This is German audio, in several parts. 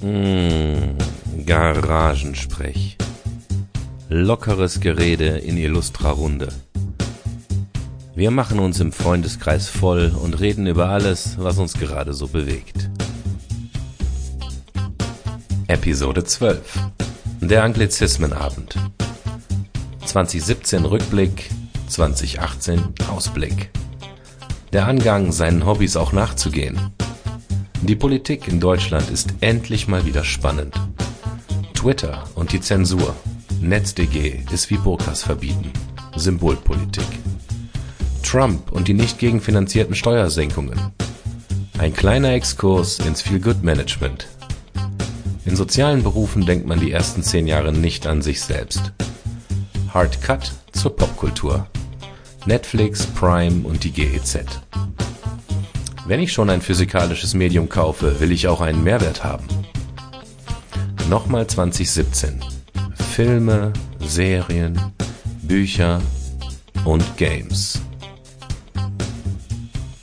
Mmh, Garagensprech. Lockeres Gerede in illustrer Runde. Wir machen uns im Freundeskreis voll und reden über alles, was uns gerade so bewegt. Episode 12. Der Anglizismenabend. 2017 Rückblick, 2018 Ausblick. Der Angang, seinen Hobbys auch nachzugehen. Die Politik in Deutschland ist endlich mal wieder spannend. Twitter und die Zensur. NetzDG ist wie Burkas verbieten. Symbolpolitik. Trump und die nicht gegenfinanzierten Steuersenkungen. Ein kleiner Exkurs ins Feel-Good-Management. In sozialen Berufen denkt man die ersten zehn Jahre nicht an sich selbst. Hard Cut zur Popkultur. Netflix, Prime und die GEZ. Wenn ich schon ein physikalisches Medium kaufe, will ich auch einen Mehrwert haben. Nochmal 2017. Filme, Serien, Bücher und Games.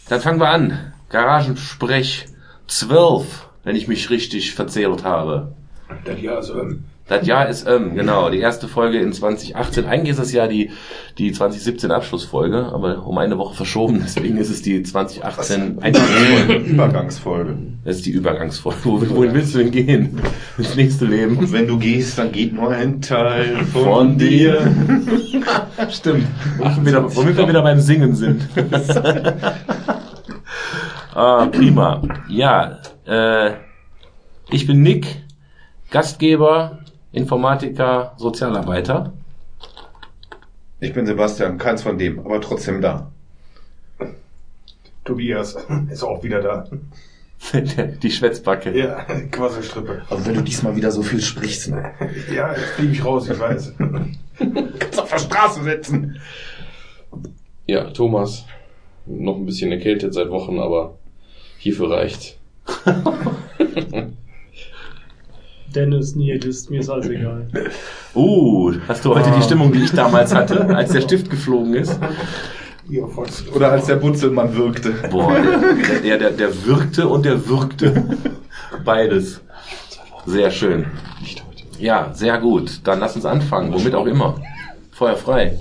Dann fangen wir an. Garagensprech 12, wenn ich mich richtig verzählt habe. Jahr ist ähm, Das Jahr ist, ähm, genau, die erste Folge in 2018. Eigentlich ist es ja die, die 2017 Abschlussfolge, aber um eine Woche verschoben, deswegen ist es die 2018 Eingangsfolge. Übergangsfolge. Das ist die Übergangsfolge. Wohin, wohin willst du denn gehen? Ins nächste Leben. Und wenn du gehst, dann geht nur ein Teil von, Von dir. Stimmt. Womit wir, wieder, womit wir wieder beim Singen sind. ah, prima. Ja, äh, ich bin Nick, Gastgeber, Informatiker, Sozialarbeiter. Ich bin Sebastian, keins von dem, aber trotzdem da. Tobias ist auch wieder da. Die Schwätzbacke. Ja, Quasselstrippe. Also wenn du diesmal wieder so viel sprichst, ne? Ja, jetzt fliege ich raus, ich weiß. Kannst auf der Straße sitzen. Ja, Thomas. Noch ein bisschen erkältet seit Wochen, aber hierfür reicht. Dennis, Nihilist, mir ist alles egal. Uh, hast du heute die Stimmung, die ich damals hatte, als der Stift geflogen ist? Oder als der Butzelmann wirkte. Boah, der, der, der, der wirkte und der wirkte. Beides. Sehr schön. Ja, sehr gut. Dann lass uns anfangen, womit auch immer. Feuer frei.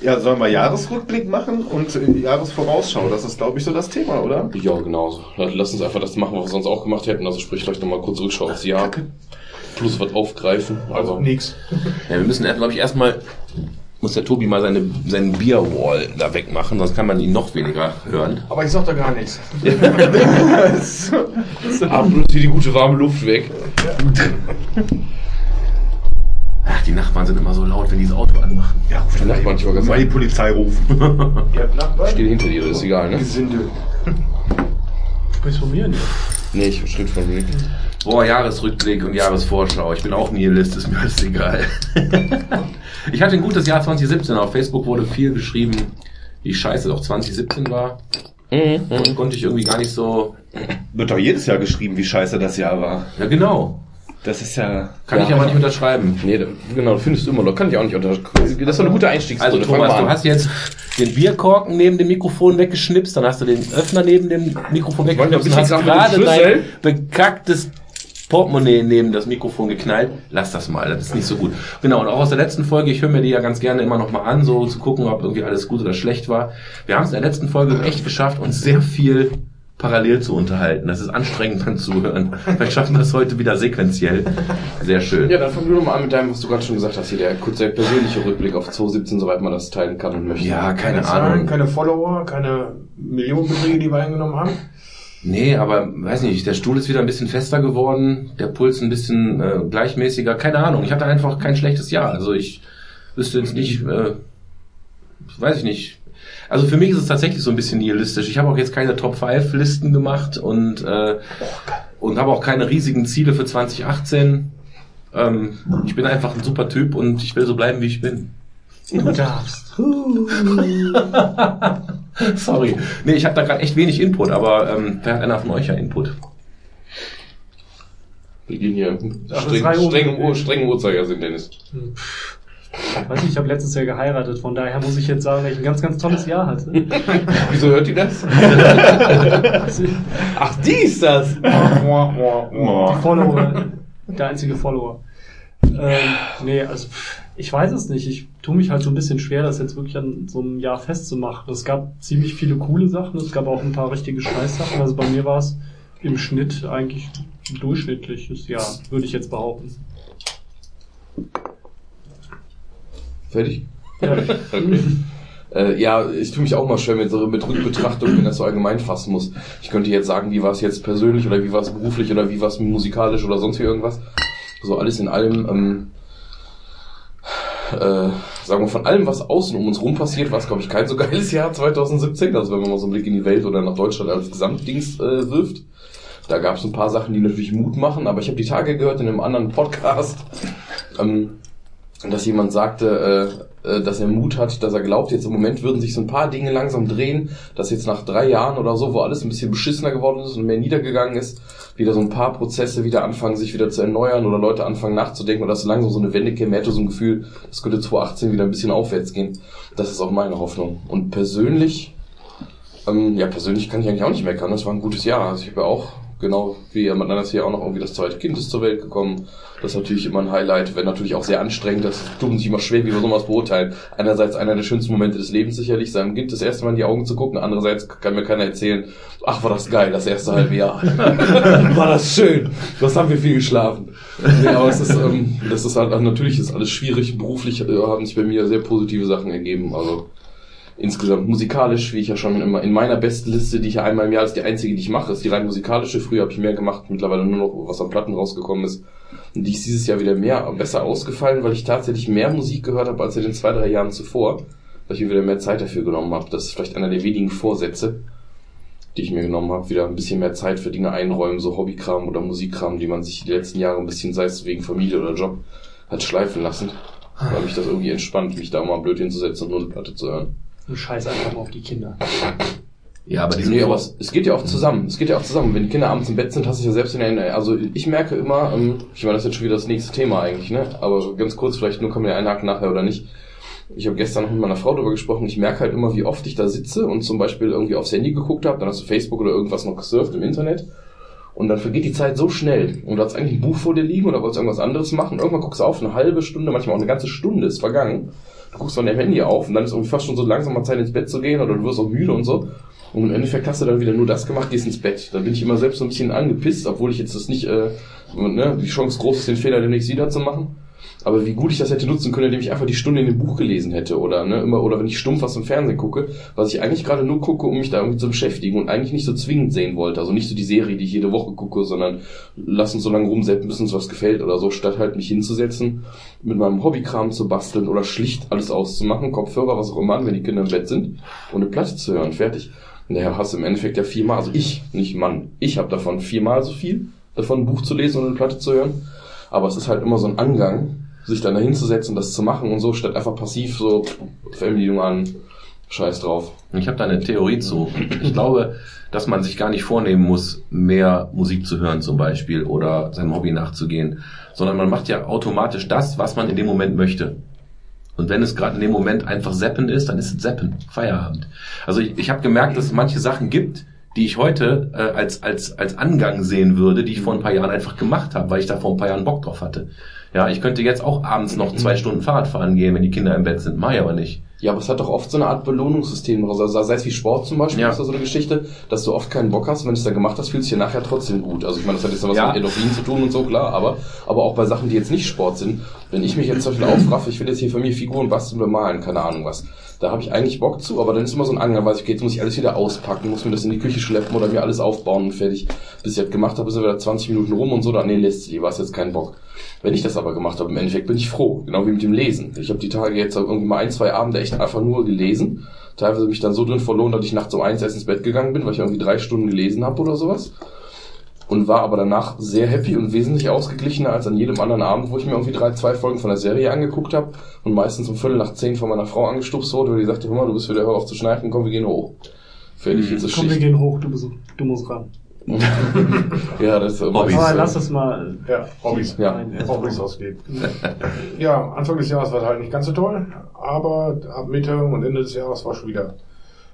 Ja, sollen wir Jahresrückblick machen und äh, Jahresvorausschau? Das ist, glaube ich, so das Thema, oder? Ja, genauso. Lass uns einfach das machen, was wir sonst auch gemacht hätten. Also sprich vielleicht nochmal kurz Rückschau aufs Jahr. Plus was aufgreifen. Also Also, nix. Ja, wir müssen, glaube ich, erstmal, muss der Tobi mal seine, seinen Bierwall da wegmachen, sonst kann man ihn noch weniger hören. Aber ich sag da gar nichts. ab bloß hier die gute warme Luft weg. Ach, die Nachbarn sind immer so laut, wenn die das Auto anmachen. Ja, ruf Die Nachbarn, ich wollte mal gerade die Polizei rufen. Ihr habt Nachbarn? steht hinter dir, ist egal, ne? Gesinde. Sprichst von mir nicht. Nee, ich schritt von mir. Boah, Jahresrückblick und Jahresvorschau. Ich bin auch Nihilist, ist mir alles egal. ich hatte ein gutes Jahr 2017. Auf Facebook wurde viel geschrieben, wie scheiße doch 2017 war. Und konnte ich irgendwie gar nicht so. Wird doch jedes Jahr geschrieben, wie scheiße das Jahr war. Ja, genau. Das ist ja... Kann Ja, ich aber nicht aber- unterschreiben. Nee, genau, findest du immer noch. Kann ich auch nicht unterschreiben. Das ist doch eine gute Einstiegsstunde. Also Thomas, du hast jetzt den Bierkorken neben dem Mikrofon weggeschnipst, dann hast du den Öffner neben dem Mikrofon wollte weggeschnipst und ein hast bisschen gerade dein bekacktes Portemonnaie neben das Mikrofon geknallt. Lass das mal, das ist nicht so gut. Genau, und auch aus der letzten Folge, ich höre mir die ja ganz gerne immer noch mal an, so zu gucken, ob irgendwie alles gut oder schlecht war. Wir haben es in der letzten Folge echt geschafft, uns sehr viel parallel zu unterhalten. Das ist anstrengend beim Zuhören. Vielleicht schaffen wir es heute wieder sequenziell. Sehr schön. Ja, dann fang du doch mal an mit deinem, was du gerade schon gesagt hast, hier der kurze persönliche Rückblick auf 2017, soweit man das teilen kann und möchte. Ja, keine Keine Zahlen, Ahnung. keine Follower, keine Millionenbeträge, die wir eingenommen haben. Nee, aber weiß nicht, der Stuhl ist wieder ein bisschen fester geworden, der Puls ein bisschen äh, gleichmäßiger, keine Ahnung. Ich hatte einfach kein schlechtes Jahr. Also ich wüsste jetzt nicht, äh, weiß ich nicht. Also für mich ist es tatsächlich so ein bisschen nihilistisch. Ich habe auch jetzt keine Top 5 Listen gemacht und äh, und habe auch keine riesigen Ziele für 2018. Ähm, ich bin einfach ein super Typ und ich will so bleiben, wie ich bin. Du darfst. Sorry. Nee, ich habe da gerade echt wenig Input, aber ähm, wer hat einer von euch ja Input? Wir gehen hier Ach, streng, streng, im Uhr, streng Uhrzeigersinn, Dennis. Ich weiß nicht, ich habe letztes Jahr geheiratet, von daher muss ich jetzt sagen, dass ich ein ganz, ganz tolles Jahr hatte. Wieso hört die das? Ach, die ist das! die Follower, der einzige Follower. Ähm, nee, also pff, ich weiß es nicht. Ich tue mich halt so ein bisschen schwer, das jetzt wirklich an so einem Jahr festzumachen. Es gab ziemlich viele coole Sachen, es gab auch ein paar richtige Scheißsachen. Also bei mir war es im Schnitt eigentlich ein durchschnittliches Jahr, würde ich jetzt behaupten. Fertig? Ja. Okay. Äh, ja, ich tue mich auch mal schwer mit, so, mit Rückbetrachtung, wenn das so allgemein fassen muss. Ich könnte jetzt sagen, wie war es jetzt persönlich oder wie war es beruflich oder wie war es musikalisch oder sonst wie irgendwas. So alles in allem, ähm, äh, sagen wir von allem, was außen um uns rum passiert, war es, glaube ich, kein so geiles Jahr 2017. Also wenn man mal so einen Blick in die Welt oder nach Deutschland als Gesamtdings äh, wirft. Da gab es ein paar Sachen, die natürlich Mut machen, aber ich habe die Tage gehört in einem anderen Podcast, ähm, dass jemand sagte, äh, äh, dass er Mut hat, dass er glaubt, jetzt im Moment würden sich so ein paar Dinge langsam drehen, dass jetzt nach drei Jahren oder so, wo alles ein bisschen beschissener geworden ist und mehr niedergegangen ist, wieder so ein paar Prozesse wieder anfangen, sich wieder zu erneuern oder Leute anfangen nachzudenken oder dass so langsam so eine Wende käme. Hatte so ein Gefühl, das könnte 2018 wieder ein bisschen aufwärts gehen. Das ist auch meine Hoffnung. Und persönlich, ähm, ja, persönlich kann ich eigentlich auch nicht meckern. Das war ein gutes Jahr. Also ich habe ja auch, genau wie jemand anders hier auch noch irgendwie das zweite Kind ist zur Welt gekommen. Das ist natürlich immer ein Highlight, wenn natürlich auch sehr anstrengend. Das tut sich immer schwer, wie wir sowas beurteilen. Einerseits einer der schönsten Momente des Lebens sicherlich, seinem Kind das erste Mal in die Augen zu gucken. Andererseits kann mir keiner erzählen, ach, war das geil, das erste halbe Jahr. war das schön. Was haben wir viel geschlafen. Nee, aber es ist, ähm, das ist halt, natürlich ist alles schwierig. Beruflich äh, haben sich bei mir sehr positive Sachen ergeben. Also, insgesamt musikalisch, wie ich ja schon immer in meiner Bestliste, die ich ja einmal im Jahr ist die einzige, die ich mache, ist die rein musikalische. Früher habe ich mehr gemacht, mittlerweile nur noch was an Platten rausgekommen ist. Und die ist dieses Jahr wieder mehr besser ausgefallen, weil ich tatsächlich mehr Musik gehört habe als in den zwei, drei Jahren zuvor, weil ich mir wieder mehr Zeit dafür genommen habe. Das ist vielleicht einer der wenigen Vorsätze, die ich mir genommen habe, wieder ein bisschen mehr Zeit für Dinge einräumen, so Hobbykram oder Musikkram, die man sich die letzten Jahre ein bisschen, sei es wegen Familie oder Job, hat schleifen lassen. Weil mich das irgendwie entspannt, mich da mal blöd hinzusetzen und nur eine Platte zu hören. Scheiß einfach mal auf die Kinder. Ja, aber diesen Nee, aber es, es geht ja auch zusammen. Es geht ja auch zusammen. Wenn die Kinder abends im Bett sind, hast du ja selbst in der, also ich merke immer, ähm, ich meine, das ist jetzt schon wieder das nächste Thema eigentlich, ne? Aber ganz kurz, vielleicht nur kann man ja einhaken nachher oder nicht. Ich habe gestern noch mit meiner Frau darüber gesprochen. Ich merke halt immer, wie oft ich da sitze und zum Beispiel irgendwie aufs Handy geguckt habe, dann hast du Facebook oder irgendwas noch gesurft im Internet. Und dann vergeht die Zeit so schnell. Und du hast eigentlich ein Buch vor dir liegen oder wolltest irgendwas anderes machen. Irgendwann guckst du auf, eine halbe Stunde, manchmal auch eine ganze Stunde ist vergangen. Du guckst von dem Handy auf und dann ist irgendwie fast schon so langsam mal Zeit ins Bett zu gehen oder du wirst auch müde und so. Und im Endeffekt hast du dann wieder nur das gemacht, gehst ins Bett. Da bin ich immer selbst so ein bisschen angepisst, obwohl ich jetzt das nicht, äh, ne, die Chance groß ist, den Fehler demnächst wieder zu machen. Aber wie gut ich das hätte nutzen können, indem ich einfach die Stunde in dem Buch gelesen hätte oder ne, immer oder wenn ich stumpf was im Fernsehen gucke, was ich eigentlich gerade nur gucke, um mich da irgendwie zu beschäftigen und eigentlich nicht so zwingend sehen wollte. Also nicht so die Serie, die ich jede Woche gucke, sondern lass uns so lange rumsetzen, bis uns was gefällt oder so, statt halt mich hinzusetzen, mit meinem Hobbykram zu basteln oder schlicht alles auszumachen, Kopfhörer, was auch immer, wenn die Kinder im Bett sind und eine Platte zu hören, fertig. Daher hast im Endeffekt ja viermal, also ich, nicht Mann, ich habe davon viermal so viel, davon ein Buch zu lesen und eine Platte zu hören. Aber es ist halt immer so ein Angang, sich dann da hinzusetzen, das zu machen und so, statt einfach passiv so Fernbedienung an, scheiß drauf. Ich habe da eine Theorie zu. Ich glaube, dass man sich gar nicht vornehmen muss, mehr Musik zu hören zum Beispiel oder seinem Hobby nachzugehen, sondern man macht ja automatisch das, was man in dem Moment möchte. Und wenn es gerade in dem Moment einfach Seppen ist, dann ist es Seppen, Feierabend. Also ich, ich habe gemerkt, dass es manche Sachen gibt, die ich heute äh, als, als, als Angang sehen würde, die ich vor ein paar Jahren einfach gemacht habe, weil ich da vor ein paar Jahren Bock drauf hatte. Ja, ich könnte jetzt auch abends noch zwei Stunden Fahrrad fahren gehen, wenn die Kinder im Bett sind. Ich aber nicht. Ja, aber es hat doch oft so eine Art Belohnungssystem. Also sei es wie Sport zum Beispiel, Ja. ist da so eine Geschichte, dass du oft keinen Bock hast, wenn du es dann gemacht hast, fühlst du dich nachher trotzdem gut. Also ich meine, das hat jetzt noch was Ja. mit Endorphin zu tun und so, klar, aber, aber auch bei Sachen, die jetzt nicht Sport sind, wenn ich mich jetzt zum Beispiel aufraffe, ich will jetzt hier für mich Figuren basteln oder malen, keine Ahnung was. Da habe ich eigentlich Bock zu, aber dann ist immer so ein Angang, weiß ich, okay, jetzt muss ich alles wieder auspacken, muss mir das in die Küche schleppen oder mir alles aufbauen und fertig. Bis ich das gemacht habe, er wieder 20 Minuten rum und so, dann nee, lässt sie, war jetzt keinen Bock. Wenn ich das aber gemacht habe, im Endeffekt bin ich froh, genau wie mit dem Lesen. Ich habe die Tage jetzt irgendwie mal ein, zwei Abende echt einfach nur gelesen. Teilweise mich dann so drin verloren, dass ich nachts um eins erst ins Bett gegangen bin, weil ich irgendwie drei Stunden gelesen habe oder sowas. Und war aber danach sehr happy und wesentlich ausgeglichener als an jedem anderen Abend, wo ich mir irgendwie drei, zwei Folgen von der Serie angeguckt habe und meistens um Viertel nach zehn von meiner Frau angestupst wurde, weil die sagte, hör mal, du bist wieder, hör auf zu schnarchen, komm, wir gehen hoch. Fertig, jetzt ist Komm, wir Schicht. gehen hoch, du musst, du musst ran. ja, das ist Hobbys. Aber lass es mal. Ja, Hobbys. Ja. Nein. Hobbys ausgeben. Ja, Anfang des Jahres war halt nicht ganz so toll, aber ab Mitte und Ende des Jahres war schon wieder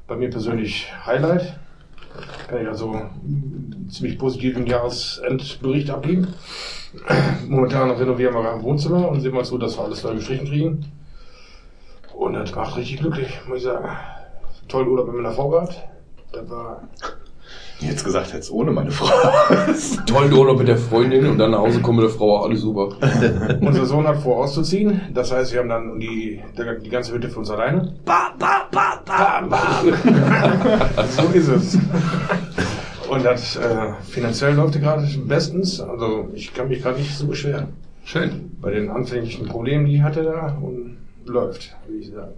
bei mir persönlich Highlight. Kann ich also einen ziemlich positiven Jahresendbericht abgeben. Momentan renovieren wir ein Wohnzimmer und sehen mal zu, dass wir alles neu gestrichen kriegen. Und das macht richtig glücklich, muss ich sagen. Tollen Urlaub mit meiner Frau. Das war Jetzt gesagt hättest, ohne meine Frau. Tollen Urlaub mit der Freundin und dann nach Hause kommen mit der Frau, alles super. Unser Sohn hat vor auszuziehen. Das heißt, wir haben dann die, die ganze Hütte für uns alleine. Bam, bam, bam, bam, bam. so ist es. Und das äh, finanziell läuft gerade bestens. Also ich kann mich gerade nicht so beschweren. Schön. Bei den anfänglichen Problemen, die ich hatte da und läuft, würde ich sagen.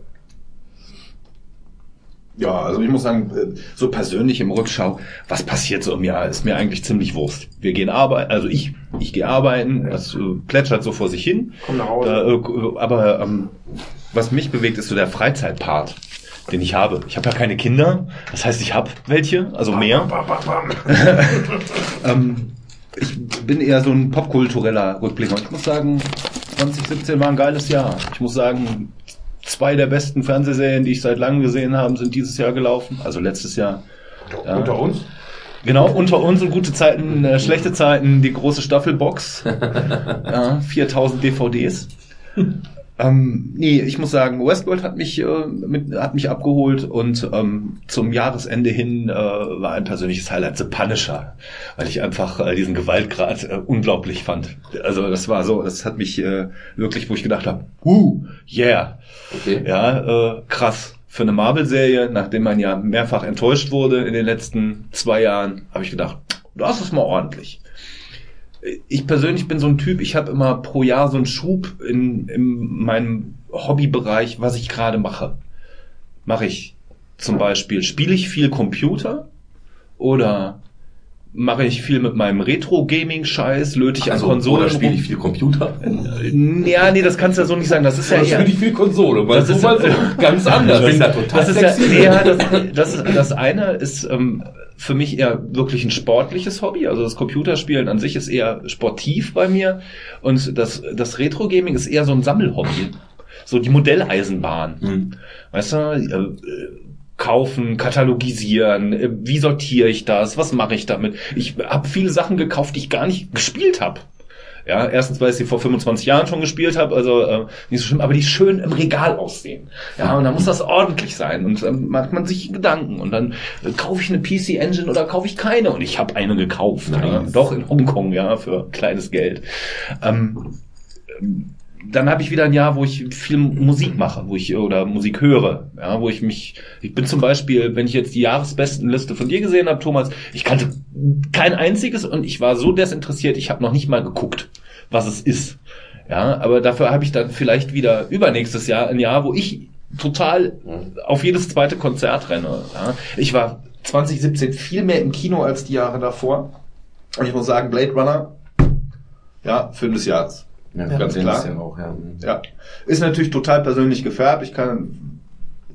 Ja, also ich muss sagen, äh, so persönlich im Rückschau, was passiert so im Jahr, ist mir eigentlich ziemlich Wurst. Wir gehen arbeiten, also ich, ich gehe arbeiten, das äh, plätschert so vor sich hin. Komm nach Hause. Da, äh, aber ähm, was mich bewegt, ist so der Freizeitpart, den ich habe. Ich habe ja keine Kinder, das heißt, ich habe welche, also mehr. Bam, bam, bam. Ähm, ich bin eher so ein popkultureller Rückblick. Und ich muss sagen, 2017 war ein geiles Jahr. Ich muss sagen, zwei der besten Fernsehserien, die ich seit langem gesehen habe, sind dieses Jahr gelaufen. Also letztes Jahr. Ja. Unter uns? Genau, unter uns und gute Zeiten, äh, schlechte Zeiten, die große Staffelbox. ja, 4000 DVDs. Ähm, nee, ich muss sagen, Westworld hat mich, äh, mit, hat mich abgeholt und ähm, zum Jahresende hin äh, war ein persönliches Highlight The Punisher, weil ich einfach äh, diesen Gewaltgrad äh, unglaublich fand. Also das war so, das hat mich äh, wirklich, wo ich gedacht habe, uh, yeah, Okay. ja, äh, krass. Für eine Marvel-Serie, nachdem man ja mehrfach enttäuscht wurde in den letzten zwei Jahren, habe ich gedacht, das ist mal ordentlich. Ich persönlich bin so ein Typ, ich habe immer pro Jahr so einen Schub in, in meinem Hobbybereich, was ich gerade mache. Mache ich zum Beispiel, spiele ich viel Computer oder mache ich viel mit meinem Retro-Gaming-Scheiß, löte ich an Also, Konsolen oder spiele ich viel Computer? Ja, nee, das kannst du ja so nicht sagen. Das ist ja Oder eher, spiele ich viel Konsole? Weil Das ist- mal so ganz anders. Ich bin da total das ist ja, nee, ja das, das, das eine ist ähm, für mich eher wirklich ein sportliches Hobby. Also das Computerspielen an sich ist eher sportiv bei mir. Und das, das Retro-Gaming ist eher so ein Sammelhobby. So die Modelleisenbahn. Hm. Weißt du, äh, äh, kaufen, katalogisieren, äh, wie sortiere ich das, was mache ich damit? Ich habe viele Sachen gekauft, die ich gar nicht gespielt habe. Ja, erstens, weil ich sie vor 25 Jahren schon gespielt habe, also äh, nicht so schlimm, aber die schön im Regal aussehen. Ja, und dann muss das ordentlich sein und dann macht man sich Gedanken und dann äh, kaufe ich eine PC Engine oder kaufe ich keine und ich habe eine gekauft. Ja, doch in Hongkong, ja, für kleines Geld. Ähm, ähm, dann habe ich wieder ein Jahr, wo ich viel Musik mache, wo ich oder Musik höre, ja, wo ich mich, ich bin zum Beispiel, wenn ich jetzt die Jahresbestenliste von dir gesehen habe, Thomas, ich kannte kein einziges und ich war so desinteressiert, ich habe noch nicht mal geguckt, was es ist, ja, aber dafür habe ich dann vielleicht wieder übernächstes Jahr ein Jahr, wo ich total auf jedes zweite Konzert renne. Ja. Ich war 2017 viel mehr im Kino als die Jahre davor und ich muss sagen, Blade Runner, ja, Film des Jahres. Ja, ganz den klar. ist ja auch, ja. Ja. Ist natürlich total persönlich gefärbt. Ich kann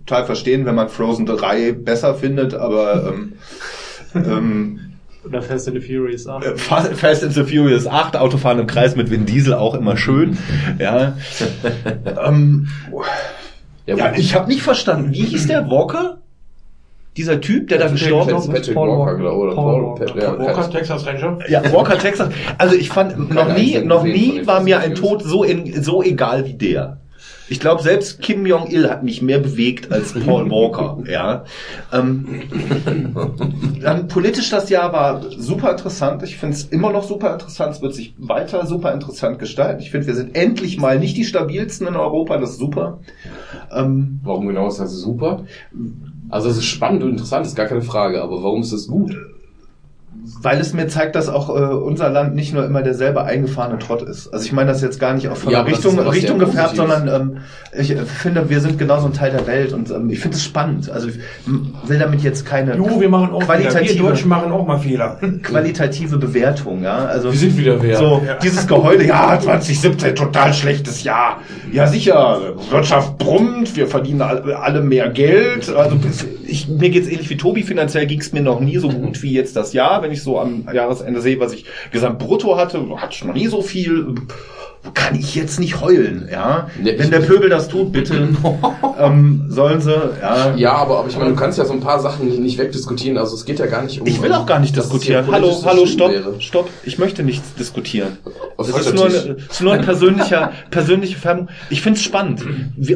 total verstehen, wenn man Frozen 3 besser findet, aber ähm, ähm, Oder Fast and the Furious 8. äh, Fa- Fast and the Furious 8, Autofahren im Kreis mit Vin Diesel auch immer schön. Ja, ähm, Ja, ja ich habe nicht verstanden, wie hieß der Walker? Dieser Typ, der da gestorben ist? Patrick Paul Walker, Walker. glaube ich, oder Paul Paul, Walker. Pat- ja, Walker, Pat- Texas Ranger. Ja, Walker Texas. Also ich fand noch nie, noch nie war mir ein Tod so in, so egal wie der. Ich glaube, selbst Kim Jong-il hat mich mehr bewegt als Paul Walker. Ja. Ähm, dann politisch das Jahr war super interessant. Ich finde es immer noch super interessant. Es wird sich weiter super interessant gestalten. Ich finde, wir sind endlich mal nicht die stabilsten in Europa. Das ist super. Ähm, Warum genau ist das super? Also es ist spannend und interessant, ist gar keine Frage, aber warum ist das gut? Weil es mir zeigt, dass auch äh, unser Land nicht nur immer derselbe eingefahrene Trott ist. Also ich meine das jetzt gar nicht auch von Ja, der Richtung, Richtung gefärbt, sondern ähm, ich äh, finde, wir sind genauso ein Teil der Welt und ähm, ich finde es spannend. Also ich will damit jetzt keine Du, wir machen auch Fehler. Wir qualitative, Deutschen machen auch mal Fehler. qualitative Bewertung. Ja, also Wir sind wieder wer. so dieses Geheule, ja 2017 total schlechtes Jahr. Ja sicher, Wirtschaft brummt, wir verdienen alle, alle mehr Geld. Also ich, mir geht's ähnlich wie Tobi. Finanziell ging's mir noch nie so gut wie jetzt das Jahr. Wenn ich so am Jahresende sehe, was ich Gesamtbrutto hatte, hatte ich noch nie so viel kann ich jetzt nicht heulen, ja. Nee, Wenn der Pöbel das tut, bitte ähm, sollen sie, ja. Ja, aber, aber ich meine, du kannst ja so ein paar Sachen nicht, nicht wegdiskutieren. Also es geht ja gar nicht um. Ich will auch gar nicht diskutieren. Hallo, hallo, stopp, wäre. stopp. Ich möchte nichts diskutieren. Das ist nur, eine, ist nur ein persönlicher, persönliche Färbung. Ich finde es spannend.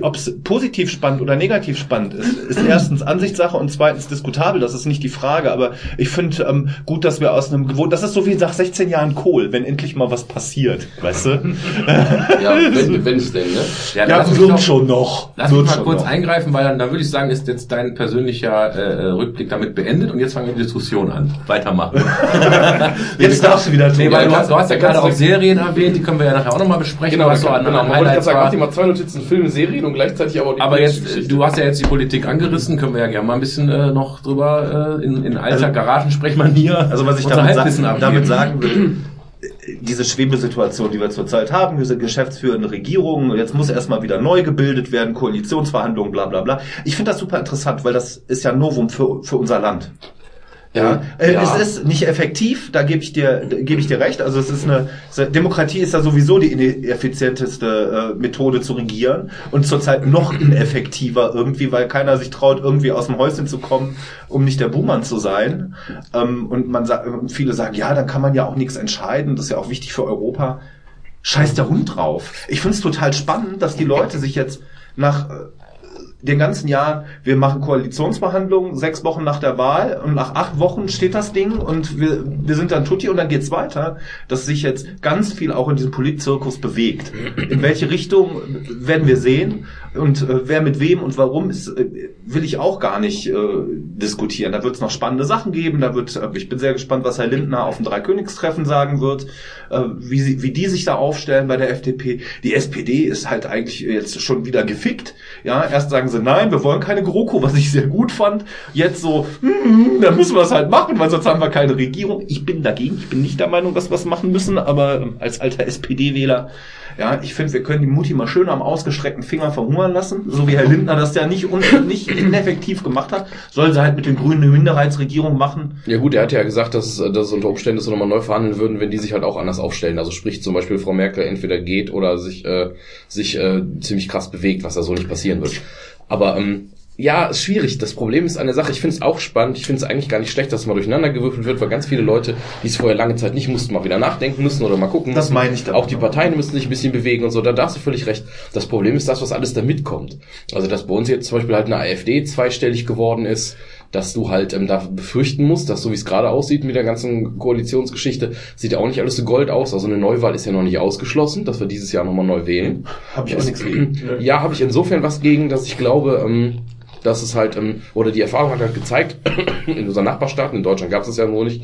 Ob es positiv spannend oder negativ spannend ist, ist erstens Ansichtssache und zweitens diskutabel. Das ist nicht die Frage. Aber ich finde ähm, gut, dass wir aus einem gewohnt. Das ist so wie nach 16 Jahren Kohl, wenn endlich mal was passiert, weißt du? Ja, wenn, wenn es denn, ne? Ja, lass mich doch- schon noch. Lass mich Wird mal kurz noch. eingreifen, weil dann, dann würde ich sagen, ist jetzt dein persönlicher äh, Rückblick damit beendet und jetzt fangen wir die Diskussion an. Weitermachen. Jetzt darfst du wieder tun. Nee, weil Ja, du hast, du hast ja gerade auch Serien erwähnt, die können wir ja nachher auch nochmal besprechen. Genau, was so genau. an, genau. an Man wollte gerade Highlights sagen, war. mach dir mal zwei Notizen, Filme, Serien und gleichzeitig aber die Aber jetzt, Geschichte. du hast ja jetzt die Politik angerissen, können wir ja gerne mal ein bisschen äh, noch drüber äh, in, in alter Garagensprechmanier Also was ich damit, sa damit sagen will, diese Schwebesituation, die wir zurzeit haben, diese geschäftsführende Regierung, jetzt muss erstmal wieder neu gebildet werden, Koalitionsverhandlungen, bla bla bla. Ich finde das super interessant, weil das ist ja Novum für, für unser Land. Ja, äh, ja. es ist nicht effektiv, da gebe ich dir, gebe ich dir recht. Also es ist eine Demokratie ist ja sowieso die ineffizienteste äh, Methode zu regieren und zurzeit noch ineffektiver irgendwie, weil keiner sich traut, irgendwie aus dem Häuschen zu kommen, um nicht der Buhmann zu sein. Ähm, und man sagt, viele sagen, ja, dann kann man ja auch nichts entscheiden. Das ist ja auch wichtig für Europa. Scheiß der Hund drauf. Ich finde es total spannend, dass die Leute sich jetzt nach äh, den ganzen Jahren, wir machen Koalitionsverhandlungen, sechs Wochen nach der Wahl und nach acht Wochen steht das Ding und wir, wir sind dann tutti und dann geht's weiter, dass sich jetzt ganz viel auch in diesem Politzirkus bewegt. In welche Richtung werden wir sehen und äh, wer mit wem und warum ist, äh, will ich auch gar nicht äh, diskutieren. Da wird es noch spannende Sachen geben, da wird, äh, ich bin sehr gespannt, was Herr Lindner auf dem Dreikönigstreffen sagen wird, äh, wie, wie die sich da aufstellen bei der FDP. Die SPD ist halt eigentlich jetzt schon wieder gefickt. Ja, erst sagen sie, nein, wir wollen keine GroKo, was ich sehr gut fand. Jetzt so, hm, dann müssen wir es halt machen, weil sonst haben wir keine Regierung. Ich bin dagegen, ich bin nicht der Meinung, dass wir es machen müssen, aber ähm, als alter SPD-Wähler, ja, ich finde, wir können die Mutti mal schön am ausgestreckten Finger verhungern lassen, so wie Herr Lindner das ja nicht, un nicht ineffektiv gemacht hat. Soll sie halt mit den Grünen eine Minderheitsregierung machen. Ja gut, er hat ja gesagt, dass, dass unter Umständen so nochmal neu verhandeln würden, wenn die sich halt auch anders aufstellen. Also sprich zum Beispiel Frau Merkel entweder geht oder sich, äh, sich äh, ziemlich krass bewegt, was da so nicht passieren wird. Aber ähm, ja, ist schwierig. Das Problem ist eine Sache, ich finde es auch spannend, ich finde es eigentlich gar nicht schlecht, dass mal durcheinander gewürfelt wird, weil ganz viele Leute, die es vorher lange Zeit nicht mussten, mal wieder nachdenken müssen oder mal gucken Das müssen. meine ich damit. Auch die Parteien müssen sich ein bisschen bewegen und so, da darfst du völlig recht. Das Problem ist das, was alles da mitkommt. Also, dass bei uns jetzt zum Beispiel halt eine AfD zweistellig geworden ist, dass du halt ähm, da befürchten musst, dass so wie es gerade aussieht mit der ganzen Koalitionsgeschichte, sieht ja auch nicht alles so gold aus. Also eine Neuwahl ist ja noch nicht ausgeschlossen, dass wir dieses Jahr nochmal neu wählen. Habe ich auch nichts gegen. Ja, habe ich insofern was gegen, dass ich glaube, ähm, dass es halt, ähm, oder die Erfahrung hat halt gezeigt, in unseren Nachbarstaaten, in Deutschland gab es das ja nur nicht,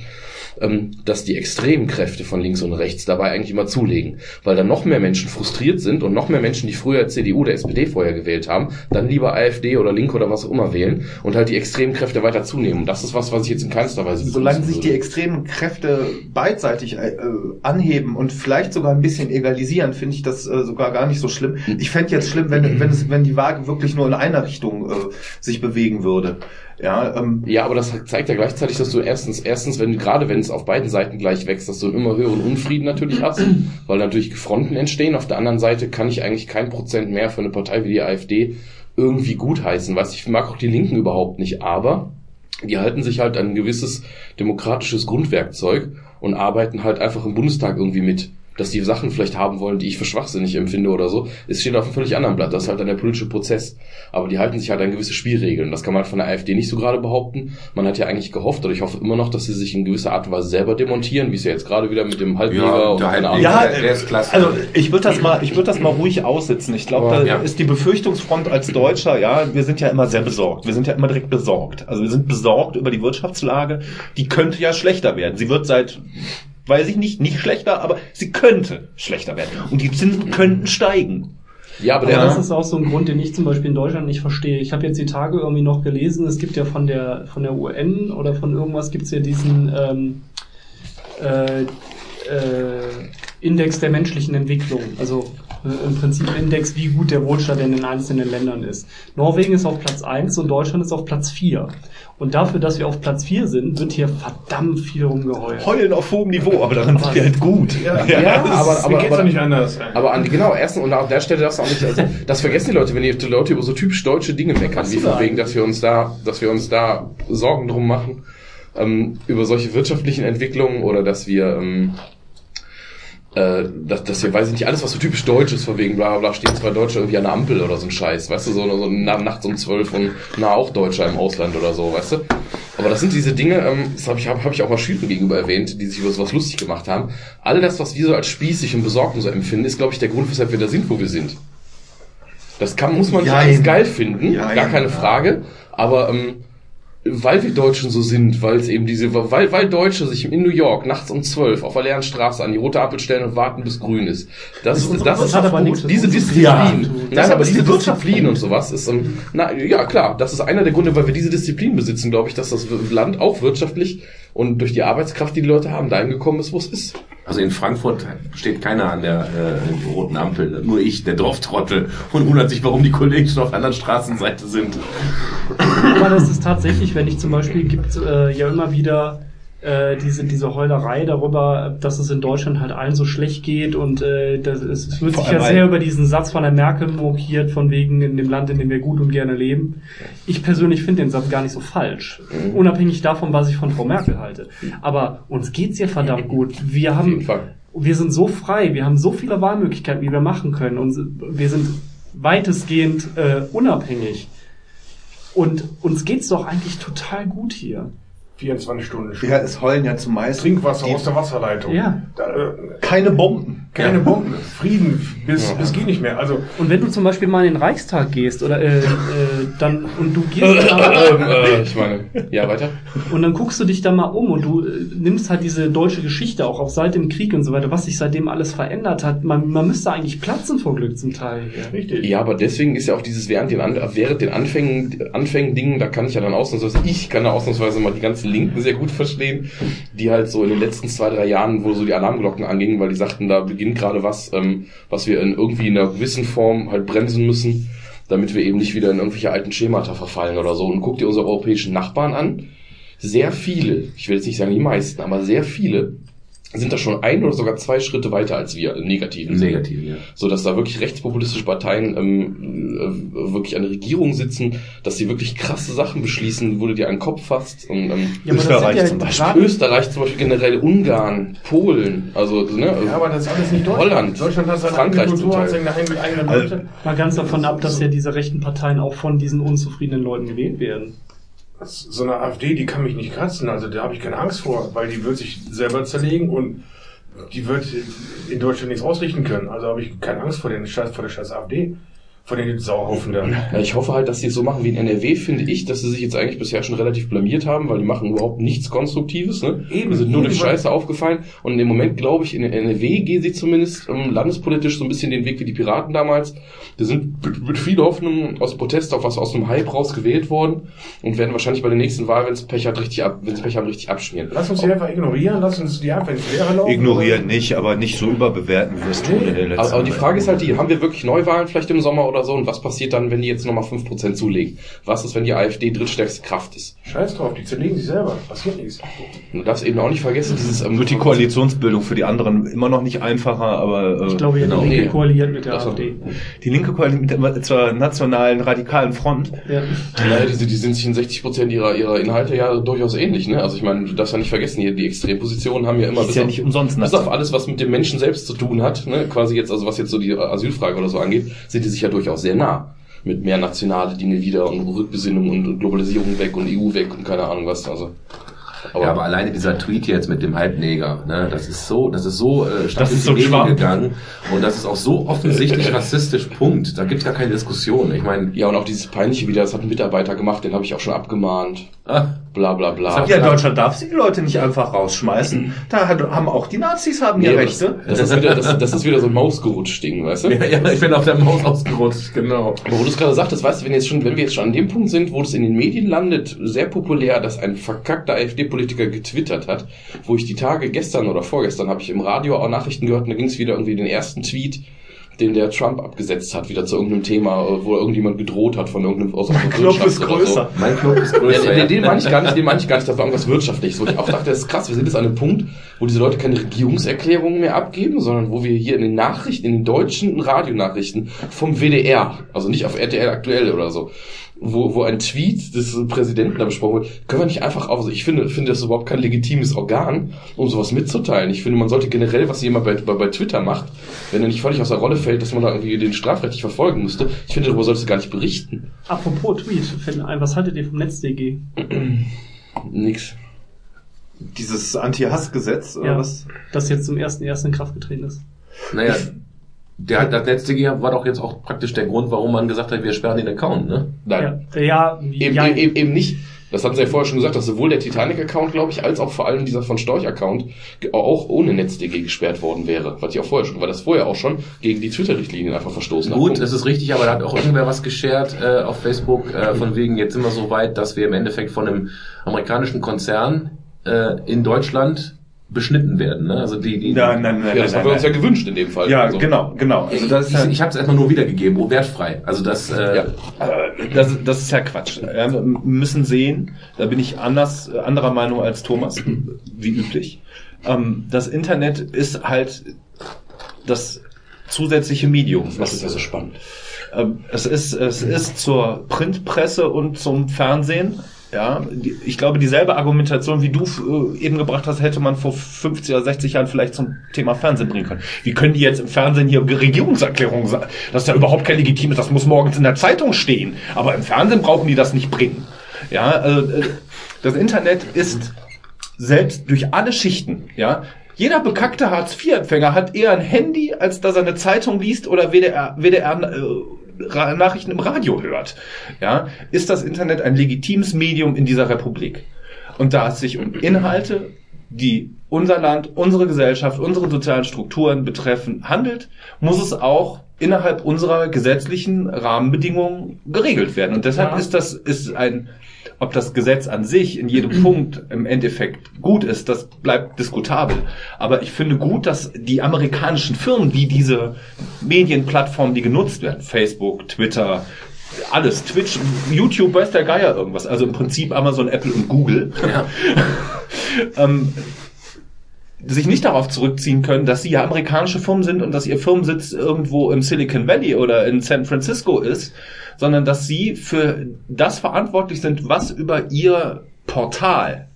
dass die extremen Kräfte von links und rechts dabei eigentlich immer zulegen. Weil dann noch mehr Menschen frustriert sind und noch mehr Menschen, die früher CDU oder SPD vorher gewählt haben, dann lieber AfD oder Link oder was auch immer wählen und halt die extremen Kräfte weiter zunehmen. Das ist was, was ich jetzt in keinster Weise Solange sich die extremen Kräfte beidseitig äh, anheben und vielleicht sogar ein bisschen egalisieren, finde ich das äh, sogar gar nicht so schlimm. Ich fände jetzt schlimm, wenn, wenn, es, wenn die Waage wirklich nur in einer Richtung äh, sich bewegen würde. Ja, ähm, Ja, aber das zeigt ja gleichzeitig, dass du erstens, erstens, wenn gerade wenn es auf beiden Seiten gleich wächst, dass du immer höheren Unfrieden natürlich hast, weil natürlich Fronten entstehen. Auf der anderen Seite kann ich eigentlich kein Prozent mehr für eine Partei wie die AfD irgendwie gutheißen. Weißt, ich mag auch die Linken überhaupt nicht, aber die halten sich halt an ein gewisses demokratisches Grundwerkzeug und arbeiten halt einfach im Bundestag irgendwie mit. Dass die Sachen vielleicht haben wollen, die ich für schwachsinnig empfinde oder so, es steht auf einem völlig anderen Blatt. Das ist halt dann der politische Prozess. Aber die halten sich halt an gewisse Spielregeln. Das kann man von der AfD nicht so gerade behaupten. Man hat ja eigentlich gehofft, oder ich hoffe immer noch, dass sie sich in gewisser Art und Weise selber demontieren, wie es ja jetzt gerade wieder mit dem Halbjäger Ja, und der keine. Ahnung. Ja, der, der ist klasse. Also ich würde das mal, ich würde das mal ruhig aussitzen. Ich glaube, da Ja. ist die Befürchtungsfront als Deutscher, ja, wir sind ja immer sehr besorgt. Wir sind ja immer direkt besorgt. Also wir sind besorgt über die Wirtschaftslage. Die könnte ja schlechter werden. Sie wird seit, weiß ich nicht, nicht schlechter, aber sie könnte schlechter werden. Und die Zinsen könnten steigen. Ja, aber Aber das ist auch so ein Grund, den ich zum Beispiel in Deutschland nicht verstehe. Ich habe jetzt die Tage irgendwie noch gelesen, es gibt ja von der von der UN oder von irgendwas gibt's ja diesen ähm, äh, äh, Index der menschlichen Entwicklung. Also Im Prinzip Index, wie gut der Wohlstand in den einzelnen Ländern ist. Norwegen ist auf Platz 1 und Deutschland ist auf Platz 4. Und dafür, dass wir auf Platz 4 sind, wird hier verdammt viel rumgeheult. Heulen auf hohem Niveau, aber daran sind wir halt gut. Ja, Ja, das aber- aber- aber- doch nicht anders. Aber an, genau, erstens und an der Stelle darfst du auch nicht, also, das vergessen die Leute, wenn die Leute über so typisch deutsche Dinge meckern, wie von wegen, dass wir uns da, dass wir uns da Sorgen drum machen, ähm, über solche wirtschaftlichen Entwicklungen oder dass wir, ähm, äh, dass, dass wir, weiß ich nicht, alles, was so typisch deutsch ist, von wegen, bla, bla, stehen zwei Deutsche irgendwie an der Ampel oder so ein Scheiß, weißt du, so, so na, nachts um zwölf und na, auch Deutscher im Ausland oder so, weißt du. Aber das sind diese Dinge, ähm, das habe ich, hab, hab ich auch mal Schülern gegenüber erwähnt, die sich über sowas lustig gemacht haben. All das, was wir so als spießig und besorgt und so empfinden, ist, glaube ich, der Grund, weshalb wir da sind, wo wir sind. Das kann, muss man nicht Jein. alles geil finden, Jein. gar keine Frage, aber ähm, weil wir Deutschen so sind, weil es eben diese, weil, weil Deutsche sich in New York nachts um zwölf auf der leeren Straße an die rote Ampel stellen und warten, bis grün ist. Das, das, das, das ist hat aber nichts diese Disziplin. tun. Nein, aber ist diese Disziplin und sowas ist, ähm, na, ja klar, das ist einer der Gründe, weil wir diese Disziplin besitzen, glaube ich, dass das Land auch wirtschaftlich und durch die Arbeitskraft, die die Leute haben, dahin gekommen ist, wo es ist. Also in Frankfurt steht keiner an der äh, roten Ampel, nur ich, der Dorftrottel, und wundert sich, warum die Kollegen schon auf der anderen Straßenseite sind. Aber das ist tatsächlich, wenn ich zum Beispiel gibt äh, ja immer wieder äh, diese, diese Heulerei darüber, dass es in Deutschland halt allen so schlecht geht und äh, das, es, es wird Vor sich ja sehr über diesen Satz von der Merkel mokiert, von wegen in dem Land, in dem wir gut und gerne leben. Ich persönlich finde den Satz gar nicht so falsch, unabhängig davon, was ich von Frau Merkel halte. Aber uns geht's ja verdammt gut. Wir haben wir sind so frei, wir haben so viele Wahlmöglichkeiten, wie wir machen können und wir sind weitestgehend äh, unabhängig. Und uns geht's doch eigentlich total gut hier. 24 Stunden. Ja, es heulen ja zumeist. Trinkwasser die- aus der Wasserleitung. Ja. Da, äh, Keine Bomben. Keine Bomben. Frieden. Bis, bis geht nicht mehr. Also, Und wenn du zum Beispiel mal in den Reichstag gehst oder äh, äh, dann und du gehst da, äh, ich meine, ja, weiter. und dann guckst du dich da mal um und du äh, nimmst halt diese deutsche Geschichte auch, auch seit dem Krieg und so weiter, was sich seitdem alles verändert hat. Man, man müsste eigentlich platzen vor Glück zum Teil. Hier. richtig. Ja, aber deswegen ist ja auch dieses während den, An während den Anfängen, Anfängen Dingen, da kann ich ja dann ausnahmsweise, ich kann da ausnahmsweise mal die ganzen Linken sehr gut verstehen, die halt so in den letzten zwei, drei Jahren, wo so die Alarmglocken angingen, weil die sagten, da beginnt gerade was, ähm, was wir in irgendwie in einer gewissen Form halt bremsen müssen, damit wir eben nicht wieder in irgendwelche alten Schemata verfallen oder so. Und guck dir unsere europäischen Nachbarn an. Sehr viele, ich will jetzt nicht sagen die meisten, aber sehr viele sind da schon ein oder sogar zwei Schritte weiter als wir im negativen Negativ, ja. so dass da wirklich rechtspopulistische Parteien ähm, äh, wirklich an der Regierung sitzen, dass sie wirklich krasse Sachen beschließen, wo du dir an den Kopf fasst. Und ähm, Ja, aber das Österreich ja zum Beispiel. Österreich zum Beispiel generell, Ungarn, Polen, also ne, Ja, aber das ist alles nicht Deutschland. Holland, Deutschland hat seine Frankreich eigene Kultur, hat seine eigene, eigene Also- Leute. Mal ganz davon ab, dass ja diese rechten Parteien auch von diesen unzufriedenen Leuten gewählt werden. So eine AfD, die kann mich nicht kratzen. Also da habe ich keine Angst vor, weil die wird sich selber zerlegen und die wird in Deutschland nichts ausrichten können. Also habe ich keine Angst vor, den Scheiß, vor der scheiß AfD. Vor den Sauhaufen da. Ja, ich hoffe halt, dass sie es so machen wie in NRW, finde ich, dass sie sich jetzt eigentlich bisher schon relativ blamiert haben, weil die machen überhaupt nichts Konstruktives. Ne? Eben, die sind nur durch Scheiße aufgefallen. Und im Moment, glaube ich, in NRW gehen sie zumindest ähm, landespolitisch so ein bisschen den Weg wie die Piraten damals. Die sind mit, mit viel Hoffnung aus Protest auf was aus einem Hype raus gewählt worden und werden wahrscheinlich bei der nächsten Wahl, wenn es Pech hat, richtig ab, wenn es Pech haben, richtig abschmieren. Lass uns die einfach ignorieren, lass uns die einfach ins Leere laufen. Ignorieren nicht, aber nicht so überbewerten, wie wir es tun in der letzten Aber, aber die. Frage ist halt die, haben wir wirklich Neuwahlen vielleicht im Sommer oder so und was passiert dann, wenn die jetzt nochmal 5% zulegen? Was ist, wenn die AfD drittstärkste Kraft ist? Scheiß drauf, die zerlegen sich selber. Passiert nichts. Du darfst eben auch nicht vergessen, dieses... Ähm, Wird die Koalitionsbildung für die anderen immer noch nicht einfacher, aber äh, Ich glaube, ja, Genau, die Linke nee. koaliert mit der Das- AfD. die linke Koalition mit der, zur nationalen radikalen Front. Ja. Naja, die, die sind sich in 60% ihrer, ihrer Inhalte ja durchaus ähnlich, ne? Also ich meine, du darfst ja nicht vergessen, hier die Extrempositionen haben ja immer Ist bis, ja auf, nicht umsonst bis auf alles, was mit dem Menschen selbst zu tun hat, ne? Quasi jetzt, also was jetzt so die Asylfrage oder so angeht, sind die sich ja durchaus sehr nah. Mit mehr nationale Dinge wieder und Rückbesinnung und Globalisierung weg und EU weg und keine Ahnung was. Also. ja, aber alleine dieser Tweet jetzt mit dem Halbneger, ne, das ist so, das ist so äh, stark Das ist in die so Medien gegangen und das ist auch so offensichtlich rassistisch. Punkt. Da gibt's gar keine Diskussion. Ich meine, Ja, und auch dieses Peinliche wieder, das hat ein Mitarbeiter gemacht, den habe ich auch schon abgemahnt. Ah, Bla bla bla. Ja, Deutschland darf sie die Leute nicht einfach rausschmeißen. Da hat, haben auch die Nazis haben Nee, ja Rechte. Das, das, ist wieder, das, das ist wieder so ein Mausgerutscht-Ding, weißt du? ja, ja, ich bin auf der Maus ausgerutscht, genau. Aber wo du es gerade sagtest, weißt du, wenn, jetzt schon, wenn wir jetzt schon an dem Punkt sind, wo das in den Medien landet, sehr populär, dass ein verkackter AfD-Politiker getwittert hat, wo ich die Tage gestern oder vorgestern habe ich im Radio auch Nachrichten gehört und da ging es wieder irgendwie den ersten Tweet, den der Trump abgesetzt hat, wieder zu irgendeinem Thema, äh, wo irgendjemand gedroht hat von irgendeinem aus der Knopf ist größer. Mein Knopf ist So. größer. Ja, ja. den, den meine ich gar nicht, den meine ich gar nicht, das war irgendwas Wirtschaftliches, wo ich auch dachte, das ist krass, wir sind jetzt an einem Punkt, wo diese Leute keine Regierungserklärungen mehr abgeben, sondern wo wir hier in den Nachrichten, in den deutschen Radionachrichten vom WDR, also nicht auf RTL aktuell oder so, wo, wo ein Tweet des Präsidenten da besprochen wird, können wir nicht einfach auf, also ich finde, finde das überhaupt kein legitimes Organ, um sowas mitzuteilen. Ich finde, man sollte generell, was jemand bei, bei, bei Twitter macht, wenn er nicht völlig aus der Rolle fällt, dass man da irgendwie den strafrechtlich verfolgen müsste, ich finde, darüber solltest du gar nicht berichten. Apropos Tweet, Finn, was haltet ihr vom NetzDG? Nix. Dieses Anti-Hass-Gesetz, oder Ja, was? das jetzt zum ersten ersten in Kraft getreten ist. Naja, der, das NetzDG war doch jetzt auch praktisch der Grund, warum man gesagt hat, wir sperren den Account, ne? Nein. Ja, ja, Eben, ja, eben, eben nicht. Das hatten sie ja vorher schon gesagt, dass sowohl der Titanic-Account, glaube ich, als auch vor allem dieser von Storch-Account auch ohne NetzDG gesperrt worden wäre. Was ich auch vorher schon, weil das vorher auch schon gegen die Twitter-Richtlinien einfach verstoßen hat. Gut, das ist richtig, aber da hat auch irgendwer was geshared äh, auf Facebook, äh, von wegen, jetzt sind wir so weit, dass wir im Endeffekt von einem amerikanischen Konzern äh, in Deutschland beschnitten werden. Ne? Also die, die Nein, nein, nein, ja, das nein, haben wir uns ja gewünscht in dem Fall. Ja, Also, genau, genau. Also das ist ich ja, ich habe es erstmal nur wiedergegeben, oh, wertfrei. Also das, äh, Ja. Das, das ist ja Quatsch. Wir müssen sehen, da bin ich anders, äh, anderer Meinung als Thomas, wie üblich. Ähm, Das Internet ist halt das zusätzliche Medium. Das ist ja so spannend. Ähm, Es ist, es ist zur Printpresse und zum Fernsehen. Ja, ich glaube, dieselbe Argumentation, wie du äh, eben gebracht hast, hätte man vor 50 oder 60 Jahren vielleicht zum Thema Fernsehen bringen können. Wie können die jetzt im Fernsehen hier Regierungserklärungen sagen? Das ist ja überhaupt kein legitimes, das muss morgens in der Zeitung stehen. Aber im Fernsehen brauchen die das nicht bringen. Ja, also, äh, das Internet ist selbst durch alle Schichten, ja. Jeder bekackte Hartz-IV-Empfänger hat eher ein Handy, als dass er eine Zeitung liest oder WDR, WDR äh, Ra- Nachrichten im Radio hört. Ja, ist das Internet ein legitimes Medium in dieser Republik? Und da es sich um Inhalte, die unser Land, unsere Gesellschaft, unsere sozialen Strukturen betreffen, handelt, muss es auch innerhalb unserer gesetzlichen Rahmenbedingungen geregelt werden. Und deshalb Ja. ist das ist ein ob das Gesetz an sich in jedem Punkt im Endeffekt gut ist, das bleibt diskutabel. Aber ich finde gut, dass die amerikanischen Firmen, die diese Medienplattformen, die genutzt werden, Facebook, Twitter, alles, Twitch, YouTube, weiß der Geier irgendwas, also im Prinzip Amazon, Apple und Google, Ja. ähm, sich nicht darauf zurückziehen können, dass sie ja amerikanische Firmen sind und dass ihr Firmensitz irgendwo im Silicon Valley oder in San Francisco ist, sondern dass sie für das verantwortlich sind, was über ihr Portal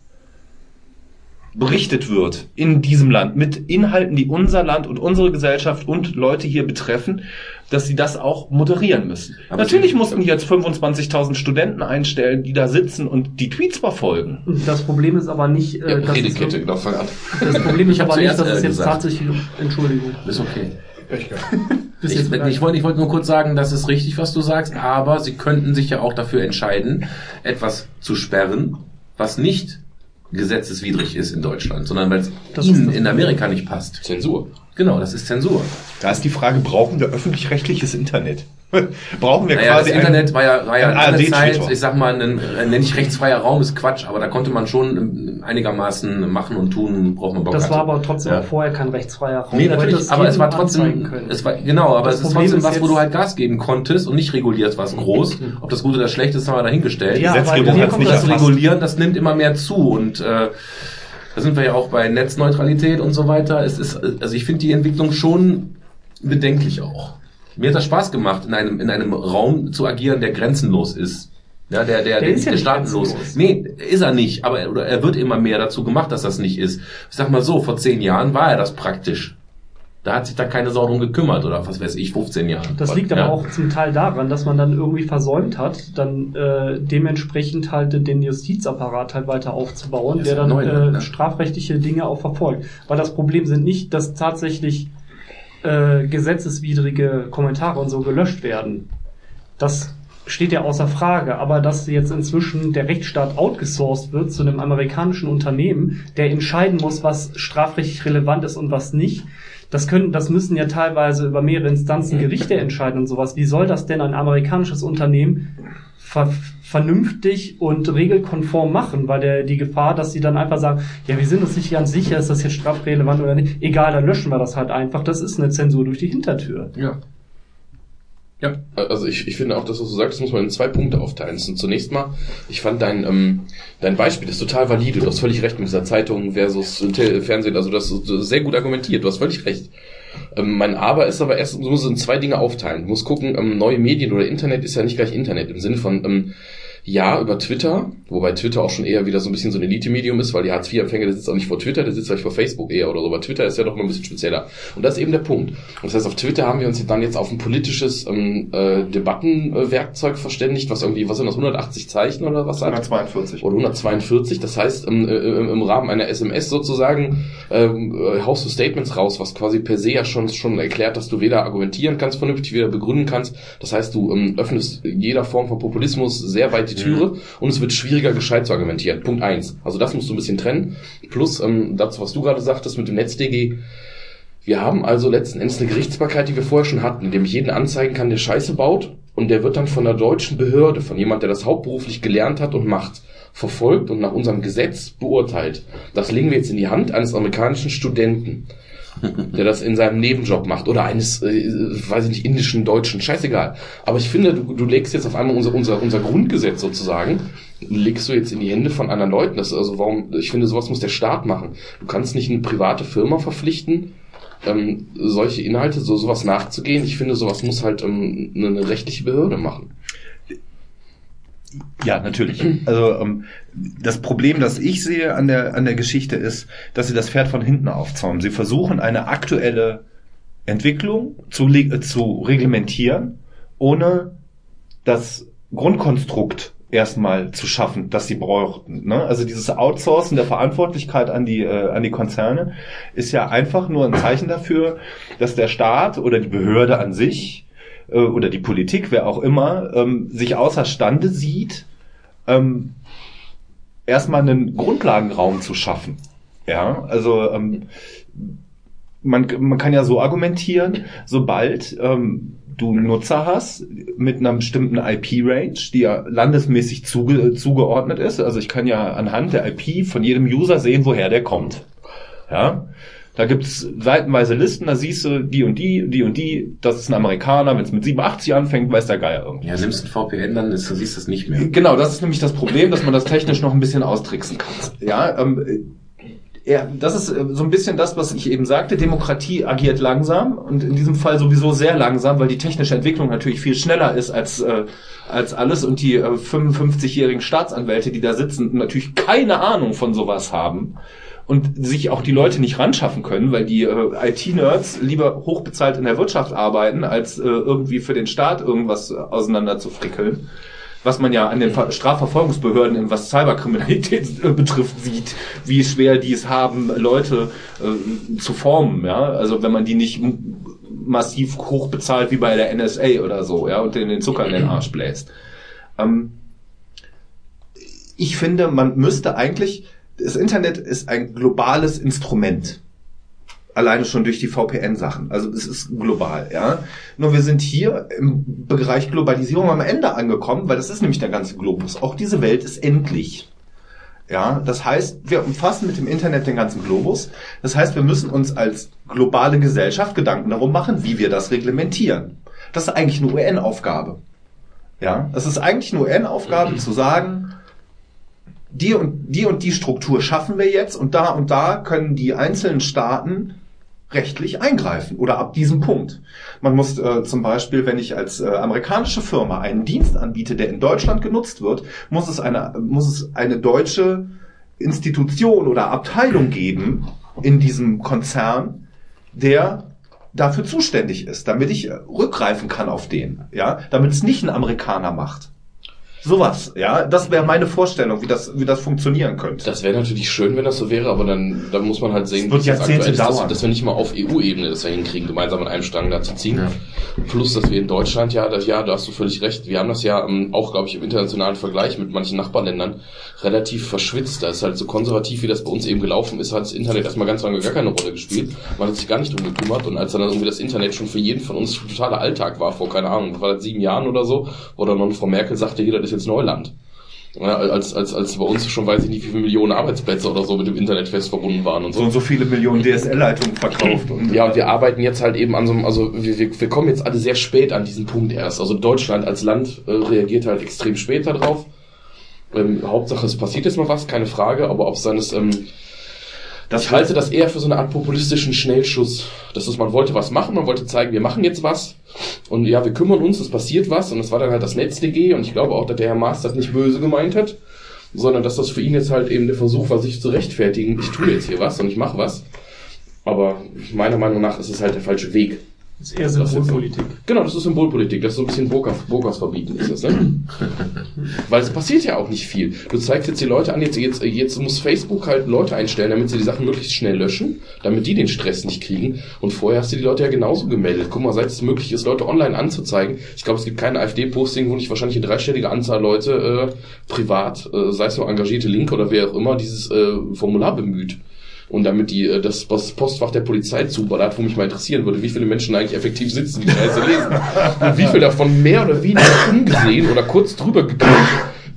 berichtet wird in diesem Land mit Inhalten, die unser Land und unsere Gesellschaft und Leute hier betreffen, dass sie das auch moderieren müssen. Aber Natürlich mussten die jetzt 25.000 Studenten einstellen, die da sitzen und die Tweets verfolgen. das Problem ist aber nicht, Ja, äh, dass es, Redekette, genau, das Problem ist aber nicht, dass es äh, jetzt gesagt. tatsächlich, Entschuldigung, ist okay. Pech gehabt. Ich, jetzt ich, wollte, ich wollte nur kurz sagen, das ist richtig, was du sagst, aber sie könnten sich ja auch dafür entscheiden, etwas zu sperren, was nicht gesetzeswidrig ist in Deutschland, sondern weil es ihnen in Amerika nicht passt. Zensur. Genau, das ist Zensur. Da ist die Frage, brauchen wir öffentlich-rechtliches Internet? brauchen wir Naja, das quasi Internet ein, war ja, war ja ein lange Zeit, ich sag mal, ein, äh, nenn ich rechtsfreier Raum ist Quatsch, aber da konnte man schon ähm, einigermaßen machen und tun, braucht man Bock Das hatte. war aber trotzdem Ja. auch vorher kein rechtsfreier Raum. Nee, natürlich, aber es war trotzdem, können. es war, genau, aber Das es ist Problem trotzdem ist was, wo du halt Gas geben konntest und nicht reguliert warst groß. Ob das Gute oder Schlechte ist, haben wir dahingestellt. Ja, Gesetzgebung aber hier hat's kommt nicht das das erfasst. Regulieren, das nimmt immer mehr zu und äh, da sind wir ja auch bei Netzneutralität und so weiter. Es ist, also ich finde die Entwicklung schon bedenklich auch. Mir hat das Spaß gemacht, in einem, in einem Raum zu agieren, der grenzenlos ist. Ja, der, der, der, ist ja der nicht staatenlos. Nee, ist er nicht, aber er, oder er wird immer mehr dazu gemacht, dass das nicht ist. Ich sag mal so, vor zehn Jahren war er das praktisch. Da hat sich da keine Sau drum gekümmert, oder was weiß ich, 15 Jahren. Das liegt aber Ja. auch zum Teil daran, dass man dann irgendwie versäumt hat, dann äh, dementsprechend halt den Justizapparat halt weiter aufzubauen, der dann neu, äh, ne? strafrechtliche Dinge auch verfolgt. Weil das Problem sind nicht, dass tatsächlich äh, gesetzeswidrige Kommentare und so gelöscht werden. Das steht ja außer Frage, aber dass jetzt inzwischen der Rechtsstaat outgesourced wird zu einem amerikanischen Unternehmen, der entscheiden muss, was strafrechtlich relevant ist und was nicht, das können, das müssen ja teilweise über mehrere Instanzen Gerichte entscheiden und sowas. Wie soll das denn ein amerikanisches Unternehmen ver vernünftig und regelkonform machen, weil der, die Gefahr, dass sie dann einfach sagen, ja, wir sind uns nicht ganz sicher, ist das jetzt strafrelevant oder nicht, egal, dann löschen wir das halt einfach, das ist eine Zensur durch die Hintertür. Ja. Ja, also ich, ich finde auch, dass du sagst, muss man in zwei Punkte aufteilen. Zunächst mal, ich fand dein, ähm, dein Beispiel ist total valide. Du hast völlig recht mit dieser Zeitung versus Fernsehen. Also das ist sehr gut argumentiert. Du hast völlig recht. Ähm, mein Aber ist aber erst, du musst in zwei Dinge aufteilen. Du musst gucken, ähm, neue Medien oder Internet ist ja nicht gleich Internet. Im Sinne von, ähm, ja, über Twitter, wobei Twitter auch schon eher wieder so ein bisschen so ein Elite-Medium ist, weil die Hartz-IV-Empfänger, der sitzt auch nicht vor Twitter, der sitzt vielleicht vor Facebook eher oder so, aber Twitter ist ja doch noch ein bisschen spezieller. Und das ist eben der Punkt. Das heißt, auf Twitter haben wir uns dann jetzt auf ein politisches ähm, äh, Debattenwerkzeug verständigt, was irgendwie, was sind das, 180 Zeichen oder was? hat? 142. oder 142. Das heißt, ähm, äh, im im Rahmen einer SMS sozusagen ähm, äh, haust du Statements raus, was quasi per se ja schon schon erklärt, dass du weder argumentieren kannst vernünftig, weder begründen kannst. Das heißt, du ähm, öffnest jeder Form von Populismus sehr weit die Türe und es wird schwieriger, gescheit zu argumentieren. Punkt eins. Also das musst du ein bisschen trennen. Plus ähm, dazu, was du gerade sagtest mit dem NetzDG. Wir haben also letzten Endes eine Gerichtsbarkeit, die wir vorher schon hatten, indem ich jeden anzeigen kann, der Scheiße baut und der wird dann von der deutschen Behörde, von jemand, der das hauptberuflich gelernt hat und macht, verfolgt und nach unserem Gesetz beurteilt. Das legen wir jetzt in die Hand eines amerikanischen Studenten, der das in seinem Nebenjob macht oder eines, äh, weiß ich nicht, indischen, deutschen, scheißegal. Aber ich finde, du, du legst jetzt auf einmal unser, unser, unser Grundgesetz sozusagen, legst du jetzt in die Hände von anderen Leuten. Das also warum, ich finde, sowas muss der Staat machen. Du kannst nicht eine private Firma verpflichten, ähm, solche Inhalte, so sowas nachzugehen. Ich finde, sowas muss halt ähm, eine rechtliche Behörde machen. Ja, natürlich. Also ähm, das Problem, das ich sehe an der an der Geschichte ist, dass sie das Pferd von hinten aufzäumen. Sie versuchen eine aktuelle Entwicklung zu, äh, zu reglementieren, ohne das Grundkonstrukt erstmal zu schaffen, das sie brauchten. Ne? Also dieses Outsourcen der Verantwortlichkeit an die äh, an die Konzerne ist ja einfach nur ein Zeichen dafür, dass der Staat oder die Behörde an sich äh, oder die Politik, wer auch immer, ähm, sich außerstande sieht, ähm, erstmal einen Grundlagenraum zu schaffen. Ja, also ähm, man, man kann ja so argumentieren, sobald ähm, du Nutzer hast mit einer bestimmten IP-Range, die ja landesmäßig zuge zugeordnet ist. Also ich kann ja anhand der IP von jedem User sehen, woher der kommt. Ja, da gibt's seitenweise Listen, da siehst du die und die, die und die, das ist ein Amerikaner, wenn es mit 87 anfängt, weiß der Geier irgendwie. Ja, nimmst ein VPN, dann ist, siehst du es nicht mehr. Genau, das ist nämlich das Problem, dass man das technisch noch ein bisschen austricksen kann. Ja, ähm, ja, das ist äh, so ein bisschen das, was ich eben sagte. Demokratie agiert langsam und in diesem Fall sowieso sehr langsam, weil die technische Entwicklung natürlich viel schneller ist als, äh, als alles und die äh, 55-jährigen Staatsanwälte, die da sitzen, natürlich keine Ahnung von sowas haben und sich auch die Leute nicht ranschaffen können, weil die äh, IT-Nerds lieber hochbezahlt in der Wirtschaft arbeiten, als äh, irgendwie für den Staat irgendwas äh, auseinander zu frickeln. Was man ja an den Ver- Strafverfolgungsbehörden, was Cyberkriminalität äh, betrifft, sieht, wie schwer die es haben, Leute äh, zu formen. Ja? Also wenn man die nicht massiv hochbezahlt wie bei der NSA oder so, ja, und denen den Zucker in den Arsch bläst. Ähm, ich finde, man müsste eigentlich, das Internet ist ein globales Instrument. Alleine schon durch die VPN-Sachen. Also es ist global, ja. Nur wir sind hier im Bereich Globalisierung am Ende angekommen, weil das ist nämlich der ganze Globus. Auch diese Welt ist endlich. Ja, das heißt, wir umfassen mit dem Internet den ganzen Globus. Das heißt, wir müssen uns als globale Gesellschaft Gedanken darum machen, wie wir das reglementieren. Das ist eigentlich eine UN-Aufgabe. Ja, es ist eigentlich eine UN-Aufgabe zu sagen, die und die und die Struktur schaffen wir jetzt und da und da können die einzelnen Staaten rechtlich eingreifen oder ab diesem Punkt. Man muss äh, zum Beispiel, wenn ich als äh, amerikanische Firma einen Dienst anbiete, der in Deutschland genutzt wird, muss es eine muss es eine deutsche Institution oder Abteilung geben in diesem Konzern, der dafür zuständig ist, damit ich äh, rückgreifen kann auf den, ja, damit es nicht ein Amerikaner macht. Sowas, ja, das wäre meine Vorstellung, wie das, wie das funktionieren könnte. Das wäre natürlich schön, wenn das so wäre, aber dann, dann muss man halt sehen, Das wird Jahrzehnte ist, dass, dass wir nicht mal auf EU-Ebene das ja hinkriegen, gemeinsam an einem Strang da zu ziehen. Ja. Plus, dass wir in Deutschland ja, das, ja, da hast du völlig recht, wir haben das ja ähm, auch, glaube ich, im internationalen Vergleich mit manchen Nachbarländern relativ verschwitzt. Da ist halt so konservativ, wie das bei uns eben gelaufen ist, hat das Internet erstmal ganz lange gar keine Rolle gespielt. Man hat sich gar nicht drum gekümmert und als dann irgendwie das Internet schon für jeden von uns totaler Alltag war, vor keine Ahnung, war das sieben Jahren oder so, wo dann noch Frau Merkel sagte, das ist jetzt Neuland. Ja, als, als, als bei uns schon weiß ich nicht, wie viele Millionen Arbeitsplätze oder so mit dem Internet fest verbunden waren und So so. und so viele Millionen DSL-Leitungen verkauft. Und Ja, und wir arbeiten jetzt halt eben an so einem, also wir, wir, wir kommen jetzt alle sehr spät an diesen Punkt erst. Also Deutschland als Land äh, reagiert halt extrem spät darauf. Ähm, Hauptsache, es passiert jetzt mal was, keine Frage, aber ob es dann ist, ähm, das ich halte das eher für so eine Art populistischen Schnellschuss. Das ist, man wollte was machen, man wollte zeigen, wir machen jetzt was. Und ja, wir kümmern uns, es passiert was. Und es war dann halt das NetzDG. Und ich glaube auch, dass der Herr Maas das nicht böse gemeint hat, sondern dass das für ihn jetzt halt eben der Versuch war, sich zu rechtfertigen. Ich tue jetzt hier was und ich mache was. Aber meiner Meinung nach ist es halt der falsche Weg. Das ist eher Symbolpolitik. Genau, das ist Symbolpolitik, das ist so ein bisschen Burkas, Burkas verbieten ist das, ne? Weil es passiert ja auch nicht viel. Du zeigst jetzt die Leute an, jetzt, jetzt, jetzt muss Facebook halt Leute einstellen, damit sie die Sachen möglichst schnell löschen, damit die den Stress nicht kriegen. Und vorher hast du die Leute ja genauso gemeldet. Guck mal, seit es möglich ist, Leute online anzuzeigen. Ich glaube, es gibt keine AfD-Posting, wo nicht wahrscheinlich eine dreistellige Anzahl Leute äh, privat, äh, sei es nur engagierte Linke oder wer auch immer, dieses äh, Formular bemüht. Und damit die äh, das das Postfach der Polizei zuballert, wo mich mal interessieren würde, wie viele Menschen eigentlich effektiv sitzen, die Scheiße lesen. Und wie viel davon mehr oder weniger umgesehen oder kurz drüber geklickt.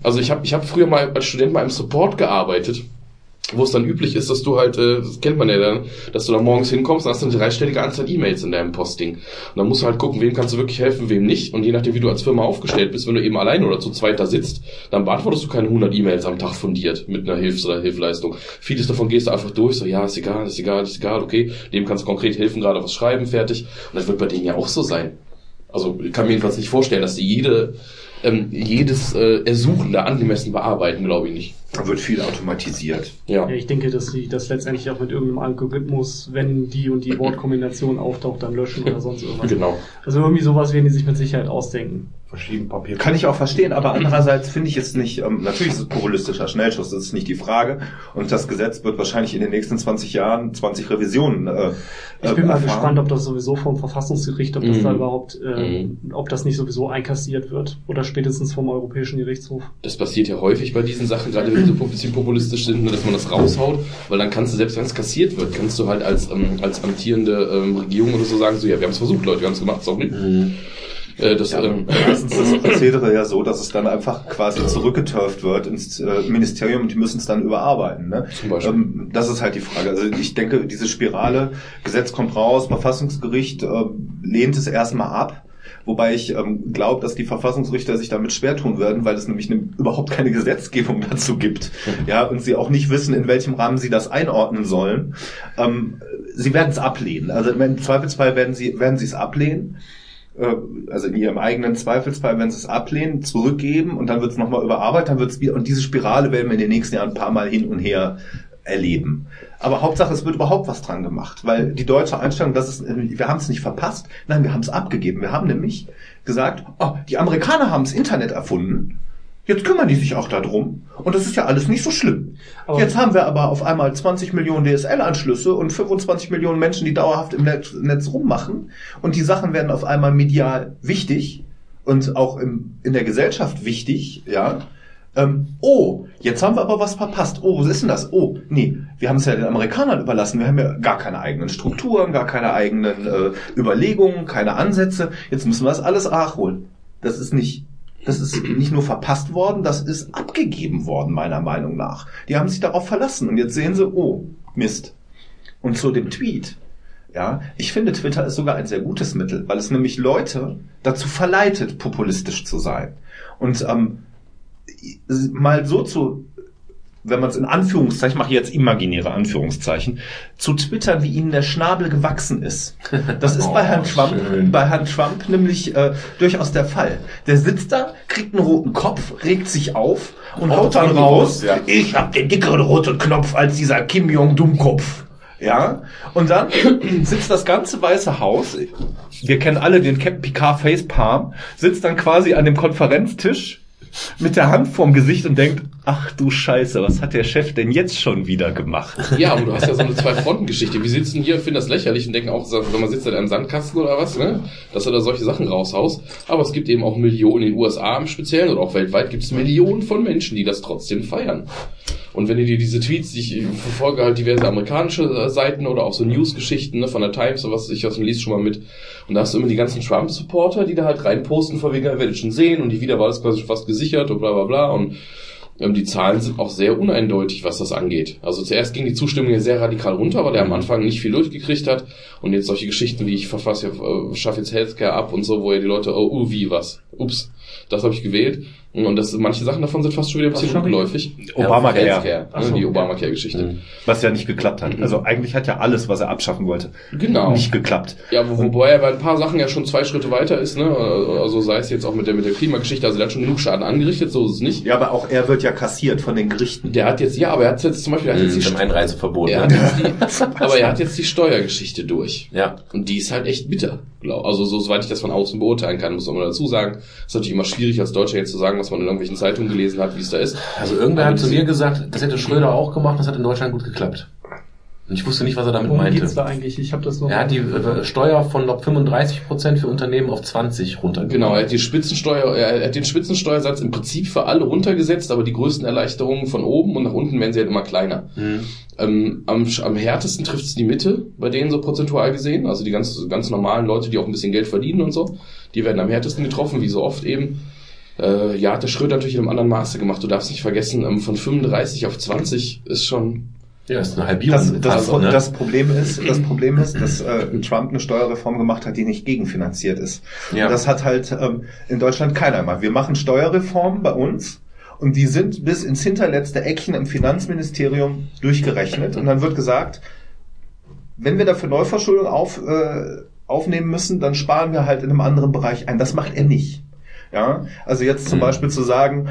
Also ich habe ich hab früher mal als Student mal im Support gearbeitet, wo es dann üblich ist, dass du halt, äh, das kennt man ja dann, dass du da morgens hinkommst, dann hast eine dreistellige Anzahl E-Mails in deinem Posting. Und dann musst du halt gucken, wem kannst du wirklich helfen, wem nicht. Und je nachdem, wie du als Firma aufgestellt bist, wenn du eben allein oder zu zweit da sitzt, dann beantwortest du keine 100 E-Mails am Tag fundiert mit einer Hilfs- oder Hilfleistung. Vieles davon gehst du einfach durch, so ja, ist egal, ist egal, ist egal, okay, dem kannst du konkret helfen, gerade was schreiben, fertig. Und das wird bei denen ja auch so sein. Also ich kann mir jedenfalls nicht vorstellen, dass die jede, ähm, jedes äh, Ersuchen da angemessen bearbeiten, glaube ich nicht. Da wird viel automatisiert. Ja. Ja, ich denke, dass sie das letztendlich auch mit irgendeinem Algorithmus, wenn die und die Wortkombination auftaucht, dann löschen oder sonst irgendwas. Genau. Also irgendwie sowas werden die sich mit Sicherheit ausdenken. Verschieben Papier. Kann ich auch verstehen, aber andererseits finde ich es nicht, ähm, natürlich ist es populistischer Schnellschuss, das ist nicht die Frage. Und das Gesetz wird wahrscheinlich in den nächsten 20 Jahren 20 Revisionen äh, Ich bin mal erfahren. gespannt, ob das sowieso vom Verfassungsgericht, ob das Mhm. da überhaupt, äh, ob das nicht sowieso einkassiert wird oder spätestens vom Europäischen Gerichtshof. Das passiert ja häufig bei diesen Sachen, gerade so ein bisschen populistisch sind, ne, dass man das raushaut, weil dann kannst du, selbst wenn es kassiert wird, kannst du halt als, ähm, als amtierende ähm, Regierung oder so sagen, so ja, wir haben es versucht, Leute, wir haben es gemacht, sorry. Äh, das, ähm, Meistens ist das Prozedere ja so, dass es dann einfach quasi zurückgeturft wird ins äh, Ministerium und die müssen es dann überarbeiten. Ne? Zum Beispiel. Ähm, das ist halt die Frage. Also ich denke, diese Spirale, Gesetz kommt raus, Verfassungsgericht äh, lehnt es erstmal ab. Wobei ich ähm, glaube, dass die Verfassungsrichter sich damit schwer tun werden, weil es nämlich ne, überhaupt keine Gesetzgebung dazu gibt. Ja, und sie auch nicht wissen, in welchem Rahmen sie das einordnen sollen. Ähm, sie werden es ablehnen. Also im Zweifelsfall werden sie, werden sie es ablehnen äh, also in ihrem eigenen Zweifelsfall, wenn sie es ablehnen, zurückgeben und dann wird es nochmal überarbeitet, dann wird es wieder, und diese Spirale werden wir in den nächsten Jahren ein paar Mal hin und her erleben. Aber Hauptsache, es wird überhaupt was dran gemacht, weil die deutsche Einstellung, das ist, wir haben es nicht verpasst, nein, wir haben es abgegeben. Wir haben nämlich gesagt, oh, die Amerikaner haben das Internet erfunden, jetzt kümmern die sich auch darum und das ist ja alles nicht so schlimm. Aber- jetzt haben wir aber auf einmal 20 Millionen DSL-Anschlüsse und 25 Millionen Menschen, die dauerhaft im Netz, Netz rummachen und die Sachen werden auf einmal medial wichtig und auch im, in der Gesellschaft wichtig, ja. Ähm, oh, jetzt haben wir aber was verpasst. Oh, was ist denn das? Oh, nee, wir haben es ja den Amerikanern überlassen. Wir haben ja gar keine eigenen Strukturen, gar keine eigenen äh, Überlegungen, keine Ansätze. Jetzt müssen wir das alles nachholen. Das ist nicht, das ist nicht nur verpasst worden, das ist abgegeben worden, meiner Meinung nach. Die haben sich darauf verlassen und jetzt sehen sie, oh, Mist. Und zu dem Tweet. Ja, ich finde, Twitter ist sogar ein sehr gutes Mittel, weil es nämlich Leute dazu verleitet, populistisch zu sein. Und ähm, mal so zu, wenn man es in Anführungszeichen, ich mache jetzt imaginäre Anführungszeichen, zu twittern, wie ihnen der Schnabel gewachsen ist. Das ist bei Herrn Trump, bei Herrn Trump nämlich äh, durchaus der Fall. Der sitzt da, kriegt einen roten Kopf, regt sich auf und haut dann raus, Ja. ich habe den dickeren roten Knopf als dieser Kim Jong Dummkopf. Ja, und dann sitzt das ganze Weiße Haus, wir kennen alle den Captain Picard Facepalm, sitzt dann quasi an dem Konferenztisch mit der Hand vorm Gesicht und denkt, ach du Scheiße, was hat der Chef denn jetzt schon wieder gemacht? Ja, aber du hast ja so eine Zwei-Fronten-Geschichte. Wir sitzen hier, finden das lächerlich und denken auch, wenn man sitzt in einem Sandkasten oder was, ne, dass du da solche Sachen raushaust. Aber es gibt eben auch Millionen, in den USA im Speziellen oder auch weltweit gibt es Millionen von Menschen, die das trotzdem feiern. Und wenn du dir diese Tweets, ich verfolge halt diverse amerikanische äh, Seiten oder auch so News-Geschichten ne, von der Times, so was ich aus dem liest schon mal mit. Und da hast du immer die ganzen Trump-Supporter, die da halt reinposten, von wegen, werdet schon sehen und die wieder war das quasi fast gesichert und bla bla bla. Und ähm, die Zahlen sind auch sehr uneindeutig, was das angeht. Also zuerst ging die Zustimmung ja sehr radikal runter, weil der am Anfang nicht viel durchgekriegt hat. Und jetzt solche Geschichten wie ich verfasse, äh, schaffe jetzt Healthcare ab und so, wo ja die Leute, oh, uh, wie, was? Ups, das habe ich gewählt. Und das, manche Sachen davon sind fast schon wieder ein bisschen rückläufig. Obamacare. Healthcare, ne, so, die. Obamacare-Geschichte. Mhm. Was ja nicht geklappt hat. Also eigentlich hat ja alles, was er abschaffen wollte, Genau. nicht geklappt. Ja, wo, wobei er bei ein paar Sachen ja schon zwei Schritte weiter ist, ne? Also sei es jetzt auch mit der, mit der Klimageschichte, also der hat schon genug Schaden angerichtet, so ist es nicht. Ja, aber auch er wird ja kassiert von den Gerichten. Der hat jetzt, ja, aber er hat jetzt zum Beispiel, er hat jetzt Mit die, Einreiseverbot. er ne? hat jetzt die aber er hat jetzt die Steuergeschichte durch. Ja. Und die ist halt echt bitter. glaub- Also so, soweit ich das von außen beurteilen kann, muss man mal dazu sagen. Ist natürlich immer schwierig als Deutscher jetzt zu sagen, was man in irgendwelchen Zeitungen gelesen hat, wie es da ist. Also irgendwer hat zu mir gesagt, das hätte Schröder auch gemacht, das hat in Deutschland gut geklappt. Und ich wusste nicht, was er damit Worum meinte. geht's da eigentlich? Ich habe das noch. Er hat die äh, Steuer von glaub, 35 Prozent für Unternehmen auf 20 runtergegangen. Genau, er hat die Spitzensteuer, er hat den Spitzensteuersatz im Prinzip für alle runtergesetzt, aber die größten Erleichterungen von oben und nach unten werden sie halt immer kleiner. Mhm. Ähm, am, am härtesten trifft es die Mitte, bei denen so prozentual gesehen, also die ganz, ganz normalen Leute, die auch ein bisschen Geld verdienen und so, die werden am härtesten getroffen, wie so oft eben. Äh, ja, hat der Schröder natürlich in einem anderen Maße gemacht. Du darfst nicht vergessen, ähm, von 35 auf 20 ist schon Ja, ist eine Halbierung. Das, das, Also, ne? das Problem ist, das Problem ist, dass äh, Trump eine Steuerreform gemacht hat, die nicht gegenfinanziert ist. Ja. Und das hat halt ähm, in Deutschland keiner mal. Wir machen Steuerreformen bei uns und die sind bis ins hinterletzte Eckchen im Finanzministerium durchgerechnet und dann wird gesagt, wenn wir dafür Neuverschuldung auf, äh, aufnehmen müssen, dann sparen wir halt in einem anderen Bereich ein. Das macht er nicht. Ja, also jetzt zum Mhm. Beispiel zu sagen,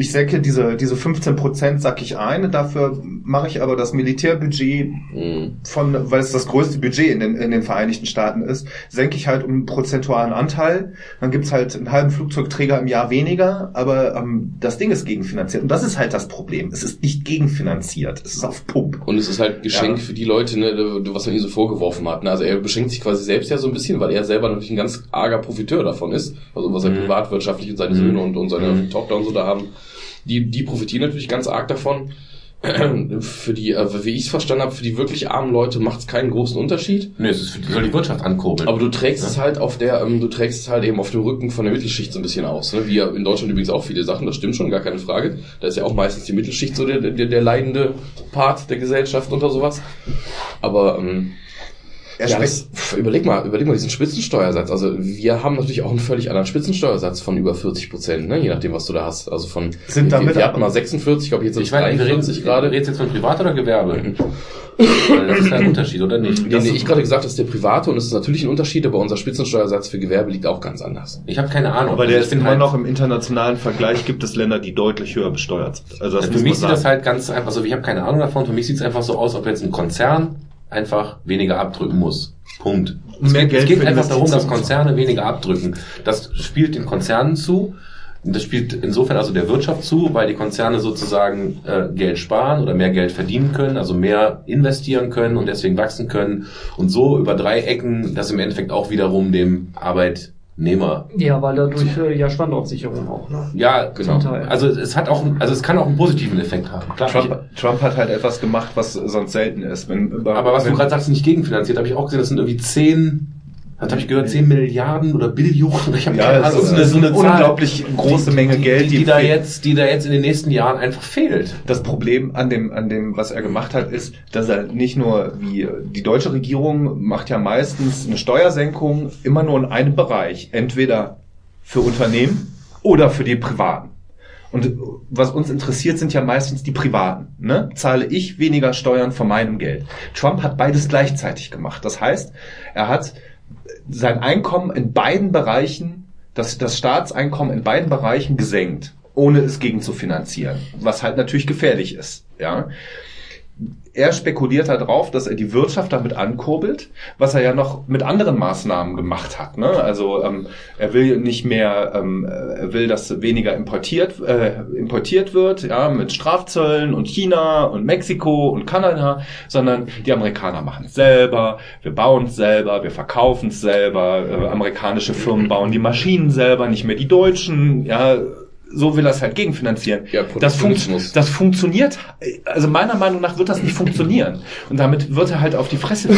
ich senke diese, diese 15 Prozent sack ich ein, dafür mache ich aber das Militärbudget mh, von, weil es das größte Budget in den, in den Vereinigten Staaten ist, senke ich halt um einen prozentualen Anteil. Dann gibt's halt einen halben Flugzeugträger im Jahr weniger, aber ähm, das Ding ist gegenfinanziert. Und das ist halt das Problem. Es ist nicht gegenfinanziert. Es ist auf Pump. Und es ist halt Geschenk Ja. für die Leute, ne, was man ihm so vorgeworfen hat. Ne? Also er beschenkt sich quasi selbst ja so ein bisschen, weil er selber natürlich ein ganz arger Profiteur davon ist. Also was er Mhm. privatwirtschaftlich und seine Mhm. Söhne und, und seine Mhm. Tochter und so da haben. Die, die profitieren natürlich ganz arg davon. Für die, äh, wie ich es verstanden habe, für die wirklich armen Leute macht es keinen großen Unterschied. nee, es ist für, soll die Wirtschaft ankurbeln. Aber du trägst Ja. es halt auf der, ähm, du trägst es halt eben auf dem Rücken von der Mittelschicht so ein bisschen aus. Ne? Wie ja in Deutschland übrigens auch viele Sachen, das stimmt schon, gar keine Frage. Da ist ja auch meistens die Mittelschicht so der, der, der leidende Part der Gesellschaft unter sowas. Aber ähm, Er ja, das, pf, überleg mal, überleg mal diesen Spitzensteuersatz. Also wir haben natürlich auch einen völlig anderen Spitzensteuersatz von über 40 Prozent, ne? je nachdem, was du da hast. Also von Sind wir, damit wir hatten mal 46, ich glaube jetzt ich nicht, wir reden, 43 gerade. redest jetzt von Privat oder Gewerbe? Weil das ist ja ein Unterschied, oder nicht? Nee, nee, ich gerade gesagt, das ist der private und es ist natürlich ein Unterschied, aber unser Spitzensteuersatz für Gewerbe liegt auch ganz anders. Ich habe keine Ahnung. aber der Also ist ich immer halt, noch im internationalen Vergleich gibt es Länder, die deutlich höher besteuert sind. Also das für muss mich sieht das halt ganz einfach so, ich habe keine Ahnung davon, für mich sieht es einfach so aus, ob jetzt ein Konzern einfach weniger abdrücken muss. Punkt. Es Mehr geht, Geld es geht einfach darum, dass. Konzerne weniger abdrücken. Das spielt den Konzernen zu. Das spielt insofern also der Wirtschaft zu, weil die Konzerne sozusagen äh, Geld sparen oder mehr Geld verdienen können, also mehr investieren können und deswegen wachsen können. Und so über drei Ecken das im Endeffekt auch wiederum dem Arbeitnehmer Ja, weil dadurch äh, ja Standortsicherung auch, ne? ja, genau. Also es hat auch, also es kann auch einen positiven Effekt haben. Klar, Trump, Trump hat halt etwas gemacht, was sonst selten ist. Wenn, ich, aber was wenn, du gerade sagst, nicht gegenfinanziert, habe ich auch gesehen, das sind irgendwie zehn, was habe ich gehört, zehn Milliarden oder Billionen, ich Ja, keine das Ahnung, ist ist so eine unglaublich große Menge die, Geld, die, die, die da jetzt, die da jetzt in den nächsten Jahren einfach fehlt. Das Problem an dem, an dem, was er gemacht hat, ist, dass er nicht nur wie die deutsche Regierung macht ja meistens eine Steuersenkung immer nur in einem Bereich, entweder für Unternehmen oder für die Privaten. Und was uns interessiert, sind ja meistens die Privaten. Ne? Zahle ich weniger Steuern von meinem Geld. Trump hat beides gleichzeitig gemacht. Das heißt, er hat sein Einkommen in beiden Bereichen, das, das Staatseinkommen in beiden Bereichen gesenkt, ohne es gegen zu finanzieren, was halt natürlich gefährlich ist. Ja. Er spekuliert darauf, dass er die Wirtschaft damit ankurbelt, was er ja noch mit anderen Maßnahmen gemacht hat. Ne? Also ähm, er will nicht mehr, ähm, er will, dass weniger importiert, äh, importiert wird, ja, mit Strafzöllen und China und Mexiko und Kanada, sondern die Amerikaner machen es selber, wir bauen es selber, wir verkaufen es selber, äh, amerikanische Firmen bauen die Maschinen selber, nicht mehr die Deutschen, ja, so will er es halt gegenfinanzieren. Ja, das, Protektionismus. das funktioniert, also meiner Meinung nach wird das nicht funktionieren. Und damit wird er halt auf die Fresse.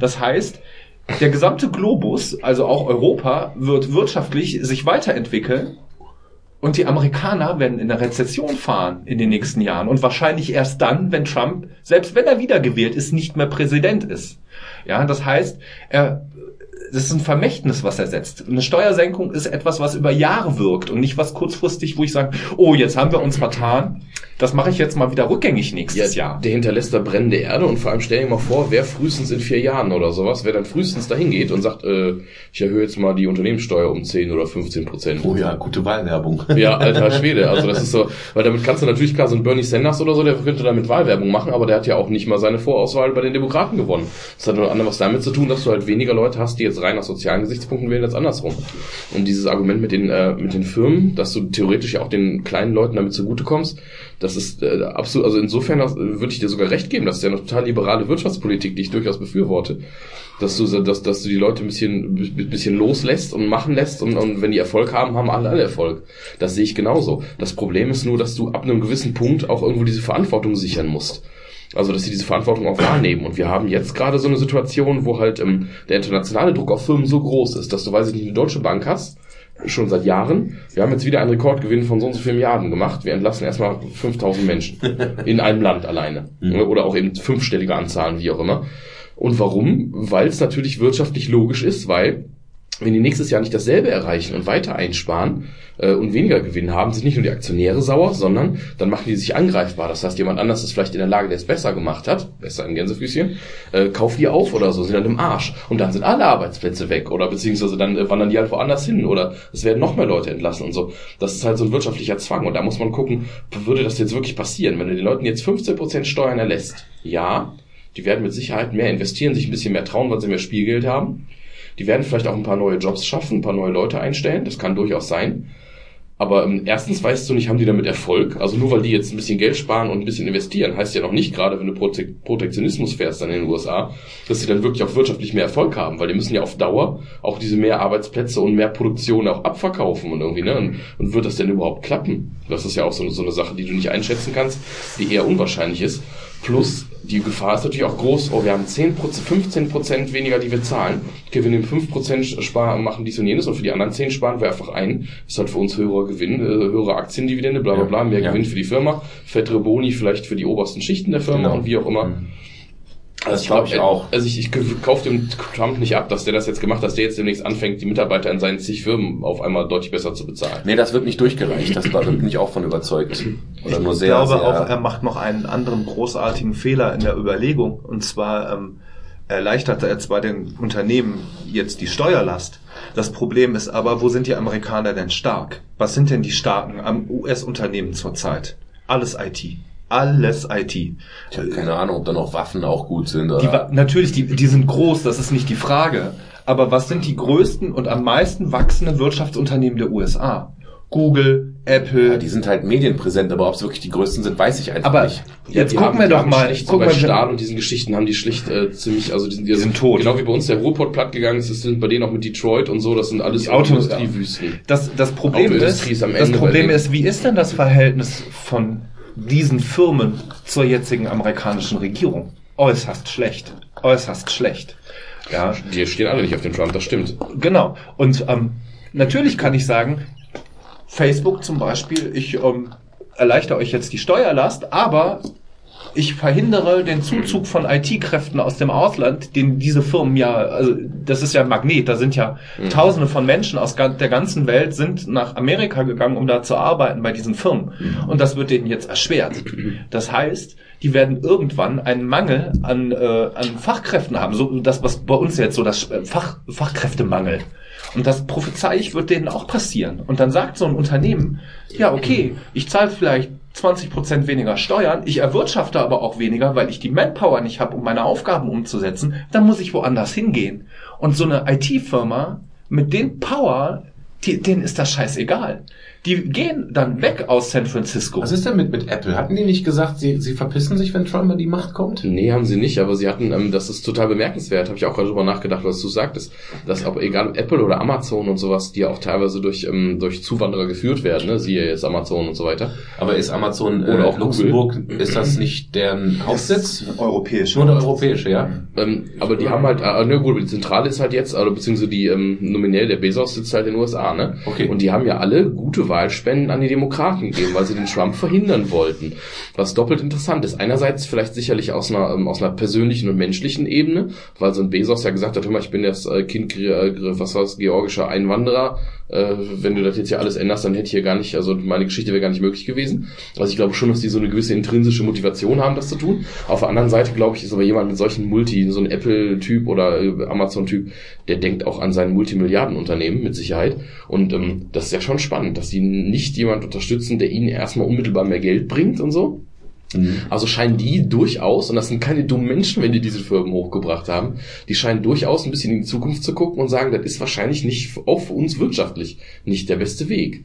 Das heißt, der gesamte Globus, also auch Europa, wird wirtschaftlich sich weiterentwickeln. Und die Amerikaner werden in eine Rezession fahren in den nächsten Jahren. Und wahrscheinlich erst dann, wenn Trump, selbst wenn er wiedergewählt ist, nicht mehr Präsident ist. Ja, das heißt, er, das ist ein Vermächtnis, was er setzt. Eine Steuersenkung ist etwas, was über Jahre wirkt und nicht was kurzfristig, wo ich sage, oh, jetzt haben wir uns vertan. Das mache ich jetzt mal wieder rückgängig nächstes Jahr. Der hinterlässt da brennende Erde und vor allem stell dir mal vor, wer frühestens in vier Jahren oder sowas, wer dann frühestens dahin geht und sagt, äh, ich erhöhe jetzt mal die Unternehmenssteuer um 10 oder 15 Prozent. Oh ja, gute Wahlwerbung. Ja, alter Schwede. Also das ist so, weil damit kannst du natürlich klar so ein Bernie Sanders oder so, der könnte damit Wahlwerbung machen, aber der hat ja auch nicht mal seine Vorauswahl bei den Demokraten gewonnen. Das hat unter anderem was damit zu tun, dass du halt weniger Leute hast, die jetzt rein aus sozialen Gesichtspunkten wählen als andersrum. Und dieses Argument mit den äh, mit den Firmen, dass du theoretisch ja auch den kleinen Leuten damit zugutekommst, das ist äh, absolut, also insofern äh, würde ich dir sogar recht geben, das ist ja eine total liberale Wirtschaftspolitik, die ich durchaus befürworte. Dass du, dass, dass du die Leute ein bisschen, bisschen loslässt und machen lässt und, und wenn die Erfolg haben, haben alle, alle Erfolg. Das sehe ich genauso. Das Problem ist nur, dass du ab einem gewissen Punkt auch irgendwo diese Verantwortung sichern musst. Also, dass sie diese Verantwortung auch wahrnehmen. Und wir haben jetzt gerade so eine Situation, wo halt ähm, der internationale Druck auf Firmen so groß ist, dass du, weiß ich nicht, eine deutsche Bank hast, schon seit Jahren. Wir haben jetzt wieder einen Rekordgewinn von so und so vielen Milliarden gemacht. Wir entlassen erstmal 5000 Menschen in einem Land alleine. Oder auch eben fünfstellige Anzahlen, wie auch immer. Und warum? Weil es natürlich wirtschaftlich logisch ist, weil wenn die nächstes Jahr nicht dasselbe erreichen und weiter einsparen äh, und weniger Gewinn haben, sind nicht nur die Aktionäre sauer, sondern dann machen die sich angreifbar. Das heißt, jemand anders ist vielleicht in der Lage, der es besser gemacht hat, besser in Gänsefüßchen, äh, kauft die auf oder so, sind dann im Arsch. Und dann sind alle Arbeitsplätze weg oder beziehungsweise dann äh, wandern die halt woanders hin oder es werden noch mehr Leute entlassen und so. Das ist halt so ein wirtschaftlicher Zwang und da muss man gucken, würde das jetzt wirklich passieren, wenn du den Leuten jetzt 15% Steuern erlässt. Ja, die werden mit Sicherheit mehr investieren, sich ein bisschen mehr trauen, weil sie mehr Spielgeld haben. Die werden vielleicht auch ein paar neue Jobs schaffen, ein paar neue Leute einstellen. Das kann durchaus sein. Aber ähm, erstens weißt du nicht, haben die damit Erfolg? Also nur weil die jetzt ein bisschen Geld sparen und ein bisschen investieren, heißt ja noch nicht, gerade wenn du Prote Protektionismus fährst dann in den USA, dass sie dann wirklich auch wirtschaftlich mehr Erfolg haben, weil die müssen ja auf Dauer auch diese mehr Arbeitsplätze und mehr Produktion auch abverkaufen und irgendwie, ne? Und, und wird das denn überhaupt klappen? Das ist ja auch so, so eine Sache, die du nicht einschätzen kannst, die eher unwahrscheinlich ist. Plus, die Gefahr ist natürlich auch groß, oh, wir haben 10%, 15% weniger, die wir zahlen. Okay, wir nehmen 5% sparen, machen dies und jenes und für die anderen 10 sparen wir einfach ein. Ist halt für uns höherer Gewinn, äh, höhere Aktiendividende, bla bla bla, mehr Ja. Gewinn für die Firma, fettere Boni vielleicht für die obersten Schichten der Firma Genau. und wie auch immer. Mhm. Also glaub ich glaub, auch. Also ich, ich kaufe dem Trump nicht ab, dass der das jetzt gemacht hat, dass der jetzt demnächst anfängt, die Mitarbeiter in seinen zig Firmen auf einmal deutlich besser zu bezahlen. Nee, das wird nicht durchgereicht. Das, da bin ich auch von überzeugt. Oder nur ich sehr, glaube sehr, auch, er macht noch einen anderen großartigen Fehler in der Überlegung. Und zwar ähm, erleichtert er zwar den Unternehmen jetzt die Steuerlast. Das Problem ist aber, wo sind die Amerikaner denn stark? Was sind denn die Starken am US-Unternehmen zurzeit? Alles IT. Alles IT. ich habe keine Ahnung, ob da noch Waffen auch gut sind. Oder? Die, wa- natürlich, die, die sind groß, das ist nicht die Frage. Aber was sind die größten und am meisten wachsenden Wirtschaftsunternehmen der USA? Google, Apple. ja, die sind halt medienpräsent, aber ob es wirklich die größten sind, weiß ich einfach aber nicht. jetzt Die gucken haben- wir doch mal. Schlicht, so Gucken bei wir, Stahl und diesen Geschichten haben die schlicht äh, ziemlich, also die sind, die sind tot. Genau wie bei uns der Ruhrpott platt gegangen ist, das sind bei denen auch mit Detroit und so, das sind alles. Industriewüsten. Das, das Problem ist, ist am das Problem ist, wie ist denn das Verhältnis von diesen Firmen zur jetzigen amerikanischen Regierung? Äußerst schlecht. Äußerst schlecht. Ja, Die stehen alle nicht auf dem Trump, das stimmt. genau. Und ähm, natürlich kann ich sagen, Facebook zum Beispiel, ich ähm, erleichter euch jetzt die Steuerlast, aber ich verhindere den Zuzug von IT-Kräften aus dem Ausland, den diese Firmen ja, also das ist ja ein Magnet, da sind ja Tausende von Menschen aus der ganzen Welt sind nach Amerika gegangen, um da zu arbeiten bei diesen Firmen. Und das wird denen jetzt erschwert. Das heißt, die werden irgendwann einen Mangel an, äh, an Fachkräften haben, so das, was bei uns jetzt so das äh, Fach, Fachkräftemangel. Und das prophezei ich, wird denen auch passieren. Und dann sagt so ein Unternehmen, ja, okay, ich zahle vielleicht 20% weniger Steuern, ich erwirtschafte aber auch weniger, weil ich die Manpower nicht habe, um meine Aufgaben umzusetzen, dann muss ich woanders hingehen. Und so eine IT-Firma mit den Power, die, denen ist das scheißegal. Die gehen dann weg aus San Francisco. Was ist denn mit, mit Apple? Hatten die nicht gesagt, sie, sie verpissen sich, wenn Trump an die Macht kommt? Nee, haben sie nicht, aber sie hatten, ähm, das ist total bemerkenswert, habe ich auch gerade drüber nachgedacht, was du sagtest, dass ob egal ob Apple oder Amazon und sowas, die ja auch teilweise durch, ähm, durch Zuwanderer geführt werden, ne? siehe jetzt Amazon und so weiter. Aber ist Amazon Oder äh, auch Luxemburg, ist das nicht deren Hauptsitz? Europäisch. Nur der europäische, ja? Ähm, aber die haben halt, äh, ne gut, die Zentrale ist halt jetzt, oder beziehungsweise die ähm, nominell der Bezos sitzt halt in den USA, ne? Okay. Und die haben ja alle gute Wahlspenden an die Demokraten gegeben, weil sie den Trump verhindern wollten. Was doppelt interessant ist. Einerseits vielleicht sicherlich aus einer, ähm, aus einer persönlichen und menschlichen Ebene, weil so ein Bezos ja gesagt hat, hör mal, ich bin das äh, Kind, äh, was war's, georgischer Einwanderer, äh, wenn du das jetzt hier alles änderst, dann hätte ich hier gar nicht, also meine Geschichte wäre gar nicht möglich gewesen. Also ich glaube schon, dass die so eine gewisse intrinsische Motivation haben, das zu tun. Auf der anderen Seite, glaube ich, ist aber jemand mit solchen Multi, so ein Apple-Typ oder äh, Amazon-Typ, der denkt auch an sein Multimilliardenunternehmen mit Sicherheit. Und ähm, das ist ja schon spannend, dass die nicht jemand unterstützen, der ihnen erstmal unmittelbar mehr Geld bringt und so. Also scheinen die durchaus, und das sind keine dummen Menschen, wenn die diese Firmen hochgebracht haben, die scheinen durchaus ein bisschen in die Zukunft zu gucken und sagen, das ist wahrscheinlich nicht, auch für uns wirtschaftlich, nicht der beste Weg.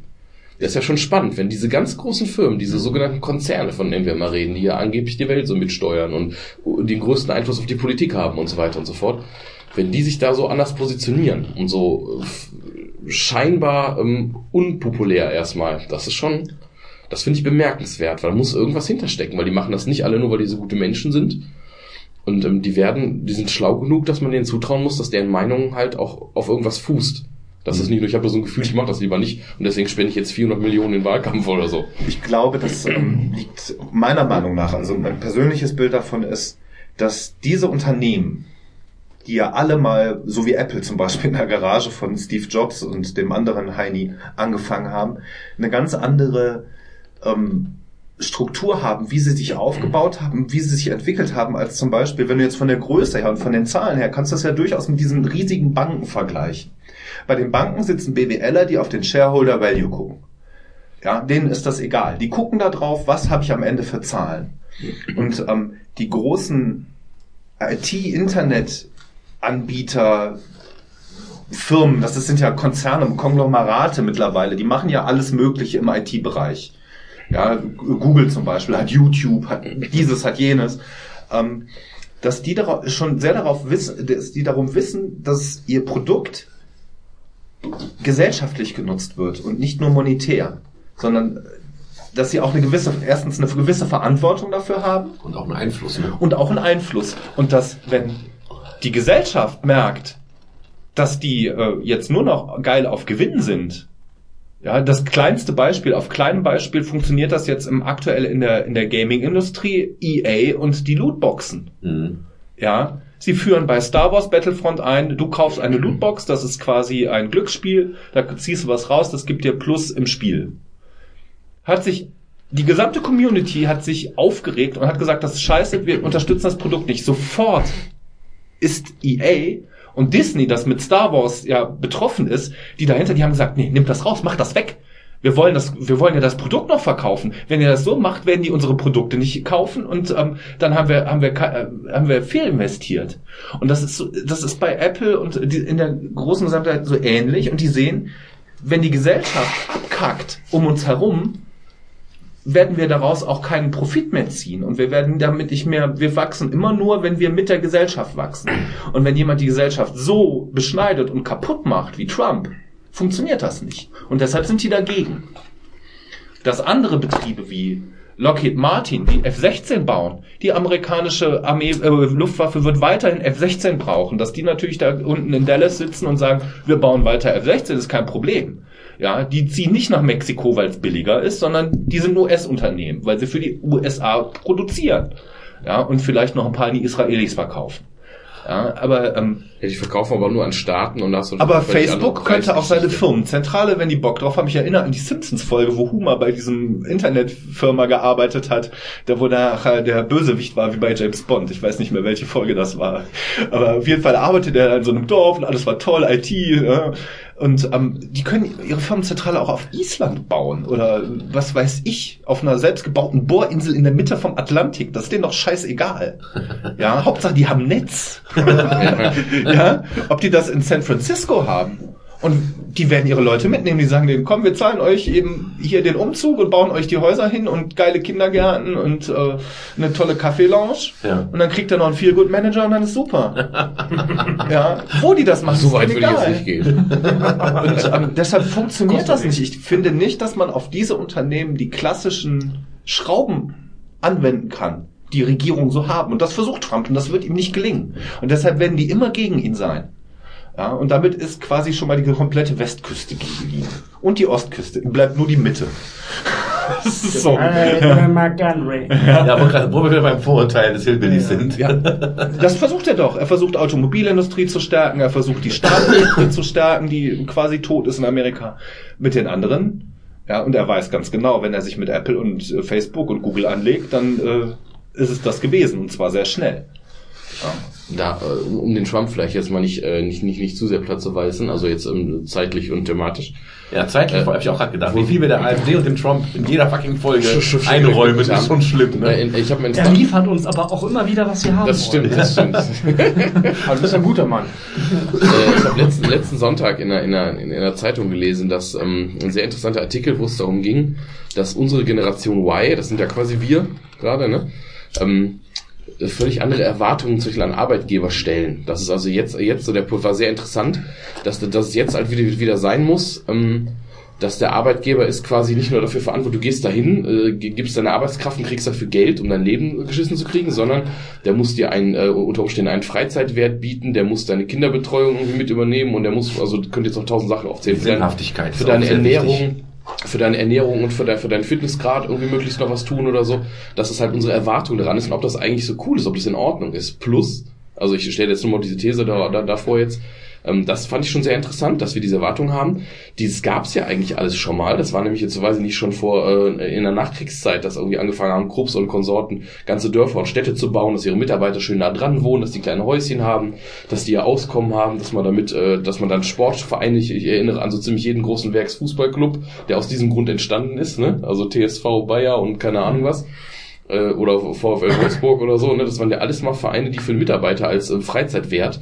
Das ist ja schon spannend, wenn diese ganz großen Firmen, diese sogenannten Konzerne, von denen wir immer reden, die ja angeblich die Welt so mitsteuern und den größten Einfluss auf die Politik haben und so weiter und so fort, wenn die sich da so anders positionieren und so äh, scheinbar ähm, unpopulär erstmal, das ist schon, das finde ich bemerkenswert, weil da muss irgendwas hinterstecken, weil die machen das nicht alle nur, weil die so gute Menschen sind. Und ähm, die werden, die sind schlau genug, dass man denen zutrauen muss, dass deren Meinung halt auch auf irgendwas fußt. Das ist nicht nur, ich habe so ein Gefühl, ich mache das lieber nicht und deswegen spende ich jetzt 400 Millionen in den Wahlkampf oder so. Ich glaube, das ähm, liegt meiner Meinung nach, also mein persönliches Bild davon ist, dass diese Unternehmen, die ja alle mal, so wie Apple zum Beispiel in der Garage von Steve Jobs und dem anderen Heini angefangen haben, eine ganz andere ähm, Struktur haben, wie sie sich aufgebaut haben, wie sie sich entwickelt haben, als zum Beispiel, wenn du jetzt von der Größe her und von den Zahlen her, kannst du das ja durchaus mit diesen riesigen Banken vergleichen. Bei den Banken sitzen BWLer, die auf den Shareholder Value gucken. Ja, denen ist das egal. Die gucken da drauf, was habe ich am Ende für Zahlen. Und ähm, die großen IT-Internet-Anbieter, Firmen, das sind ja Konzerne, Konglomerate mittlerweile, die machen ja alles Mögliche im IT-Bereich. Ja, Google zum Beispiel hat YouTube, hat dieses, hat jenes. Ähm, dass die darauf, schon sehr darauf wissen, dass die darum wissen, dass ihr Produkt gesellschaftlich genutzt wird und nicht nur monetär, sondern dass sie auch eine gewisse, erstens eine gewisse Verantwortung dafür haben Und auch einen Einfluss, ne? und auch einen Einfluss. Und dass, wenn die Gesellschaft merkt, dass die äh, jetzt nur noch geil auf Gewinn sind, ja, das kleinste Beispiel, auf kleinem Beispiel funktioniert das jetzt im aktuell in der, in der Gaming-Industrie, EA und die Lootboxen. Mhm. Ja, sie führen bei Star Wars Battlefront ein, du kaufst eine Lootbox, das ist quasi ein Glücksspiel, da ziehst du was raus, das gibt dir Plus im Spiel. Hat sich, die gesamte Community hat sich aufgeregt und hat gesagt, das ist scheiße, wir unterstützen das Produkt nicht. Sofort ist EA und Disney, das mit Star Wars ja betroffen ist, die dahinter, die haben gesagt, nee, nimmt das raus, macht das weg. Wir wollen das, wir wollen ja das Produkt noch verkaufen. Wenn ihr das so macht, werden die unsere Produkte nicht kaufen und ähm, dann haben wir, haben wir, äh, haben wir fehlinvestiert. Und das ist so, das ist bei Apple und die, in der großen Gesamtheit so ähnlich. Und die sehen, wenn die Gesellschaft abkackt um uns herum, werden wir daraus auch keinen Profit mehr ziehen. Und wir werden damit nicht mehr, wir wachsen immer nur, wenn wir mit der Gesellschaft wachsen. Und wenn jemand die Gesellschaft so beschneidet und kaputt macht, wie Trump, funktioniert das nicht. Und deshalb sind die dagegen. Dass andere Betriebe wie Lockheed Martin, die F-16 bauen, die amerikanische Armee, äh, Luftwaffe wird weiterhin F-16 brauchen. Dass die natürlich da unten in Dallas sitzen und sagen, wir bauen weiter F-16, ist kein Problem. Ja, die ziehen nicht nach Mexiko, weil es billiger ist, sondern die sind US-Unternehmen, weil sie für die USA produzieren. Ja, und vielleicht noch ein paar an die Israelis verkaufen. Ja, aber ähm, Ja, die verkaufen aber nur an Staaten und das aber Facebook könnte auch seine Firmenzentrale, wenn die Bock drauf haben. Ich erinnere an die Simpsons-Folge, wo Homer bei diesem Internetfirma gearbeitet hat, da wo nachher der Bösewicht war, wie bei James Bond. Ich weiß nicht mehr, welche Folge das war. Aber auf jeden Fall arbeitet er in so einem Dorf und alles war toll, IT. Ja. Und ähm, die können ihre Firmenzentrale auch auf Island bauen oder was weiß ich, auf einer selbstgebauten Bohrinsel in der Mitte vom Atlantik. Das ist denen doch scheißegal. Ja, Hauptsache die haben Netz. ja, ob die das in San Francisco haben. Und die werden ihre Leute mitnehmen. Die sagen denen, komm, wir zahlen euch eben hier den Umzug und bauen euch die Häuser hin und geile Kindergärten und äh, eine tolle Kaffeelounge. Ja. Und dann kriegt er noch einen Feel-Good-Manager und dann ist super. ja, wo die das machen, So weit würde ich jetzt egal. nicht gehen. Und ähm, deshalb funktioniert das nicht. Ich finde nicht, dass man auf diese Unternehmen die klassischen Schrauben anwenden kann, die Regierung so haben. Und das versucht Trump und das wird ihm nicht gelingen. Und deshalb werden die immer gegen ihn sein. Ja, und damit ist quasi schon mal die komplette Westküste gegen ihn. Und die Ostküste. Bleibt nur die Mitte. Das ist so. Äh, McGunry. Ja, wo, wir wieder beim Vorurteil des Hillbillies sind. Ja, das versucht er doch. Er versucht Automobilindustrie zu stärken, er versucht die Stahlindustrie zu stärken, die quasi tot ist in Amerika. Mit den anderen. Ja, und er weiß ganz genau, wenn er sich mit Apple und äh, Facebook und Google anlegt, dann äh, ist es das gewesen und zwar sehr schnell. Da, äh, um den Trump vielleicht jetzt mal nicht, äh, nicht, nicht, nicht zu sehr Platz zu weisen, also jetzt ähm, zeitlich und thematisch. Ja, zeitlich Äh, habe ich auch gerade gedacht. Wie viel wir der AfD und dem Trump in jeder fucking Folge einräumen, ist schon schlimm. Äh, Ne? in- ich habe mir Er liefert uns aber auch immer wieder, was wir haben Das stimmt, wollen. das stimmt. Also du bist ein guter Mann. äh, ich habe letzten, letzten Sonntag in einer, in, einer, in einer Zeitung gelesen, dass ähm, ein sehr interessanter Artikel, wo es darum ging, dass unsere Generation Y, das sind ja quasi wir gerade, ne, ähm, völlig andere Erwartungen zum Beispiel an Arbeitgeber stellen. Das ist also jetzt, jetzt so der Punkt war sehr interessant, dass, dass es jetzt halt wieder, wieder sein muss, ähm, dass der Arbeitgeber ist quasi nicht nur dafür verantwortlich, du gehst dahin, äh, gibst deine Arbeitskraft und kriegst dafür Geld, um dein Leben geschissen zu kriegen, sondern der muss dir ein, äh, unter Umständen einen Freizeitwert bieten, der muss deine Kinderbetreuung irgendwie mit übernehmen und der muss, also du könnt jetzt noch tausend Sachen aufzählen. Für deine- Sinnhaftigkeit Für deine Ernährung, wichtig. Für deine Ernährung und für, dein, für deinen Fitnessgrad irgendwie möglichst noch was tun oder so. Das ist halt unsere Erwartung daran ist und ob das eigentlich so cool ist, ob das in Ordnung ist. Plus, also ich stelle jetzt nur mal diese These da, da, davor jetzt, ähm, das fand ich schon sehr interessant, dass wir diese Erwartung haben. Dieses gab's ja eigentlich alles schon mal. Das war nämlich jetzt, weiß ich nicht, schon vor äh, in der Nachkriegszeit, dass irgendwie angefangen haben, Krupps und Konsorten ganze Dörfer und Städte zu bauen, dass ihre Mitarbeiter schön nah dran wohnen, dass die kleine Häuschen haben, dass die ihr Auskommen haben, dass man damit, äh, dass man dann Sportvereine, ich, ich erinnere an so ziemlich jeden großen Werksfußballclub, der aus diesem Grund entstanden ist, ne? Also TSV Bayer und keine Ahnung was äh, oder VfL Wolfsburg oder so, ne? Das waren ja alles mal Vereine, die für Mitarbeiter als äh, Freizeitwert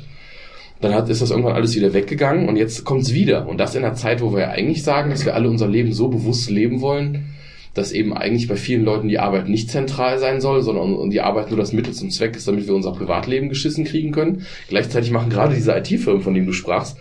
dann hat, ist das irgendwann alles wieder weggegangen und jetzt kommt's wieder. Und das in einer Zeit, wo wir ja eigentlich sagen, dass wir alle unser Leben so bewusst leben wollen, dass eben eigentlich bei vielen Leuten die Arbeit nicht zentral sein soll, sondern die Arbeit nur das Mittel zum Zweck ist, damit wir unser Privatleben geschissen kriegen können. Gleichzeitig machen gerade diese IT-Firmen, von denen du sprachst,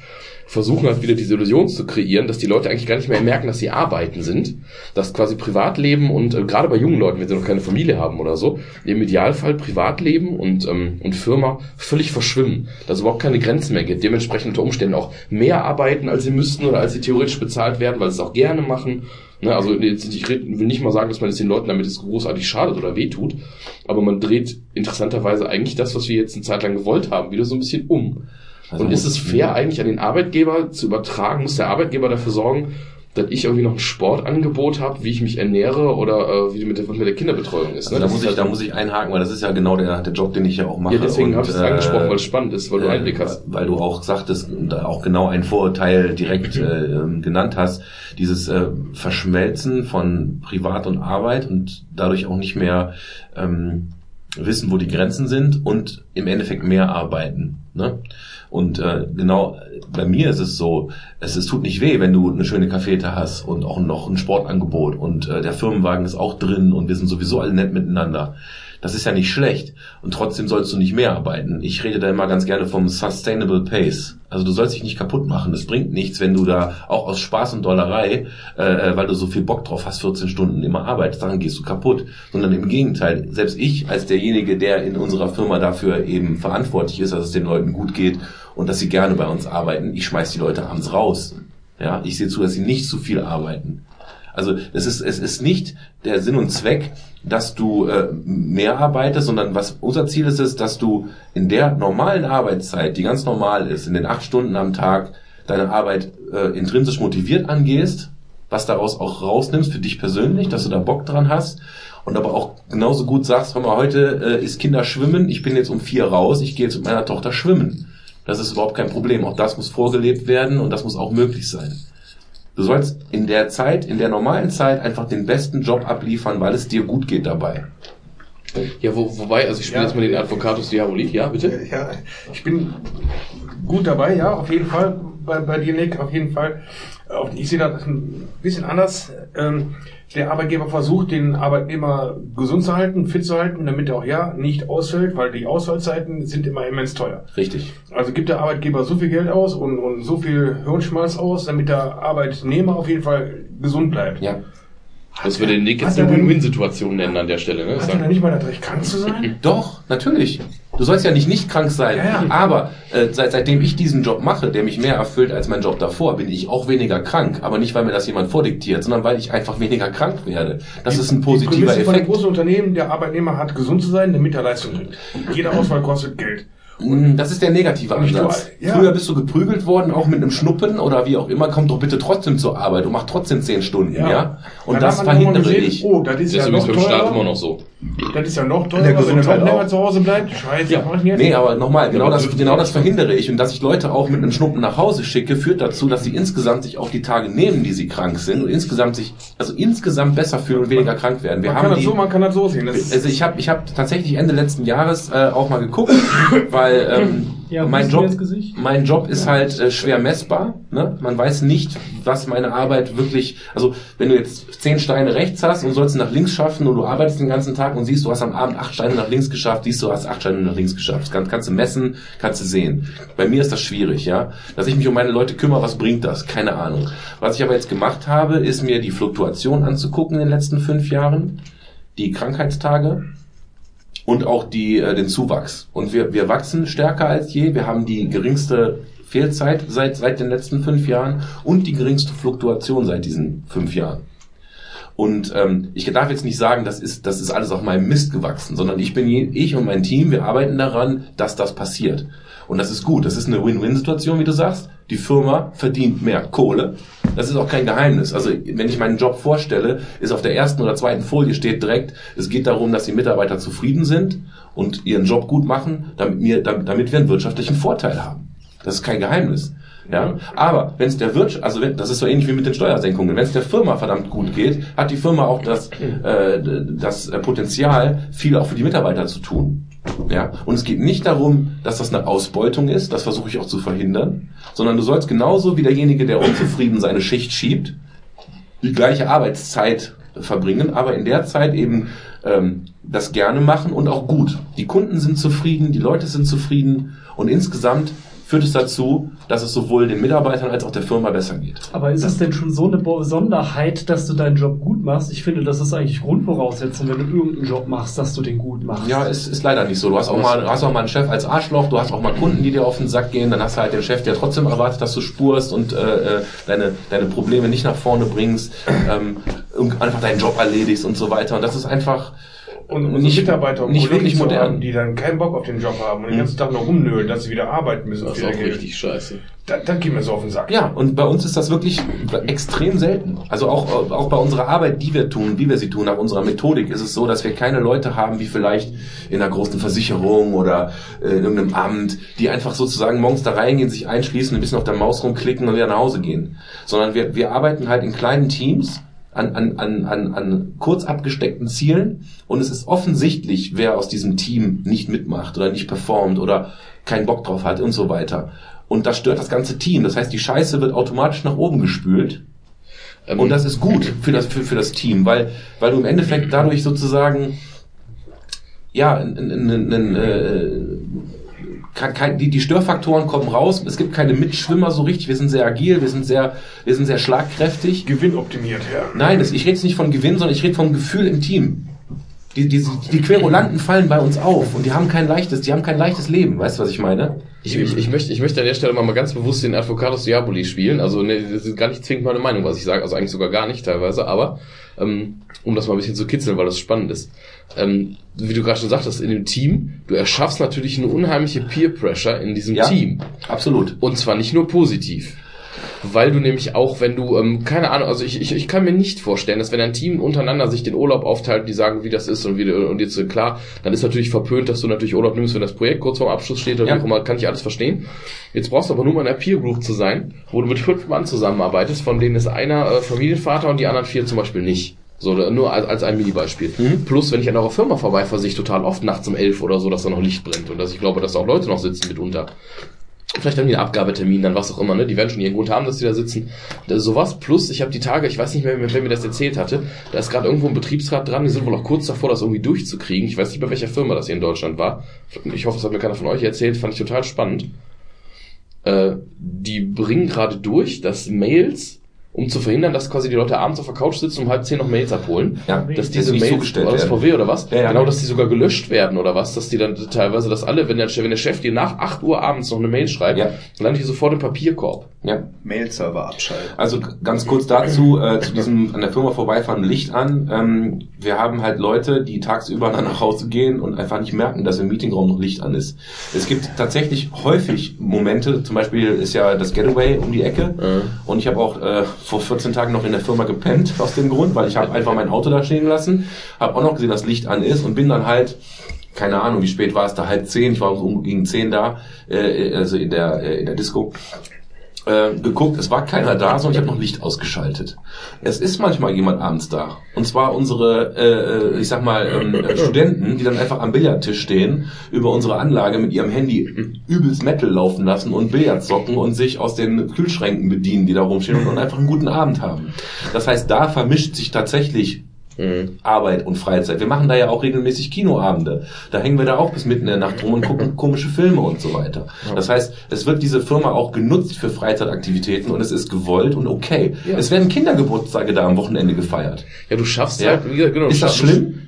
versuchen halt wieder diese Illusion zu kreieren, dass die Leute eigentlich gar nicht mehr merken, dass sie arbeiten sind, dass quasi Privatleben und äh, gerade bei jungen Leuten, wenn sie noch keine Familie haben oder so, im Idealfall Privatleben und, ähm, und Firma völlig verschwimmen, dass es überhaupt keine Grenzen mehr gibt, dementsprechend unter Umständen auch mehr arbeiten, als sie müssten oder als sie theoretisch bezahlt werden, weil sie es auch gerne machen. Ne, also ich will nicht mal sagen, dass man es den Leuten damit jetzt großartig schadet oder wehtut, aber man dreht interessanterweise eigentlich das, was wir jetzt eine Zeit lang gewollt haben, wieder so ein bisschen um. Also und ist es fair eigentlich an den Arbeitgeber zu übertragen? Muss der Arbeitgeber dafür sorgen, dass ich irgendwie noch ein Sportangebot habe, wie ich mich ernähre oder äh, wie mit der, mit der Kinderbetreuung ist? Also ne? da Das muss ich, halt- da muss ich einhaken, weil das ist ja genau der, der Job, den ich ja auch mache. ja, deswegen habe ich es äh, angesprochen, weil es spannend ist, weil du äh, Einblick hast. Weil du auch sagtest und da auch genau ein Vorurteil direkt äh, ähm, genannt hast, dieses äh, Verschmelzen von Privat und Arbeit und dadurch auch nicht mehr ähm, wissen, wo die Grenzen sind und im Endeffekt mehr arbeiten. Ne? Und äh, genau bei mir ist es so, es, es tut nicht weh, wenn du eine schöne Cafete hast und auch noch ein Sportangebot und äh, der Firmenwagen ist auch drin und wir sind sowieso alle nett miteinander. Das ist ja nicht schlecht. Und trotzdem sollst du nicht mehr arbeiten. Ich rede da immer ganz gerne vom Sustainable Pace. Also du sollst dich nicht kaputt machen. Es bringt nichts, wenn du da auch aus Spaß und Dollerei, äh, weil du so viel Bock drauf hast, 14 Stunden immer arbeitest, dann gehst du kaputt. Sondern im Gegenteil, selbst ich als derjenige, der in unserer Firma dafür eben verantwortlich ist, dass es den Leuten gut geht und dass sie gerne bei uns arbeiten, ich schmeiß die Leute abends raus. Ja, ich sehe zu, dass sie nicht zu viel arbeiten. Also es ist, es ist nicht der Sinn und Zweck, dass du äh, mehr arbeitest, sondern was unser Ziel ist, ist, dass du in der normalen Arbeitszeit, die ganz normal ist, in den acht Stunden am Tag, deine Arbeit äh, intrinsisch motiviert angehst, was daraus auch rausnimmst für dich persönlich, dass du da Bock dran hast und aber auch genauso gut sagst, hör mal, heute äh, ist Kinder schwimmen, ich bin jetzt um vier raus, ich gehe jetzt mit meiner Tochter schwimmen. Das ist überhaupt kein Problem. Auch das muss vorgelebt werden und das muss auch möglich sein. Du sollst in der Zeit, in der normalen Zeit einfach den besten Job abliefern, weil es dir gut geht dabei. Ja, wo, wobei, also ich spiele Ja. jetzt mal den Advocatus Diaboli, ja, bitte? Ja, ich bin gut dabei, ja, auf jeden Fall. Bei, bei dir, Nick, auf jeden Fall. Ich sehe das ein bisschen anders. Ähm, Der Arbeitgeber versucht, den Arbeitnehmer gesund zu halten, fit zu halten, damit er auch ja nicht ausfällt, weil die Ausfallzeiten sind immer immens teuer. Richtig. Also gibt der Arbeitgeber so viel Geld aus und, und so viel Hirnschmalz aus, damit der Arbeitnehmer auf jeden Fall gesund bleibt. Ja. Das würde Nick jetzt eine Win-Win-Situation nennen an der Stelle, ne? Hat er nicht mal das Recht, krank zu sein? Doch, natürlich. Du sollst ja nicht nicht krank sein. Ja, ja. Aber äh, seit, seitdem ich diesen Job mache, der mich mehr erfüllt als mein Job davor, bin ich auch weniger krank. Aber nicht, weil mir das jemand vordiktiert, sondern weil ich einfach weniger krank werde. Das ist ein Die positiver Prämisse von den Effekt. großen Unternehmen, der Arbeitnehmer hat gesund zu sein, damit er Leistung bringt. Jeder Ausfall kostet Geld. Mm, Das ist der negative Ansatz. ja. Früher bist du geprügelt worden, auch mit einem Schnuppen oder wie auch immer, komm doch bitte trotzdem zur Arbeit und mach trotzdem zehn Stunden, ja? Und Dann das verhindere gesehen, ich. Oh, das ist Das ist ja übrigens noch beim Staat immer noch so. Das ist ja noch teurer, der wenn er Gesundheit noch länger zu Hause bleibt. Scheiße, was mach ich jetzt? Nee, aber nochmal, genau Ja, das, genau das verhindere ich. Und dass ich Leute auch mit einem Schnuppen nach Hause schicke, führt dazu, dass sie insgesamt sich auch die Tage nehmen, die sie krank sind und insgesamt sich, also insgesamt besser fühlen und weniger krank werden. Wir man, haben kann das die, so, man kann das so sehen. Das also ich habe ich hab tatsächlich Ende letzten Jahres äh, auch mal geguckt, weil ähm, Ja, mein Job mein Job ist halt äh, schwer messbar. Ne? Man weiß nicht, was meine Arbeit wirklich. Also wenn du jetzt zehn Steine rechts hast und sollst nach links schaffen und du arbeitest den ganzen Tag und siehst, du hast am Abend acht Steine nach links geschafft, siehst du, hast acht Steine nach links geschafft. Das kann, kannst du messen, kannst du sehen. Bei mir ist das schwierig, ja. Dass ich mich um meine Leute kümmere, was bringt das? Keine Ahnung. Was ich aber jetzt gemacht habe, ist mir die Fluktuation anzugucken in den letzten fünf Jahren, die Krankheitstage und auch die, äh, den Zuwachs. Und wir, wir wachsen stärker als je. Wir haben die geringste Fehlzeit seit, seit den letzten fünf Jahren und die geringste Fluktuation seit diesen fünf Jahren. Und ähm, ich darf jetzt nicht sagen, das ist, das ist alles auf meinem Mist gewachsen, sondern ich bin je, ich und mein Team, wir arbeiten daran, dass das passiert. Und das ist gut. Das ist eine Win-Win-Situation, wie du sagst. Die Firma verdient mehr Kohle. Das ist auch kein Geheimnis. Also wenn ich meinen Job vorstelle, ist auf der ersten oder zweiten Folie steht direkt, es geht darum, dass die Mitarbeiter zufrieden sind und ihren Job gut machen, damit, wir, damit wir einen wirtschaftlichen Vorteil haben. Das ist kein Geheimnis. Ja, aber wenn es der Wirtschaft, also wenn, das ist so ähnlich wie mit den Steuersenkungen. Wenn es der Firma verdammt gut geht, hat die Firma auch das, äh, das Potenzial, viel auch für die Mitarbeiter zu tun. Ja, und es geht nicht darum, dass das eine Ausbeutung ist, das versuche ich auch zu verhindern, sondern du sollst genauso wie derjenige, der unzufrieden seine Schicht schiebt, die gleiche Arbeitszeit verbringen, aber in der Zeit eben ähm, das gerne machen und auch gut. Die Kunden sind zufrieden, die Leute sind zufrieden und insgesamt führt es dazu, dass es sowohl den Mitarbeitern als auch der Firma besser geht. Aber ist es denn schon so eine Besonderheit, dass du deinen Job gut machst? Ich finde, das ist eigentlich Grundvoraussetzung, wenn du irgendeinen Job machst, dass du den gut machst. Ja, es ist leider nicht so. Du hast auch mal, hast auch mal einen Chef als Arschloch, du hast auch mal Kunden, die dir auf den Sack gehen, dann hast du halt den Chef, der trotzdem erwartet, dass du spurst und äh, äh, deine, deine Probleme nicht nach vorne bringst, ähm, und einfach deinen Job erledigst und so weiter. Und das ist einfach und unsere nicht, Mitarbeiter und nicht Kollegen wirklich modern. haben, die dann keinen Bock auf den Job haben und den ganzen Tag nur rumnölen, dass sie wieder arbeiten müssen Das ist auch Geld. richtig scheiße. Da, dann geht mir so auf den Sack. Ja, und bei uns ist das wirklich extrem selten. Also auch, auch bei unserer Arbeit, die wir tun, wie wir sie tun, nach unserer Methodik, ist es so, dass wir keine Leute haben, wie vielleicht in einer großen Versicherung oder äh, in irgendeinem Amt, die einfach sozusagen morgens da reingehen, sich einschließen, ein bisschen auf der Maus rumklicken und wieder nach Hause gehen. Sondern wir, wir arbeiten halt in kleinen Teams an, an, an, an, an kurz abgesteckten Zielen und es ist offensichtlich, wer aus diesem Team nicht mitmacht oder nicht performt oder keinen Bock drauf hat und so weiter. Und das stört das ganze Team. Das heißt, die Scheiße wird automatisch nach oben gespült. Ähm, Und das ist gut für das, für, für das Team, weil, weil du im Endeffekt dadurch sozusagen, ja, n- n- n- n- äh, kein, kein, die, die Störfaktoren kommen raus. Es gibt keine Mitschwimmer so richtig. Wir sind sehr agil, wir sind sehr, wir sind sehr schlagkräftig. Gewinnoptimiert, ja. Nein, das, ich rede jetzt nicht von Gewinn, sondern ich rede vom Gefühl im Team. Die, die, die Querulanten fallen bei uns auf und die haben kein leichtes, die haben kein leichtes Leben. Weißt du, was ich meine? Ich, ich, ich, möchte, ich möchte an der Stelle mal, mal ganz bewusst den Advocatus Diaboli spielen. Also ne, das ist gar nicht zwingend meine Meinung, was ich sage. Also eigentlich sogar gar nicht teilweise. Aber ähm, um das mal ein bisschen zu kitzeln, weil das spannend ist. Ähm, wie du gerade schon sagtest, in dem Team, du erschaffst natürlich eine unheimliche Peer Pressure in diesem Ja. Team. Absolut. Und zwar nicht nur positiv. Weil du nämlich auch, wenn du, ähm, keine Ahnung, also ich, ich, ich kann mir nicht vorstellen, dass wenn ein Team untereinander sich den Urlaub aufteilt, die sagen, wie das ist und wie und jetzt äh, klar, dann ist natürlich verpönt, dass du natürlich Urlaub nimmst, wenn das Projekt kurz vorm Abschluss steht oder Ja. wie auch immer, kann ich alles verstehen. Jetzt brauchst du aber nur mal in einer Peer Group zu sein, wo du mit fünf Mann zusammenarbeitest, von denen ist einer äh, Familienvater und die anderen vier zum Beispiel nicht. So, nur als, als ein Mini-Beispiel. Mhm. Plus, wenn ich an eurer Firma vorbeifahre, sehe ich total oft nachts um elf oder so, dass da noch Licht brennt und dass ich glaube, dass da auch Leute noch sitzen mitunter. Vielleicht haben die einen Abgabetermin, dann was auch immer, ne? Die werden schon ihren Grund haben, dass die da sitzen. Sowas. Plus, ich habe die Tage, ich weiß nicht mehr, wer mir das erzählt hatte, da ist gerade irgendwo ein Betriebsrat dran, die sind wohl auch kurz davor, das irgendwie durchzukriegen. Ich weiß nicht, bei welcher Firma das hier in Deutschland war. Ich hoffe, das hat mir keiner von euch erzählt, fand ich total spannend. Äh, die bringen gerade durch, dass Mails, um zu verhindern, dass quasi die Leute abends auf der Couch sitzen und um halb zehn noch Mails abholen, Ja, dass diese nicht Mails, war das. VW oder was? Ja, ja. Genau, dass die sogar gelöscht werden oder was, dass die dann teilweise, dass alle, wenn der, wenn der Chef dir nach 8 Uhr abends noch eine Mail schreibt, Ja. dann landet die sofort im Papierkorb. Ja. Mail-Server abschalten. Also ganz kurz dazu, äh, zu diesem an der Firma vorbeifahren, Licht an. Ähm, wir haben halt Leute, die tagsüber dann nach Hause gehen und einfach nicht merken, dass im Meetingraum noch Licht an ist. Es gibt tatsächlich häufig Momente, zum Beispiel ist ja das Getaway um die Ecke und ich habe auch äh, vor 14 Tagen noch in der Firma gepennt aus dem Grund, weil ich habe einfach mein Auto da stehen lassen, habe auch noch gesehen, dass Licht an ist und bin dann halt keine Ahnung, wie spät war es da, halb zehn, ich war so um gegen zehn da, äh, also in der, äh, in der Disco äh, geguckt, es war keiner da, sondern ich habe noch Licht ausgeschaltet. Es ist manchmal jemand abends da. Und zwar unsere, äh, ich sag mal, ähm, äh, Studenten, die dann einfach am Billardtisch stehen, über unsere Anlage mit ihrem Handy übelst Metal laufen lassen und Billard zocken und sich aus den Kühlschränken bedienen, die da rumstehen und, und einfach einen guten Abend haben. Das heißt, da vermischt sich tatsächlich Mhm. Arbeit und Freizeit. Wir machen da ja auch regelmäßig Kinoabende. Da hängen wir da auch bis mitten in der Nacht rum und gucken komische Filme und so weiter. Das heißt, es wird diese Firma auch genutzt für Freizeitaktivitäten und es ist gewollt und okay. Ja. Es werden Kindergeburtstage da am Wochenende gefeiert. Ja, du schaffst Ja. halt, wie gesagt, genau, Ist das schlimm?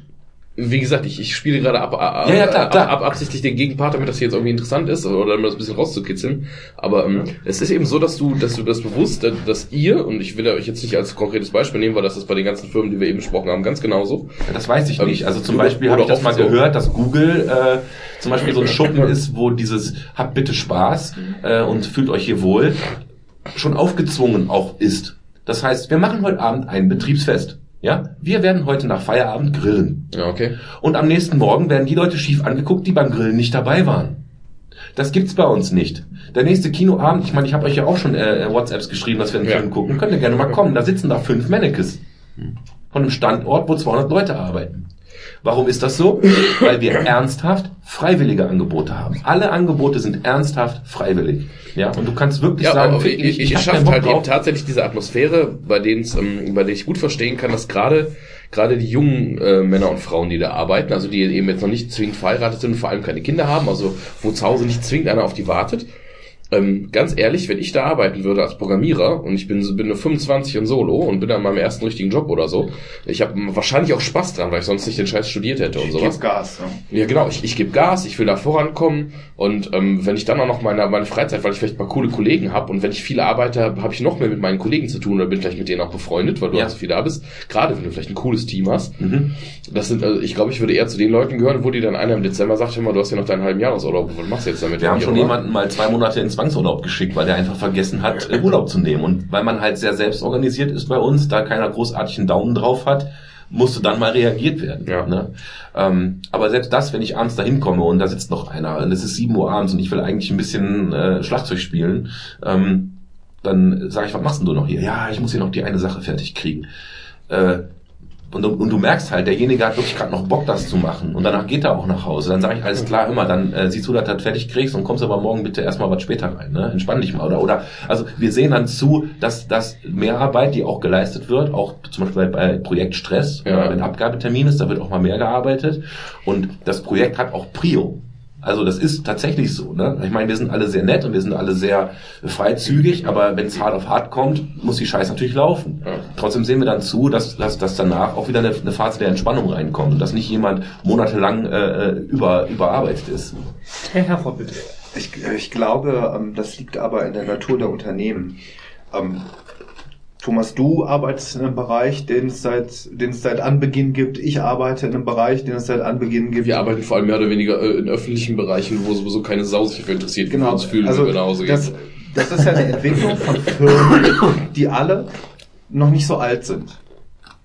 Wie gesagt, ich, ich spiele gerade ab, ab, Ja, ja, klar, klar. ab, ab absichtlich den Gegenpart, damit das hier jetzt irgendwie interessant ist oder um das ein bisschen rauszukitzeln. Aber ähm, es ist eben so, dass du, dass du das bewusst, dass, dass ihr, und ich will euch jetzt nicht als konkretes Beispiel nehmen, weil das ist bei den ganzen Firmen, die wir eben besprochen haben, ganz genauso. Das weiß ich Ähm, nicht. Also zum Beispiel habe ich das mal so. gehört, dass Google äh, zum Beispiel so ein Schuppen ist, wo dieses habt bitte Spaß äh, und fühlt euch hier wohl schon aufgezwungen auch ist. Das heißt, wir machen heute Abend ein Betriebsfest. Ja, wir werden heute nach Feierabend grillen. Ja, okay. Und am nächsten Morgen werden die Leute schief angeguckt, die beim Grillen nicht dabei waren. Das gibt's bei uns nicht. Der nächste Kinoabend, ich meine, ich habe euch ja auch schon äh, WhatsApps geschrieben, dass wir einen Ja. Film gucken. Könnt ihr gerne mal kommen. Da sitzen da fünf Mannequins. Von einem Standort, wo 200 Leute arbeiten. Warum ist das so? Weil wir ernsthaft freiwillige Angebote haben. Alle Angebote sind ernsthaft freiwillig. Ja, und du kannst wirklich Ja, sagen, ich, ich, ich hab schaffe halt eben tatsächlich diese Atmosphäre, bei denen ähm, bei der ich gut verstehen kann, dass gerade gerade die jungen äh, Männer und Frauen, die da arbeiten, also die eben jetzt noch nicht zwingend verheiratet sind und vor allem keine Kinder haben, also wo zu Hause nicht zwingend einer auf die wartet. Ähm, ganz ehrlich, wenn ich da arbeiten würde als Programmierer und ich bin, bin nur 25 und solo und bin an meinem ersten richtigen Job oder so, ich habe wahrscheinlich auch Spaß dran, weil ich sonst nicht den Scheiß studiert hätte und sowas. Gib Gas. Ja. Ja, genau. Ich, ich gebe Gas, ich will da vorankommen und ähm, wenn ich dann auch noch meine, meine Freizeit, weil ich vielleicht mal coole Kollegen habe und wenn ich viel arbeite, habe ich noch mehr mit meinen Kollegen zu tun oder bin vielleicht mit denen auch befreundet, weil du Ja. halt so viel da bist. Gerade wenn du vielleicht ein cooles Team hast. Mhm. Das sind, also ich glaube, ich würde eher zu den Leuten gehören, wo die dann einer im Dezember sagt, hör mal, du hast ja noch deinen halben Jahresurlaub, was machst du jetzt damit? Wir haben schon jemanden mal zwei Monate in Zwangsurlaub geschickt, weil der einfach vergessen hat, Urlaub zu nehmen. Und weil man halt sehr selbst organisiert ist bei uns, da keiner großartigen Daumen drauf hat, musste dann mal reagiert werden. Ja. Ne? Ähm, aber selbst das, wenn ich abends da hinkomme und da sitzt noch einer und es ist 7 Uhr abends und ich will eigentlich ein bisschen äh, Schlagzeug spielen, ähm, dann sage ich, was machst denn du noch hier? Ja, ich muss hier noch die eine Sache fertig kriegen. Äh, und, du- und du merkst halt, derjenige hat wirklich gerade noch Bock, das zu machen. Und danach geht er auch nach Hause. Dann sage ich, alles klar, immer, dann äh, siehst du, dass du das fertig kriegst und kommst aber morgen bitte erstmal was später rein. Ne? Entspann dich mal. Oder, oder also wir sehen dann zu, dass dass Mehrarbeit, die auch geleistet wird, auch zum Beispiel bei Projektstress, Ja. wenn Abgabetermin ist, da wird auch mal mehr gearbeitet. Und das Projekt hat auch Prio. Also das ist tatsächlich so. Ne? Ich meine, wir sind alle sehr nett und wir sind alle sehr freizügig, aber wenn es hart auf hart kommt, muss die Scheiße natürlich laufen. Ja. Trotzdem sehen wir dann zu, dass, dass, dass danach auch wieder eine, eine Phase der Entspannung reinkommt und dass nicht jemand monatelang äh, über, überarbeitet ist. Herr Herford, bitte. Ich, ich glaube, ähm, das liegt aber in der Natur der Unternehmen. Thomas, du arbeitest in einem Bereich, den es seit, den es seit Anbeginn gibt. Ich arbeite in einem Bereich, den es seit Anbeginn gibt. Wir arbeiten vor allem mehr oder weniger äh, in öffentlichen Bereichen, wo sowieso keine Sau sich für interessiert, wie wir Genau. uns fühlen, also wenn wir nach Hause gehen. das, das ist ja eine Entwicklung von Firmen, die alle noch nicht so alt sind.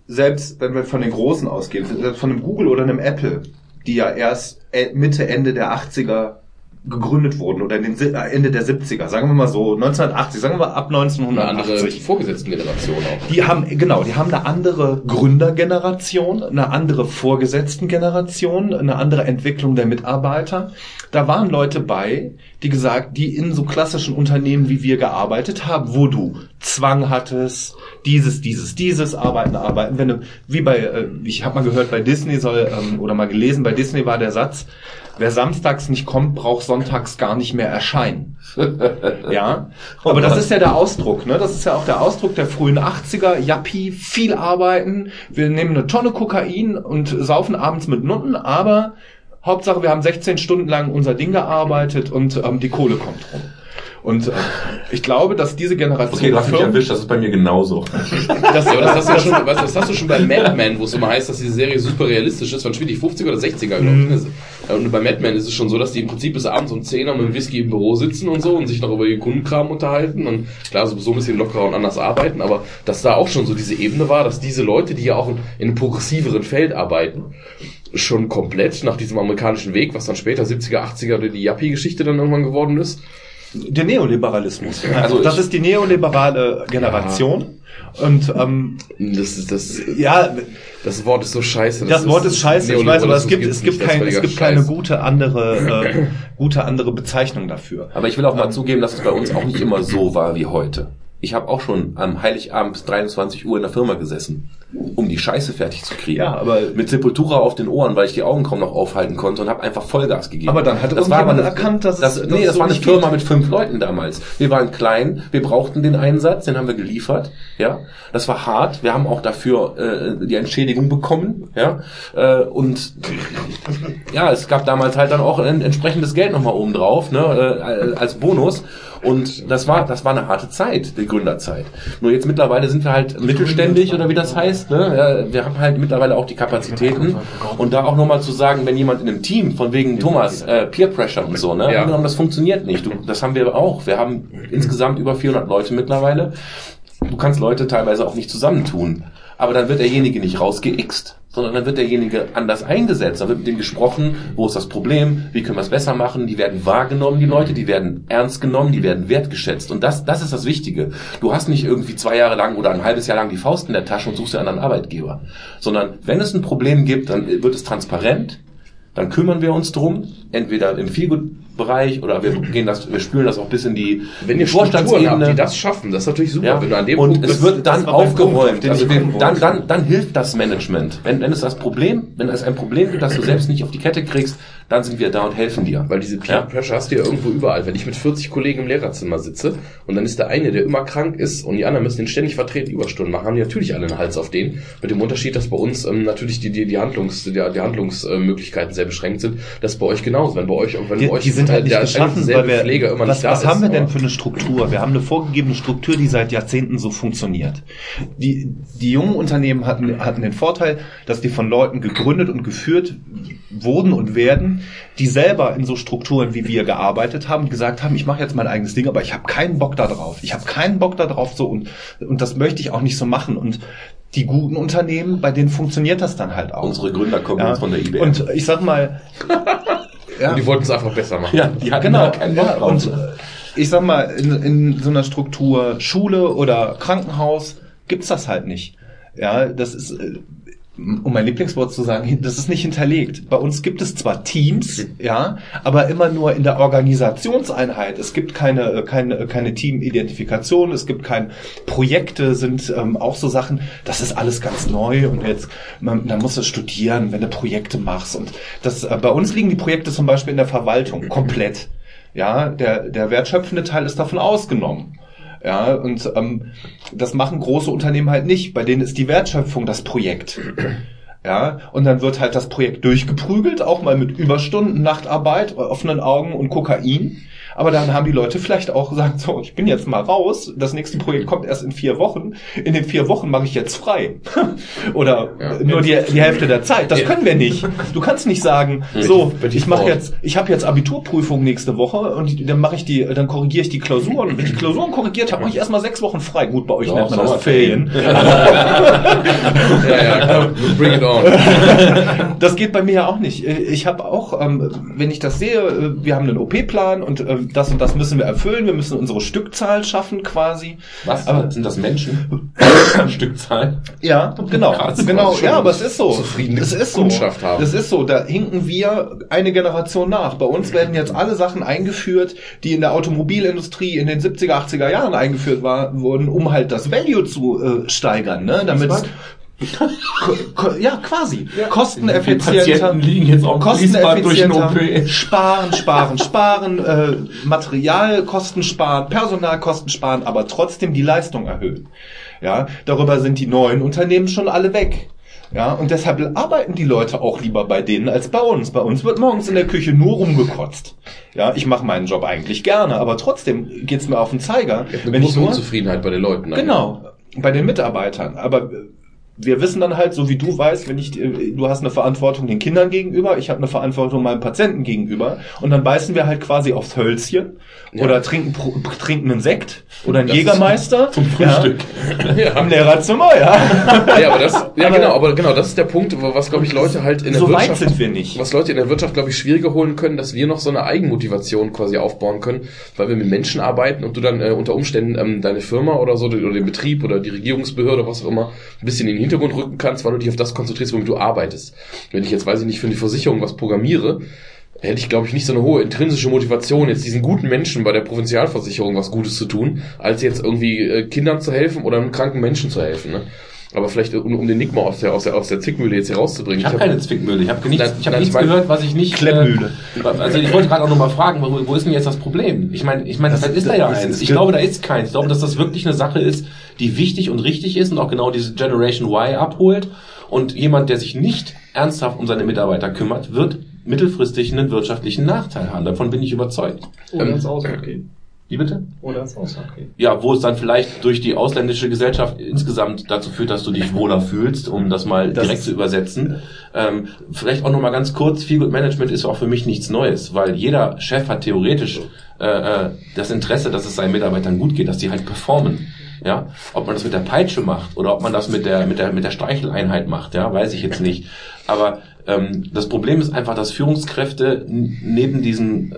Selbst wenn wir von den Großen ausgehen, selbst von einem Google oder einem Apple, die ja erst äh, Mitte, Ende der 80er gegründet wurden oder in den, äh, Ende der 70er, sagen wir mal so 1980, sagen wir mal ab Eine andere 1980. Vorgesetzten-Generation auch. Die haben, genau, die haben eine andere Gründergeneration, eine andere Vorgesetztengeneration, eine andere Entwicklung der Mitarbeiter. Da waren Leute bei, die gesagt, die in so klassischen Unternehmen wie wir gearbeitet haben, wo du Zwang hattest, dieses, dieses, dieses, arbeiten, arbeiten. Wenn du, wie bei, äh, ich habe mal gehört, bei Disney soll, ähm, oder mal gelesen, bei Disney war der Satz, wer samstags nicht kommt, braucht sonntags gar nicht mehr erscheinen. Ja, aber das ist ja der Ausdruck, ne? Das ist ja auch der Ausdruck der frühen 80er. Yappi, viel arbeiten. Wir nehmen eine Tonne Kokain und saufen abends mit Nutten, aber Hauptsache, wir haben 16 Stunden lang unser Ding gearbeitet und ähm, die Kohle kommt rum. Und äh, ich glaube, dass diese Generation Okay, du hast mich erwischt, das ist bei mir genauso. das, Ja, aber das hast du ja schon, weißt, du, das hast du schon bei Mad Men, wo es immer heißt, dass diese Serie super realistisch ist. Wann spielt die 50er oder 60er, glaube Mhm. ich. Ja, Und bei Mad Men ist es schon so, dass die im Prinzip bis abends um 10 Uhr mit dem Whisky im Büro sitzen und so und sich noch über den Kundenkram unterhalten und klar, so so ein bisschen lockerer und anders arbeiten, aber dass da auch schon so diese Ebene war, dass diese Leute, die ja auch in einem progressiveren Feld arbeiten, schon komplett nach diesem amerikanischen Weg, was dann später 70er, 80er oder die Yuppie-Geschichte dann irgendwann geworden ist, der Neoliberalismus. Also Also das ist die neoliberale Generation. Und ähm, das ist das, ja, das Wort ist so scheiße. Das Wort ist scheiße, ich weiß, aber es gibt, es gibt, das kein, es gibt keine gute andere, äh, gute andere Bezeichnung dafür. Aber ich will auch mal zugeben, dass es bei uns auch nicht immer so war wie heute. Ich habe auch schon am Heiligabend bis 23 Uhr in der Firma gesessen, um die Scheiße fertig zu kriegen. Ja, aber- mit Sepultura auf den Ohren, weil ich die Augen kaum noch aufhalten konnte und habe einfach Vollgas gegeben. Aber dann hat das war eine, erkannt, dass es- das, nee, es das so war eine Firma geht. mit fünf Leuten damals. Wir waren klein, wir brauchten den Einsatz, den haben wir geliefert. Ja, das war hart. Wir haben auch dafür äh, die Entschädigung bekommen. Ja, äh, und ja, es gab damals halt dann auch ein entsprechendes Geld nochmal oben drauf, ne, äh, als Bonus. Und das war, das war eine harte Zeit, die Gründerzeit. Nur jetzt mittlerweile sind wir halt mittelständig oder wie das heißt. Ne? Ja, Wir haben halt mittlerweile auch die Kapazitäten. Und da auch nochmal zu sagen, wenn jemand in einem Team, von wegen Thomas, äh, Peer Pressure und so, ne? Ja. Angenommen, das funktioniert nicht. Du, das haben wir auch. Wir haben insgesamt über 400 Leute mittlerweile. Du kannst Leute teilweise auch nicht zusammentun. Aber dann wird derjenige nicht rausgeixt, sondern dann wird derjenige anders eingesetzt. Dann wird mit dem gesprochen, wo ist das Problem, wie können wir es besser machen. Die werden wahrgenommen, die Leute, die werden ernst genommen, die werden wertgeschätzt. Und das, das ist das Wichtige. Du hast nicht irgendwie zwei Jahre lang oder ein halbes Jahr lang die Faust in der Tasche und suchst dir einen anderen Arbeitgeber. Sondern wenn es ein Problem gibt, dann wird es transparent, dann kümmern wir uns drum, entweder im Feelgood-Bereich oder wir gehen das, wir spülen das auch bis in die Wenn ihr Strukturen habt, die das schaffen, das ist natürlich super. ja. Wenn du an dem und Punkt es bist, wird dann aufgeräumt. den Also kommen dann, dann, dann hilft das Management. Wenn, wenn es das Problem, wenn es ein Problem gibt, das du selbst nicht auf die Kette kriegst, dann sind wir da und helfen dir. Weil diese Peer Ja. Pressure hast du ja irgendwo überall. Wenn ich mit 40 Kollegen im Lehrerzimmer sitze und dann ist der eine, der immer krank ist und die anderen müssen den ständig vertreten Überstunden machen, haben die natürlich alle einen Hals auf den. Mit dem Unterschied, dass bei uns ähm, natürlich die, die, die, Handlungs, die, die Handlungsmöglichkeiten sehr beschränkt sind. Das ist bei euch genauso. Wenn bei euch, wenn Die, bei euch die sind halt nicht der geschaffen, weil wir, Pfleger immer was, nicht da was ist. haben wir denn für eine Struktur? Wir haben eine vorgegebene Struktur, die seit Jahrzehnten so funktioniert. Die, die jungen Unternehmen hatten, hatten den Vorteil, dass die von Leuten gegründet und geführt wurden und werden, die selber in so Strukturen wie wir gearbeitet haben, gesagt haben, ich mache jetzt mein eigenes Ding, aber ich habe keinen Bock da drauf. Ich habe keinen Bock da drauf so und, und das möchte ich auch nicht so machen. Und die guten Unternehmen, bei denen funktioniert das dann halt auch. Unsere Gründer kommen ja. jetzt von der IBM. Und ich sag mal, ja. Und die wollten es einfach besser machen. ja, die hatten Genau, keinen Bock ja, drauf. und ich sag mal, in, in so einer Struktur Schule oder Krankenhaus gibt's das halt nicht. Ja, das ist, äh, um mein Lieblingswort zu sagen, das ist nicht hinterlegt. Bei uns gibt es zwar Teams, ja, aber immer nur in der Organisationseinheit. Es gibt keine, äh, keine, keine Teamidentifikation, es gibt kein Projekte, sind ähm, auch so Sachen, das ist alles ganz neu und jetzt, man, dann musst du studieren, wenn du Projekte machst. Und das, äh, bei uns liegen die Projekte zum Beispiel in der Verwaltung komplett. Ja, der, der wertschöpfende Teil ist davon ausgenommen. Ja, und ähm, das machen große Unternehmen halt nicht. Bei denen ist die Wertschöpfung das Projekt. Ja, und dann wird halt das Projekt durchgeprügelt, auch mal mit Überstunden, Nachtarbeit, offenen Augen und Kokain. Aber dann haben die Leute vielleicht auch gesagt, so, ich bin jetzt mal raus, das nächste Projekt kommt erst in vier Wochen. In den vier Wochen mache ich jetzt frei. Oder Ja. nur die, die Hälfte der Zeit. Das können wir nicht. Du kannst nicht sagen, so, ich mache jetzt, ich habe jetzt Abiturprüfung nächste Woche und dann mache ich die, dann korrigiere ich die Klausuren. Und wenn ich die Klausuren korrigiert habe, mache ich erstmal sechs Wochen frei. Gut, bei euch Ja, nennt man das. Ferien. Ja, ja, klar. Bring it on. Das geht bei mir ja auch nicht. Ich habe auch, ähm, wenn ich das sehe, äh, wir haben einen OP-Plan und äh, das und das müssen wir erfüllen. Wir müssen unsere Stückzahl schaffen quasi. Was? Aber- sind das Menschen? Stückzahl? Ja, genau, Krass, genau. Ja, aber es ist so. zufriedene es ist so. Kundschaft haben. Es ist so. Da hinken wir eine Generation nach. Bei uns werden jetzt alle Sachen eingeführt, die in der Automobilindustrie in den 70er, 80er Jahren eingeführt war, wurden, um halt das Value zu äh, steigern, ne? Damit Ja, quasi. Die Kosteneffizienter. Patienten liegen jetzt dem Fließband durch den Kosteneffizienter. OP. Sparen, sparen, sparen, äh, Materialkosten sparen, Personalkosten sparen, aber trotzdem die Leistung erhöhen. Ja, darüber sind die neuen Unternehmen schon alle weg. Ja, und deshalb arbeiten die Leute auch lieber bei denen als bei uns. Bei uns wird morgens in der Küche nur rumgekotzt. Ja, ich mache meinen Job eigentlich gerne, aber trotzdem geht's mir auf den Zeiger. Eine Wenn ich nur, Unzufriedenheit bei den Leuten. Genau, bei den Mitarbeitern. Aber äh, wir wissen dann halt, so wie du weißt, wenn ich, äh, du hast eine Verantwortung den Kindern gegenüber, ich habe eine Verantwortung meinem Patienten gegenüber und dann beißen wir halt quasi aufs Hölzchen Ja. oder trinken, trinken einen Sekt oder einen Das ist Jägermeister Zum Frühstück. ja, im Lehrerzimmer, ja. Ja, aber das, ja Aber- genau, aber genau, das ist der Punkt, was glaube ich Leute halt in der so weit Wirtschaft, sind wir nicht. was Leute in der Wirtschaft glaube ich schwieriger holen können, dass wir noch so eine Eigenmotivation quasi aufbauen können, weil wir mit Menschen arbeiten und du dann äh, unter Umständen ähm, deine Firma oder so oder den Betrieb oder die Regierungsbehörde, was auch immer, ein bisschen in den Hintergrund rücken kannst, weil du dich auf das konzentrierst, womit du arbeitest. Wenn ich jetzt weiß ich nicht für die Versicherung was programmiere, hätte ich, glaube ich, nicht so eine hohe intrinsische Motivation, jetzt diesen guten Menschen bei der Provinzialversicherung was Gutes zu tun, als jetzt irgendwie äh, Kindern zu helfen oder einem kranken Menschen zu helfen. Ne? Aber vielleicht, um, um den Nick mal aus der, aus der, aus der Zickmühle jetzt hier rauszubringen. Ich habe hab- keine Zwickmühle. Ich habe nichts, Nein, ich hab nein, nichts ich mein- gehört, was ich nicht. Klepmmühle. Äh, also ich wollte gerade auch nochmal fragen, wo, wo ist denn jetzt das Problem? Ich meine, ich meine, Das- vielleicht ist da ja das- eins. das- Ich glaube, da ist keins. Ich glaube, dass das wirklich eine Sache ist, die wichtig und richtig ist und auch genau diese Generation Y abholt. Und jemand, der sich nicht ernsthaft um seine Mitarbeiter kümmert, wird mittelfristig einen wirtschaftlichen Nachteil haben. Davon bin ich überzeugt. Oder Ähm, ins Ausland gehen. Wie bitte? Oder ins Ausland gehen. Ja, wo es dann vielleicht durch die ausländische Gesellschaft insgesamt dazu führt, dass du dich wohler fühlst, um das mal Das- direkt zu übersetzen. Ähm, vielleicht auch nochmal ganz kurz, Feel Good Management ist auch für mich nichts Neues, weil jeder Chef hat theoretisch äh, äh, das Interesse, dass es seinen Mitarbeitern gut geht, dass die halt performen. Ja, ob man das mit der Peitsche macht oder ob man das mit der mit der mit der Streicheleinheit macht, ja, weiß ich jetzt nicht. Aber ähm, das Problem ist einfach, dass Führungskräfte neben diesen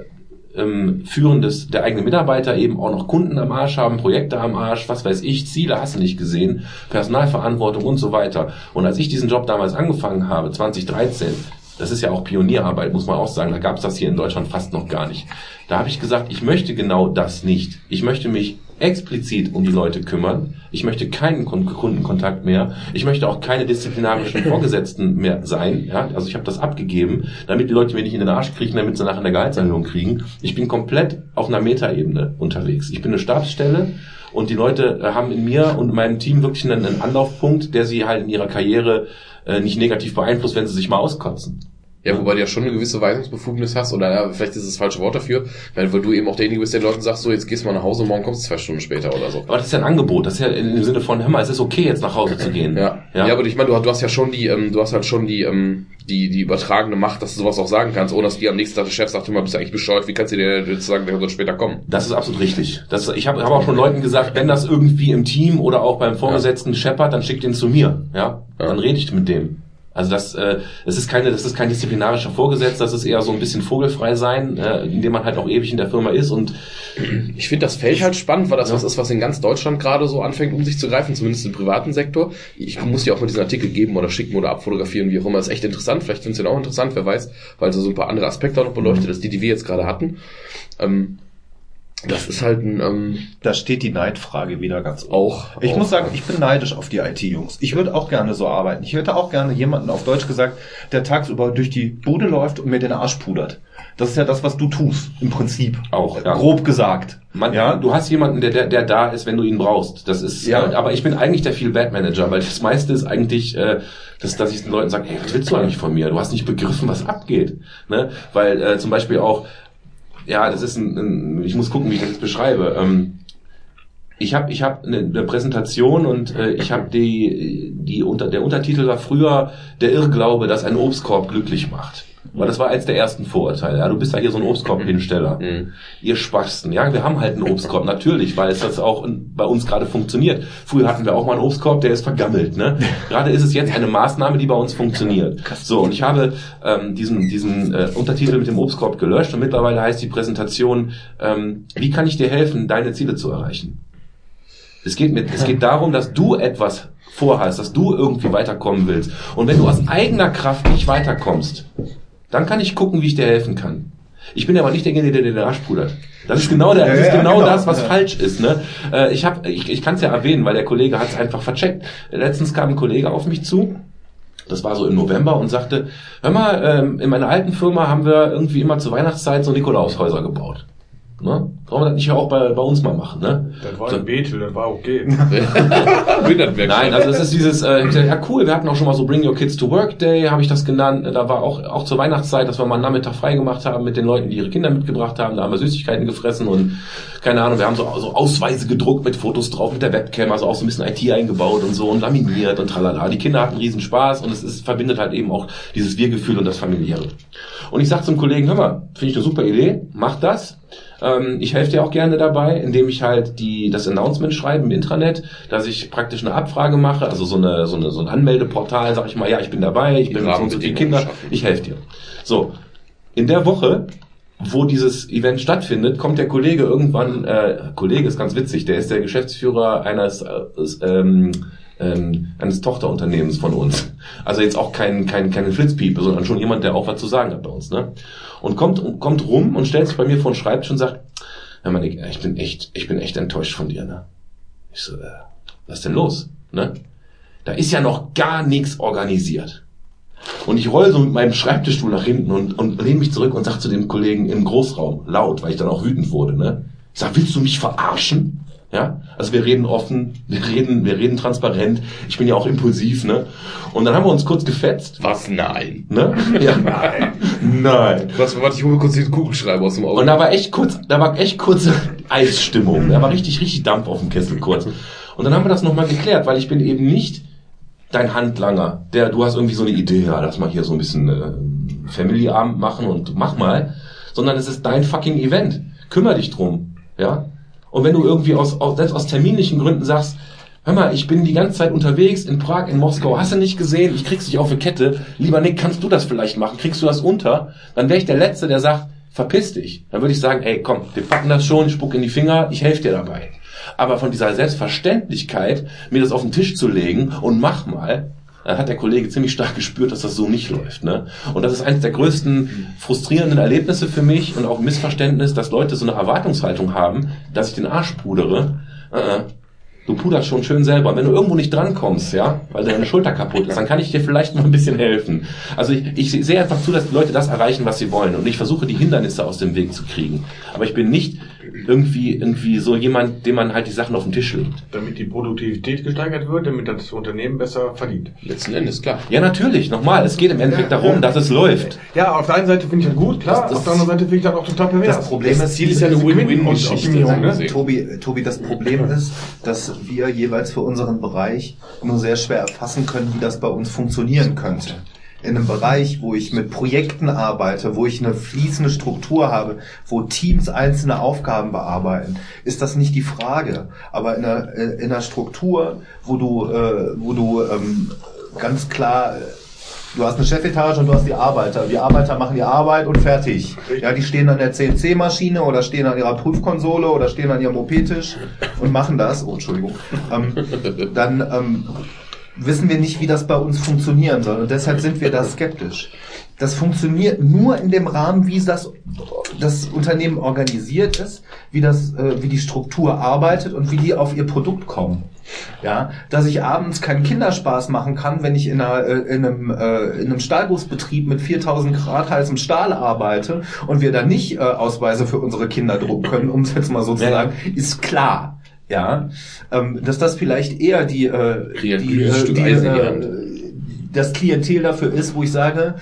ähm, Führen des, der eigenen Mitarbeiter eben auch noch Kunden am Arsch haben, Projekte am Arsch, was weiß ich, Ziele hast du nicht gesehen, Personalverantwortung und so weiter. Und als ich diesen Job damals angefangen habe, 2013, das ist ja auch Pionierarbeit, muss man auch sagen, da gab es das hier in Deutschland fast noch gar nicht. Da habe ich gesagt, ich möchte genau das nicht. Ich möchte mich explizit um die Leute kümmern. Ich möchte keinen Kun- Kundenkontakt mehr. Ich möchte auch keine disziplinarischen Vorgesetzten mehr sein. Ja? Also ich habe das abgegeben, damit die Leute mir nicht in den Arsch kriechen, damit sie nachher eine Gehaltserhöhung kriegen. Ich bin komplett auf einer Metaebene unterwegs. Ich bin eine Stabsstelle und die Leute äh, haben in mir und in meinem Team wirklich einen, einen Anlaufpunkt, der sie halt in ihrer Karriere äh, nicht negativ beeinflusst, wenn sie sich mal auskotzen. Ja, wobei du ja schon eine gewisse Weisungsbefugnis hast, oder ja, vielleicht ist es das falsche Wort dafür, weil, weil du eben auch derjenige bist, der den Leuten sagt, so, jetzt gehst du mal nach Hause, morgen kommst du zwei Stunden später oder so. Aber das ist ja ein Angebot. Das ist ja dem Sinne von, hör mal, es ist okay, jetzt nach Hause zu gehen. Ja. ja, aber ich meine, du, du hast ja schon die, ähm, du hast halt schon die, ähm, die, die übertragene Macht, dass du sowas auch sagen kannst, ohne dass die am nächsten Tag der Chef sagt, immer bist du eigentlich bescheuert, wie kannst du dir jetzt sagen, der soll später kommen? Das ist absolut richtig. Das, ich habe hab auch schon Leuten gesagt, wenn das irgendwie im Team oder auch beim Vorgesetzten scheppert, dann schickt ihn zu mir. Ja, Ja. dann rede ich mit dem. Also das, äh, das ist keine, das ist kein disziplinarischer Vorgesetzter, das ist eher so ein bisschen vogelfrei sein, äh, indem man halt auch ewig in der Firma ist und Ich finde das Feld halt spannend, weil das Ja. was ist, was in ganz Deutschland gerade so anfängt, um sich zu greifen, zumindest im privaten Sektor. Ich muss dir auch mal diesen Artikel geben oder schicken oder abfotografieren, wie auch immer. Das ist echt interessant. Vielleicht findest du den auch interessant, wer weiß, weil so ein paar andere Aspekte auch noch beleuchtet, als die, die wir jetzt gerade hatten. Ähm, das ist halt ein, ähm, Da steht die Neidfrage wieder ganz oben. auch. Ich auch, muss sagen, ich bin neidisch auf die IT-Jungs. Ich würde auch gerne so arbeiten. Ich hätte auch gerne jemanden, auf Deutsch gesagt, der tagsüber durch die Bude läuft und mir den Arsch pudert. Das ist ja das, was du tust, im Prinzip. Auch, ja. Grob gesagt. Man, ja. Du hast jemanden, der, der, der da ist, wenn du ihn brauchst. Das ist, Ja. äh, aber ich bin eigentlich der Feel Bad Manager, weil das meiste ist eigentlich, äh, dass, dass ich den Leuten sage, hey, was willst du eigentlich von mir? Du hast nicht begriffen, was abgeht. Ne? Weil äh, zum Beispiel auch ja, das ist ein, ein, ich muss gucken, wie ich das jetzt beschreibe. Ähm, ich habe ich hab eine, eine Präsentation und äh, ich habe die, die unter, der Untertitel war früher der Irrglaube, dass ein Obstkorb glücklich macht. Weil das war eins der ersten Vorurteile. Ja, du bist ja hier so ein Obstkorb-Hinsteller. Mhm. Ihr Spasten. Ja, wir haben halt einen Obstkorb, natürlich, weil es das auch bei uns gerade funktioniert. Früher hatten wir auch mal einen Obstkorb, der ist vergammelt. Ne? Gerade ist es jetzt eine Maßnahme, die bei uns funktioniert. So, und ich habe ähm, diesen, diesen äh, Untertitel mit dem Obstkorb gelöscht und mittlerweile heißt die Präsentation, ähm, wie kann ich dir helfen, deine Ziele zu erreichen? Es geht, mit, es geht darum, dass du etwas vorhast, dass du irgendwie weiterkommen willst. Und wenn du aus eigener Kraft nicht weiterkommst, dann kann ich gucken, wie ich dir helfen kann. Ich bin aber nicht derjenige, der den Arsch pudert. Das ist genau, der, das, Ja, ist ja, genau, genau. das, was Ja. falsch ist. Ne? Äh, Ich, hab, ich, ich kann es ja erwähnen, weil der Kollege hat es einfach vercheckt. Letztens kam ein Kollege auf mich zu, das war so im November, und sagte, hör mal, ähm, in meiner alten Firma haben wir irgendwie immer zur Weihnachtszeit so Nikolaushäuser gebaut. Ne? Sollen wir das nicht auch bei, bei uns mal machen? Ne? Das war in Bethel, das war okay. Nein, also das ist dieses, äh, gesagt, ja cool, wir hatten auch schon mal so Bring Your Kids to Work Day, habe ich das genannt. Da war auch, auch zur Weihnachtszeit, dass wir mal einen Nachmittag frei gemacht haben mit den Leuten, die ihre Kinder mitgebracht haben. Da haben wir Süßigkeiten gefressen und keine Ahnung, wir haben so, so Ausweise gedruckt mit Fotos drauf, mit der Webcam, also auch so ein bisschen IT eingebaut und so und laminiert und tralala. Die Kinder hatten riesen Spaß und es ist, verbindet halt eben auch dieses Wir-Gefühl und das Familiäre. Und ich sag zum Kollegen, hör mal, finde ich eine super Idee, mach das. Ähm, ich helfe dir auch gerne dabei, indem ich halt die, das Announcement schreibe im Intranet, dass ich praktisch eine Abfrage mache, also so eine, so eine, so ein Anmeldeportal, sag ich mal, ja, ich bin dabei, ich Die bin mit so Rahmenbedingungen Kinder, schaffen. ich helfe dir. So. In der Woche, wo dieses Event stattfindet, kommt der Kollege irgendwann, äh, Kollege ist ganz witzig, der ist der Geschäftsführer eines, äh, ähm, ähm, eines Tochterunternehmens von uns. Also jetzt auch kein, kein, keine Flitzpiepe, sondern schon jemand, der auch was zu sagen hat bei uns. Ne? Und kommt, kommt rum und stellt sich bei mir vor den Schreibtisch und sagt, Hör mal, Nick, ich bin echt, ich bin echt enttäuscht von dir, ne? Ich so, äh, was denn los? Ne? Da ist ja noch gar nichts organisiert. Und ich roll so mit meinem Schreibtischstuhl nach hinten und, und lehne mich zurück und sag zu dem Kollegen im Großraum, laut, weil ich dann auch wütend wurde, ne? Ich sag, willst du mich verarschen? Ja? Also wir reden offen, wir reden, wir reden transparent. Ich bin ja auch impulsiv, ne? Und dann haben wir uns kurz gefetzt, Was? Nein. ne? Ja. Nein. Nein. Was, warte, ich hole kurz den Kugelschreiber aus dem Auge. Und da war echt kurz, da war echt kurze Eisstimmung. Da war richtig, richtig Dampf auf dem Kessel kurz. Und dann haben wir das nochmal geklärt, weil ich bin eben nicht dein Handlanger, der, du hast irgendwie so eine Idee, ja, lass mal hier so ein bisschen äh, Family-Abend machen und mach mal, sondern es ist dein fucking Event. Kümmer dich drum, ja. Und wenn du irgendwie aus, aus, selbst aus terminlichen Gründen sagst, hör mal, ich bin die ganze Zeit unterwegs in Prag, in Moskau, hast du nicht gesehen, ich krieg's nicht auf die Kette, lieber Nick, kannst du das vielleicht machen, kriegst du das unter? Dann wäre ich der Letzte, der sagt, verpiss dich. Dann würde ich sagen, ey, komm, wir packen das schon, spuck in die Finger, ich helfe dir dabei. Aber von dieser Selbstverständlichkeit, mir das auf den Tisch zu legen und mach mal, hat der Kollege ziemlich stark gespürt, dass das so nicht läuft. Ne? Und das ist eines der größten frustrierenden Erlebnisse für mich und auch Missverständnis, dass Leute so eine Erwartungshaltung haben, dass ich den Arsch pudere. Äh, äh. Du puderst schon schön selber. Wenn du irgendwo nicht drankommst, ja, weil deine Schulter kaputt ist, dann kann ich dir vielleicht mal ein bisschen helfen. Also ich, ich sehe einfach zu, dass die Leute das erreichen, was sie wollen. Und ich versuche, die Hindernisse aus dem Weg zu kriegen. Aber ich bin nicht irgendwie, irgendwie so jemand, dem man halt die Sachen auf den Tisch legt. Damit die Produktivität gesteigert wird, damit das Unternehmen besser verdient. Letzten Endes, klar. Ja, natürlich. Nochmal, es geht im Endeffekt Ja, darum, ja. dass es läuft. Ja, auf der einen Seite finde ich das gut, klar, Das- das- auf der anderen Seite finde ich das auch total pervers. Das Problem Das ist, Ziel ist ja eine Win-Win-Geschichte. Ne? Tobi, Tobi, das Problem ist, dass wir jeweils für unseren Bereich nur sehr schwer erfassen können, wie das bei uns funktionieren könnte. In einem Bereich, wo ich mit Projekten arbeite, wo ich eine fließende Struktur habe, wo Teams einzelne Aufgaben bearbeiten, ist das nicht die Frage. Aber in einer, äh, in einer Struktur, wo du, äh, wo du ähm, ganz klar äh, Du hast eine Chefetage und du hast die Arbeiter. Die Arbeiter machen die Arbeit und fertig. Ja, die stehen an der CNC-Maschine oder stehen an ihrer Prüfkonsole oder stehen an ihrem OP-Tisch und machen das. Oh, Entschuldigung. Ähm, dann ähm, wissen wir nicht, wie das bei uns funktionieren soll. Und deshalb sind wir da skeptisch. Das funktioniert nur in dem Rahmen, wie das, das Unternehmen organisiert ist, wie, das, äh, wie die Struktur arbeitet und wie die auf ihr Produkt kommen. Ja, dass ich abends keinen Kinderspaß machen kann, wenn ich in, einer, äh, in einem, äh, in einem Stahlgussbetrieb mit 4000 Grad heißem Stahl arbeite und wir da nicht äh, Ausweise für unsere Kinder drucken können, um es jetzt mal so zu sagen, ist klar. Ja, ähm, dass das vielleicht eher die, äh, die, äh, die äh, das Klientel dafür ist, wo ich sage,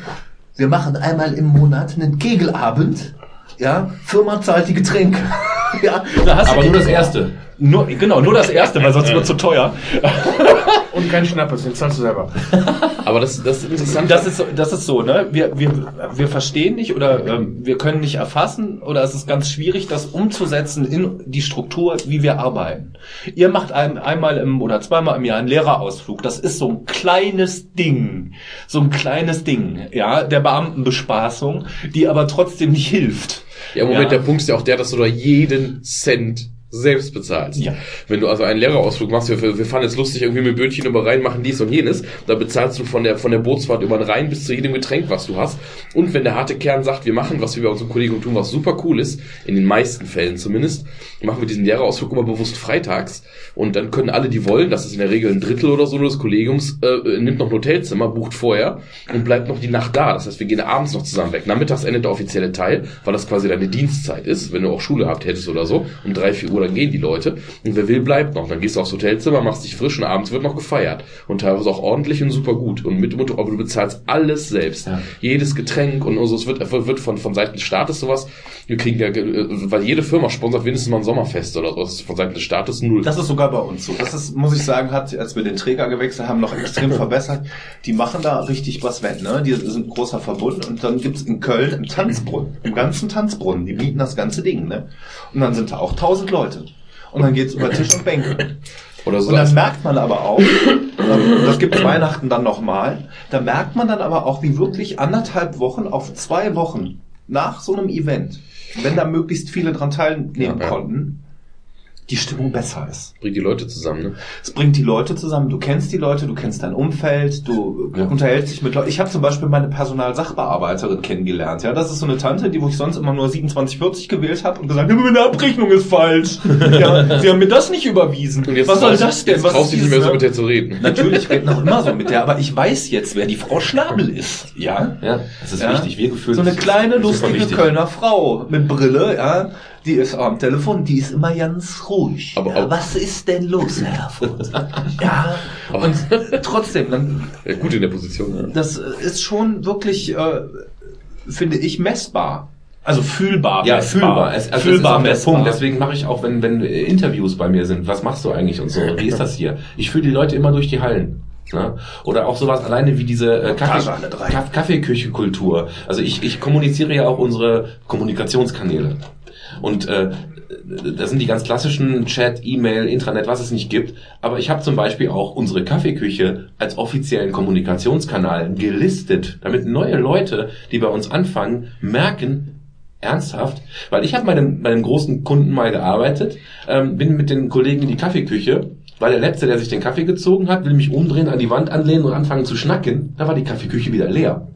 wir machen einmal im Monat einen Kegelabend Ja, Firma zahlt die Getränke. ja, da hast Aber du nur das erste. Nur, genau, nur das erste, weil sonst wird zu teuer. Und kein Schnappes, den zahlst du selber. Aber das, das ist interessant. Das ist, so- das ist so, ne? Wir, wir, wir verstehen nicht oder ähm, wir können nicht erfassen oder es ist ganz schwierig, das umzusetzen in die Struktur, wie wir arbeiten. Ihr macht ein, einmal im oder zweimal im Jahr einen Lehrerausflug. Das ist so ein kleines Ding. So ein kleines Ding, ja, der Beamtenbespaßung, die aber trotzdem nicht hilft. Ja, im Moment, Ja. der Punkt ist ja auch der, dass du da jeden Cent selbst bezahlst. Ja. Wenn du also einen Lehrerausflug machst, wir, wir fahren jetzt lustig irgendwie mit Bötchen über Rhein, machen dies und jenes, da bezahlst du von der, von der Bootsfahrt über den Rhein bis zu jedem Getränk, was du hast. Und wenn der harte Kern sagt, wir machen, was wir bei unserem Kollegen tun, was super cool ist, in den meisten Fällen zumindest, machen wir diesen Lehrerausflug immer bewusst freitags. Und dann können alle, die wollen, das ist in der Regel ein Drittel oder so des Kollegiums, äh, nimmt noch ein Hotelzimmer, bucht vorher und bleibt noch die Nacht da. Das heißt, wir gehen abends noch zusammen weg. Nachmittags endet der offizielle Teil, weil das quasi deine Dienstzeit ist, wenn du auch Schule gehabt hättest oder so. Um drei, vier Uhr dann gehen die Leute. Und wer will, bleibt noch. Dann gehst du aufs Hotelzimmer, machst dich frisch und abends wird noch gefeiert. Und teilweise auch ordentlich und super gut. Und mit, mit aber du bezahlst alles selbst. Ja. Jedes Getränk und so. Es wird, wird von, von Seiten des Staates sowas. Wir kriegen ja, äh, weil jede Firma sponsert wenigstens mal ein Sommerfest oder so. Das ist von Seiten des Staates null. Das ist sogar bei uns so. Das ist, muss ich sagen, hat, als wir den Träger gewechselt haben, noch extrem verbessert. Die machen da richtig was wett, ne? Die sind ein großer Verbund und dann gibt's in Köln im Tanzbrunnen, im ganzen Tanzbrunnen, die bieten das ganze Ding, ne? Und dann sind da auch tausend Leute. Und dann geht's über Tisch und Bänke. oder so. Und dann merkt man aber auch, ähm, das gibt Weihnachten dann nochmal, da merkt man dann aber auch, wie wirklich anderthalb Wochen auf zwei Wochen nach so einem Event, wenn da möglichst viele dran teilnehmen Ja, ja. konnten, die Stimmung besser ist. bringt die Leute zusammen, ne? Es bringt die Leute zusammen. Du kennst die Leute, du kennst dein Umfeld, du Ja. unterhältst dich mit Leuten. Ich habe zum Beispiel meine Personalsachbearbeiterin kennengelernt. Ja, das ist so eine Tante, die wo ich sonst immer nur 2740 gewählt habe und gesagt, ja, meine Abrechnung ist falsch. ja, sie haben mir das nicht überwiesen. Und jetzt Was soll das denn? Jetzt Was traust du nicht mehr so ne? mit der zu reden. Natürlich reden auch immer so mit der, aber ich weiß jetzt, wer die Frau Schnabel ist. Ja. Ja, das ist Ja. wichtig. Wir gefühlt. So eine kleine, lustige. Kölner Frau mit Brille, ja. Die ist am Telefon, die ist immer ganz ruhig. Aber ja, was ist denn los, Herr Erfurt? ja. Aber- Und trotzdem, dann, Ja, gut in der Position. Ja. das ist schon wirklich, äh, finde ich, messbar. Also fühlbar. Ja, fühlbar. Es, also fühlbar ist der messbar. Punkt. Deswegen mache ich auch, wenn, wenn Interviews bei mir sind, was machst du eigentlich und so, wie ist das hier? Ich führe die Leute immer durch die Hallen. Ne? Oder auch sowas alleine wie diese äh, Kaffee, Kaffeeküche-Kultur. Also ich, ich kommuniziere ja auch unsere Kommunikationskanäle. Und äh, das sind die ganz klassischen Chat, E-Mail, Intranet, was es nicht gibt. Aber ich habe zum Beispiel auch unsere Kaffeeküche als offiziellen Kommunikationskanal gelistet, damit neue Leute, die bei uns anfangen, merken, ernsthaft, weil ich habe bei einem großen Kunden mal gearbeitet, ähm, bin mit den Kollegen in die Kaffeeküche, war der Letzte, der sich den Kaffee gezogen hat, will mich umdrehen, an die Wand anlehnen und anfangen zu schnacken, da war die Kaffeeküche wieder leer.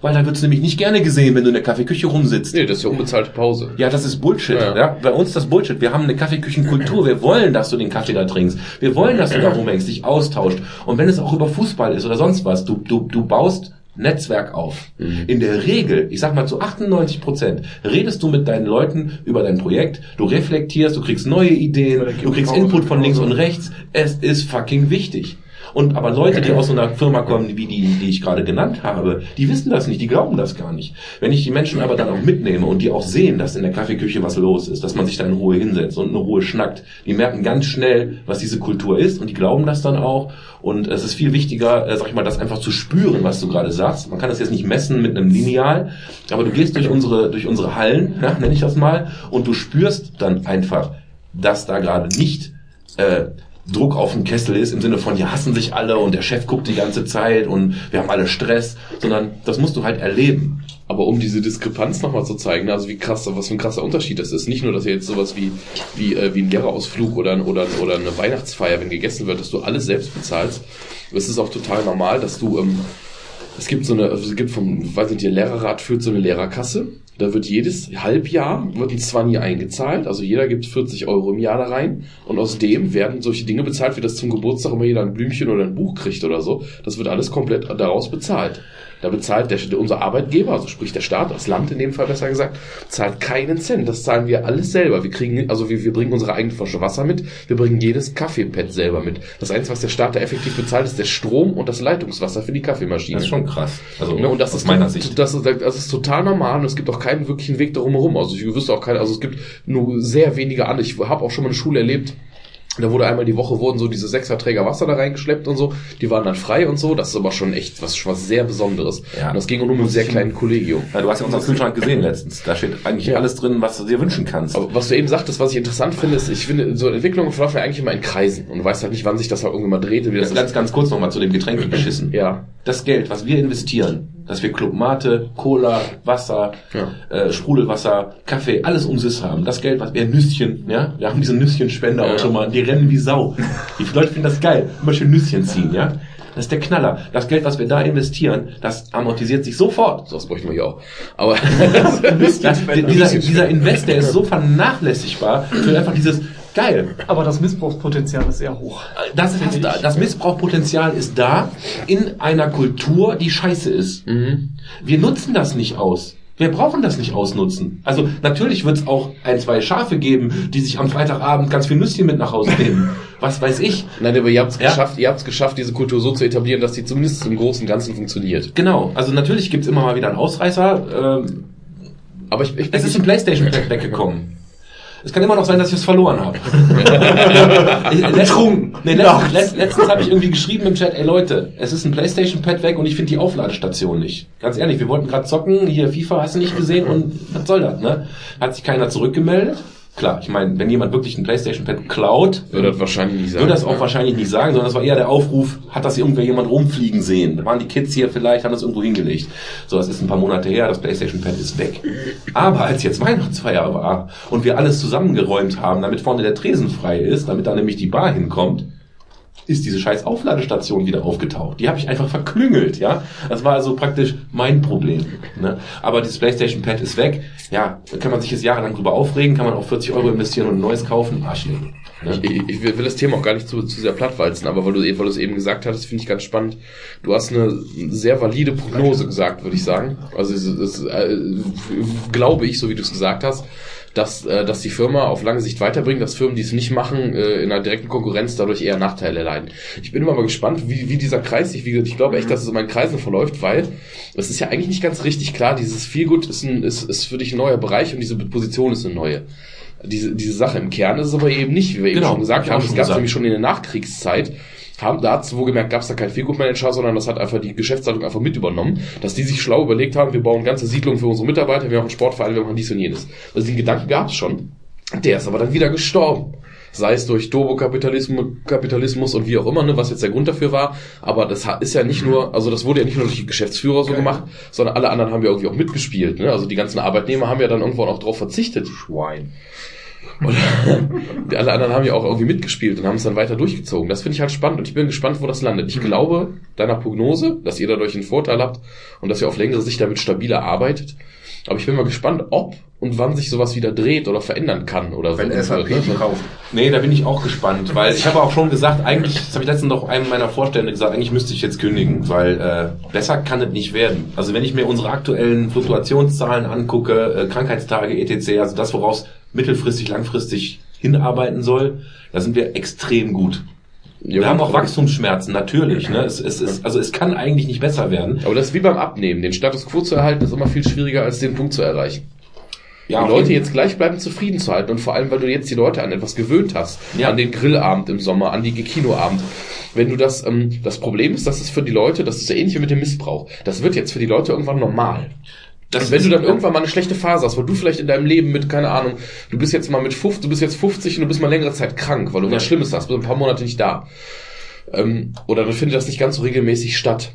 Weil da wird's nämlich nicht gerne gesehen, wenn du in der Kaffeeküche rumsitzt. Nee, das ist ja unbezahlte Pause. Ja, das ist Bullshit. Ja. Ja. Bei uns das Bullshit. Wir haben eine Kaffeeküchenkultur. Wir wollen, dass du den Kaffee da trinkst. Wir wollen, dass du da rumhängst, dich austauscht. Und wenn es auch über Fußball ist oder sonst was, du, du, du baust Netzwerk auf. In der Regel, ich sag mal zu 98 Prozent, redest du mit deinen Leuten über dein Projekt, du reflektierst, du kriegst neue Ideen, du kriegst Input von links und rechts. Es ist fucking wichtig. Und aber Leute, die aus so einer Firma kommen, wie die, die ich gerade genannt habe, die wissen das nicht, die glauben das gar nicht. Wenn ich die Menschen aber dann auch mitnehme und die auch sehen, dass in der Kaffeeküche was los ist, dass man sich da in Ruhe hinsetzt und in Ruhe schnackt, die merken ganz schnell, was diese Kultur ist und die glauben das dann auch. Und es ist viel wichtiger, äh, sag ich mal, das einfach zu spüren, was du gerade sagst. Man kann das jetzt nicht messen mit einem Lineal, aber du gehst durch unsere, durch unsere Hallen, ja, nenne ich das mal, und du spürst dann einfach, dass da gerade nicht äh, Druck auf dem Kessel ist, im Sinne von, die hassen sich alle und der Chef guckt die ganze Zeit und wir haben alle Stress, sondern das musst du halt erleben. Aber um diese Diskrepanz nochmal zu zeigen, also wie krass, was für ein krasser Unterschied das ist. Nicht nur, dass ihr jetzt sowas wie, wie, äh, wie ein Lehrerausflug oder, oder, oder eine Weihnachtsfeier, wenn gegessen wird, dass du alles selbst bezahlst. Es ist auch total normal, dass du, ähm, es gibt so eine, es gibt vom, weiß nicht, der Lehrerrat führt so eine Lehrerkasse. Da wird jedes Halbjahr wird ein Zwanni eingezahlt. Also jeder gibt 40 Euro im Jahr da rein. Und aus dem werden solche Dinge bezahlt, wie das zum Geburtstag immer jeder ein Blümchen oder ein Buch kriegt oder so. Das wird alles komplett daraus bezahlt. Da bezahlt der, unser Arbeitgeber, also sprich der Staat, das Land in dem Fall besser gesagt, zahlt keinen Cent. Das zahlen wir alles selber. Wir kriegen, also wir, wir bringen unsere eigene Flasche Wasser mit, wir bringen jedes Kaffeepad selber mit. Das Einzige, was der Staat da effektiv bezahlt, ist der Strom und das Leitungswasser für die Kaffeemaschine. Das ist schon krass. Also Ne, und das aus ist meiner Sicht. Das ist, das ist total normal und es gibt auch keinen wirklichen Weg darum herum. Also ich wüsste auch keinen, also es gibt nur sehr wenige andere. Ich habe auch schon mal eine Schule erlebt, da wurde einmal die Woche wurden so diese Sechserträger Wasser da reingeschleppt und so. Die waren dann frei und so. Das ist aber schon echt was, was sehr Besonderes. Ja. Und das ging mit einem sehr kleinen Kollegium. Ja, du hast ja unseren Kühlschrank gesehen letztens. Da steht eigentlich Ja. alles drin, was du dir wünschen kannst. Aber was du eben sagtest, was ich interessant finde, ist, ich finde, so Entwicklungen verlaufen ja eigentlich immer in Kreisen. Und du weißt halt nicht, wann sich das halt irgendwann mal dreht. und Wie das Ganz, ganz, ist. ganz kurz nochmal zu dem Getränk beschissen. Ja. Das Geld, was wir investieren, dass wir Club Mate, Cola, Wasser, Ja. äh, Sprudelwasser, Kaffee, alles umsonst haben. Das Geld, was wir Nüsschen, ja, wir haben diesen Nüsschenspender-Automaten, die rennen wie Sau. Die Leute finden das geil, immer schön Nüsschen ziehen, ja. Das ist der Knaller. Das Geld, was wir da investieren, das amortisiert sich sofort. So, das bräuchten wir hier auch. Aber Ja, dieser, dieser Invest, der ist so vernachlässigbar für einfach dieses geil. Aber das Missbrauchspotenzial ist sehr hoch. Das, ist, Finde ich. das Missbrauchpotenzial ist da in einer Kultur, die scheiße ist. Mhm. Wir nutzen das nicht aus. Wir brauchen das nicht ausnutzen. Also natürlich wird es auch ein, zwei Schafe geben, die sich am Freitagabend ganz viel Nüsschen mit nach Hause nehmen. Was weiß ich. Nein, aber ihr habt es Ja. geschafft, ihr habt es geschafft, diese Kultur so zu etablieren, dass die zumindest im Großen und Ganzen funktioniert. Genau. Also natürlich gibt's immer mal wieder einen Ausreißer. Ähm, Aber ich, ich, es ist ein Playstation-Pack weggekommen. Es kann immer noch sein, dass ich es verloren habe. Betrunken. Nee, letztens letzt, letztens habe ich irgendwie geschrieben im Chat, ey Leute, es ist ein Playstation-Pad weg und ich finde die Aufladestation nicht. Ganz ehrlich, wir wollten gerade zocken, hier FIFA hast du nicht gesehen und was soll das, ne? Hat sich keiner zurückgemeldet. Klar, ich meine, wenn jemand wirklich ein Playstation-Pad klaut, würde das wahrscheinlich nicht sagen. würde das auch wahrscheinlich nicht sagen, sondern das war eher der Aufruf, hat das irgendwer jemand rumfliegen sehen? Da waren die Kids hier vielleicht, haben das irgendwo hingelegt. So, das ist ein paar Monate her, das Playstation Pad ist weg. Aber als jetzt Weihnachtsfeier war und wir alles zusammengeräumt haben, damit vorne der Tresen frei ist, damit da nämlich die Bar hinkommt, ist diese scheiß Aufladestation wieder aufgetaucht. Die habe ich einfach verklüngelt, ja. Das war also praktisch mein Problem. Ne? Aber dieses PlayStation Pad ist weg. Ja, kann man sich jetzt jahrelang drüber aufregen, kann man auch 40 Euro investieren und ein neues kaufen. Arschlecken. Ne? Ich, ich, will das Thema auch gar nicht zu, zu sehr plattwalzen, aber weil du, weil eben gesagt hattest, finde ich ganz spannend. Du hast eine sehr valide Prognose gesagt, würde ich sagen. Also es, es, äh, glaube ich, so wie du es gesagt hast, dass, äh, dass die Firma auf lange Sicht weiterbringt, dass Firmen, die es nicht machen, äh, in einer direkten Konkurrenz dadurch eher Nachteile erleiden. Ich bin immer mal gespannt, wie, wie dieser Kreis sich, wie gesagt, ich glaube echt, dass es in meinen Kreisen verläuft, weil es ist ja eigentlich nicht ganz richtig klar, dieses Feelgood ist, ein, ist, ist für dich ein neuer Bereich und diese Position ist eine neue. Diese, diese Sache im Kern ist es aber eben nicht, wie wir eben Genau, schon gesagt haben. Es gab gesagt. nämlich schon in der Nachkriegszeit, haben da hat's wohlgemerkt, gab es da keinen Feelgood-Manager, sondern das hat einfach die Geschäftsleitung einfach mit übernommen, dass die sich schlau überlegt haben, wir bauen ganze Siedlungen für unsere Mitarbeiter, wir machen Sportvereine, wir machen dies und jenes. Also den Gedanken gab es schon. Der ist aber dann wieder gestorben. Sei es durch Turbo-Kapitalismus Kapitalismus und wie auch immer, ne, was jetzt der Grund dafür war. Aber das ist ja nicht nur, also das wurde ja nicht nur durch die Geschäftsführer so gemacht, sondern alle anderen haben ja irgendwie auch mitgespielt. Ne? Also die ganzen Arbeitnehmer haben ja dann irgendwann auch darauf verzichtet. Schwein. Und die alle anderen haben ja auch irgendwie mitgespielt und haben es dann weiter durchgezogen. Das finde ich halt spannend und ich bin gespannt, wo das landet. Ich glaube deiner Prognose, dass ihr dadurch einen Vorteil habt und dass ihr auf längere Sicht damit stabiler arbeitet. Aber ich bin mal gespannt, ob und wann sich sowas wieder dreht oder verändern kann oder Wenn so. SAP Ne? die kauft. Nee, da bin ich auch gespannt, weil ich habe auch schon gesagt, eigentlich, das habe ich letztens noch einem meiner Vorstände gesagt, eigentlich müsste ich jetzt kündigen, weil äh, besser kann es nicht werden. Also wenn ich mir unsere aktuellen Fluktuationszahlen angucke, äh, Krankheitstage, etc., also das, woraus mittelfristig, langfristig hinarbeiten soll, da sind wir extrem gut. Wir haben auch Wachstumsschmerzen, natürlich. Ne? Es, es ist, also es kann eigentlich nicht besser werden. Aber das ist wie beim Abnehmen. Den Status quo zu erhalten ist immer viel schwieriger, als den Punkt zu erreichen. Ja, die Leute jetzt gleichbleibend zufrieden zu halten und vor allem, weil du jetzt die Leute an etwas gewöhnt hast, Ja. an den Grillabend im Sommer, an die Kinoabend. Wenn du das, ähm, das Problem ist, dass es für die Leute, das ist ja ähnlich wie mit dem Missbrauch. Das wird jetzt für die Leute irgendwann normal. Das Und wenn du dann irgendwann mal eine schlechte Phase hast, weil du vielleicht in deinem Leben mit, keine Ahnung, du bist jetzt mal mit 50, du bist jetzt 50 und du bist mal längere Zeit krank, weil du Ja. was Schlimmes hast, bist ein paar Monate nicht da. Ähm, oder dann findet das nicht ganz so regelmäßig statt.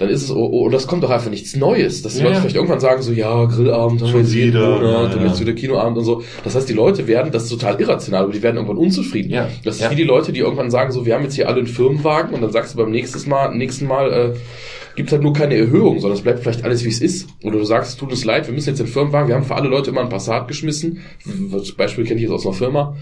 Dann ist es, oh, oh, und das kommt doch einfach nichts Neues. Dass die Ja, Leute ja. vielleicht irgendwann sagen so, ja, Grillabend, haben wir Schon wieder, Monat, ja, jetzt wieder Kinoabend und so. Das heißt, die Leute werden, das ist total irrational, aber die werden irgendwann unzufrieden. Ja, Das ist wie die Leute, die irgendwann sagen so, wir haben jetzt hier alle einen Firmenwagen und dann sagst du beim nächsten Mal, nächsten Mal, äh, gibt halt nur keine Erhöhung, sondern es bleibt vielleicht alles wie es ist. Oder du sagst, es tut uns leid, wir müssen jetzt den Firmenwagen, wir haben für alle Leute immer ein Passat geschmissen. Das Beispiel kenne ich jetzt aus einer Firma.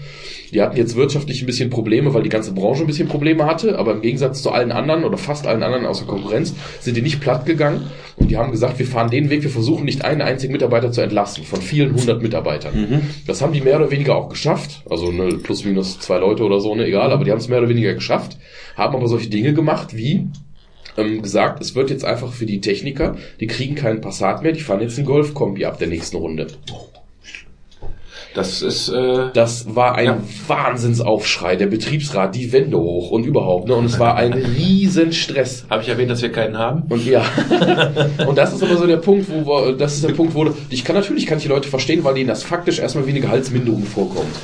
Die hatten jetzt wirtschaftlich ein bisschen Probleme, weil die ganze Branche ein bisschen Probleme hatte, aber im Gegensatz zu allen anderen oder fast allen anderen aus der Konkurrenz sind die nicht platt gegangen und die haben gesagt, wir fahren den Weg, wir versuchen nicht einen einzigen Mitarbeiter zu entlassen von vielen hundert Mitarbeitern. Das haben die mehr oder weniger auch geschafft, also ne, plus minus zwei Leute oder so, ne, egal, aber die haben es mehr oder weniger geschafft, haben aber solche Dinge gemacht wie ähm, gesagt, es wird jetzt einfach für die Techniker, die kriegen keinen Passat mehr, die fahren jetzt einen Golf-Kombi ab der nächsten Runde. Das ist, äh, Das war ein Ja. Wahnsinnsaufschrei, der Betriebsrat, die Wände hoch und überhaupt, ne? Und es war ein riesen Stress. habe ich erwähnt, dass wir keinen haben? Und ja, und das ist aber so der Punkt, wo wir, das ist der Punkt, wo du, ich kann natürlich, kann ich die Leute verstehen, weil denen das faktisch erstmal wie eine Gehaltsminderung vorkommt.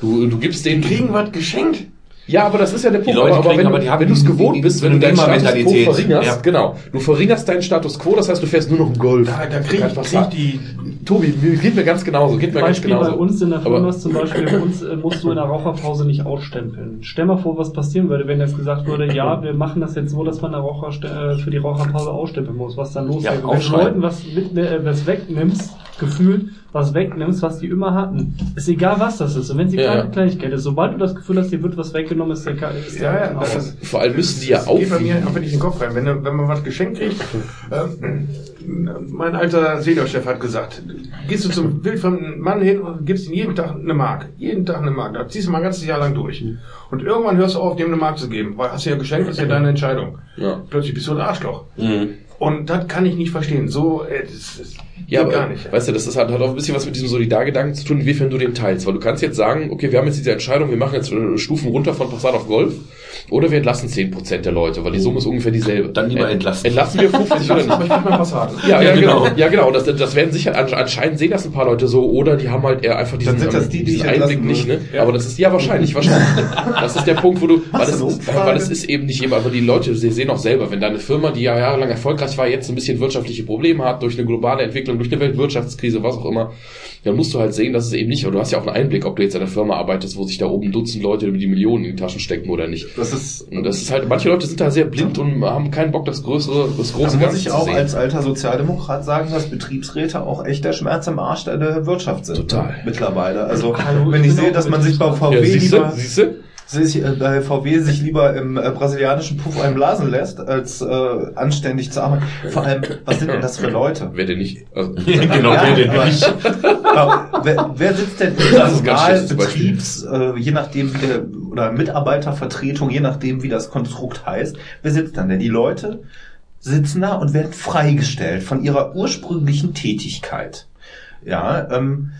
Du, du gibst denen, Kriegen was geschenkt? Ja, aber das ist ja der Punkt. Leute aber, kriegen, wenn, aber die wenn du es die- gewohnt die- bist, die wenn du deinen Status quo verringerst, Ja. genau, du verringerst deinen Status quo, das heißt, du fährst nur noch einen Golf. Da, da krieg ich, krieg die, Tobi, geht mir ganz genauso, geht mir ganz Beispiel bei genauso. uns in der Firma Aber- ist zum Beispiel, bei uns äh, musst du in der Raucherpause nicht ausstempeln. Stell mal vor, was passieren würde, wenn jetzt gesagt würde, ja, wir machen das jetzt so, dass man Raucher, äh, für die Raucherpause ausstempeln muss. Was dann los Ja, wäre, wenn du. Leuten was, mit, äh, was wegnimmst, gefühlt, was wegnimmst, was die immer hatten. Ist egal, was das ist. Und wenn sie Ja, keine ja. Kleinigkeit ist, sobald du das Gefühl hast, dir wird was weggenommen, ist der, ist der Ja, ja, aus. das ist- Vor allem müssen die ja Das geht bei mir einfach nicht in den Kopf rein. Wenn, du- wenn man was geschenkt kriegt, ähm, mein alter Seniorchef hat gesagt, gehst du zum wildfremden Mann hin und gibst ihm jeden Tag eine Mark. Jeden Tag eine Mark. Das ziehst du mal ein ganzes Jahr lang durch. Und irgendwann hörst du auf, dem eine Mark zu geben, weil hast du ja geschenkt, das ist ja deine Entscheidung. Ja. Plötzlich bist du ein Arschloch. Mhm. Und das kann ich nicht verstehen. So, äh, das, das Ja, aber gar nicht. weißt du, das ist halt, hat auch ein bisschen was mit diesem Solidargedanken zu tun, inwiefern du den teilst. Weil du kannst jetzt sagen, okay, wir haben jetzt diese Entscheidung, wir machen jetzt äh, Stufen runter von Passat auf Golf. Oder wir entlassen 10% der Leute, weil die Summe ist ungefähr dieselbe. Dann lieber Äh, entlassen. Entlassen wir 50 oder nicht? Aber ich mach mein Passat. Ja, ja, Ja, genau. genau. Ja, genau. Das, das werden sicher an- anscheinend sehen das ein paar Leute so, oder die haben halt eher einfach diesen, Dann sind das die, die Einblick nicht, ne? Ja. Aber das ist ja wahrscheinlich, wahrscheinlich. Das ist der Punkt, wo du, weil es, ist, weil es ist eben nicht immer, aber die Leute sie sehen auch selber, wenn deine Firma, die ja jahrelang erfolgreich war, jetzt ein bisschen wirtschaftliche Probleme hat durch eine globale Entwicklung, durch eine Weltwirtschaftskrise, was auch immer, dann musst du halt sehen, dass es eben nicht, oder du hast ja auch einen Einblick, ob du jetzt in einer Firma arbeitest, wo sich da oben Dutzend Leute die Millionen in die Taschen stecken oder nicht. Das ist, Und das ist halt, manche Leute sind da sehr blind und haben keinen Bock, das größere, das da große muss ich auch als alter Sozialdemokrat sagen, dass Betriebsräte auch echt der Schmerz im Arsch der- Wirtschaft sind. Total. Mittlerweile. Also, Hallo, wenn ich ich sehe, dass man sich bei. VW ja, siehste, lieber, siehste? Sich, äh, bei VW sich lieber im äh, brasilianischen Puff einblasen lässt, als äh, anständig zu arbeiten. Vor allem, was sind denn das für Leute? Wer denn nicht? Also, genau, Ja, wer denn aber- nicht? Aber wer, wer sitzt denn Personal, schlechtes Beispiel. Betriebs, äh, je nachdem wie der, oder Mitarbeitervertretung, je nachdem wie das Konstrukt heißt, wer sitzt dann denn? Die Leute sitzen da und werden freigestellt von ihrer ursprünglichen Tätigkeit. Ja, ähm,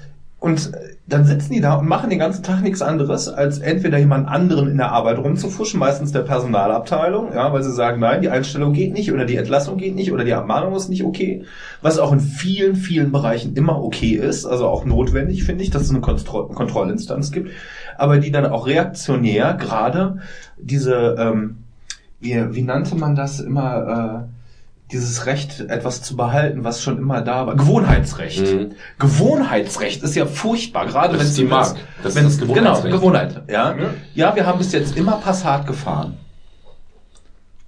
und dann sitzen die da und machen den ganzen Tag nichts anderes, als entweder jemand anderen in der Arbeit rumzufuschen, meistens der Personalabteilung, ja, weil sie sagen, nein, die Einstellung geht nicht oder die Entlassung geht nicht oder die Abmahnung ist nicht okay, was auch in vielen, vielen Bereichen immer okay ist, also auch notwendig, finde ich, dass es eine Kontro Kontrollinstanz gibt, aber die dann auch reaktionär gerade diese, ähm, wie, wie nannte man das immer, äh, dieses Recht, etwas zu behalten, was schon immer da war. Gewohnheitsrecht. Mhm. Gewohnheitsrecht ist ja furchtbar, gerade wenn ist die Mark. Das ist wenn's- das Gewohnheitsrecht. Genau, Gewohnheit. Ja. Ja. ja, wir haben bis jetzt immer Passat gefahren.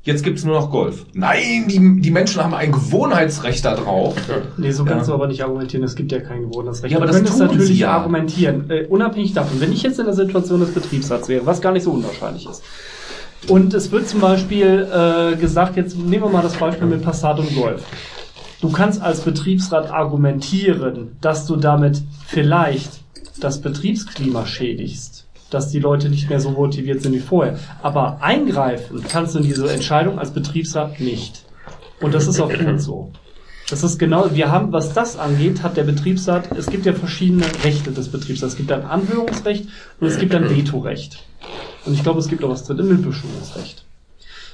Jetzt gibt's nur noch Golf. Nein, die, die Menschen haben ein Gewohnheitsrecht da drauf. Nee, so kannst Ja. du aber nicht argumentieren, es gibt ja kein Gewohnheitsrecht. Ja, aber du das könntest tun natürlich sie ja. argumentieren, äh, unabhängig davon, wenn ich jetzt in der Situation des Betriebsrats wäre, was gar nicht so unwahrscheinlich ist. Und es wird zum Beispiel äh, gesagt, jetzt nehmen wir mal das Beispiel mit Passat und Golf. Du kannst als Betriebsrat argumentieren, dass du damit vielleicht das Betriebsklima schädigst, dass die Leute nicht mehr so motiviert sind wie vorher. Aber eingreifen kannst du in diese Entscheidung als Betriebsrat nicht. Und das ist auch gut so. Das ist genau, wir haben, was das angeht, hat der Betriebsrat, es gibt ja verschiedene Rechte des Betriebsrats. Es gibt ein Anhörungsrecht und es gibt ein Vetorecht. Und ich glaube, es gibt auch was drin, ein Mitbestimmungsrecht.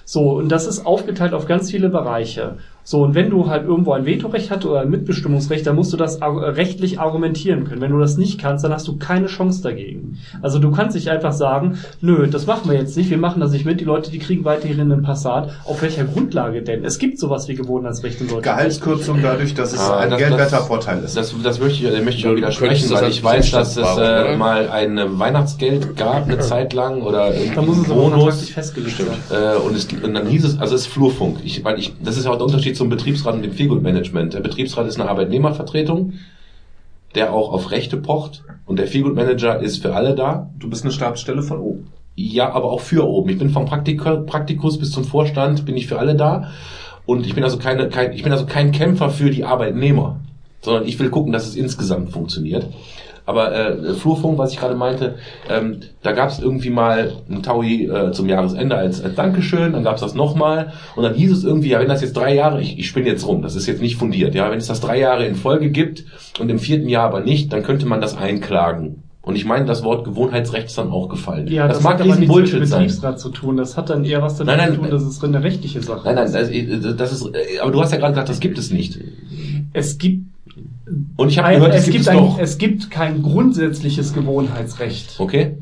So, und das ist aufgeteilt auf ganz viele Bereiche. So, und wenn du halt irgendwo ein Vetorecht hast oder ein Mitbestimmungsrecht, dann musst du das rechtlich argumentieren können. Wenn du das nicht kannst, dann hast du keine Chance dagegen. Also du kannst nicht einfach sagen, nö, das machen wir jetzt nicht, wir machen das nicht mit, die Leute, die kriegen weiterhin einen Passat. Auf welcher Grundlage denn? Es gibt sowas wie Gewohnheitsrecht in Deutschland. Gehaltskürzung dadurch, dass es Ah, ein das- Geldwettervorteil ist. Das, das möchte ich, möchte ich auch widersprechen, weil ich weiß, dass es äh, mal ein äh, Weihnachtsgeld gab, eine Zeit lang, oder Da muss es aber Bonus. vertraglich festgelegt sein. Äh, und, es, und dann hieß es, also es ist Flurfunk. Ich, weil ich, das ist ja auch der Unterschied zum Betriebsrat und dem Feelgood-Management. Der Betriebsrat ist eine Arbeitnehmervertretung, der auch auf Rechte pocht. Und der Feelgood-Manager ist für alle da. Du bist eine Stabsstelle von oben. Ja, aber auch für oben. Ich bin vom Praktik Praktikus bis zum Vorstand, bin ich für alle da. Und ich bin also keine, kein, ich bin also kein Kämpfer für die Arbeitnehmer, sondern ich will gucken, dass es insgesamt funktioniert. Aber äh, Flurfunk, was ich gerade meinte, ähm, da gab es irgendwie mal ein Taui äh, zum Jahresende als, als Dankeschön, dann gab es das nochmal und dann hieß es irgendwie, ja, wenn das jetzt drei Jahre, ich, ich spinne jetzt rum, das ist jetzt nicht fundiert, ja, wenn es das drei Jahre in Folge gibt und im vierten Jahr aber nicht, dann könnte man das einklagen. Und ich meine, das Wort Gewohnheitsrecht ist dann auch gefallen. Ja, das, mag hat aber riesen nichts mit dem Bullshit sein. Betriebsrat zu tun. Das hat dann eher was damit Nein, nein, zu tun, dass es eine rechtliche Sache Nein, nein, ist. das, das ist, äh, aber du hast ja gerade gesagt, das gibt es nicht. Es gibt, Und ich habe gehört, es, gibt es ein, doch. es gibt kein grundsätzliches Gewohnheitsrecht. Okay.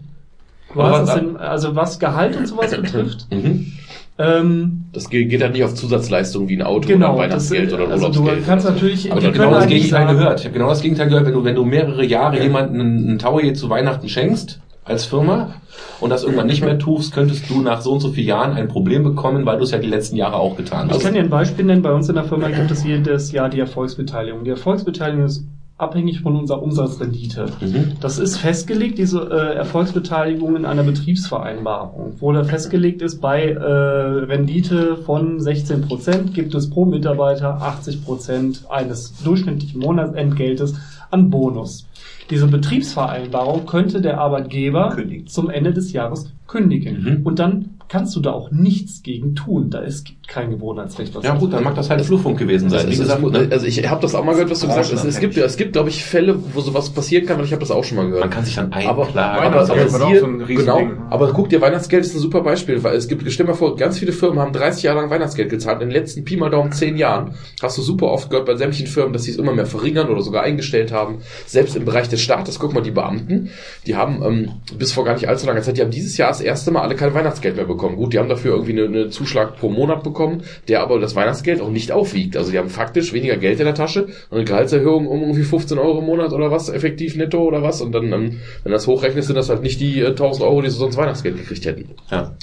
Du was- es in, also was Gehalt und sowas betrifft, Mhm. ähm, Das geht, halt nicht auf Zusatzleistungen wie ein Auto genau, oder Weihnachtsgeld oder also du Urlaubsgeld. kannst oder so. natürlich, Aber ich habe genau das Gegenteil sagen, gehört. Ich habe genau das Gegenteil gehört, wenn du, wenn du mehrere Jahre jemanden einen, einen Taui zu Weihnachten schenkst, als Firma, und das irgendwann nicht mehr tust, könntest du nach so und so vielen Jahren ein Problem bekommen, weil du es ja die letzten Jahre auch getan Ich hast. kann dir ein Beispiel nennen. Bei uns in der Firma gibt es jedes Jahr die Erfolgsbeteiligung. Die Erfolgsbeteiligung ist abhängig von unserer Umsatzrendite. Mhm. Das ist festgelegt, diese äh, Erfolgsbeteiligung in einer Betriebsvereinbarung, wo da festgelegt ist, bei äh, Rendite von 16 Prozent gibt es pro Mitarbeiter 80 Prozent eines durchschnittlichen Monatsentgeltes an Bonus. Diese Betriebsvereinbarung könnte der Arbeitgeber Kündigen. zum Ende des Jahres kündigen. Mhm. Und dann kannst du da auch nichts gegen tun. Da es gibt kein Gewohnheitsrecht. Was Ja gut, dann mag das halt Flurfunk gewesen sein. Das Wie gesagt, ne? also ich habe das auch mal gehört, was du gesagt hast. Es, es gibt, es gibt, glaube ich, Fälle, wo sowas passieren kann, weil ich habe das auch schon mal gehört. man kann sich dann aber, einklagen. aber, aber, war doch siehe, so genau, aber guck dir, Weihnachtsgeld ist ein super Beispiel, weil es gibt, stell dir mal vor, ganz viele Firmen haben 30 Jahre lang Weihnachtsgeld gezahlt. In den letzten Pi mal Daumen 10 Jahren hast du super oft gehört bei sämtlichen Firmen, dass sie es immer mehr verringern oder sogar eingestellt haben. Selbst im Bereich des Staates, guck mal, die Beamten, die haben ähm, bis vor gar nicht allzu langer Zeit, die haben dieses Jahr das erste Mal alle kein Weihnachtsgeld mehr bekommen. Gut, die haben dafür irgendwie eine, eine Zuschlag pro Monat bekommen, der aber das Weihnachtsgeld auch nicht aufwiegt. Also die haben faktisch weniger Geld in der Tasche und eine Gehaltserhöhung um irgendwie 15 Euro im Monat oder was, effektiv netto oder was. Und dann, ähm, wenn das hochrechnest, sind das halt nicht die äh, 1000 Euro, die sie sonst Weihnachtsgeld gekriegt hätten. Ja.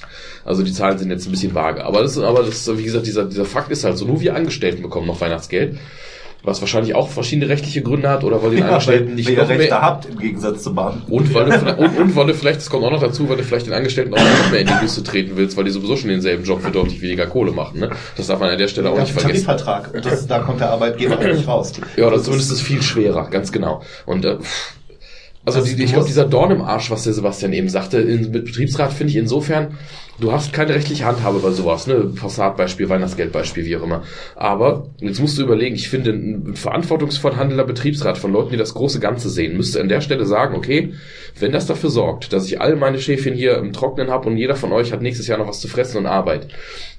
Also die Zahlen sind jetzt ein bisschen vage. Aber das, ist- aber das, wie gesagt, dieser, dieser Fakt ist halt so, nur wir Angestellten bekommen noch Weihnachtsgeld. Was wahrscheinlich auch verschiedene rechtliche Gründe hat oder weil den Angestellten nicht weil ihr noch Rechte mehr, habt, im Gegensatz zu Beamten. und weil, du, vielleicht- und, und weil du vielleicht, das kommt auch noch dazu, weil du vielleicht den Angestellten auch noch mehr in die Liste treten willst, weil die sowieso schon denselben Job für deutlich weniger Kohle machen. Ne? Das darf man an der Stelle auch Ja, nicht vergessen. Tarifvertrag. Und das, da kommt der Arbeitgeber nicht raus. Ja, oder Das zumindest ist es viel schwerer, ganz genau. Und äh, also Also die, ich glaube, dieser Dorn im Arsch, was der Sebastian eben sagte, mit Betriebsrat finde ich insofern, du hast keine rechtliche Handhabe bei sowas, ne? Passatbeispiel, Weihnachtsgeldbeispiel, wie auch immer. Aber jetzt musst du überlegen, ich finde, ein verantwortungsvoll handelnder Betriebsrat von Leuten, die das große Ganze sehen, müsste an der Stelle sagen, okay, wenn das dafür sorgt, dass ich all meine Schäfchen hier im Trocknen habe und jeder von euch hat nächstes Jahr noch was zu fressen und Arbeit,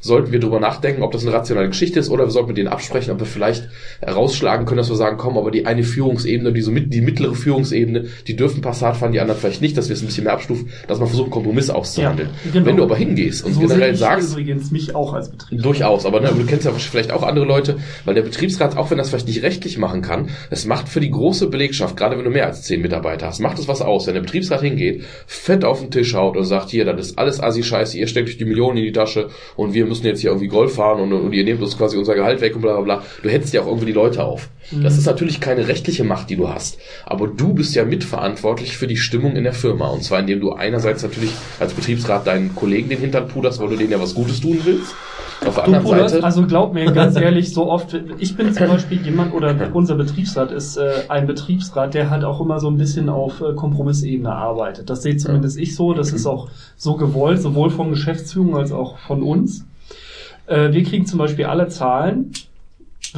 sollten wir darüber nachdenken, ob das eine rationale Geschichte ist oder wir sollten mit denen absprechen, ob wir vielleicht herausschlagen können, dass wir sagen, komm, aber die eine Führungsebene, die, so mit, die mittlere Führungsebene, die dürfen Passat fahren, die anderen vielleicht nicht, dass wir es ein bisschen mehr abstufen, dass man versucht, einen Kompromiss auszuhandeln. Ja, genau. Wenn du aber hingehst und so generell sagst, übrigens mich auch als Betrieb. Durchaus, aber ne, du kennst ja vielleicht auch andere Leute, weil der Betriebsrat, auch wenn das vielleicht nicht rechtlich machen kann, es macht für die große Belegschaft, gerade wenn du mehr als zehn Mitarbeiter hast, macht es was aus, wenn der Betriebsrat hingeht, fett auf den Tisch haut und sagt, hier, das ist alles Assi-Scheiße, ihr steckt euch die Millionen in die Tasche und wir müssen jetzt hier irgendwie Golf fahren und, und ihr nehmt uns quasi unser Gehalt weg und bla bla bla. Du hetzt ja auch irgendwie die Leute auf. Das ist natürlich keine rechtliche Macht, die du hast, aber du bist ja mitverantwortlich für die Stimmung in der Firma. Und zwar indem du einerseits natürlich als Betriebsrat deinen Kollegen den Hintern puderst, weil du denen ja was Gutes tun willst. Auf der anderen Bruder, Seite also glaub mir ganz ehrlich, so oft, ich bin zum Beispiel jemand, oder unser Betriebsrat ist äh, ein Betriebsrat, der halt auch immer so ein bisschen auf äh, Kompromissebene arbeitet. Das sehe zumindest ich so, das ist auch so gewollt, sowohl von Geschäftsführung als auch von uns. Äh, wir kriegen zum Beispiel alle Zahlen,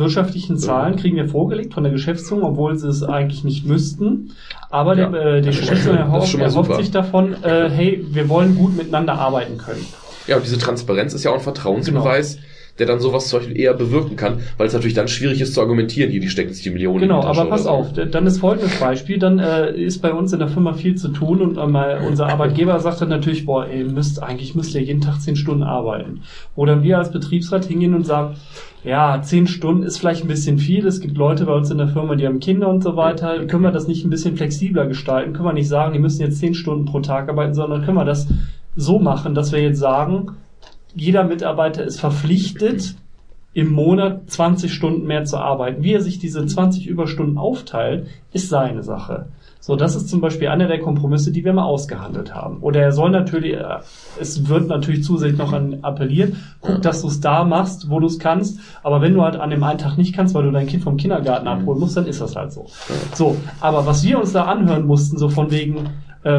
wirtschaftlichen Zahlen kriegen wir vorgelegt von der Geschäftsführung, obwohl sie es eigentlich nicht müssten. Aber Ja, der, äh, das ist erhofft, erhofft sich davon, äh, hey, wir wollen gut miteinander arbeiten können. Ja, und diese Transparenz ist ja auch ein Vertrauensbeweis, der dann sowas zum Beispiel eher bewirken kann, weil es natürlich dann schwierig ist zu argumentieren, hier, die stecken sich die Millionen Genau, aber pass oder so. auf, dann ist folgendes Beispiel, dann äh, ist bei uns in der Firma viel zu tun und einmal unser Arbeitgeber sagt dann natürlich, boah, ey, müsst, eigentlich müsst ihr jeden Tag zehn Stunden arbeiten. Dann wir als Betriebsrat hingehen und sagen, ja, zehn Stunden ist vielleicht ein bisschen viel, es gibt Leute bei uns in der Firma, die haben Kinder und so weiter, können wir das nicht ein bisschen flexibler gestalten, können wir nicht sagen, die müssen jetzt zehn Stunden pro Tag arbeiten, sondern können wir das so machen, dass wir jetzt sagen, jeder Mitarbeiter ist verpflichtet, im Monat 20 Stunden mehr zu arbeiten. Wie er sich diese 20 Überstunden aufteilt, ist seine Sache. So, das ist zum Beispiel einer der Kompromisse, die wir mal ausgehandelt haben. Oder er soll natürlich, äh, es wird natürlich zusätzlich noch an appelliert, guck, dass du es da machst, wo du es kannst. Aber wenn du halt an dem einen Tag nicht kannst, weil du dein Kind vom Kindergarten abholen musst, dann ist das halt so. So, aber was wir uns da anhören mussten, so von wegen,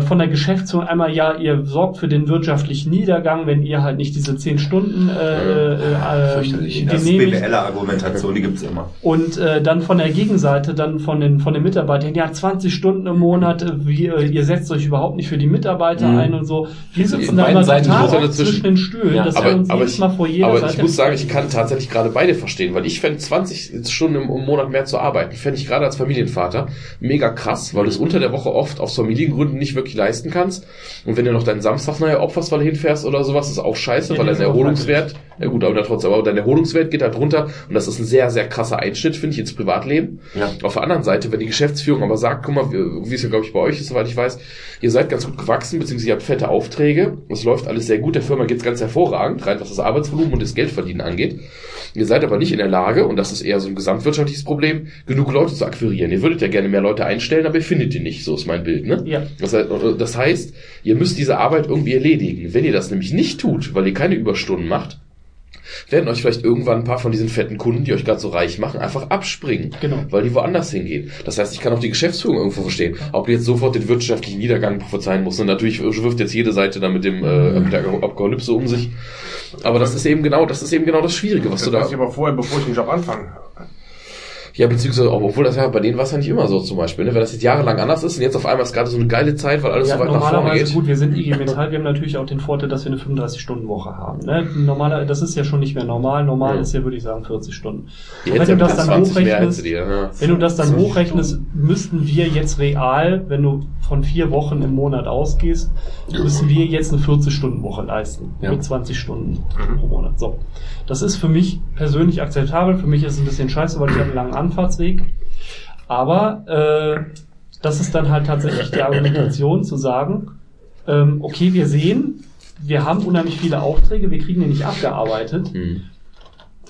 von der Geschäftsführung einmal, ja, ihr sorgt für den wirtschaftlichen Niedergang, wenn ihr halt nicht diese 10 Stunden äh, äh, Fürchterlich. äh, Das ist genehmigt. BWLer-Argumentation, die gibt's immer. Und äh, dann von der Gegenseite, dann von den, von den Mitarbeitern, ja, 20 Stunden im Monat, äh, wie, äh, ihr setzt euch überhaupt nicht für die Mitarbeiter Mhm. ein und so. Wir sitzen Von da immer Seiten total zwischen den Stühlen, Ja, dass aber, uns aber, jedes ich, Mal vor jeder aber Seite... ich muss sagen, ich kann tatsächlich gerade beide verstehen, weil ich fände 20 Stunden im, im Monat mehr zu arbeiten, fände ich gerade als Familienvater mega krass, weil du es unter der Woche oft aus Familiengründen nicht wirklich leisten kannst. Und wenn du noch deinen Samstag nachher opferst, weil du hinfährst oder sowas, ist auch scheiße, Ja, weil dein Erholungswert, ja gut, aber dann trotzdem, aber dein Erholungswert geht halt runter und das ist ein sehr, sehr krasser Einschnitt, finde ich, ins Privatleben. Ja. Auf der anderen Seite, wenn die Geschäftsführung aber sagt, guck mal, wie wie es ja, glaube ich, bei euch ist, soweit ich weiß, ihr seid ganz gut gewachsen, beziehungsweise ihr habt fette Aufträge, es läuft alles sehr gut, der Firma geht's ganz hervorragend, rein was das Arbeitsvolumen und das Geldverdienen angeht. Ihr seid aber nicht in der Lage, und das ist eher so ein gesamtwirtschaftliches Problem, genug Leute zu akquirieren. Ihr würdet ja gerne mehr Leute einstellen, aber ihr findet die nicht, so ist mein Bild, ne? Ja. Das heißt, das heißt, ihr müsst diese Arbeit irgendwie erledigen. Wenn ihr das nämlich nicht tut, weil ihr keine Überstunden macht, werden euch vielleicht irgendwann ein paar von diesen fetten Kunden, die euch gerade so reich machen, einfach abspringen. Genau. Weil die woanders hingehen. Das heißt, ich kann auch die Geschäftsführung irgendwo verstehen. Ob die jetzt sofort den wirtschaftlichen Niedergang prophezeien muss. Und natürlich wirft jetzt jede Seite da mit dem äh, mit der Apokalypse um sich. Aber das ist eben genau, das ist eben genau das Schwierige, was Das du da. ich aber vorher, bevor ich den Job anfange. Ja, beziehungsweise, obwohl das ja bei denen war es ja nicht immer so zum Beispiel, ne? Wenn das jetzt jahrelang anders ist und jetzt auf einmal ist gerade so eine geile Zeit, weil alles Ja, so weit nach vorne normalerweise geht. gut, wir sind IG Metall, wir haben natürlich auch den Vorteil, dass wir eine 35-Stunden-Woche haben. Ne? Normaler, das ist ja schon nicht mehr normal. Normal Ja. ist ja, würde ich sagen, 40 Stunden. Hätte wenn du ja das dann 20 mehr hätte hochrechnest, die, ja. wenn du das dann hochrechnest, müssten wir jetzt real, wenn du von vier Wochen im Monat ausgehst, müssen wir jetzt eine 40-Stunden-Woche leisten. Ja. Mit 20 Stunden pro Monat. So. Das ist für mich persönlich akzeptabel. Für mich ist es ein bisschen scheiße, weil ich habe einen langen Anfahrtsweg. Aber äh, das ist dann halt tatsächlich die Argumentation zu sagen, ähm, okay, wir sehen, wir haben unheimlich viele Aufträge, wir kriegen die nicht abgearbeitet. Hm.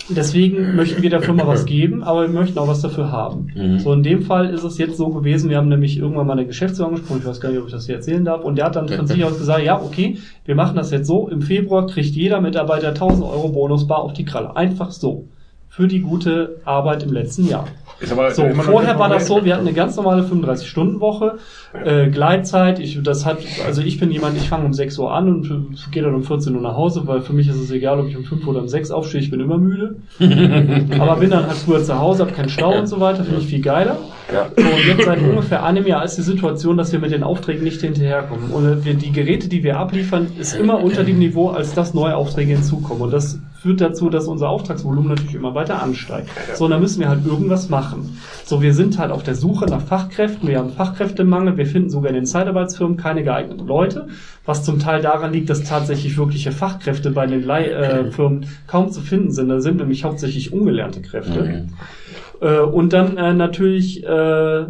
Deswegen möchten wir der Firma was geben, aber wir möchten auch was dafür haben. Mhm. So in dem Fall ist es jetzt so gewesen, wir haben nämlich irgendwann mal eine Geschäftsführung gesprochen, ich weiß gar nicht, ob ich das hier erzählen darf, und der hat dann von sich aus gesagt, ja, okay, wir machen das jetzt so, im Februar kriegt jeder Mitarbeiter 1000 Euro Bonusbar auf die Kralle. Einfach so. Für die gute Arbeit im letzten Jahr. Ist aber So, vorher war das so, wir hatten eine ganz normale 35-Stunden-Woche, äh, Gleitzeit, ich, das hat, also ich bin jemand, ich fange um 6 Uhr an und gehe dann um 14 Uhr nach Hause, weil für mich ist es egal, ob ich um 5 oder um 6 aufstehe, ich bin immer müde. Aber bin dann halt früher zu Hause, habe keinen Stau und so weiter, finde ich viel geiler. Ja. So, und jetzt seit ungefähr einem Jahr ist die Situation, dass wir mit den Aufträgen nicht hinterherkommen. Und wir, die Geräte, die wir abliefern, ist immer unter dem Niveau, als dass neue Aufträge hinzukommen. Und das führt dazu, dass unser Auftragsvolumen natürlich immer weiter ansteigt. So, und da müssen wir halt irgendwas machen. So, wir sind halt auf der Suche nach Fachkräften. Wir haben Fachkräftemangel. Wir finden sogar in den Zeitarbeitsfirmen keine geeigneten Leute, was zum Teil daran liegt, dass tatsächlich wirkliche Fachkräfte bei den Leihfirmen äh, Firmen kaum zu finden sind. Da sind nämlich hauptsächlich ungelernte Kräfte. Mhm. Äh, und dann äh, natürlich äh,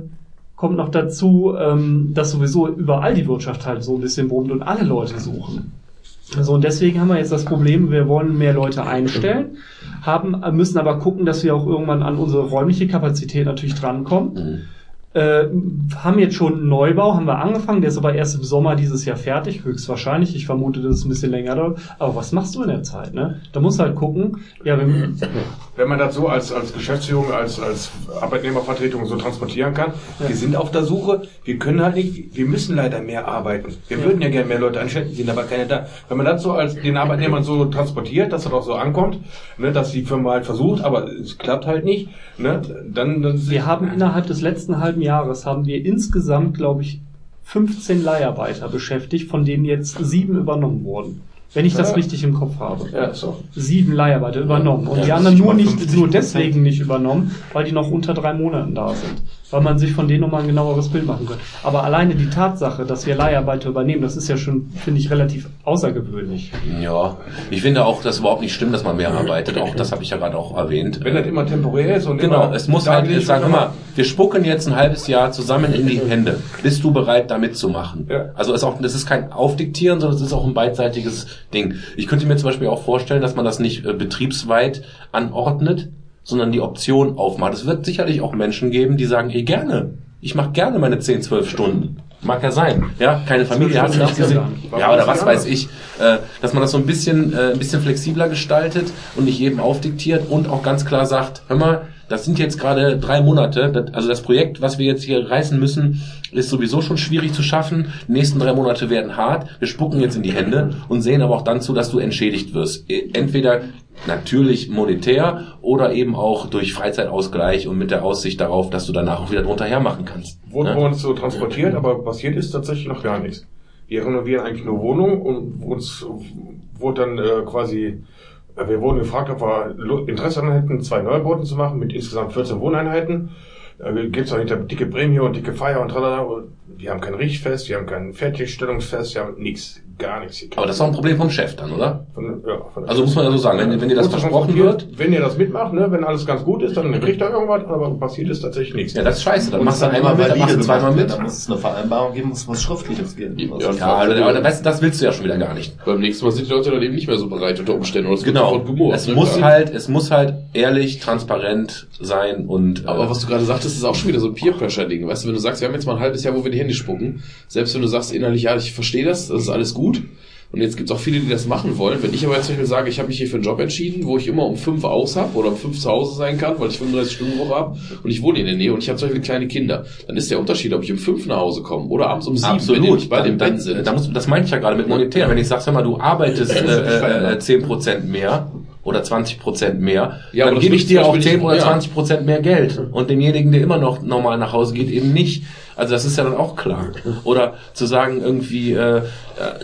kommt noch dazu, ähm, dass sowieso überall die Wirtschaft halt so ein bisschen brummt und alle Leute suchen. So, und deswegen haben wir jetzt das Problem, wir wollen mehr Leute einstellen, haben, müssen aber gucken, dass wir auch irgendwann an unsere räumliche Kapazität natürlich drankommen. Mhm. Äh, haben jetzt schon einen Neubau, haben wir angefangen, der ist aber erst im Sommer dieses Jahr fertig, höchstwahrscheinlich. Ich vermute, dass es ein bisschen länger dauert. Aber was machst du in der Zeit, ne? Da musst du halt gucken, ja, wenn, Wenn man das so als, als Geschäftsführung, als, als Arbeitnehmervertretung so transportieren kann, Ja. Wir sind auf der Suche, wir können halt nicht, wir müssen leider mehr arbeiten. Wir würden ja gerne mehr Leute einstellen, sind aber keine da. Wenn man das so als den Arbeitnehmern so transportiert, dass das auch so ankommt, ne, dass die Firma halt versucht, aber es klappt halt nicht, ne, dann, dann Wir haben innerhalb des letzten halben Jahres haben wir insgesamt, glaube ich, 15 Leiharbeiter beschäftigt, von denen jetzt sieben übernommen wurden. Wenn ich das Ja. richtig im Kopf habe. Ja, so. Sieben Leiharbeiter übernommen. Und Ja, die das anderen nur nicht, 50 nur deswegen nicht übernommen, weil die noch unter drei Monaten da sind. Weil man sich von denen nochmal ein genaueres Bild machen kann. Aber alleine die Tatsache, dass wir Leiharbeiter übernehmen, das ist ja schon, finde ich, relativ außergewöhnlich. Ja, ich finde auch, dass überhaupt nicht stimmt, dass man mehr arbeitet. Auch das habe ich ja gerade auch erwähnt. Wenn das immer temporär ist und Genau, immer es muss halt liegt jetzt sagen, und hör mal, wir spucken jetzt ein halbes Jahr zusammen in die Hände. Bist du bereit, da mitzumachen? Ja. Also ist auch, das ist kein Aufdiktieren, sondern es ist auch ein beidseitiges Ding. Ich könnte mir zum Beispiel auch vorstellen, dass man das nicht äh, betriebsweit anordnet, sondern die Option aufmacht. Es wird sicherlich auch Menschen geben, die sagen, ey, gerne. Ich mache gerne meine 10, 12 Stunden. Mag ja sein. Ja, keine Familie hast du nicht gesehen. Ja, oder was weiß ich. Äh, dass man das so ein bisschen, äh, ein bisschen flexibler gestaltet und nicht jedem aufdiktiert und auch ganz klar sagt, hör mal, das sind jetzt gerade drei Monate. Also das Projekt, was wir jetzt hier reißen müssen, ist sowieso schon schwierig zu schaffen. Die nächsten drei Monate werden hart. Wir spucken jetzt in die Hände und sehen aber auch dann zu, dass du entschädigt wirst. E- Entweder natürlich monetär oder eben auch durch Freizeitausgleich und mit der Aussicht darauf, dass du danach auch wieder drunter hermachen kannst. Wurde Ne? bei uns so transportiert, aber passiert ist tatsächlich noch gar nichts. Wir renovieren eigentlich nur Wohnungen und uns wurde dann äh, quasi, äh, wir wurden gefragt, ob wir Interesse daran hätten, zwei Neubauten zu machen mit insgesamt 14 Wohneinheiten. Äh, Gibt es auch hinter dicke Prämie und dicke Feier und tralala. Wir haben kein Richtfest, wir haben kein Fertigstellungsfest, wir haben nichts, gar nichts. hier. Aber das ist auch ein Problem vom Chef dann, oder? Von, ja, von Also muss man ja so sagen, wenn, wenn dir das versprochen wird, Wenn ihr das mitmacht, ne, wenn alles ganz gut ist, dann kriegt er irgendwas, aber passiert ist tatsächlich nichts. ja, das ist scheiße. Dann Und machst du einmal mit, dann machst du zweimal mit. werden. Da muss es eine Vereinbarung geben, muss was Schriftliches geben. Ja, Ja, aber aber das, das willst du ja schon wieder gar nicht. Beim nächsten Mal sind die Leute dann eben nicht mehr so bereit unter Umständen. Oder es Genau. sofort gemurrt, Es ne? muss halt, es muss halt ehrlich, transparent sein und. Aber äh, was du gerade sagtest, ist auch schon wieder so ein Peer-Pressure-Ding. Weißt du, wenn du sagst, wir haben jetzt mal ein halbes Jahr, wo wir die Hände spucken, selbst wenn du sagst innerlich, ja, ich verstehe das, das ist alles gut. Und jetzt gibt's auch viele, die das machen wollen. Wenn ich aber jetzt zum Beispiel sage, ich habe mich hier für einen Job entschieden, wo ich immer um fünf aus hab oder um fünf zu Hause sein kann, weil ich 35 Stunden Woche habe und ich wohne in der Nähe und ich habe zum Beispiel kleine Kinder, dann ist der Unterschied, ob ich um fünf nach Hause komme oder abends um sieben, wenn Absolut. nicht beide im dann, Bett sind. dann muss, das meinte ich ja gerade mit monetär. Wenn ich sag, hör mal, du arbeitest äh, äh, 10% mehr oder 20% mehr, Ja, dann gebe ich dir auch Beispiel 10 oder nicht- ja. 20% mehr Geld. Und demjenigen, der immer noch normal nach Hause geht, eben nicht. Also das ist ja dann auch klar. Oder zu sagen, irgendwie, äh, äh,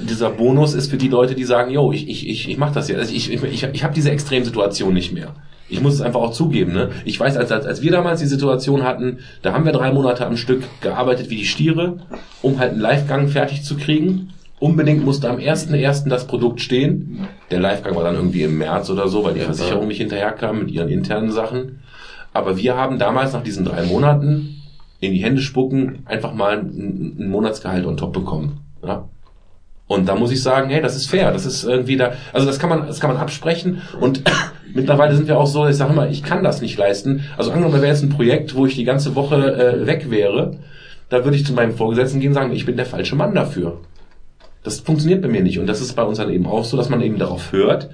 dieser Bonus ist für die Leute, die sagen, yo, ich, ich, ich, ich mach das ja. Also ich, ich, ich, ich habe diese Extremsituation nicht mehr. Ich muss es einfach auch zugeben. Ne? Ich weiß, als, als, als wir damals die Situation hatten, da haben wir drei Monate am Stück gearbeitet wie die Stiere, um halt einen Livegang fertig zu kriegen. Unbedingt musste am 1.1. das Produkt stehen. Der Livegang war dann irgendwie im März oder so, weil die Versicherung nicht hinterherkam mit ihren internen Sachen. Aber wir haben damals nach diesen drei Monaten in die Hände spucken einfach mal ein, Monatsgehalt on top bekommen. Ja? Und da muss ich sagen, hey, das ist fair, das ist irgendwie da, also das kann man, das kann man absprechen und mittlerweile sind wir auch so, ich sage mal, ich kann das nicht leisten. Also angenommen, da wäre jetzt ein Projekt, wo ich die ganze Woche äh, weg wäre, da würde ich zu meinem Vorgesetzten gehen und sagen, ich bin der falsche Mann dafür. Das funktioniert bei mir nicht und das ist bei uns dann eben auch so, dass man eben darauf hört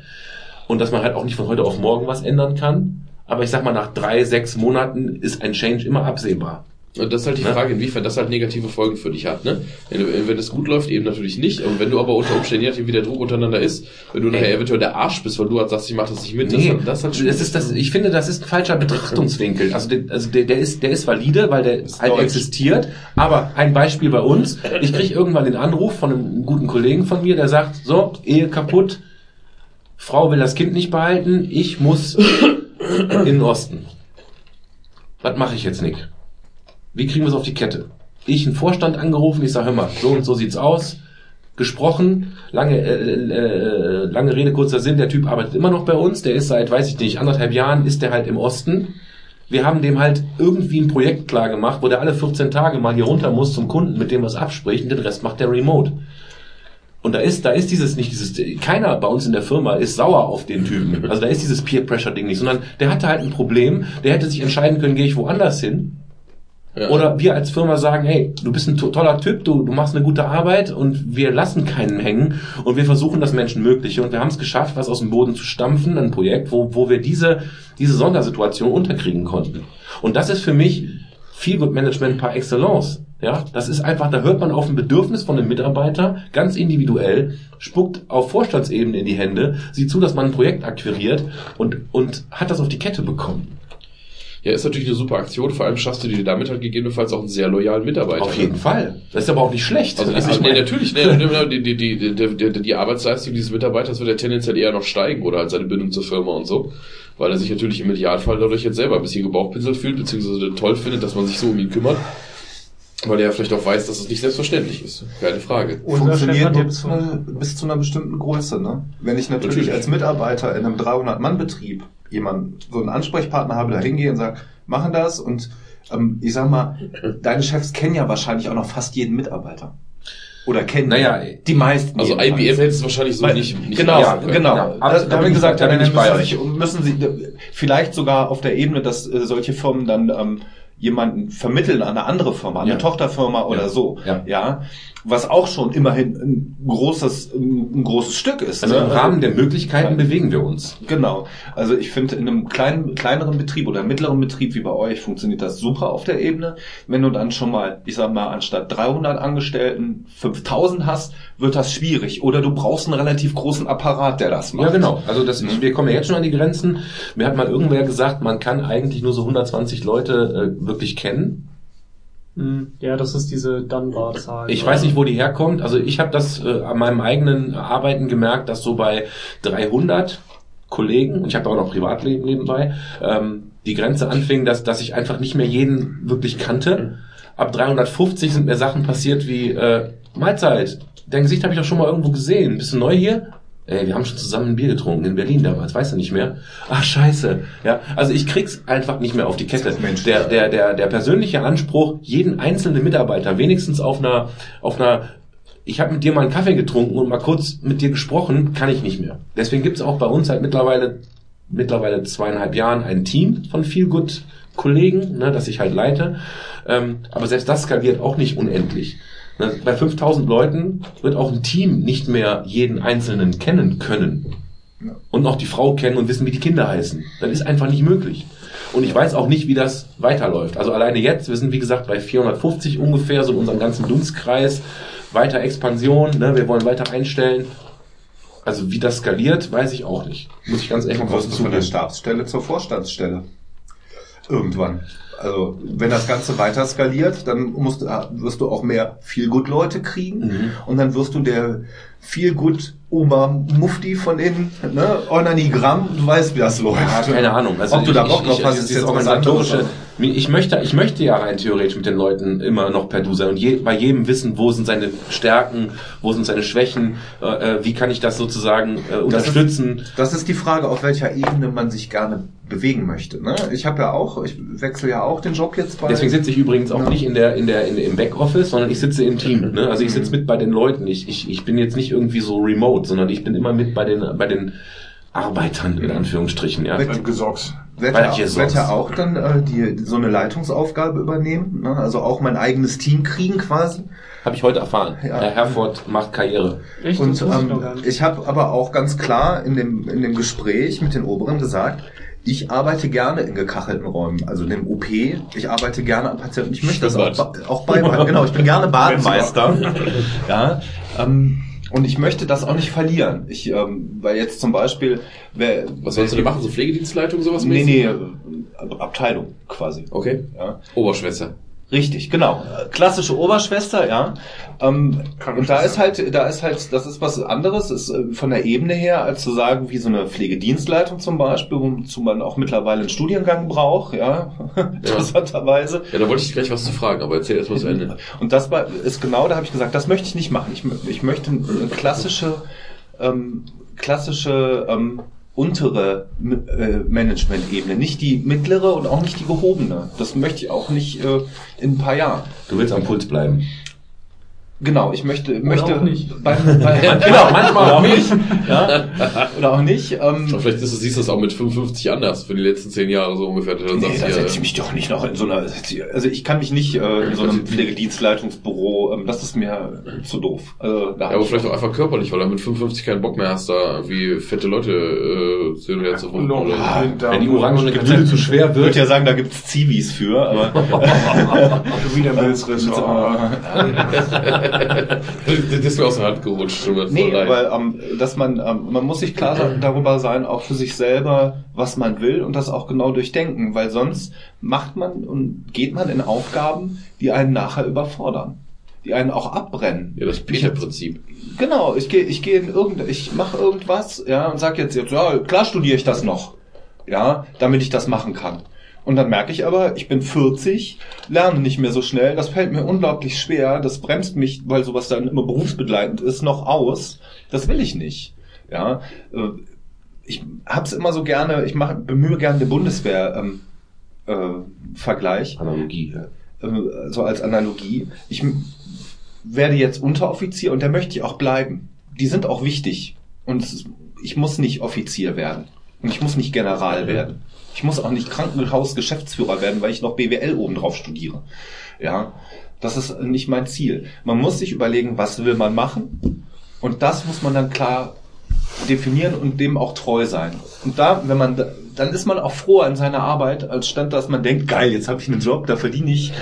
und dass man halt auch nicht von heute auf morgen was ändern kann. Aber ich sag mal, nach drei, sechs Monaten ist ein Change immer absehbar. Und das ist halt die? Frage, inwiefern das halt negative Folgen für dich hat. Ne? Wenn, wenn das gut läuft, eben natürlich nicht. Und wenn du aber unter Umständen, je nachdem, wie der Druck untereinander ist, wenn du nachher eventuell der Arsch bist, weil du halt sagst, ich mach das nicht mit, Nee, das, das, halt das ist das, ich finde, das ist ein falscher Betrachtungswinkel. Also, der, also der, der ist, der ist valide, weil der halt deutsch. existiert. Aber ein Beispiel bei uns. Ich kriege irgendwann den Anruf von einem guten Kollegen von mir, der sagt, so, Ehe kaputt, Frau will das Kind nicht behalten, ich muss in den Osten. Was mache ich jetzt, Nick? Wie kriegen wir es auf die Kette? Ich einen Vorstand angerufen, ich sage, hör mal, so und so sieht's aus. Gesprochen, lange, äh, äh, lange Rede, kurzer Sinn, der Typ arbeitet immer noch bei uns, der ist seit, weiß ich nicht, anderthalb Jahren, ist der halt im Osten. Wir haben dem halt irgendwie ein Projekt klar gemacht, wo der alle 14 Tage mal hier runter muss zum Kunden, mit dem was abspricht, und den Rest macht der remote. Und da ist, da ist dieses nicht dieses, keiner bei uns in der Firma ist sauer auf den Typen. Also da ist dieses Peer Pressure Ding nicht, sondern der hatte halt ein Problem, der hätte sich entscheiden können, gehe ich woanders hin. Oder wir als Firma sagen, hey, du bist ein to- toller Typ, du, du machst eine gute Arbeit und wir lassen keinen hängen und wir versuchen das Menschenmögliche und wir haben es geschafft, was aus dem Boden zu stampfen, ein Projekt, wo, wo wir diese, diese Sondersituation unterkriegen konnten. Und das ist für mich Feel Good Management par excellence. Ja, das ist einfach, da hört man auf ein Bedürfnis von einem Mitarbeiter ganz individuell, spuckt auf Vorstandsebene in die Hände, sieht zu, dass man ein Projekt akquiriert und, und hat das auf die Kette bekommen. Ja, ist natürlich eine super Aktion. Vor allem schaffst du dir damit halt gegebenenfalls auch einen sehr loyalen Mitarbeiter. Auf jeden Fall. Das ist aber auch nicht schlecht. Also, Also ich nee, natürlich, nee, die, die, die, die, die, die Arbeitsleistung dieses Mitarbeiters wird ja tendenziell eher noch steigen oder halt seine Bindung zur Firma und so. Weil er sich natürlich im Idealfall dadurch jetzt selber ein bisschen gebauchpinselt fühlt, beziehungsweise toll findet, dass man sich so um ihn kümmert. Weil er ja vielleicht auch weiß, dass es nicht selbstverständlich ist. Keine Frage. Chef funktioniert nur bis, zu einer- bis zu einer bestimmten Größe. Ne? Wenn ich natürlich, Natürlich. als Mitarbeiter in einem 300-Mann-Betrieb jemanden, so einen Ansprechpartner habe, da hingehe und sage, machen das und ähm, ich sag mal, deine Chefs kennen ja wahrscheinlich auch noch fast jeden Mitarbeiter. Oder kennen Naja, die meisten. Also. IBM hätte es wahrscheinlich so Weil- nicht, nicht genau, Ja, genau. ja, da, aber da, da haben bin wir ich- gesagt, da bin dann ich bei müssen, müssen Sie vielleicht sogar auf der Ebene, dass äh, solche Firmen dann ähm, jemanden vermitteln an eine andere Firma, an eine Ja. Tochterfirma oder Ja. so. Ja. ja, was auch schon immerhin ein großes, ein großes Stück ist. Also ne? im Rahmen der Möglichkeiten bewegen wir uns. Genau. Also ich finde, in einem kleinen, kleineren Betrieb oder mittleren Betrieb wie bei euch funktioniert das super auf der Ebene. Wenn du dann schon mal, ich sag mal, anstatt 300 Angestellten 5000 hast, wird das schwierig. Oder du brauchst einen relativ großen Apparat, der das macht. Ja, genau. Also das, Mhm. wir kommen ja jetzt schon an die Grenzen. Mir hat mal irgendwer gesagt, man kann eigentlich nur so 120 Leute äh, wirklich kennen. Hm, Ja, das ist diese Dunbar-Zahl. Ich weiß nicht, wo die herkommt. Also ich habe das äh, an meinem eigenen Arbeiten gemerkt, dass so bei 300 Kollegen, und ich habe auch noch Privatleben nebenbei, ähm, die Grenze anfing, dass, dass ich einfach nicht mehr jeden wirklich kannte. Ab 350 sind mir Sachen passiert wie, äh, Mahlzeit, dein Gesicht habe ich doch schon mal irgendwo gesehen. Bist du neu hier? Ey, wir haben schon zusammen ein Bier getrunken in Berlin damals, weißt du nicht mehr? Ach scheiße. Ja, also ich krieg's einfach nicht mehr auf die Kette. Menschlich. Der, der, der, der persönliche Anspruch, jeden einzelnen Mitarbeiter wenigstens auf einer, auf einer ich habe mit dir mal einen Kaffee getrunken und mal kurz mit dir gesprochen, kann ich nicht mehr. Deswegen gibt's auch bei uns seit mittlerweile, mittlerweile zweieinhalb Jahren ein Team von viel gut Kollegen, ne, das ich halt leite. Ähm, aber selbst das skaliert auch nicht unendlich. Ne, bei 5000 Leuten wird auch ein Team nicht mehr jeden Einzelnen kennen können. Und auch die Frau kennen und wissen, wie die Kinder heißen. Das ist einfach nicht möglich. Und ich weiß auch nicht, wie das weiterläuft. Also alleine jetzt, wir sind wie gesagt bei 450 ungefähr, so in unserem ganzen Dunstkreis. Weiter Expansion, ne? wir wollen weiter einstellen. Also wie das skaliert, weiß ich auch nicht. Muss ich ganz ehrlich mal kurz du von der zugeben. Stabsstelle zur Vorstandsstelle. Irgendwann. Also, wenn das Ganze weiter skaliert, dann musst, du- wirst du auch mehr Feelgood-Leute kriegen. Mhm. Und dann wirst du der Feelgood Obermufti von den, ne, Organigramm, du weißt, wie das läuft. Ja, keine Ahnung. Also Ob du da ich- Bock drauf ich- hast, dieses ist jetzt organisatorische. Ich möchte, ich möchte ja rein theoretisch mit den Leuten immer noch per Du sein und je, bei jedem wissen, wo sind seine Stärken, wo sind seine Schwächen, äh, äh, wie kann ich das sozusagen äh, unterstützen. Das ist die Frage, auf welcher Ebene man sich gerne bewegen möchte. Ne? Ich habe ja auch, ich wechsle ja auch den Job jetzt bei. Deswegen sitze ich übrigens auch Ja. nicht in der, in der, in, im Backoffice, sondern ich sitze im Team. Ne? Also ich sitze mit bei den Leuten. Ich, ich, ich bin jetzt nicht irgendwie so remote, sondern ich bin immer mit bei den, bei den Arbeitern, in Anführungsstrichen, ja. Mit- Gesocks. werde ja, ich auch dann äh, die, so eine Leitungsaufgabe übernehmen. Ne? Also auch mein eigenes Team kriegen quasi. Habe ich heute erfahren. Ja. Herr Herford macht Karriere. Echt? Und ich ähm, nicht. ich habe aber auch ganz klar in dem, in dem Gespräch mit den Oberen gesagt, ich arbeite gerne in gekachelten Räumen, also in dem OP. Ich arbeite gerne am Patienten. Ich möchte das auch, auch beibehalten. Genau, ich bin gerne Bademeister. ja, ähm, und ich möchte das auch nicht verlieren. Ich, ähm, weil jetzt zum Beispiel, wer, Was sollst du denn machen? So Pflegedienstleitung, sowas? Nee, mäßig? nee, äh, Abteilung quasi. Okay. Ja. Oberschwester. Richtig, genau. Klassische Oberschwester, ja. Ähm, und da ist halt, da ist halt, das ist was anderes, ist äh, von der Ebene her, als zu sagen, wie so eine Pflegedienstleitung zum Beispiel, wozu man auch mittlerweile einen Studiengang braucht, ja, interessanterweise. Ja, da wollte ich gleich was zu fragen, aber erzähl erst mal zu Ende. Und das war, ist genau, da habe ich gesagt, das möchte ich nicht machen. Ich, ich möchte eine klassische, ähm, klassische ähm, untere äh, Management-Ebene, nicht die mittlere und auch nicht die gehobene. Das möchte ich auch nicht äh, in ein paar Jahren. Du willst am Puls bleiben. Genau, ich möchte, möchte auch nicht. Bei, bei, Genau, manchmal auch nicht. ja, oder auch nicht. Ähm, Aber vielleicht ist es, siehst du es auch mit 55 anders für die letzten zehn Jahre so ungefähr. Dann Nee, sagst da du, setze ich ja, mich doch nicht noch in so einer, also ich kann mich nicht äh, in so einem Pflegedienstleitungsbüro, ähm, das ist mir zu doof. Also, ja, aber ich- vielleicht auch einfach körperlich, weil er mit 55 keinen Bock mehr hast, da irgendwie fette Leute äh, zu her zu noch Ah, Winter- Wenn die orangene Gebilde zu schwer Ich würde wird. ja sagen, da gibt's Zivis für, aber Wieder Milzriss. Das ist mir aus der Hand gerutscht. Nee, weil ähm, dass man ähm, man muss sich klar darüber sein, auch für sich selber, was man will und das auch genau durchdenken, weil sonst macht man und geht man in Aufgaben, die einen nachher überfordern, die einen auch abbrennen. ja, das Peter-Prinzip. Genau, ich gehe ich gehe in irgend ich mache irgendwas, ja, und sag jetzt jetzt ja, klar studiere ich das noch. Ja, damit ich das machen kann. Und dann merke ich aber, ich bin 40, lerne nicht mehr so schnell, das fällt mir unglaublich schwer, das bremst mich, weil sowas dann immer berufsbegleitend ist, noch aus. Das will ich nicht. Ja, äh, ich hab's immer so gerne, ich mache bemühe gerne den Bundeswehr ähm, äh, Vergleich Analogie. Ja. äh, so als Analogie. Ich werde jetzt Unteroffizier und da möchte ich auch bleiben. Die sind auch wichtig. Und ist- ich muss nicht Offizier werden. Und ich muss nicht General werden. Ich muss auch nicht Krankenhausgeschäftsführer werden, weil ich noch BWL obendrauf studiere. Ja, das ist nicht mein Ziel. Man muss sich überlegen, was will man machen? Und das muss man dann klar definieren und dem auch treu sein. Und da, wenn man, da- dann ist man auch froh an seiner Arbeit, als stand, dass man denkt, geil, jetzt habe ich einen Job, da verdiene ich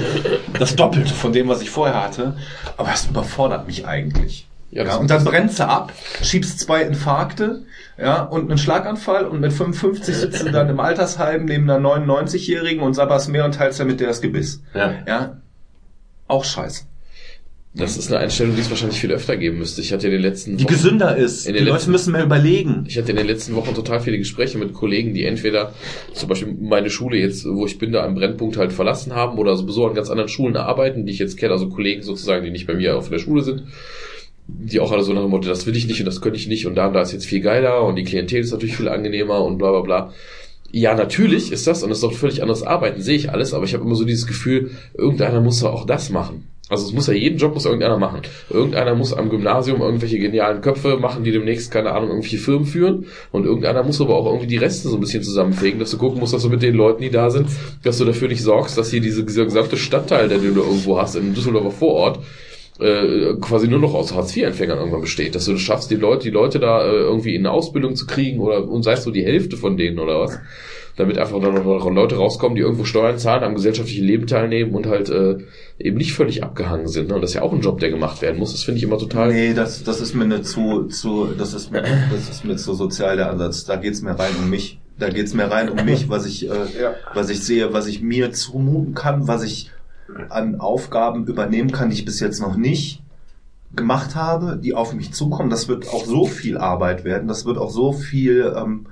das Doppelte von dem, was ich vorher hatte. Aber es überfordert mich eigentlich. Ja, und dann brennst du ab, schiebst zwei Infarkte, ja, und einen Schlaganfall und mit 55 sitzt du dann im Altersheim neben einer 99-Jährigen und sabberst mehr und teilst damit der das Gebiss. Ja. Ja, auch scheiße. Das ist eine Einstellung, die es wahrscheinlich viel öfter geben müsste. Ich hatte in den letzten Die Wochen- gesünder ist. In Die den Leute letzten- müssen mehr überlegen. Ich hatte in den letzten Wochen total viele Gespräche mit Kollegen, die entweder zum Beispiel meine Schule jetzt, wo ich bin, da am Brennpunkt halt verlassen haben oder sowieso an ganz anderen Schulen arbeiten, die ich jetzt kenne, also Kollegen sozusagen, die nicht bei mir auf der Schule sind, die auch alle so nach dem Motto, das will ich nicht und das könnte ich nicht und da und da ist jetzt viel geiler und die Klientel ist natürlich viel angenehmer und bla bla bla. Ja, natürlich ist das und es ist doch völlig anderes Arbeiten, sehe ich alles, aber ich habe immer so dieses Gefühl, irgendeiner muss ja auch das machen. Also es muss ja jeden Job muss irgendeiner machen. Irgendeiner muss am Gymnasium irgendwelche genialen Köpfe machen, die demnächst, keine Ahnung, irgendwelche Firmen führen. Und irgendeiner muss aber auch irgendwie die Reste so ein bisschen zusammenfegen, dass du gucken musst, dass du mit den Leuten, die da sind, dass du dafür nicht sorgst, dass hier diese, dieser gesamte Stadtteil, der den du irgendwo hast, im Düsseldorfer Vorort, äh, quasi nur noch aus Hartz-IV-Empfängern irgendwann besteht. Dass du es schaffst, die Leute, die Leute da äh, irgendwie in eine Ausbildung zu kriegen oder und sei es so die Hälfte von denen oder was. Damit einfach dann noch Leute rauskommen, die irgendwo Steuern zahlen, am gesellschaftlichen Leben teilnehmen und halt äh, eben nicht völlig abgehangen sind. Ne? Und das ist ja auch ein Job, der gemacht werden muss. Das finde ich immer total. Nee, das, das ist mir nicht zu, zu, das ist mir, das ist mir zu sozial der Ansatz. Da geht's mir rein um mich. Da geht's mir rein um mich, was ich, äh, Ja. was ich sehe, was ich mir zumuten kann, was ich an Aufgaben übernehmen kann, die ich bis jetzt noch nicht gemacht habe, die auf mich zukommen. Das wird auch so viel Arbeit werden. Das wird auch so viel ähm,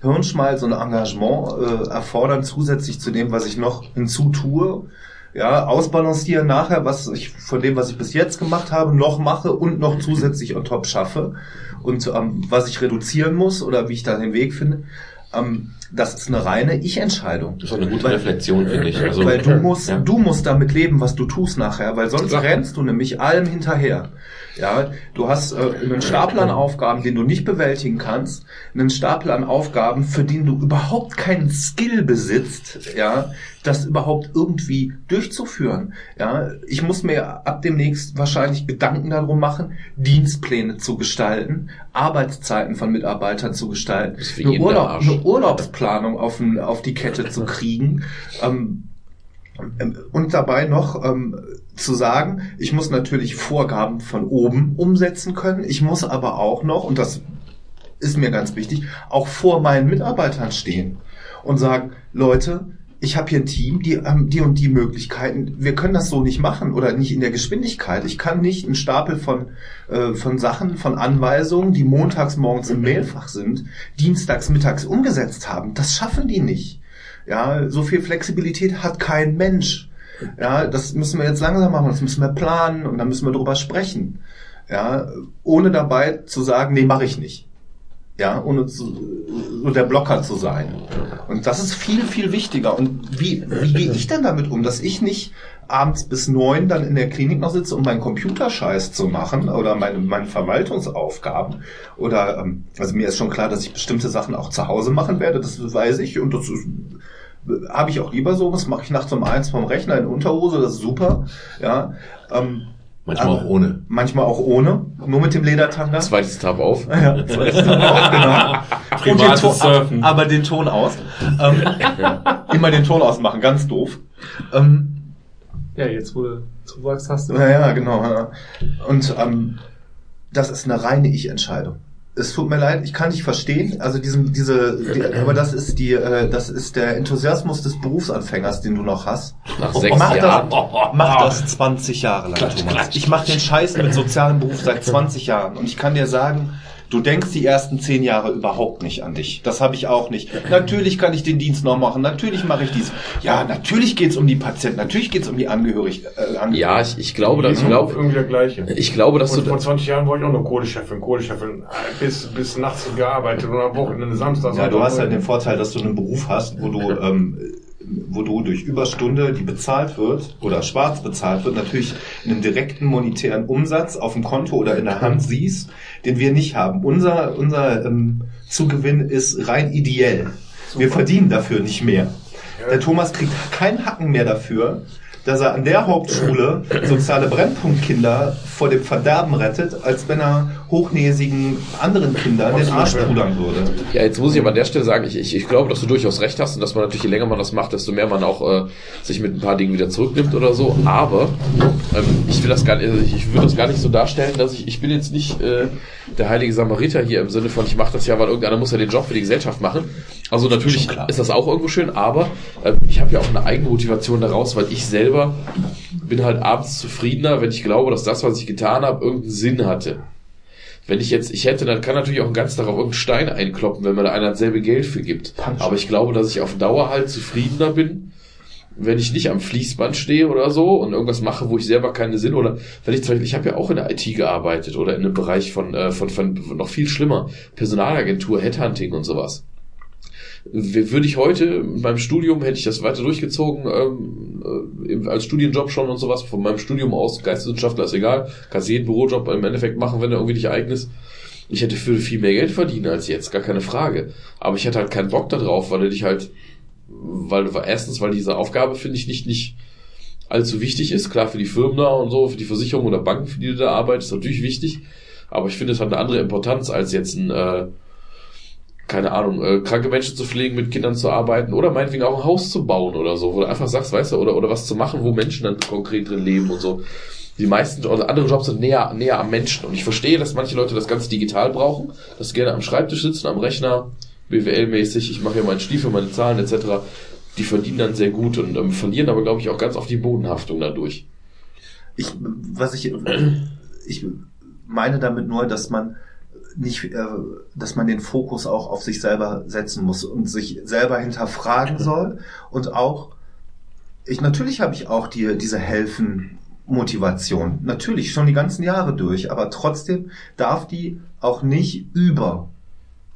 Hirnschmalz und Engagement äh, erfordern, zusätzlich zu dem, was ich noch hinzutue. Ja, ausbalancieren nachher, was ich von dem, was ich bis jetzt gemacht habe, noch mache und noch zusätzlich on top schaffe. Und ähm, was ich reduzieren muss oder wie ich da den Weg finde, ähm, das ist eine reine Ich-Entscheidung. Das ist auch eine gute Reflexion, finde ich. Also, weil du musst, ja. du musst damit leben, was du tust nachher, weil sonst rennst du nämlich allem hinterher. Ja, du hast äh, einen Stapel an Aufgaben, den du nicht bewältigen kannst, einen Stapel an Aufgaben, für den du überhaupt keinen Skill besitzt, ja, das überhaupt irgendwie durchzuführen. Ja, ich muss mir ab demnächst wahrscheinlich Gedanken darum machen, Dienstpläne zu gestalten, Arbeitszeiten von Mitarbeitern zu gestalten, eine, Urlaub, eine Urlaubsplanung auf, auf die Kette zu kriegen. Ähm, ähm, und dabei noch ähm, zu sagen, ich muss natürlich Vorgaben von oben umsetzen können. Ich muss aber auch noch, und das ist mir ganz wichtig, auch vor meinen Mitarbeitern stehen und sagen, Leute, ich habe hier ein Team, die haben die und die Möglichkeiten. Wir können das so nicht machen oder nicht in der Geschwindigkeit. Ich kann nicht einen Stapel von, äh, von Sachen, von Anweisungen, die montags morgens im Mailfach sind, dienstags mittags umgesetzt haben. Das schaffen die nicht. Ja, so viel Flexibilität hat kein Mensch. Ja, das müssen wir jetzt langsam machen, das müssen wir planen und dann müssen wir drüber sprechen. Ja, ohne dabei zu sagen, nee, mache ich nicht. Ja, ohne zu, so der Blocker zu sein. Und das ist viel, viel wichtiger. Und wie, wie gehe ich denn damit um, dass ich nicht abends bis neun dann in der Klinik noch sitze, um meinen Computerscheiß zu machen oder meine, meine Verwaltungsaufgaben? Oder, ähm, also mir ist schon klar, dass ich bestimmte Sachen auch zu Hause machen werde, das weiß ich. Und das habe ich auch lieber so, das mache ich nachts um eins vom Rechner in Unterhose, das ist super. Ja, ähm, Manchmal auch ohne. manchmal auch ohne, nur mit dem Ledertanga. Zweites Tab auf. Ja, das weiß ich auch, genau. Und den Privates Ton, Surfen. aber den Ton aus. Ähm, Immer den Ton ausmachen, ganz doof. Ähm, Ja, jetzt wo du zuwachs hast. Ja, ja, genau. Ja. Und ähm, das ist eine reine Ich-Entscheidung. Es tut mir leid, ich kann nicht verstehen. Also diesen, diese, die, aber das ist die, äh, das ist der Enthusiasmus des Berufsanfängers, den du noch hast. Nach sechs mach Jahren. Das, mach das 20 Jahre lang, Thomas. Ich mache den Scheiß mit sozialem Beruf seit 20 Jahren und ich kann dir sagen, du denkst die ersten 10 Jahre überhaupt nicht an dich. Das habe ich auch nicht. Natürlich kann ich den Dienst noch machen, natürlich mache ich dies. Ja, natürlich geht's um die Patienten, natürlich geht's um die Angehörig, äh, Angehörigen. Ja, ich, ich glaube, dass, ich Beruf glaube, irgendwie der gleiche. ich glaube, dass Und du, vor 20 Jahren war ich auch noch Kohlechefin, Kohlechefin, äh, bis, bis nachts gearbeitet und am Wochenende Samstags. Ja, du hast halt den Vorteil, dass du einen Beruf hast, wo du, ähm, wo du durch Überstunde, die bezahlt wird oder schwarz bezahlt wird, natürlich einen direkten monetären Umsatz auf dem Konto oder in der Hand siehst, den wir nicht haben. Unser, unser ähm, Zugewinn ist rein ideell. Wir verdienen dafür nicht mehr. Der Thomas kriegt keinen Hacken mehr dafür, dass er an der Hauptschule soziale Brennpunktkinder vor dem Verderben rettet, als wenn er hochnäsigen anderen Kindern den Arsch pudern würde. Ja, jetzt muss ich aber an der Stelle sagen, ich, ich, ich glaube, dass du durchaus recht hast und dass man natürlich, je länger man das macht, desto mehr man auch äh, sich mit ein paar Dingen wieder zurücknimmt oder so. Aber ähm, ich will das gar nicht, also ich, ich würde das gar nicht so darstellen, dass ich, ich bin jetzt nicht äh, der heilige Samariter hier im Sinne von, ich mache das ja, weil irgendeiner muss ja den Job für die Gesellschaft machen. Also natürlich ist das auch irgendwo schön, aber äh, ich habe ja auch eine eigene Motivation daraus, weil ich selber bin halt abends zufriedener, wenn ich glaube, dass das, was ich getan habe, irgendeinen Sinn hatte. Wenn ich jetzt, ich hätte, dann kann natürlich auch ein ganz darauf irgendeinen Stein einkloppen, wenn mir da einer dasselbe Geld für gibt. Aber ich glaube, dass ich auf Dauer halt zufriedener bin, wenn ich nicht am Fließband stehe oder so und irgendwas mache, wo ich selber keine Sinn oder wenn ich zum Beispiel, ich habe ja auch in der IT gearbeitet oder in einem Bereich von, äh, von, von noch viel schlimmer, Personalagentur, Headhunting und sowas. Würde ich heute mit meinem Studium, hätte ich das weiter durchgezogen, ähm, äh, als Studienjob schon und sowas, von meinem Studium aus, Geisteswissenschaftler ist egal, kannst jeden Bürojob im Endeffekt machen, wenn er irgendwie nicht eigen ist. Ich hätte viel mehr Geld verdienen als jetzt, gar keine Frage. Aber ich hatte halt keinen Bock darauf, weil ich halt, weil, erstens, weil diese Aufgabe, finde ich, nicht, nicht allzu wichtig ist. Klar, für die Firmen da und so, für die Versicherung oder Banken, für die du da arbeitest, natürlich wichtig. Aber ich finde, es hat eine andere Importanz, als jetzt ein, äh, keine Ahnung, äh, kranke Menschen zu pflegen, mit Kindern zu arbeiten oder meinetwegen auch ein Haus zu bauen oder so, wo du einfach sagst, weißt du, oder, oder was zu machen, wo Menschen dann konkret drin leben und so. Die meisten, oder andere Jobs sind näher, näher am Menschen. Und ich verstehe, dass manche Leute das ganz digital brauchen, dass sie gerne am Schreibtisch sitzen, am Rechner, BWL-mäßig, ich mache hier meinen Stiefel, meine Zahlen etc. Die verdienen dann sehr gut und ähm, verlieren aber, glaube ich, auch ganz oft die Bodenhaftung dadurch. Ich, was ich, ich meine damit nur, dass man nicht, äh, dass man den Fokus auch auf sich selber setzen muss und sich selber hinterfragen soll und auch, ich, natürlich habe ich auch die, diese Helfen Motivation. Natürlich schon die ganzen Jahre durch, aber trotzdem darf die auch nicht über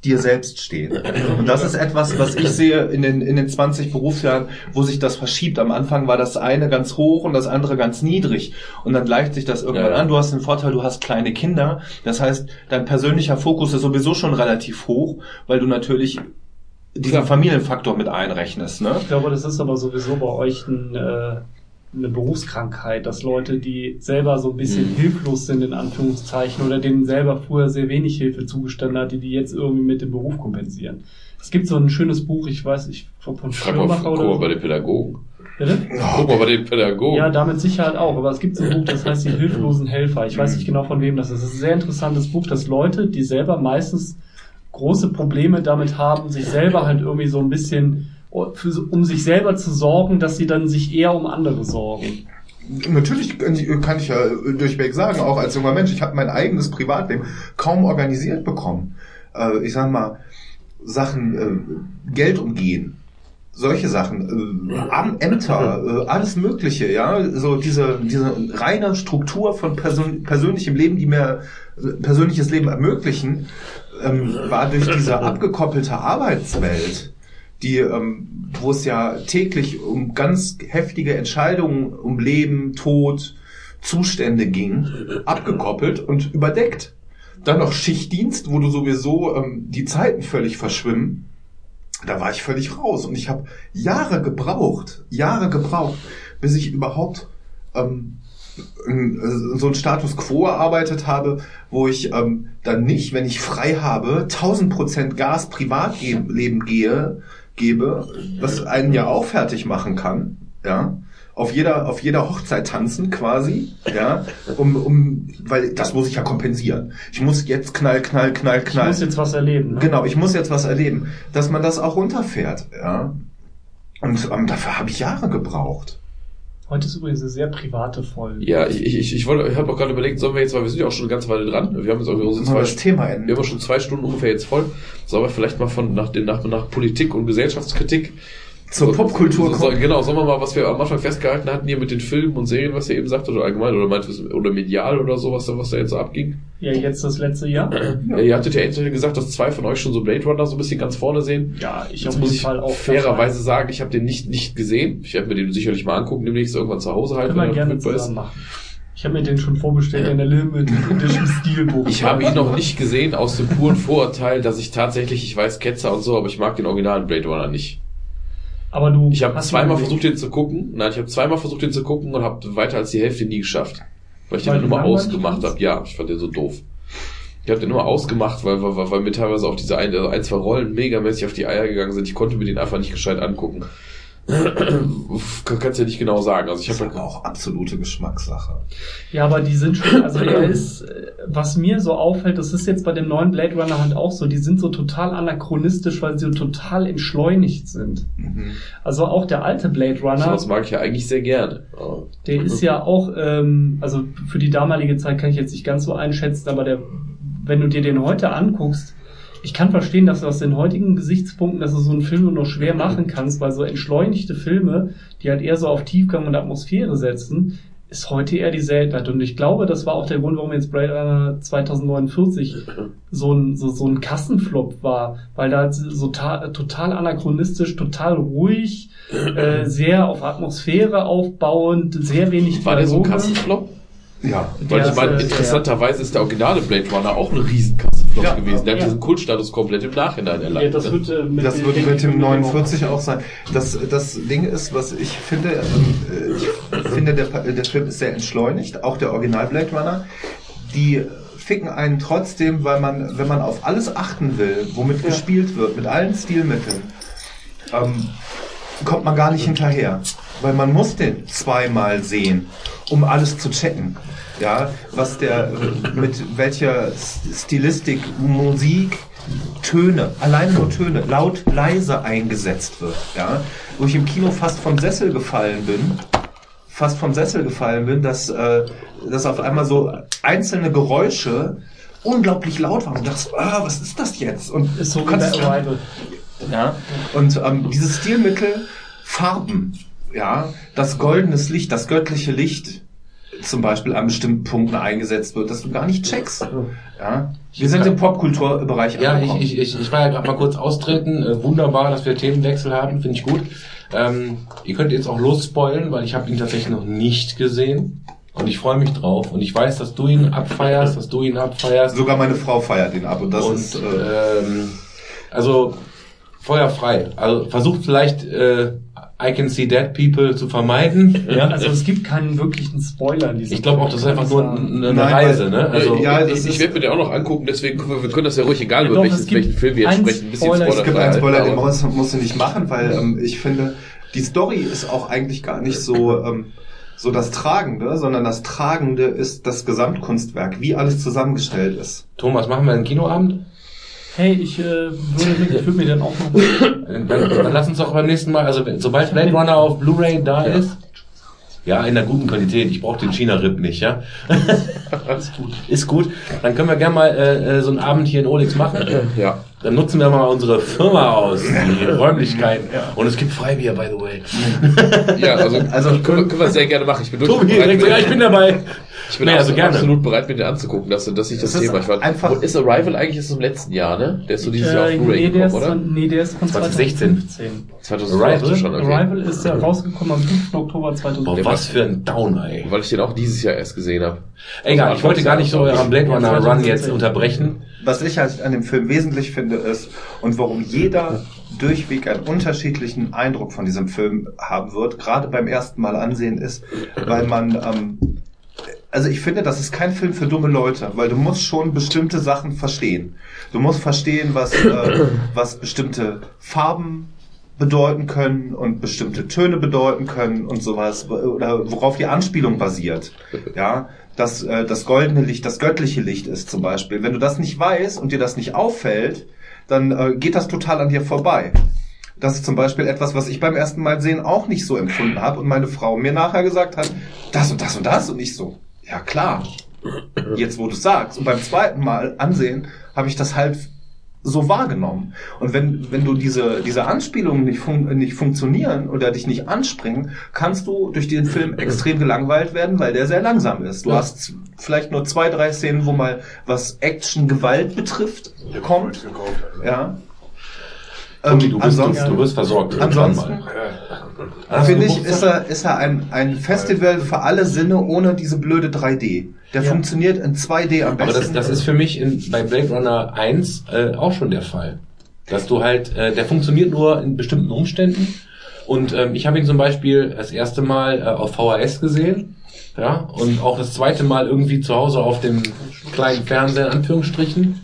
dir selbst stehen. Und das ist etwas, was ich sehe in den, in den 20 Berufsjahren, wo sich das verschiebt. Am Anfang war das eine ganz hoch und das andere ganz niedrig. Und dann gleicht sich das irgendwann Ja, an. Du hast den Vorteil, du hast kleine Kinder. Das heißt, dein persönlicher Fokus ist sowieso schon relativ hoch, weil du natürlich diesen. Familienfaktor mit einrechnest. Ne? Ich glaube, das ist aber sowieso bei euch ein, äh, eine Berufskrankheit, dass Leute, die selber so ein bisschen Mhm. hilflos sind, in Anführungszeichen, oder denen selber früher sehr wenig Hilfe zugestanden hat, die die jetzt irgendwie mit dem Beruf kompensieren. Es gibt so ein schönes Buch, ich weiß, ich von Schirmacher guck mal oder bei den Pädagogen. Bitte? Guck mal bei den Pädagogen. Ja, damit Sicherheit auch. Aber es gibt so ein Buch, das heißt die hilflosen Helfer. Ich weiß nicht genau von wem das ist. Es ist ein sehr interessantes Buch, dass Leute, die selber meistens große Probleme damit haben, sich selber halt irgendwie so ein bisschen, für- um sich selber zu sorgen, dass sie dann sich eher um andere sorgen. Natürlich kann ich, ja durchweg sagen, auch als junger Mensch, ich habe mein eigenes Privatleben kaum organisiert bekommen. Äh, ich sag mal, Sachen, äh, Geld umgehen, solche Sachen, äh, Ämter, äh, alles Mögliche, ja, so diese, diese reine Struktur von persön persönlichem Leben, die mir persönliches Leben ermöglichen, ähm, war durch diese abgekoppelte Arbeitswelt die, ähm, wo es ja täglich um ganz heftige Entscheidungen um Leben, Tod, Zustände ging, abgekoppelt und überdeckt. Dann noch Schichtdienst, wo du sowieso ähm, die Zeiten völlig verschwimmen. Da war ich völlig raus und ich habe Jahre gebraucht, Jahre gebraucht, bis ich überhaupt ähm, äh, so einen Status quo erarbeitet habe, wo ich ähm, dann nicht, wenn ich frei habe, 1000 Prozent Gas Privatleben gehe, gebe, was einen ja auch fertig machen kann, ja, auf jeder, auf jeder Hochzeit tanzen quasi, ja, um, um, weil das muss ich ja kompensieren. Ich muss jetzt knall, knall, knall, Ich knall. muss jetzt was erleben. Ne? Genau, ich muss jetzt was erleben, dass man das auch runterfährt, ja. Und ähm, dafür habe ich Jahre gebraucht. Heute ist übrigens eine sehr private Folge. Ja, ich, ich, ich, ich wollte, ich habe auch gerade überlegt, sollen wir jetzt, weil wir sind ja auch schon eine ganze Weile dran. Wir haben jetzt auch wir wir zwei, das Thema wir enden? haben auch schon zwei Stunden ungefähr jetzt voll. Sollen wir vielleicht mal von nach, den, nach, nach Politik und Gesellschaftskritik Zur so- Popkultur so, so, kommen. Genau, sollen wir mal, was wir am Anfang festgehalten hatten hier mit den Filmen und Serien, was ihr eben sagt, oder allgemein, oder meint oder medial oder so, was da, was da jetzt so abging. Ja, jetzt das letzte Jahr. Ja. ihr hattet ja endlich gesagt, dass zwei von euch schon so Blade Runner so ein bisschen ganz vorne sehen. Ja, ich Jetzt auf muss jeden ich Fall auch. fairerweise sagen, ich habe den nicht, nicht gesehen. Ich werde mir den sicherlich mal angucken, demnächst irgendwann zu Hause halt, Können wir er gerne verfügbar ist. zusammen machen. Ich habe mir den schon vorbestellt in der Limited Edition Steelbook. Ich habe ihn noch nicht gesehen aus dem puren Vorurteil, dass ich tatsächlich, ich weiß Ketzer und so, aber ich mag den originalen Blade Runner nicht. Aber du. Ich habe zweimal versucht, den zu gucken. Nein, ich habe zweimal versucht, den zu gucken und habe weiter als die Hälfte nie geschafft. Weil ich den Weil du immer langweilig ausgemacht habe. Ja, ich fand den so doof. Ich habe den immer ausgemacht, weil, weil, weil, weil mir teilweise auch diese ein, also ein, zwei Rollen megamäßig auf die Eier gegangen sind. Ich konnte mir den einfach nicht gescheit angucken. Kannst ja nicht genau sagen. Also ich Das habe aber auch absolute Geschmackssache. Ja, aber die sind schon, also er ist, was mir so auffällt, das ist jetzt bei dem neuen Blade Runner halt auch so, die sind so total anachronistisch, weil sie so total entschleunigt sind. Mhm. Also auch der alte Blade Runner, sowas mag ich ja eigentlich sehr gerne. Der ist ja auch, ähm, also für die damalige Zeit kann ich jetzt nicht ganz so einschätzen, aber der, wenn du dir den heute anguckst, ich kann verstehen, dass du aus den heutigen Gesichtspunkten, dass du so einen Film nur noch schwer machen kannst, weil so entschleunigte Filme, die halt eher so auf Tiefgang und Atmosphäre setzen, ist heute eher die Seltenheit. Und ich glaube, das war auch der Grund, warum jetzt Blade Runner 2049 so ein, so, so ein Kassenflop war, weil da so ta total anachronistisch, total ruhig, äh, sehr auf Atmosphäre aufbauend, sehr wenig War der so ein. Kassenflop? Ja. Weil ich meine, äh, interessanterweise ist der originale Blade Runner auch ein Riesenkassenflop Ja, gewesen. Der hat ja. diesen Kultstatus komplett im Nachhinein erlangt. Ja, das wird, äh, mit Das wird mit dem 49 auch sein. Das, das Ding ist, was ich finde, ähm, äh, ich finde, der, der Film ist sehr entschleunigt, auch der Original Blade Runner. Die ficken einen trotzdem, weil man, wenn man auf alles achten will, womit gespielt wird, mit allen Stilmitteln, ähm, kommt man gar nicht hinterher. Weil man muss den zweimal sehen, um alles zu checken. Ja, was der, mit welcher Stilistik, Musik, Töne, allein nur Töne, laut, leise eingesetzt wird. Ja, wo ich im Kino fast vom Sessel gefallen bin, fast vom Sessel gefallen bin, dass, äh, dass auf einmal so einzelne Geräusche unglaublich laut waren und dachte, ah, was ist das jetzt? Und Ist so du kannst Arrival. ja. Und ähm, dieses Stilmittel, Farben, ja, das goldenes Licht, das göttliche Licht zum Beispiel an bestimmten Punkten eingesetzt wird, dass du gar nicht checkst. Ja. Wir sind im Popkulturbereich Ja, ich, angekommen. ich, ich, ich war ja gerade mal kurz austreten. Äh, wunderbar, dass wir Themenwechsel haben, finde ich gut. Ähm, ihr könnt jetzt auch losspoilen, weil ich habe ihn tatsächlich noch nicht gesehen. Und ich freue mich drauf. Und ich weiß, dass du ihn abfeierst, dass du ihn abfeierst. Sogar meine Frau feiert ihn ab und das und ist äh, ähm, also Feuer frei. Also versucht vielleicht äh, I Can See Dead People zu vermeiden. Ja, Also es gibt keinen wirklichen Spoiler in diesem ich glaube auch, das ist einfach nur eine, Nein, Reise, ne? Also Ja, das ich, ich werde mir den auch noch angucken, deswegen können wir, können das ja ruhig, egal Ja, über doch, welchen, welchen Film wir jetzt sprechen, ein bisschen Spoiler. Es gibt einen Spoiler, den musst, musst du nicht machen, weil ähm, ich finde, die Story ist auch eigentlich gar nicht so, ähm, so das Tragende, sondern das Tragende ist das Gesamtkunstwerk, wie alles zusammengestellt ist. Thomas, machen wir einen Kinoabend? Hey, ich äh, würde mich, ich würde mir dann auch noch Dann, dann lass uns doch beim nächsten Mal, also sobald Blade Runner auf Blu-ray da ist, ja, in der guten Qualität, ich brauche den China-Rip nicht, ja? ist gut. Ist gut. Dann können wir gerne mal äh, äh, so einen Abend hier in Olix machen. Ja. Dann nutzen wir mal unsere Firma aus, die Räumlichkeiten. Und es gibt Freibier, by the way. Ja, also, Also- können, wir, können wir sehr gerne machen. Ich bin Tobi, direkt, ja, ich bin dabei. Ich bin Nee, also absolut, gerne. absolut bereit, mir den anzugucken. Das, das ist nicht das, ist Thema. Ich war, einfach- ist Arrival eigentlich ist im letzten Jahr, ne? Der ist so dieses Jahr auf Äh, Blu-ray nee, gekommen, oder? von, nee, der ist von 2016. 2015. 2015 schon, okay. Arrival ist ja rausgekommen am 5. Oktober Boah, 2015. was für ein Downer, ey. Weil ich den auch dieses Jahr erst gesehen habe. Egal, ich wollte gar nicht so euren Blade Runner Run 2017. jetzt unterbrechen. Was ich halt an dem Film wesentlich finde ist und warum jeder durchweg einen unterschiedlichen Eindruck von diesem Film haben wird, gerade beim ersten Mal ansehen ist, weil man ähm, also ich finde, das ist kein Film für dumme Leute, weil du musst schon bestimmte Sachen verstehen. Du musst verstehen, was, äh, was bestimmte Farben bedeuten können und bestimmte Töne bedeuten können und sowas oder worauf die Anspielung basiert. Ja, dass äh, das goldene Licht das göttliche Licht ist zum Beispiel. Wenn du das nicht weißt und dir das nicht auffällt, dann äh, geht das total an dir vorbei. Das ist zum Beispiel etwas, was ich beim ersten Mal sehen auch nicht so empfunden habe und meine Frau mir nachher gesagt hat, das und das und das und ich so, ja klar, jetzt wo du sagst. Und beim zweiten Mal ansehen habe ich das halt so wahrgenommen. Und wenn, wenn du diese, diese Anspielungen nicht, fun nicht funktionieren oder dich nicht anspringen, kannst du durch den Film extrem gelangweilt werden, weil der sehr langsam ist. Du hast vielleicht nur zwei, drei Szenen, wo mal was Action, Gewalt betrifft, kommt. Ja. Tommy, du, bist, du, ansonsten, du wirst versorgt. ansonsten Irgendwann mal. Da finde ich, ist er, ist er ein, ein Festival für alle Sinne ohne diese blöde 3D. Der Ja. funktioniert in 2D am Aber besten. das, das ist für mich in, bei Blade Runner 1 äh, auch schon der Fall. Dass du halt, äh, der funktioniert nur in bestimmten Umständen. Und ähm, ich habe ihn zum Beispiel das erste Mal äh, auf VHS gesehen. Ja, und auch das zweite Mal irgendwie zu Hause auf dem kleinen Fernseher, in Anführungsstrichen.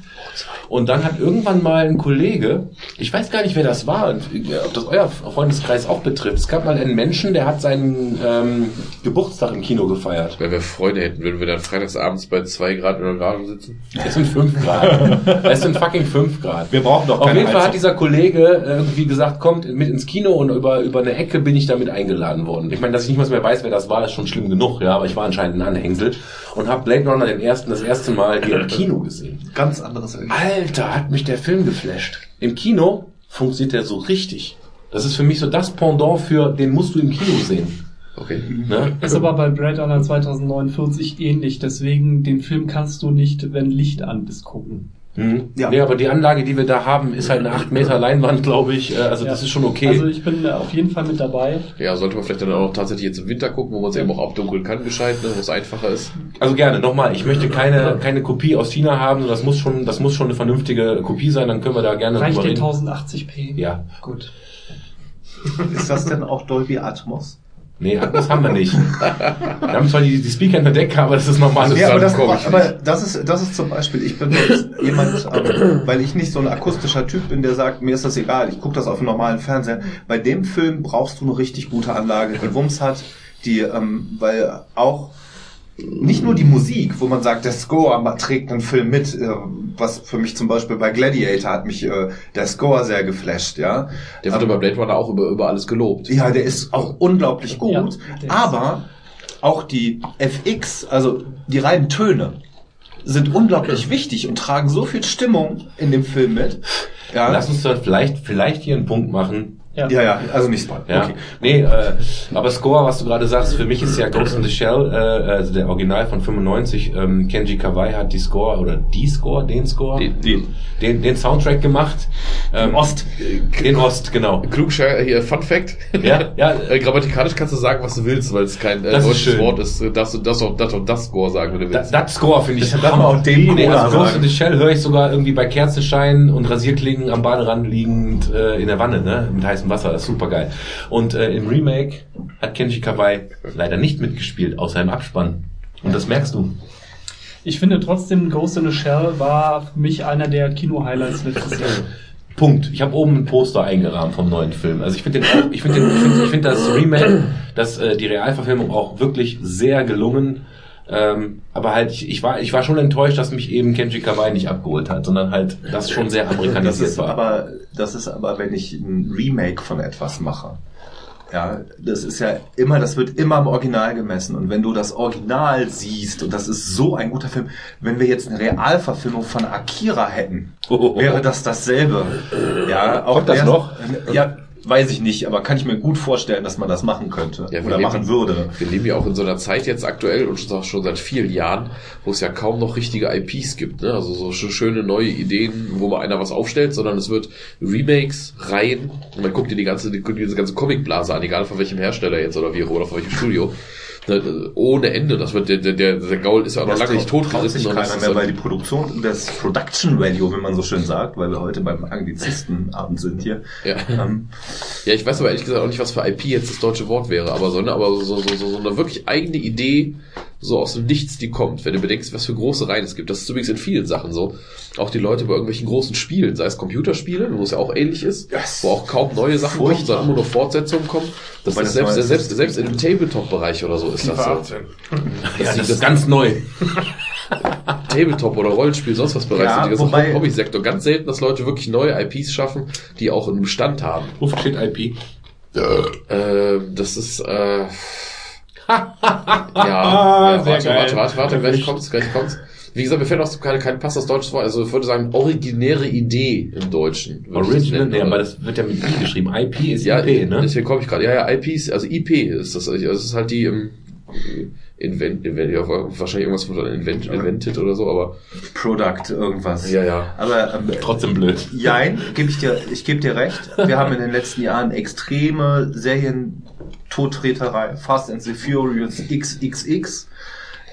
Und dann hat irgendwann mal ein Kollege, ich weiß gar nicht, wer das war, und äh, ob das euer Freundeskreis auch betrifft. Es gab mal einen Menschen, der hat seinen ähm, Geburtstag im Kino gefeiert. Wenn wir Freunde hätten, würden wir dann freitagsabends bei zwei Grad in der Garage sitzen. Es sind fünf Grad. es sind fucking fünf Grad. Wir brauchen doch Auf jeden Fall hat dieser Kollege äh, irgendwie gesagt, kommt mit ins Kino und über, über eine Ecke bin ich damit eingeladen worden. Ich meine, dass ich nicht mal mehr weiß, wer das war, ist schon schlimm genug, ja, aber ich war anscheinend ein Anhängsel und habe Blade Runner den ersten das erste Mal hier im Kino gesehen. Ganz anderes Erlebnis. Alter, hat mich der Film geflasht. Im Kino funktioniert der so richtig. Das ist für mich so das Pendant für, den musst du im Kino sehen. Okay. Ne? Ist aber bei Blade Runner 2049 ähnlich. Deswegen, den Film kannst du nicht, wenn Licht an ist, gucken. Mhm. Ja. Nee, aber die Anlage, die wir da haben, ist halt eine 8 Meter Leinwand, glaube ich. Äh, Also das Ja. ist schon okay. Also ich bin auf jeden Fall mit dabei. Ja, sollte man vielleicht dann auch tatsächlich jetzt im Winter gucken, wo man es eben auch abdunkeln kann, gescheit, ne, wo es einfacher ist. Also gerne, nochmal, ich möchte keine, keine Kopie aus China haben, das muss schon, das muss schon eine vernünftige Kopie sein, dann können wir da gerne Reicht dir reden. 1080p? Ja. Gut. Ist das denn auch Dolby Atmos? Nee, das haben wir nicht. Wir haben zwar die, die Speaker in der Decke, aber das ist normales Ja, aber das, aber das ist, das ist zum Beispiel, ich bin jetzt jemand, ähm, weil ich nicht so ein akustischer Typ bin, der sagt, mir ist das egal, ich gucke das auf einem normalen Fernseher. Bei dem Film brauchst du eine richtig gute Anlage, die Wumms hat, die, ähm, weil auch nicht nur die Musik, wo man sagt, der Score trägt einen Film mit, äh, was für mich zum Beispiel bei Gladiator hat mich äh, der Score sehr geflasht, ja. Der wird Ähm, aber Blade Runner auch über, über alles gelobt. ja, der ist auch unglaublich gut, Ja, aber auch die FX, also die reinen Töne, sind unglaublich wichtig und tragen so viel Stimmung in dem Film mit. Ja, Lass uns da vielleicht, vielleicht hier einen Punkt machen. Ja. ja, ja, also nicht spoilern. Ja. Okay. Nee, äh, aber Score, was du gerade sagst, für mich ist ja Ghost in the Shell, äh, also der Original von 95. Ähm, Kenji Kawai hat die Score oder die Score, den Score, Den- den. den, den Soundtrack gemacht. Ähm, Ost. Den Ost, genau. Klugscheißer, hier, Fun Fact. Ja, ja. Äh, grammatikalisch kannst du sagen, was du willst, weil es kein äh, Das ist deutsches schön. Wort ist. Dass du das und das und das Score sagen, wenn du Das, willst. das Score finde ich mal auch den Nee, also Ghost in the Shell höre ich sogar irgendwie bei Kerzenschein und Rasierklingen am Baderand liegend äh, in der Wanne, ne? Mit heißem Wasser, das ist super geil. Und äh, im Remake hat Kenji Kawai leider nicht mitgespielt, außer im Abspann. Und das merkst du. Ich finde trotzdem, Ghost in the Shell war für mich einer der Kino-Highlights letztes Jahr. Punkt. Ich habe oben ein Poster eingerahmt vom neuen Film. Also ich finde den auch, ich finde den, ich finde ich finde das Remake, das äh, die Realverfilmung auch wirklich sehr gelungen. Ähm, aber halt, ich, ich war, ich war schon enttäuscht, dass mich eben Kenji Kawai nicht abgeholt hat, sondern halt das schon sehr Das amerikanisiert ist war. aber, das ist aber, wenn ich ein Remake von etwas mache. Ja, das ist ja immer, das wird immer im Original gemessen. Und wenn du das Original siehst, und das ist so ein guter Film, wenn wir jetzt eine Realverfilmung von Akira hätten, wäre das dasselbe. Ja, auch Kommt das noch? Ja, weiß ich nicht, aber kann ich mir gut vorstellen, dass man das machen könnte Ja, oder leben- machen würde. Wir leben ja auch in so einer Zeit jetzt aktuell und schon, schon seit vielen Jahren, wo es ja kaum noch richtige IPs gibt. Ne? Also so sch- schöne neue Ideen, wo mal einer was aufstellt, sondern es wird Remakes, Reihen. Und man guckt dir die ganze, die, diese ganze Comicblase an, egal von welchem Hersteller jetzt oder wie oder von welchem Studio. Ne, ohne Ende. Das wird der, der, der, Gaul ist ja auch noch lange nicht totgerissen. sich keiner ist mehr, weil die Produktion, das Production Value, wie man so schön sagt, weil wir heute beim Anglizistenabend sind hier. Ja. Ähm, Ja, ich weiß aber ehrlich gesagt auch nicht, was für IP jetzt das deutsche Wort wäre, aber so, ne, aber so, so, so, so eine wirklich eigene Idee, so aus dem Nichts die kommt, wenn du bedenkst, was für große Reihen es gibt. Das ist übrigens in vielen Sachen so. Auch die Leute bei irgendwelchen großen Spielen, sei es Computerspiele, wo es ja auch ähnlich ist, Yes. wo auch kaum neue Sachen kommen, sondern immer nur Fortsetzungen kommen. Das Wobei ist das selbst, ist- selbst, selbst in dem Tabletop-Bereich oder so ist das so. 18. Ja, das ist ganz neu. Tabletop oder Rollenspiel, sonst was Bereich Ja, wobei- Hobbysektor. Ganz selten, dass Leute wirklich neue IPs schaffen, die auch einen Bestand haben. Wofür steht IP? Äh, das ist, äh, ja, ja sehr warte, warte, warte, warte, gleich kommt's, gleich kommt's. Wie gesagt, mir fällt auch kein, kein passendes deutsches Wort. Also ich würde sagen, originäre Idee im Deutschen. Original, oder? aber das wird ja mit I geschrieben. IP ist ja, IP, ne? deswegen komme ich gerade. Ja, ja, IPs, also IP ist das. Also das ist halt die ähm, Invent, Invent, ja, wahrscheinlich irgendwas von Invent, Invented oder so, aber Product, irgendwas. ja, ja. Aber ähm, Trotzdem blöd. Jein, gebe ich dir, ich gebe dir recht. Wir haben in den letzten Jahren extreme Serien-Todtreterei. Fast and the Furious XXX.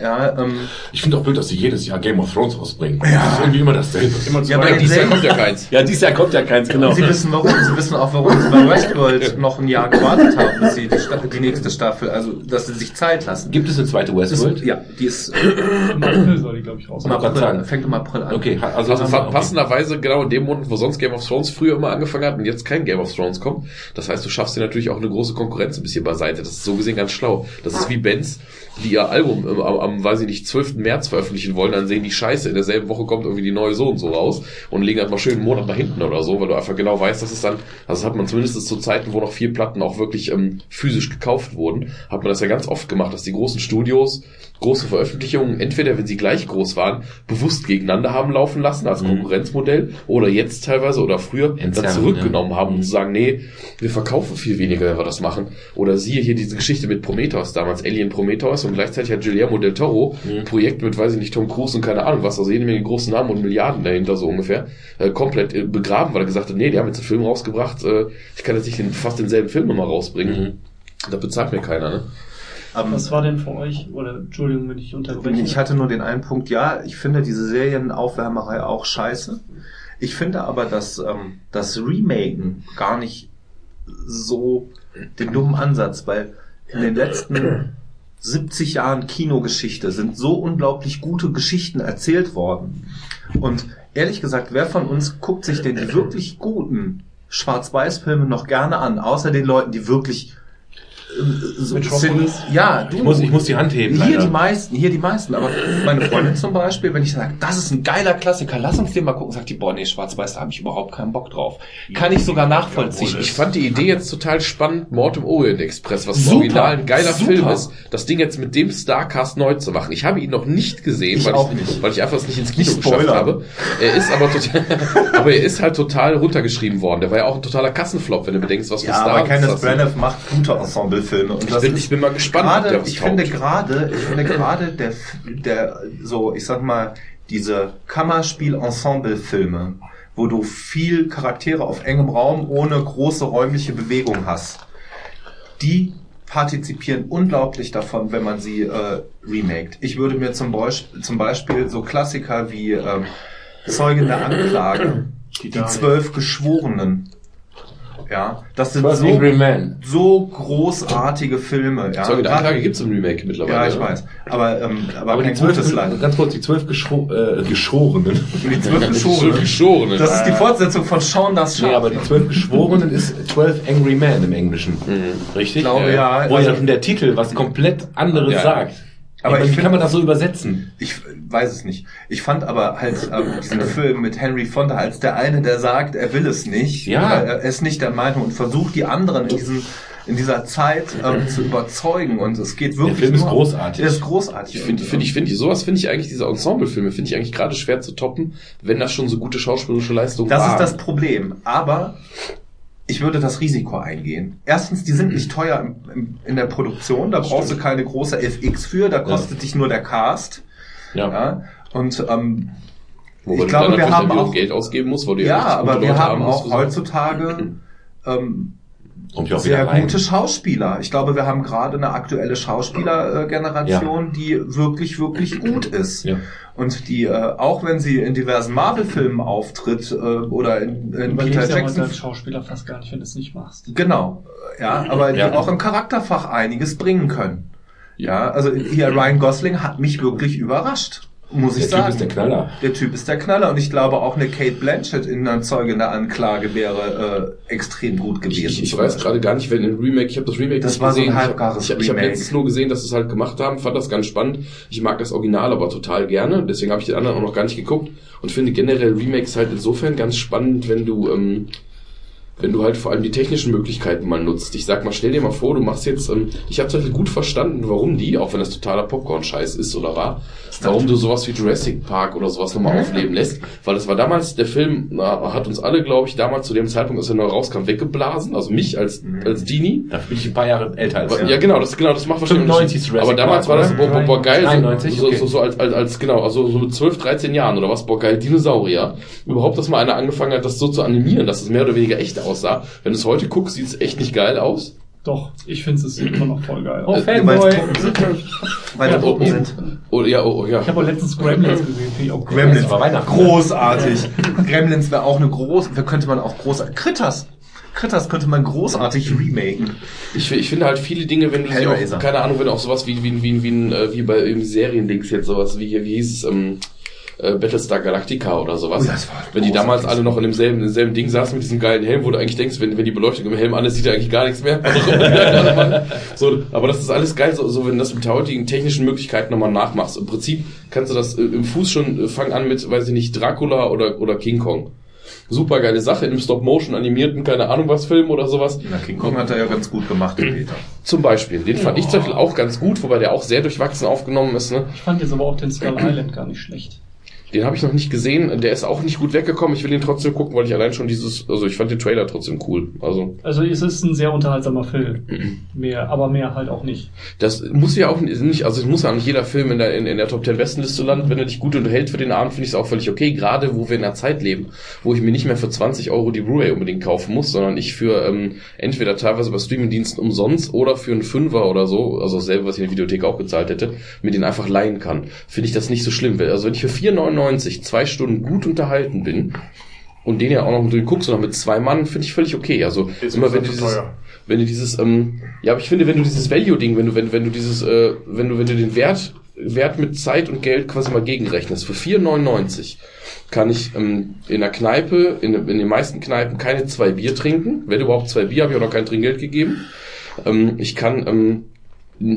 Ja, ähm, Ich finde auch blöd, dass sie jedes Jahr Game of Thrones rausbringen. Ja. Das ist irgendwie immer dasselbe. Immer Ja, den Dieses Jahr kommt ja keins. Ja, dieses Jahr kommt ja keins, genau. Sie wissen warum. Sie wissen auch, warum sie bei Westworld noch ein Jahr gewartet haben, bis sie die, Sta die nächste Staffel, also dass sie sich Zeit lassen. Gibt es eine zweite Westworld? ja, die ist Im April soll die, glaube ich, im. April, fängt im April an. Okay, also, Also fa- okay. passenderweise genau in dem Monat, wo sonst Game of Thrones früher immer angefangen hat und jetzt kein Game of Thrones kommt. Das heißt, du schaffst dir natürlich auch eine große Konkurrenz ein bisschen beiseite. Das ist so gesehen ganz schlau. Das ist wie Bands, die ihr Album am, am, am weiß ich nicht, 12. März veröffentlichen wollen, dann sehen die Scheiße. In derselben Woche kommt irgendwie die neue so und so raus und legen halt mal schön einen Monat nach hinten oder so, weil du einfach genau weißt, dass es dann, also das hat man zumindest zu Zeiten, wo noch vier Platten auch wirklich ähm, physisch gekauft wurden, hat man das ja ganz oft gemacht, dass die großen Studios große Veröffentlichungen, entweder wenn sie gleich groß waren, bewusst gegeneinander haben laufen lassen als Mhm. Konkurrenzmodell oder jetzt teilweise oder früher dann Entzerren, zurückgenommen ja. haben und zu sagen, nee, wir verkaufen viel weniger, wenn wir das machen. Oder siehe hier diese Geschichte mit Prometheus damals, Alien Prometheus und gleichzeitig hat Guillermo del Toro Mhm. ein Projekt mit, weiß ich nicht, Tom Cruise und keine Ahnung was, also jede Menge großen Namen und Milliarden dahinter so ungefähr, äh, komplett äh, begraben, weil er gesagt hat, nee, die haben jetzt einen Film rausgebracht, äh, ich kann jetzt nicht den, fast denselben Film nochmal rausbringen. Mhm. Da bezahlt mir keiner, ne? Ähm, Was war denn für euch, oder Entschuldigung, wenn ich unterbreche. Ich hatte nur den einen Punkt, ja, ich finde diese Serienaufwärmerei auch scheiße. Ich finde aber, dass ähm, das Remaken gar nicht so den dummen Ansatz, weil in den letzten 70 Jahren Kinogeschichte sind so unglaublich gute Geschichten erzählt worden. Und ehrlich gesagt, wer von uns guckt sich denn die wirklich guten Schwarz-Weiß-Filme noch gerne an, außer den Leuten, die wirklich so Metropolis? ja, du, Ich muss, ich muss die Hand heben. hier leider. die meisten, hier die meisten. Aber meine Freundin zum Beispiel, wenn ich sage, das ist ein geiler Klassiker, lass uns den mal gucken, sagt die, boah, nee, schwarz-weiß, da habe ich überhaupt keinen Bock drauf. Kann ich sogar nachvollziehen. Ich fand die Idee jetzt total spannend, Mord im Orient Express, was Super, Original ein geiler super. Film ist, das Ding jetzt mit dem Starcast neu zu machen. Ich habe ihn noch nicht gesehen, Ich weil, ich, nicht. weil ich einfach es nicht ins Kino Nicht geschafft habe. Er ist aber total, aber er ist halt total runtergeschrieben worden. Der war ja auch ein totaler Kassenflop, wenn du bedenkst, was für ja, aber Kenneth sind. Branagh macht gute Ensemblefilme. Und Ich das bin, ich bin mal gespannt, ob der was ich finde gerade, ich finde gerade der, der, so, ich sag mal, diese Kammerspiel-Ensemble-Filme, wo du viel Charaktere auf engem Raum ohne große räumliche Bewegung hast, die partizipieren unglaublich davon, wenn man sie äh, remaked. Ich würde mir zum, Beispiel, zum Beispiel so Klassiker wie ähm, Zeugen der Anklage, die zwölf Geschworenen, ja, das sind so, Angry Man. so großartige Filme. Ja, der Gerade- Anklage gibt's im Remake mittlerweile. ja, ich ne? weiß. Aber, ähm, aber, Aber die kein zwölf, gutes leider. ganz kurz, die zwölf Geschro äh, Geschorenen. Die zwölf Zwölf Geschworenen. Geschorene. Das ist die Fortsetzung von Sean das Schaf. Nee, aber die zwölf Geschworenen ist 12 Angry Men im Englischen. Richtig? Ich glaube, ja. Wo also- ja schon der Titel was komplett anderes Ja. sagt. Aber ich wie find- kann man das so übersetzen? Ich weiß es nicht. Ich fand aber halt ähm, diesen Film mit Henry Fonda als der eine, der sagt, er will es nicht. Ja. Er ist nicht der Meinung und versucht die anderen in diesem in dieser Zeit ähm, zu überzeugen und es geht wirklich Film ist großartig. Der ist großartig. Ich finde, finde ich, finde ich, sowas finde ich eigentlich, diese Ensemblefilme finde ich eigentlich gerade schwer zu toppen, wenn das schon so gute schauspielerische Leistungen Das ist waren. das Problem. Aber ich würde das Risiko eingehen. Erstens, die sind nicht teuer in der Produktion. Da brauchst du keine große FX für. Da kostet dich nur der Cast. Ja. Ja. Und ähm, Wobei ich glaube, wir haben auch Geld ausgeben musst, weil du ja, richtig aber wir haben auch heutzutage ähm, Kommt ja auch sehr gute Schauspieler. Ich glaube, wir haben gerade eine aktuelle Schauspielergeneration, die wirklich, wirklich gut ist. Ja. Und die, äh, auch wenn sie in diversen Marvel-Filmen auftritt äh, oder in, in Peter ja Jackson als Schauspieler fast gar nicht, wenn du es nicht machst. Genau, ja, aber die Ja. auch im Charakterfach einiges bringen können. Ja, also hier Ryan Gosling hat mich wirklich überrascht. Muss ich Der Typ sagen. ist der Knaller. Der Typ ist der Knaller und ich glaube auch eine Kate Blanchett in einer Zeuge in der Anklage wäre äh, extrem gut gewesen. Ich, ich weiß gerade gar nicht, wenn ein Remake, ich habe das Remake Das nicht war so ein gesehen. halbgares ich ich, ich habe letztens nur gesehen, dass sie es halt gemacht haben, fand das ganz spannend. Ich mag das Original aber total gerne, deswegen habe ich den anderen auch noch gar nicht geguckt und finde generell Remakes halt insofern ganz spannend, wenn du ähm, wenn du halt vor allem die technischen Möglichkeiten mal nutzt. Ich sag mal, stell dir mal vor, du machst jetzt, ähm, ich habe zum Beispiel gut verstanden, warum die, auch wenn das totaler Popcorn-Scheiß ist oder war, warum du sowas wie Jurassic Park oder sowas nochmal aufleben lässt. Weil das war damals, der Film na, hat uns alle, glaube ich, damals zu dem Zeitpunkt, als er neu rauskam, weggeblasen. Also mich als, als Teenie. Dafür bin ich ein paar Jahre älter als Ja, er. genau, das, genau, das macht wahrscheinlich 95 Unterschied. Jurassic Aber damals Park, war das, boah, boah, boah, geil, 93, so, okay. so, so als, als, als, genau, also so mit 12, 13 Jahren oder was, boah, geil, Dinosaurier. Überhaupt, dass mal einer angefangen hat, das so zu animieren, dass es mehr oder weniger echt aussah. Wenn du es heute guckst, sieht es echt nicht geil aus. Doch, ich finde es immer noch voll geil. Oh, weil Fanboy. Weil Ja, es Puppen oh, sind. Oder, ja, oh, oh, ja. Ich habe auch letztens Gremlins gesehen, finde ich auch cool. Gremlins war Weihnachten. Großartig. Gremlins wäre auch eine große, könnte man auch großartig. Critters. Critters könnte man großartig remaken. Ich, ich finde halt viele Dinge, wenn du sie auch, keine Ahnung, wenn du auch sowas wie, wie, wie, wie, wie, wie bei Seriendings jetzt sowas, wie hier, wie hieß es, ähm, äh, Battlestar Galactica oder sowas. Oh, das war wenn die damals alle noch in demselben, in demselben Ding saßen mit diesem geilen Helm, wo du eigentlich denkst, wenn, wenn die Beleuchtung im Helm an ist, sieht ja eigentlich gar nichts mehr. so, aber das ist alles geil, so, so wenn du das mit der heutigen technischen Möglichkeiten nochmal nachmachst. Im Prinzip kannst du das äh, im Fuß schon, äh, fang an mit, weiß ich nicht, Dracula oder, oder King Kong. Super geile Sache in einem Stop-Motion animierten, keine Ahnung was Film oder sowas. Na, King Kong hat er ja ganz gut gemacht, der Peter. Zum Beispiel. Den fand ich zum Beispiel auch ganz gut, wobei der auch sehr durchwachsen aufgenommen ist. Ne? Ich fand jetzt aber auch den Skull Island gar nicht schlecht. Den habe ich noch nicht gesehen. Der ist auch nicht gut weggekommen. Ich will ihn trotzdem gucken, weil ich allein schon dieses, also ich fand den Trailer trotzdem cool. Also Also es ist ein sehr unterhaltsamer Film. Mehr, aber mehr halt auch nicht. das muss ja auch nicht, also es muss ja nicht jeder Film in der, in, in der Top 10 Bestenliste landen. Wenn er dich gut unterhält für den Abend, finde ich es auch völlig okay. Gerade wo wir in einer Zeit leben, wo ich mir nicht mehr für 20 Euro die Blu-ray unbedingt kaufen muss, sondern ich für ähm, entweder teilweise bei Streamingdiensten umsonst oder für einen Fünfer oder so, also dasselbe, was ich in der Videothek auch gezahlt hätte, mir den einfach leihen kann. Finde ich das nicht so schlimm. Also wenn ich für 4,99 zwei Stunden gut unterhalten bin und den ja auch noch mit guckst, sondern mit zwei Mann, finde ich völlig okay. Also Ist immer wenn du dieses, teuer. wenn du dieses, ähm, ja, aber ich finde, wenn du dieses Value-Ding, wenn du, wenn, wenn du dieses, äh, wenn du, wenn du den Wert, Wert mit Zeit und Geld quasi mal gegenrechnest, für 4,99 kann ich ähm, in der Kneipe, in, in den meisten Kneipen keine zwei Bier trinken. Wenn überhaupt zwei Bier, habe ich auch noch kein Trinkgeld gegeben. Ähm, ich kann, ähm,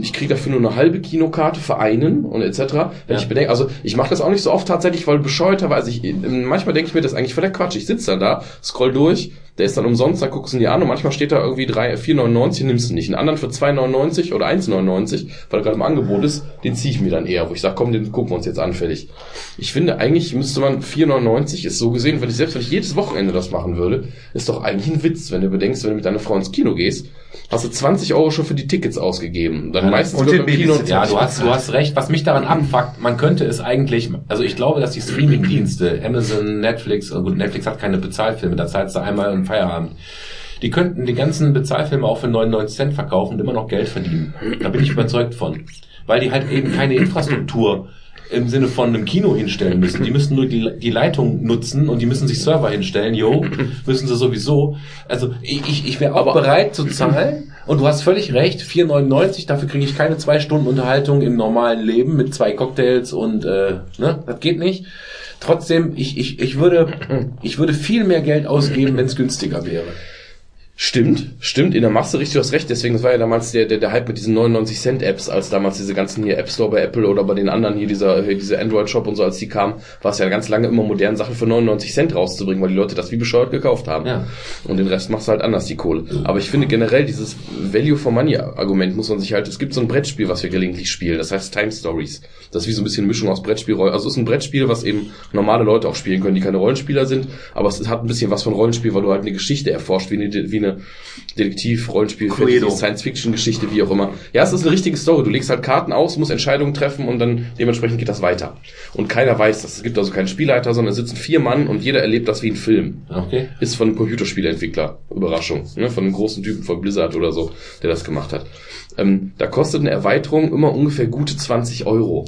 ich kriege dafür nur eine halbe Kinokarte für einen und etc. Wenn Ja. ich bedenke, also ich mache das auch nicht so oft tatsächlich, weil bescheuerterweise ich manchmal denke ich mir das eigentlich voll der Quatsch. Ich sitze dann da, scroll durch, der ist dann umsonst, dann guckst du ihn dir an und manchmal steht da irgendwie 3, 4,99, nimmst du nicht. Einen anderen für 2,99 oder 1,99, weil er gerade im Angebot ist, den ziehe ich mir dann eher, wo ich sage, komm, den gucken wir uns jetzt an, fertig. Ich finde, eigentlich müsste man 4,99 ist so gesehen, wenn ich selbst wenn ich jedes Wochenende das machen würde, ist doch eigentlich ein Witz, wenn du bedenkst, wenn du mit deiner Frau ins Kino gehst, hast du 20 Euro schon für die Tickets ausgegeben. Dann Ja, meistens und den Kino. Ja, du hast, du hast recht. Was mich daran abfuckt, man könnte es eigentlich, also ich glaube, dass die Streaming-Dienste, Amazon, Netflix, oh gut, Netflix hat keine Bezahlfilme, da zahlst du einmal im Feierabend. Die könnten die ganzen Bezahlfilme auch für 99 Cent verkaufen und immer noch Geld verdienen. Da bin ich überzeugt von. Weil die halt eben keine Infrastruktur im Sinne von einem Kino hinstellen müssen. Die müssen nur die, die Leitung nutzen und die müssen sich Server hinstellen. Jo, müssen sie sowieso. Also ich, ich, ich wäre auch bereit zu zahlen. Und du hast völlig recht, 4,99, dafür kriege ich keine zwei Stunden Unterhaltung im normalen Leben mit zwei Cocktails und äh, ne, das geht nicht. Trotzdem, ich, ich, ich würde ich würde viel mehr Geld ausgeben, wenn es günstiger wäre. Stimmt, stimmt, in der Masse richtig, du hast recht, deswegen, das war ja damals der, der, der Hype mit diesen 99 Cent Apps, als damals diese ganzen hier App Store bei Apple oder bei den anderen hier, dieser, hier diese Android Shop und so, als die kamen, war es ja ganz lange immer modern, Sachen für 99 Cent rauszubringen, weil die Leute das wie bescheuert gekauft haben. Ja. Und den Rest machst du halt anders, die Kohle. Aber ich finde generell dieses Value for Money Argument muss man sich halt, es gibt so ein Brettspiel, was wir gelegentlich spielen, das heißt Time Stories. Das ist wie so ein bisschen Mischung aus Brettspiel, also es ist ein Brettspiel, was eben normale Leute auch spielen können, die keine Rollenspieler sind, aber es hat ein bisschen was von Rollenspiel, weil du halt eine Geschichte erforscht, wie eine, wie eine Detektiv, Rollenspiel. Science-Fiction-Geschichte, wie auch immer. Ja, es ist eine richtige Story. Du legst halt Karten aus, musst Entscheidungen treffen und dann dementsprechend geht das weiter. Und keiner weiß das. Es gibt also keinen Spielleiter, sondern es sitzen vier Mann und jeder erlebt das wie ein Film. Okay. Ist von einem Computerspieleentwickler. Überraschung. Ne? Von einem großen Typen von Blizzard oder so, der das gemacht hat. Ähm, da kostet eine Erweiterung immer ungefähr gute 20 Euro.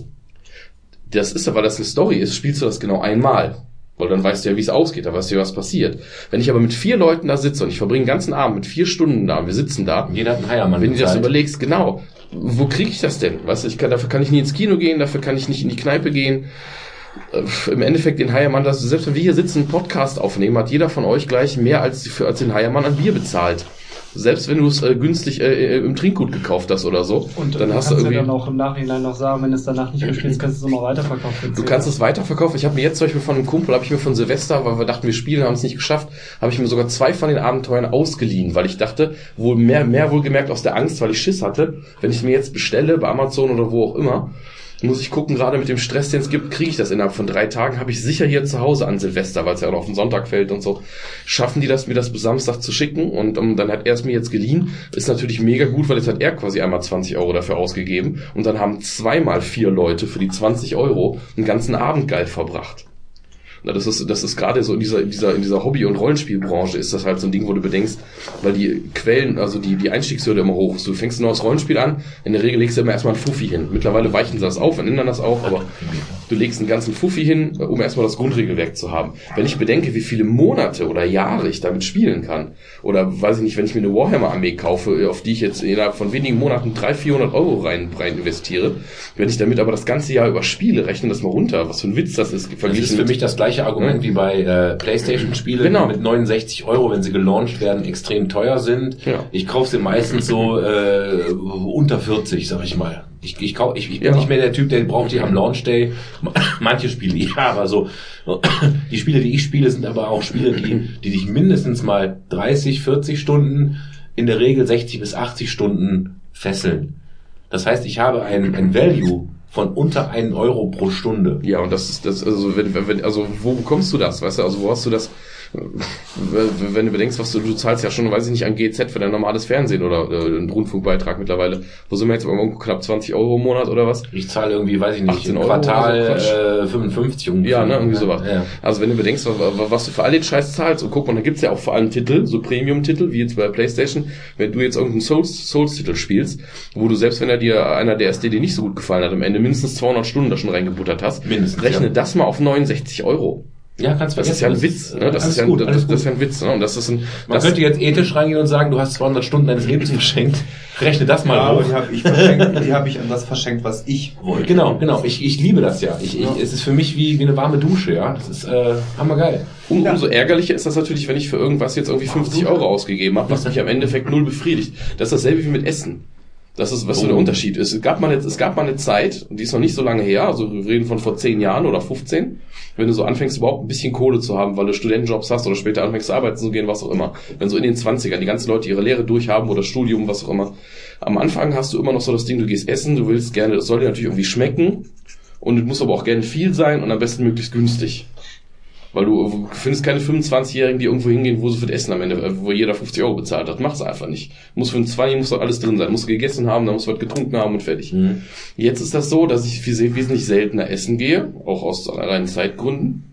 Das ist ja, weil das eine Story ist, spielst du das genau einmal. Weil dann weißt du ja, wie es ausgeht, da weißt du ja, was passiert. Wenn ich aber mit vier Leuten da sitze und ich verbringe den ganzen Abend mit vier Stunden da und wir sitzen da, Jeder hat einen Heiermann wenn du das überlegst, genau, wo kriege ich das denn? Was ich kann, dafür kann ich nie ins Kino gehen, dafür kann ich nicht in die Kneipe gehen. Äh, Im Endeffekt den Heiermann, das, selbst wenn wir hier sitzen, einen Podcast aufnehmen, hat jeder von euch gleich mehr als, für, als den Heiermann an Bier bezahlt. Selbst wenn du es äh, günstig äh, äh, im Trinkgut gekauft hast oder so, Und dann du hast kannst du ja irgendwie. dann auch im Nachhinein noch sagen, wenn du es danach nicht mehr spielst, kannst du es immer weiterverkaufen. Du kannst es weiterverkaufen. Ich habe mir jetzt zum Beispiel von einem Kumpel, habe ich mir von Silvester, weil wir dachten, wir spielen, haben es nicht geschafft, habe ich mir sogar zwei von den Abenteuern ausgeliehen, weil ich dachte, wohl mehr, mehr wohlgemerkt aus der Angst, weil ich Schiss hatte, wenn ich es mir jetzt bestelle, bei Amazon oder wo auch immer, muss ich gucken, gerade mit dem Stress, den es gibt, kriege ich das innerhalb von drei Tagen, habe ich sicher hier zu Hause an Silvester, weil es ja auch auf den Sonntag fällt und so. Schaffen die das, mir das bis Samstag zu schicken und um, dann hat er es mir jetzt geliehen. Ist natürlich mega gut, weil jetzt hat er quasi einmal 20 Euro dafür ausgegeben und dann haben zweimal vier Leute für die 20 Euro einen ganzen Abend geil verbracht. Na, das ist, das ist gerade so in dieser, in dieser, in dieser Hobby- und Rollenspielbranche ist das halt so ein Ding, wo du bedenkst, weil die Quellen, also die, die Einstiegshürde immer hoch ist. Du fängst ein neues Rollenspiel an, in der Regel legst du immer erstmal ein Fuffi hin. Mittlerweile weichen sie das auf und ändern das auch, aber du legst einen ganzen Fuffi hin, um erstmal das Grundregelwerk zu haben. Wenn ich bedenke, wie viele Monate oder Jahre ich damit spielen kann, oder weiß ich nicht, wenn ich mir eine Warhammer-Armee kaufe, auf die ich jetzt innerhalb von wenigen Monaten 300, 400 Euro rein, rein investiere, wenn ich damit aber das ganze Jahr über spiele, rechne das mal runter, was für ein Witz das ist, Das ist für mich das gleiche Argument wie bei äh, PlayStation-Spielen, Genau. die mit 69 Euro, wenn sie gelauncht werden, extrem teuer sind. Ja. Ich kaufe sie meistens so äh, unter 40, sag ich mal. Ich, ich, kauf, ich, ich bin Ja. nicht mehr der Typ, der braucht die am Launch Day. Manche Spiele, ja, aber so. Die Spiele, die ich spiele, sind aber auch Spiele, die, die dich mindestens mal 30, 40 Stunden, in der Regel 60 bis 80 Stunden fesseln. Das heißt, ich habe ein, ein Value von unter einen Euro pro Stunde. Ja, und das ist das, also wenn, wenn, also wo bekommst du das, weißt du, also wo hast du das, wenn du bedenkst, was du, du zahlst ja schon, weiß ich nicht, an GZ für dein normales Fernsehen oder äh, einen Rundfunkbeitrag mittlerweile. Wo sind wir jetzt irgendwo knapp 20 Euro im Monat oder was? Ich zahle irgendwie, weiß ich nicht, 18 im Euro Quartal so, äh, 55 ungefähr. Ja, ne, irgendwie sowas. Ja. Also wenn du bedenkst, wa- wa- was du für all den Scheiß zahlst, und guck mal, da gibt's ja auch vor allem Titel, so Premium-Titel, wie jetzt bei Playstation, wenn du jetzt irgendeinen Souls- Souls-Titel spielst, wo du selbst wenn er dir einer der ist, der dir nicht so gut gefallen hat, am Ende mindestens 200 Stunden da schon reingebuttert hast, Mindestens, rechne ja. das mal auf 69 Euro. Ja, kannst Das ist ja ein Witz, ne? Das ist ja, gut, das, das ist gut. ja ein Witz, ne? Und das ist ein, Man das, könnte jetzt ethisch reingehen und sagen, du hast 200 Stunden deines Lebens verschenkt. Rechne das mal Ja, hoch. die habe ich verschenkt, die habe ich an das verschenkt, was ich wollte. Genau, genau. Ich, ich liebe das ja. Ich, ich, es ist für mich wie, wie eine warme Dusche, ja. Das ist äh, hammergeil. Um, umso ärgerlicher ist das natürlich, wenn ich für irgendwas jetzt irgendwie 50 Euro ausgegeben habe, was mich am Endeffekt null befriedigt. Das ist dasselbe wie mit Essen. Das ist, was so der Unterschied ist. Es gab mal eine, es gab mal eine Zeit, und die ist noch nicht so lange her, also wir reden von vor 10 Jahren oder 15, wenn du so anfängst, überhaupt ein bisschen Kohle zu haben, weil du Studentenjobs hast oder später anfängst, arbeiten zu gehen, was auch immer. Wenn so in den 20ern die ganzen Leute ihre Lehre durchhaben oder Studium, was auch immer. Am Anfang hast du immer noch so das Ding, du gehst essen, du willst gerne, es soll dir natürlich irgendwie schmecken und es muss aber auch gerne viel sein und am besten möglichst günstig. Weil du findest keine 25-Jährigen, die irgendwo hingehen, wo sie für das Essen am Ende, äh, wo jeder 50 Euro bezahlt hat. Mach's einfach nicht. Muss für ein 20 muss doch alles drin sein. Muss gegessen haben, dann muss was getrunken haben und fertig. Jetzt ist das so, dass ich wes- wesentlich seltener essen gehe, auch aus reinen Zeitgründen.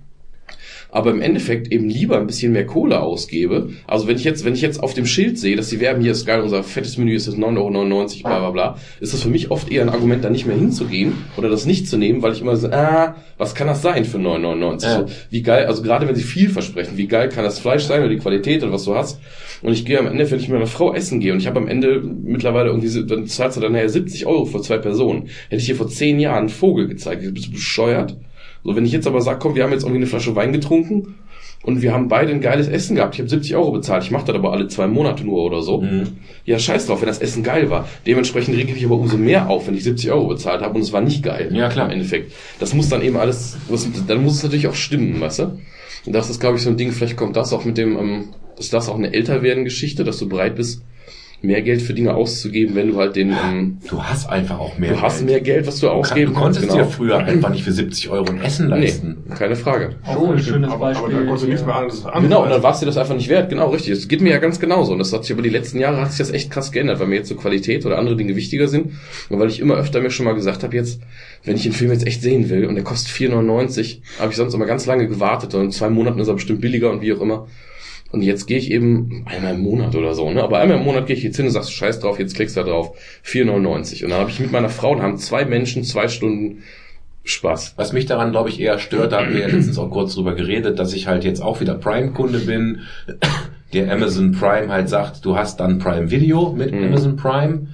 Aber im Endeffekt eben lieber ein bisschen mehr Kohle ausgebe. Also wenn ich jetzt, wenn ich jetzt auf dem Schild sehe, dass sie werben, hier ist geil, unser fettes Menü ist jetzt 9,99 Euro, bla bla bla, ist das für mich oft eher ein Argument, da nicht mehr hinzugehen oder das nicht zu nehmen, weil ich immer so, ah, was kann das sein für 9,99? Ja. So, wie geil, also gerade wenn sie viel versprechen, wie geil kann das Fleisch sein oder die Qualität oder was du hast. Und ich gehe am Ende, wenn ich mit meiner Frau essen gehe und ich habe am Ende mittlerweile irgendwie, dann zahlst du dann nachher 70 Euro für zwei Personen. Hätte ich hier vor zehn Jahren einen Vogel gezeigt, bist du bescheuert? So, wenn ich jetzt aber sage, komm, wir haben jetzt irgendwie eine Flasche Wein getrunken und wir haben beide ein geiles Essen gehabt. Ich habe 70 Euro bezahlt. Ich mache das aber alle zwei Monate nur oder so. Mhm. Ja, scheiß drauf, wenn das Essen geil war. Dementsprechend reg ich aber umso mehr auf, wenn ich 70 Euro bezahlt habe und es war nicht geil. Ja, klar. Im Endeffekt. Das muss dann eben alles, dann muss es natürlich auch stimmen, weißt du? Und das ist, glaube ich, so ein Ding, vielleicht kommt das auch mit dem, ähm, ist das auch eine älter werden Geschichte, dass du bereit bist, mehr Geld für Dinge auszugeben, wenn du halt den, ähm, Du hast einfach auch mehr du hast Geld. mehr Geld, was du Du, ausgeben du konntest kannst. genau. dir früher einfach nicht für 70 Euro ein Essen leisten. Nee, keine Frage. Auch ein schönes aber, aber Beispiel. da konntest du nichts mehr anderes Genau, und dann war es dir das einfach nicht wert. Genau, richtig. Das geht mir ja ganz genauso. Und das hat sich über die letzten Jahre hat sich das echt krass geändert, weil mir jetzt so Qualität oder andere Dinge wichtiger sind. Und weil ich immer öfter mir schon mal gesagt habe, jetzt, wenn ich den Film jetzt echt sehen will und der kostet 4,99, habe ich sonst immer ganz lange gewartet. Und in zwei Monaten ist er bestimmt billiger und wie auch immer. Und jetzt gehe ich eben einmal im Monat oder so, ne? Aber einmal im Monat gehe ich jetzt hin und sagst, scheiß drauf, jetzt klickst du da drauf. 4,99. Und dann habe ich mit meiner Frau, dann haben zwei Menschen zwei Stunden Spaß. Was mich daran, glaube ich, eher stört, da haben wir ja letztens auch kurz drüber geredet, dass ich halt jetzt auch wieder Prime-Kunde bin, der Amazon Prime halt sagt, du hast dann Prime Video mit Mhm. Amazon Prime.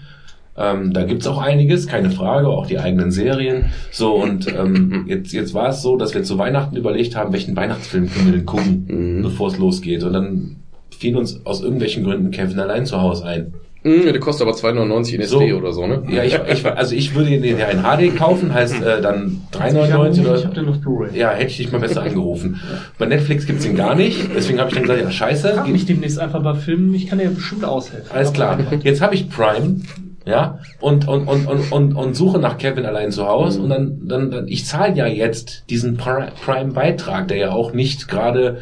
Ähm, da gibt's auch einiges, keine Frage, auch die eigenen Serien. So, und ähm, jetzt, jetzt war es so, dass wir zu Weihnachten überlegt haben, welchen Weihnachtsfilm können wir denn gucken, Mhm. bevor es losgeht. Und dann fiel uns aus irgendwelchen Gründen Kevin allein zu Hause ein. Mhm, der kostet aber 2,99 in SD So. oder so, ne? Ja, ich, ich also ich würde den ja in HD kaufen, heißt äh, dann Ich habe 3,99 oder hab den auf Blu-ray. ja, hätte ich dich mal besser angerufen. Bei Netflix gibt's den gar nicht, deswegen habe ich dann gesagt, ja scheiße, Frag mich demnächst einfach bei Filmen, ich kann dir bestimmt aushelfen. Alles klar. Jetzt habe ich Prime, ja, und, und, und, und, und, und suche nach Kevin allein zu Hause und dann, dann, dann ich zahle ja jetzt diesen Pri- Prime-Beitrag, der ja auch nicht gerade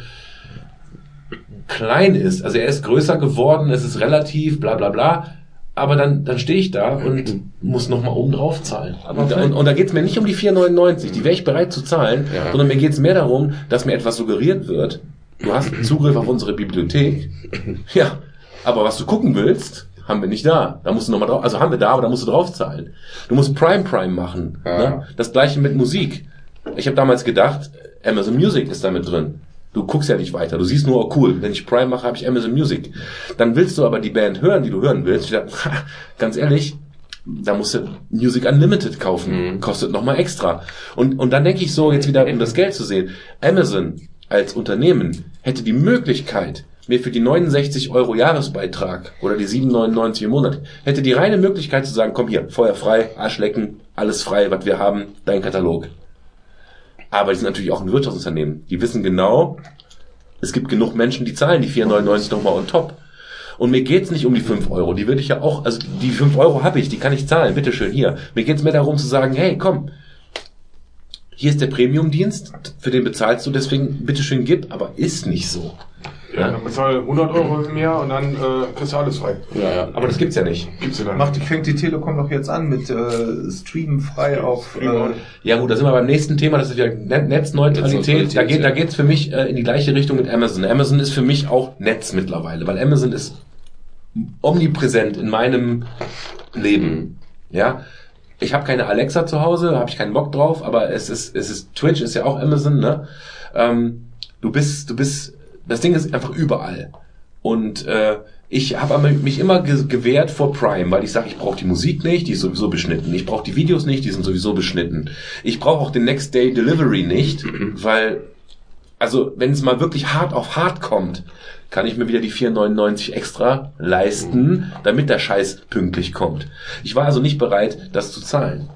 klein ist. Also er ist größer geworden, es ist relativ, bla bla bla. Aber dann, dann stehe ich da und muss nochmal oben drauf zahlen. Und, und, und da geht's mir nicht um die 4,99, die wäre ich bereit zu zahlen, Ja. sondern mir geht's mehr darum, dass mir etwas suggeriert wird. Du hast Zugriff auf unsere Bibliothek. Ja, aber was du gucken willst, haben wir nicht da. Da musst du nochmal drauf, also haben wir da, aber da musst du drauf zahlen. Du musst Prime Prime machen. Ja. Ne? Das gleiche mit Musik. Ich habe damals gedacht, Amazon Music ist damit drin. Du guckst ja nicht weiter. Du siehst nur, oh cool, wenn ich Prime mache, habe ich Amazon Music. Dann willst du aber die Band hören, die du hören willst. Ich dachte, ha, ganz ehrlich, da musst du Music Unlimited kaufen. Mhm. Kostet nochmal extra. Und, und dann denke ich so, jetzt wieder, um das Geld zu sehen, Amazon als Unternehmen hätte die Möglichkeit, mir für die 69 Euro Jahresbeitrag oder die 7,99 im Monat, hätte die reine Möglichkeit zu sagen, komm hier, Feuer frei, Arschlecken, alles frei, was wir haben, dein Katalog. Aber die sind natürlich auch ein Wirtschaftsunternehmen. Die wissen genau, es gibt genug Menschen, die zahlen die 4,99 nochmal on top. Und mir geht's nicht um die 5 Euro. Die würde ich ja auch, also die 5 Euro habe ich, die kann ich zahlen, bitteschön hier. Mir geht's mehr darum zu sagen, hey, komm, hier ist der Premium-Dienst, für den bezahlst du, deswegen bitteschön gib, aber ist nicht so. Ja, dann bezahl 100 Euro im Jahr und dann äh, kriegst du alles frei. Ja, ja. Aber das gibt's ja nicht. Gibt's ja dann. Macht, fängt die Telekom doch jetzt an mit äh, Streamen frei auf. Äh, Ja gut, da sind wir beim nächsten Thema, das ist wieder Net Netzneutralität. Da geht ja. da geht's für mich äh, in die gleiche Richtung mit Amazon. Amazon ist für mich auch Netz mittlerweile, weil Amazon ist omnipräsent in meinem Leben. Ja, ich habe keine Alexa zu Hause, habe ich keinen Bock drauf, aber es ist es ist Twitch ist ja auch Amazon, ne? Ähm, du bist du bist das Ding ist einfach überall. Und äh, ich habe mich immer ge gewehrt vor Prime, weil ich sage, ich brauche die Musik nicht, die ist sowieso beschnitten. Ich brauche die Videos nicht, die sind sowieso beschnitten. Ich brauche auch den Next Day Delivery nicht, weil also wenn es mal wirklich hart auf hart kommt, kann ich mir wieder die 4,99 extra leisten, damit der Scheiß pünktlich kommt. Ich war also nicht bereit, das zu zahlen.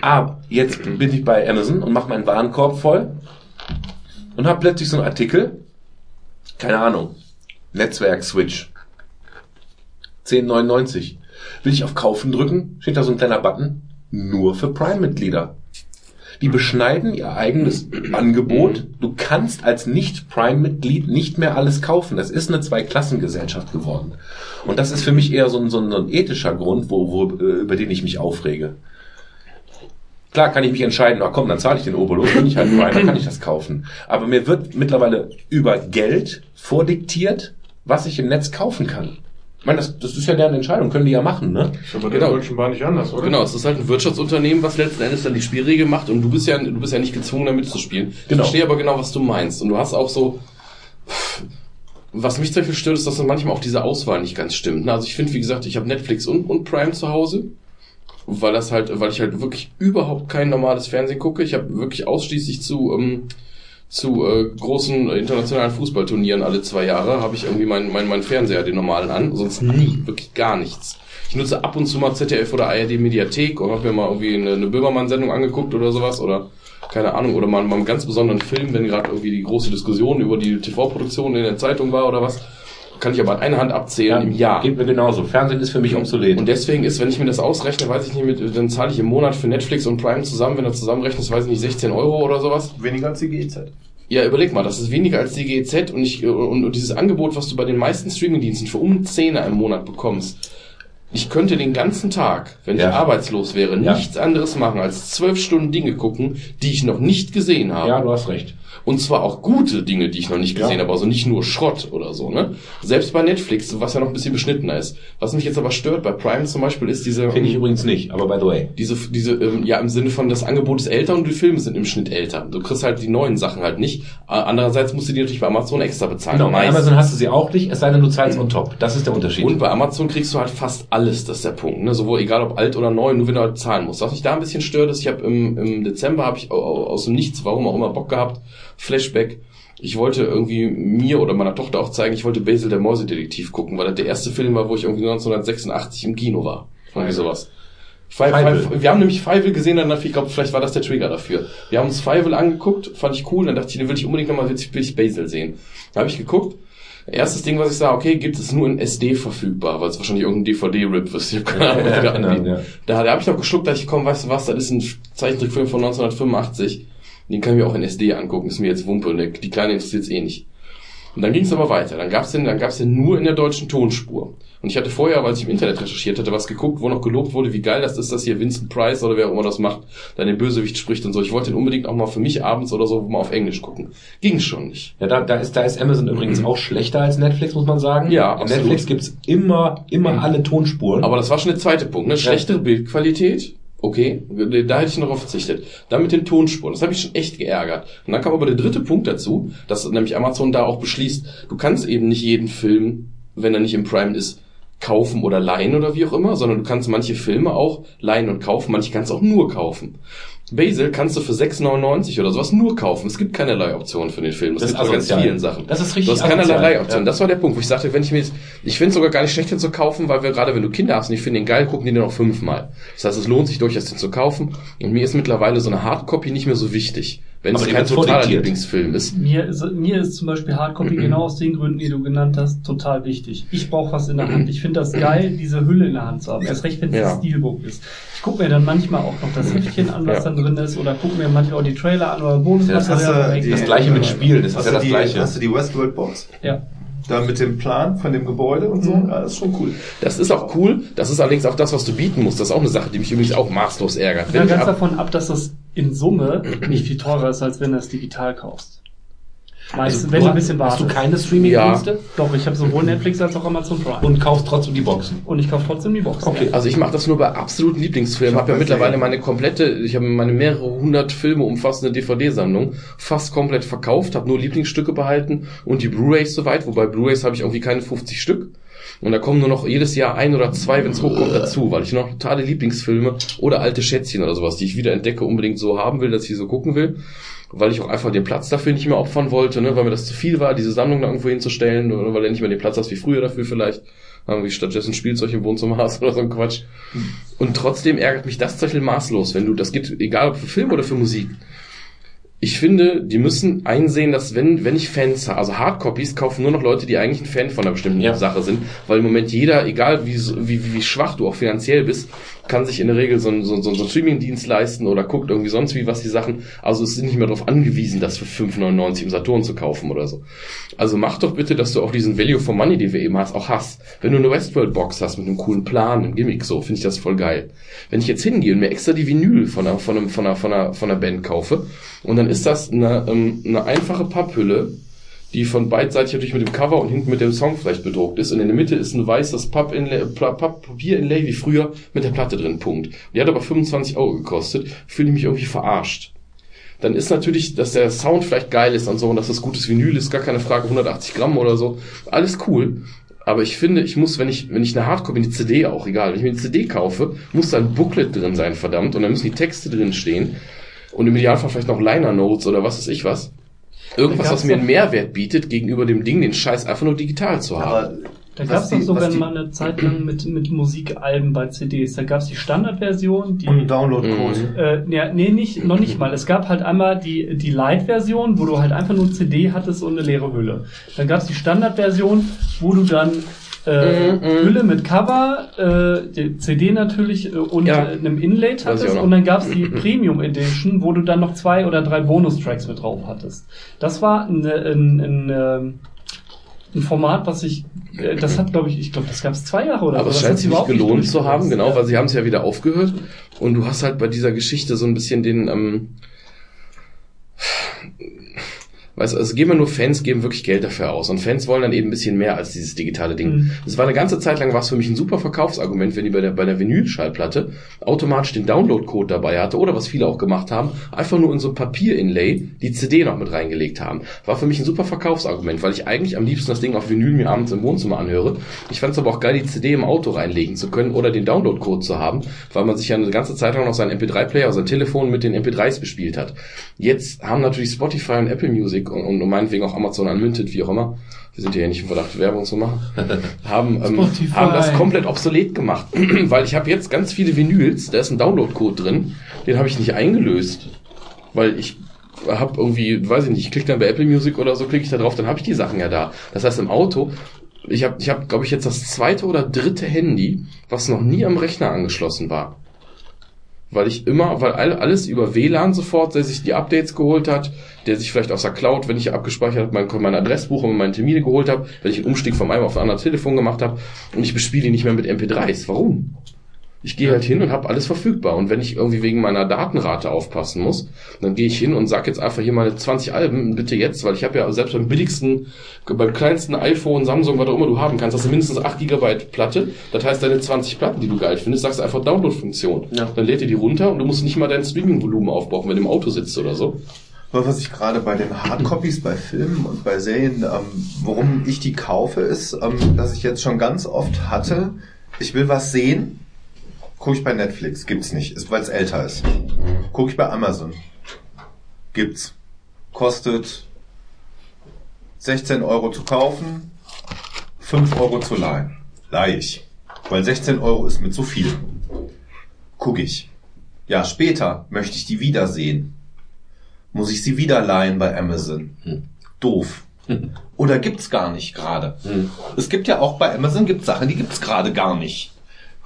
Aber jetzt bin ich bei Amazon und mache meinen Warenkorb voll und habe plötzlich so einen Artikel, keine Ahnung, Netzwerk-Switch, 10,99. Will ich auf Kaufen drücken, steht da so ein kleiner Button, nur für Prime-Mitglieder. Die beschneiden ihr eigenes Angebot. Du kannst als Nicht-Prime-Mitglied nicht mehr alles kaufen. Das ist eine Zweiklassengesellschaft geworden. Und das ist für mich eher so ein, so ein, so ein ethischer Grund, wo, wo, äh, über den ich mich aufrege. Klar kann ich mich entscheiden, na komm, dann zahle ich den Obolus, bin ich halt Prime, dann kann ich das kaufen. Aber mir wird mittlerweile über Geld vordiktiert, was ich im Netz kaufen kann. Ich meine, das, das ist ja deren Entscheidung, können die ja machen, ne? Ist aber Genau. der Deutschen Bahn nicht anders, oder? Genau, es ist halt ein Wirtschaftsunternehmen, was letzten Endes dann die Spielregeln macht und du bist ja, du bist ja nicht gezwungen, da mitzuspielen. Ich Genau. verstehe aber genau, was du meinst. Und du hast auch so, was mich zum Beispiel stört, ist, dass dann manchmal auch diese Auswahl nicht ganz stimmt. ne? Also ich finde, wie gesagt, ich habe Netflix und, und Prime zu Hause, weil das halt, weil ich halt wirklich überhaupt kein normales Fernsehen gucke. Ich habe wirklich ausschließlich zu, ähm, zu äh, großen internationalen Fußballturnieren alle zwei Jahre habe ich irgendwie meinen mein, mein Fernseher, den normalen an, sonst nie, wirklich gar nichts. Ich nutze ab und zu mal ZDF oder ARD Mediathek und habe mir mal irgendwie eine, eine Böhmermann-Sendung angeguckt oder sowas oder keine Ahnung, oder mal, mal einen ganz besonderen Film, wenn gerade irgendwie die große Diskussion über die TV-Produktion in der Zeitung war oder was. Kann ich aber an einer Hand abzählen im Jahr. Geht mir genauso. Fernsehen ist für mich obsolet. Und deswegen ist, wenn ich mir das ausrechne, weiß ich nicht, mit, dann zahle ich im Monat für Netflix und Prime zusammen, wenn du zusammenrechnest, weiß ich nicht, 16 Euro oder sowas. weniger als die GEZ. Ja, überleg mal, das ist weniger als die GEZ und, ich, und, und dieses Angebot, was du bei den meisten Streamingdiensten für um 10er im Monat bekommst. Ich könnte den ganzen Tag, wenn Ja. ich arbeitslos wäre, Ja. nichts anderes machen, als zwölf Stunden Dinge gucken, die ich noch nicht gesehen habe. ja, du hast recht. Und zwar auch gute Dinge, die ich noch nicht gesehen Ja. habe, also nicht nur Schrott oder so, ne? Selbst bei Netflix, was ja noch ein bisschen beschnittener ist. Was mich jetzt aber stört, bei Prime zum Beispiel, ist diese, Finde ich übrigens nicht, aber by the way. diese, diese, ähm, ja, im Sinne von, das Angebot ist älter und die Filme sind im Schnitt älter. Du kriegst halt die neuen Sachen halt nicht. Andererseits musst du die natürlich bei Amazon extra bezahlen. Genau, bei. Amazon hast du sie auch nicht, es sei denn, du zahlst on top. Das ist der Unterschied. Und bei Amazon kriegst du halt fast alles, das ist der Punkt. Ne? Sowohl egal ob alt oder neu, nur wenn du halt zahlen musst. Was mich da ein bisschen stört, ist, ich habe im, im Dezember habe ich au- au- aus dem Nichts, warum auch immer, Bock gehabt, Flashback. Ich wollte irgendwie mir oder meiner Tochter auch zeigen, ich wollte Basil der Mäusedetektiv gucken, weil das der erste Film war, wo ich irgendwie 1986 im Kino war. Irgendwie sowas. Five. Five, wir haben nämlich Fievel gesehen, dann ich glaube, vielleicht war das der Trigger dafür. Wir haben uns Fievel angeguckt, fand ich cool, dann dachte ich, den will ich unbedingt nochmal, will ich, ich Basil sehen. Da habe ich geguckt. Erstes Ding, was ich sah, okay, gibt es nur in SD verfügbar, weil es wahrscheinlich irgendein DVD-Rip ist. Ich habe keine Ahnung, was die da anbieten. Ja. Da, da habe ich noch geschluckt, da ich komm, weißt du was, das ist ein Zeichentrickfilm von 1985. Den kann ich mir auch in SD angucken, ist mir jetzt Wumpe. Und der, die Kleine interessiert eh nicht. Und dann ging es aber weiter. Dann gab's den, dann gab's den nur in der deutschen Tonspur. Und ich hatte vorher, weil ich im Internet recherchiert hatte, was geguckt, wo noch gelobt wurde, wie geil das ist, dass hier Vincent Price oder wer auch immer das macht, dann den Bösewicht spricht und so. Ich wollte den unbedingt auch mal für mich abends oder so mal auf Englisch gucken. Ging schon nicht. Ja, da, da ist, da ist Amazon übrigens auch schlechter als Netflix, muss man sagen. Ja, In absolut. Netflix gibt's immer, immer alle Tonspuren. Aber das war schon der zweite Punkt. Ne? Schlechtere Bildqualität. Okay, da hätte ich noch drauf verzichtet. Dann mit den Tonspuren, das habe ich schon echt geärgert. Und dann kam aber der dritte Punkt dazu, dass nämlich Amazon da auch beschließt, du kannst eben nicht jeden Film, wenn er nicht im Prime ist, kaufen oder leihen oder wie auch immer, sondern du kannst manche Filme auch leihen und kaufen, manche kannst du auch nur kaufen. Basil kannst du für 6,99 oder sowas nur kaufen. Es gibt keine Leihoption für den Film. Das, Das gibt bei ganz vielen Sachen. Das ist richtig Du hast keinerlei. Leihoption. Ja. Das war der Punkt, wo ich sagte, wenn ich mir jetzt, ich finde es sogar gar nicht schlecht, den zu kaufen, weil wir gerade, wenn du Kinder hast und ich finde den geil, gucken die den auch fünfmal. Das heißt, es lohnt sich durchaus, den zu kaufen. Und mir ist mittlerweile so eine Hardcopy nicht mehr so wichtig. Wenn Aber es kein totaler. Lieblingsfilm ist. Mir ist, mir ist zum Beispiel Hardcopy genau aus den Gründen, die du genannt hast, total wichtig. Ich brauche was in der Hand. Ich finde das geil, diese Hülle in der Hand zu haben. Erst recht, wenn es Ja. ein Steelbook ist. Ich gucke mir dann manchmal auch noch das Heftchen an, was Ja. dann drin ist, oder gucke mir manchmal auch die Trailer an oder Bonusmaterial. du die- das gleiche mit Spielen, das ist Hast ja du das die, gleiche. Hast du die Westworld Box? ja. Da mit dem Plan von dem Gebäude und so? Mhm. Ja, das ist schon cool. Das ist auch cool. Das ist allerdings auch das, was du bieten musst. Das ist auch eine Sache, die mich übrigens auch maßlos ärgert. Ja, ganz ab, davon ab, dass das in Summe nicht viel teurer ist, als wenn du es digital kaufst. Meistens, Also, wenn du ein bisschen hast wartest. du keine Streaming-Dienste Doch, ich habe sowohl Netflix als auch Amazon Prime. Und, und kaufst trotzdem die Boxen. ich kaufe trotzdem die Box. Okay. also ich mache das nur bei absoluten Lieblingsfilmen. Ich habe ja mittlerweile nicht. meine komplette, ich habe meine mehrere hundert Filme umfassende DVD-Sammlung fast komplett verkauft, habe nur Lieblingsstücke behalten und die Blu-rays soweit, wobei Blu-rays habe ich irgendwie keine 50 Stück. Und da kommen nur noch jedes Jahr ein oder zwei, wenn es hochkommt, dazu, weil ich noch totale Lieblingsfilme oder alte Schätzchen oder sowas, die ich wieder entdecke, unbedingt so haben will, dass ich sie so gucken will. Weil ich auch einfach den Platz dafür nicht mehr opfern wollte, ne, weil mir das zu viel war, diese Sammlung da irgendwo hinzustellen, oder weil er nicht mehr den Platz hast wie früher dafür vielleicht. Irgendwie stattdessen Spielzeug im Wohnzimmer hast oder so ein Quatsch. Und trotzdem ärgert mich das Beispiel maßlos, wenn du, das geht egal ob für Film oder für Musik. Ich finde, die müssen einsehen, dass wenn, wenn ich Fans habe, also Hardcopies kaufen nur noch Leute, die eigentlich ein Fan von einer bestimmten Ja. Sache sind, weil im Moment jeder, egal wie, wie, wie schwach du auch finanziell bist, kann sich in der Regel so einen so, so, so Streaming-Dienst leisten oder guckt irgendwie sonst wie was die Sachen, also es sind nicht mehr darauf angewiesen, das für 5,99 im Saturn zu kaufen oder so. Also mach doch bitte, dass du auch diesen Value for Money, den wir eben hast, auch hast. Wenn du eine Westworld-Box hast mit einem coolen Plan, einem Gimmick, so, finde ich das voll geil. Wenn ich jetzt hingehe und mir extra die Vinyl von einer, von einem, von einer, von einer, von einer Band kaufe, und dann ist das eine, ähm, eine einfache Papphülle, die von beidseitig natürlich mit dem Cover und hinten mit dem Song vielleicht bedruckt ist. Und in der Mitte ist ein weißes Papier-Inlay wie früher mit der Platte drin, Punkt. Die hat aber 25 Euro gekostet. Fühle ich mich irgendwie verarscht. Dann ist natürlich, dass der Sound vielleicht geil ist und so und dass das gutes Vinyl ist, gar keine Frage, 180 Gramm oder so. Alles cool. Aber ich finde, ich muss, wenn ich, wenn ich eine Hardcopy, eine CD auch, egal, wenn ich mir eine CD kaufe, muss da ein Booklet drin sein, verdammt, und dann müssen die Texte drin stehen. Und im Idealfall vielleicht noch Liner Notes oder was weiß ich was. Irgendwas, was mir einen Mehrwert bietet, gegenüber dem Ding, den Scheiß einfach nur digital zu haben. Aber Da gab es doch sogar mal eine Zeit lang mit, mit Musikalben bei CDs. Da gab es die Standardversion, die Und Downloadcode. Mhm. Äh, ja, nee, nicht, noch nicht mal. Es gab halt einmal die, die Light-Version, wo du halt einfach nur CD hattest und eine leere Hülle. Dann gab es die Standard-Version, wo du dann äh, Mhm, mhm. Hülle mit Cover, äh, die CD natürlich äh, und Ja. äh, einem Inlay hattest und dann gab es die Premium Edition, wo du dann noch zwei oder drei Bonustracks mit drauf hattest. Das war ein, ein, ein, ähm, ein Format, was ich, äh, das hat glaube ich, ich glaube, das gab es zwei Jahre oder Aber so. es Das scheint sich gelohnt zu haben, genau, Ja. weil sie haben es ja wieder aufgehört. Und du hast halt bei dieser Geschichte so ein bisschen den, ähm, Weißt du, also geben wir nur Fans, geben wirklich Geld dafür aus. Und Fans wollen dann eben ein bisschen mehr als dieses digitale Ding. Das war eine ganze Zeit lang, war es für mich ein super Verkaufsargument, wenn die bei der, bei der Vinylschallplatte automatisch den Download-Code dabei hatte oder was viele auch gemacht haben, einfach nur in so ein Papier-Inlay die CD noch mit reingelegt haben. War für mich ein super Verkaufsargument, weil ich eigentlich am liebsten das Ding auf Vinyl mir abends im Wohnzimmer anhöre. Ich fand es aber auch geil, die CD im Auto reinlegen zu können oder den Download-Code zu haben, weil man sich ja eine ganze Zeit lang noch seinen MP3-Player, sein Telefon mit den MP3s bespielt hat. Jetzt haben natürlich Spotify und Apple Music und, und meinetwegen auch Amazon Unlimited, wie auch immer, wir sind ja nicht im Verdacht, Werbung zu machen, haben, ähm, Spotify. haben das komplett obsolet gemacht. weil ich habe jetzt ganz viele Vinyls, da ist ein Download-Code drin, den habe ich nicht eingelöst. Weil ich habe irgendwie, weiß ich nicht, ich klicke dann bei Apple Music oder so, klicke ich da drauf, dann habe ich die Sachen ja da. Das heißt, im Auto, ich habe, ich hab, glaube ich, jetzt das zweite oder dritte Handy, was noch nie am Rechner angeschlossen war weil ich immer, weil all, alles über WLAN sofort, der sich die Updates geholt hat, der sich vielleicht aus der Cloud, wenn ich abgespeichert habe, mein, mein Adressbuch und meine Termine geholt habe, wenn ich einen Umstieg vom einen auf ein anderes Telefon gemacht habe und ich bespiele die nicht mehr mit MP3s. Warum? Ich gehe halt hin und habe alles verfügbar. Und wenn ich irgendwie wegen meiner Datenrate aufpassen muss, dann gehe ich hin und sag jetzt einfach hier meine 20 Alben, bitte jetzt, weil ich habe ja selbst beim billigsten, beim kleinsten iPhone, Samsung, was auch immer du haben kannst, hast du mindestens 8 GB Platte. Das heißt, deine 20 Platten, die du geil findest, sagst du einfach Download-Funktion. Ja. Dann lädt ihr die runter und du musst nicht mal dein Streaming-Volumen aufbrauchen, wenn du im Auto sitzt oder so. Was ich gerade bei den Hardcopies bei Filmen und bei Serien, ähm, warum ich die kaufe, ist, ähm, dass ich jetzt schon ganz oft hatte, ich will was sehen, gucke ich bei Netflix, gibt's nicht, ist weil es älter ist. Gucke ich bei Amazon, gibt's. Kostet 16 Euro zu kaufen, 5 Euro zu leihen. Leih ich. Weil 16 Euro ist mit zu viel. Guck ich. Ja, später möchte ich die wiedersehen muss ich sie wieder leihen bei Amazon. Doof. Oder gibt's gar nicht gerade. Es gibt ja auch bei Amazon gibt Sachen, die gibt's gerade gar nicht.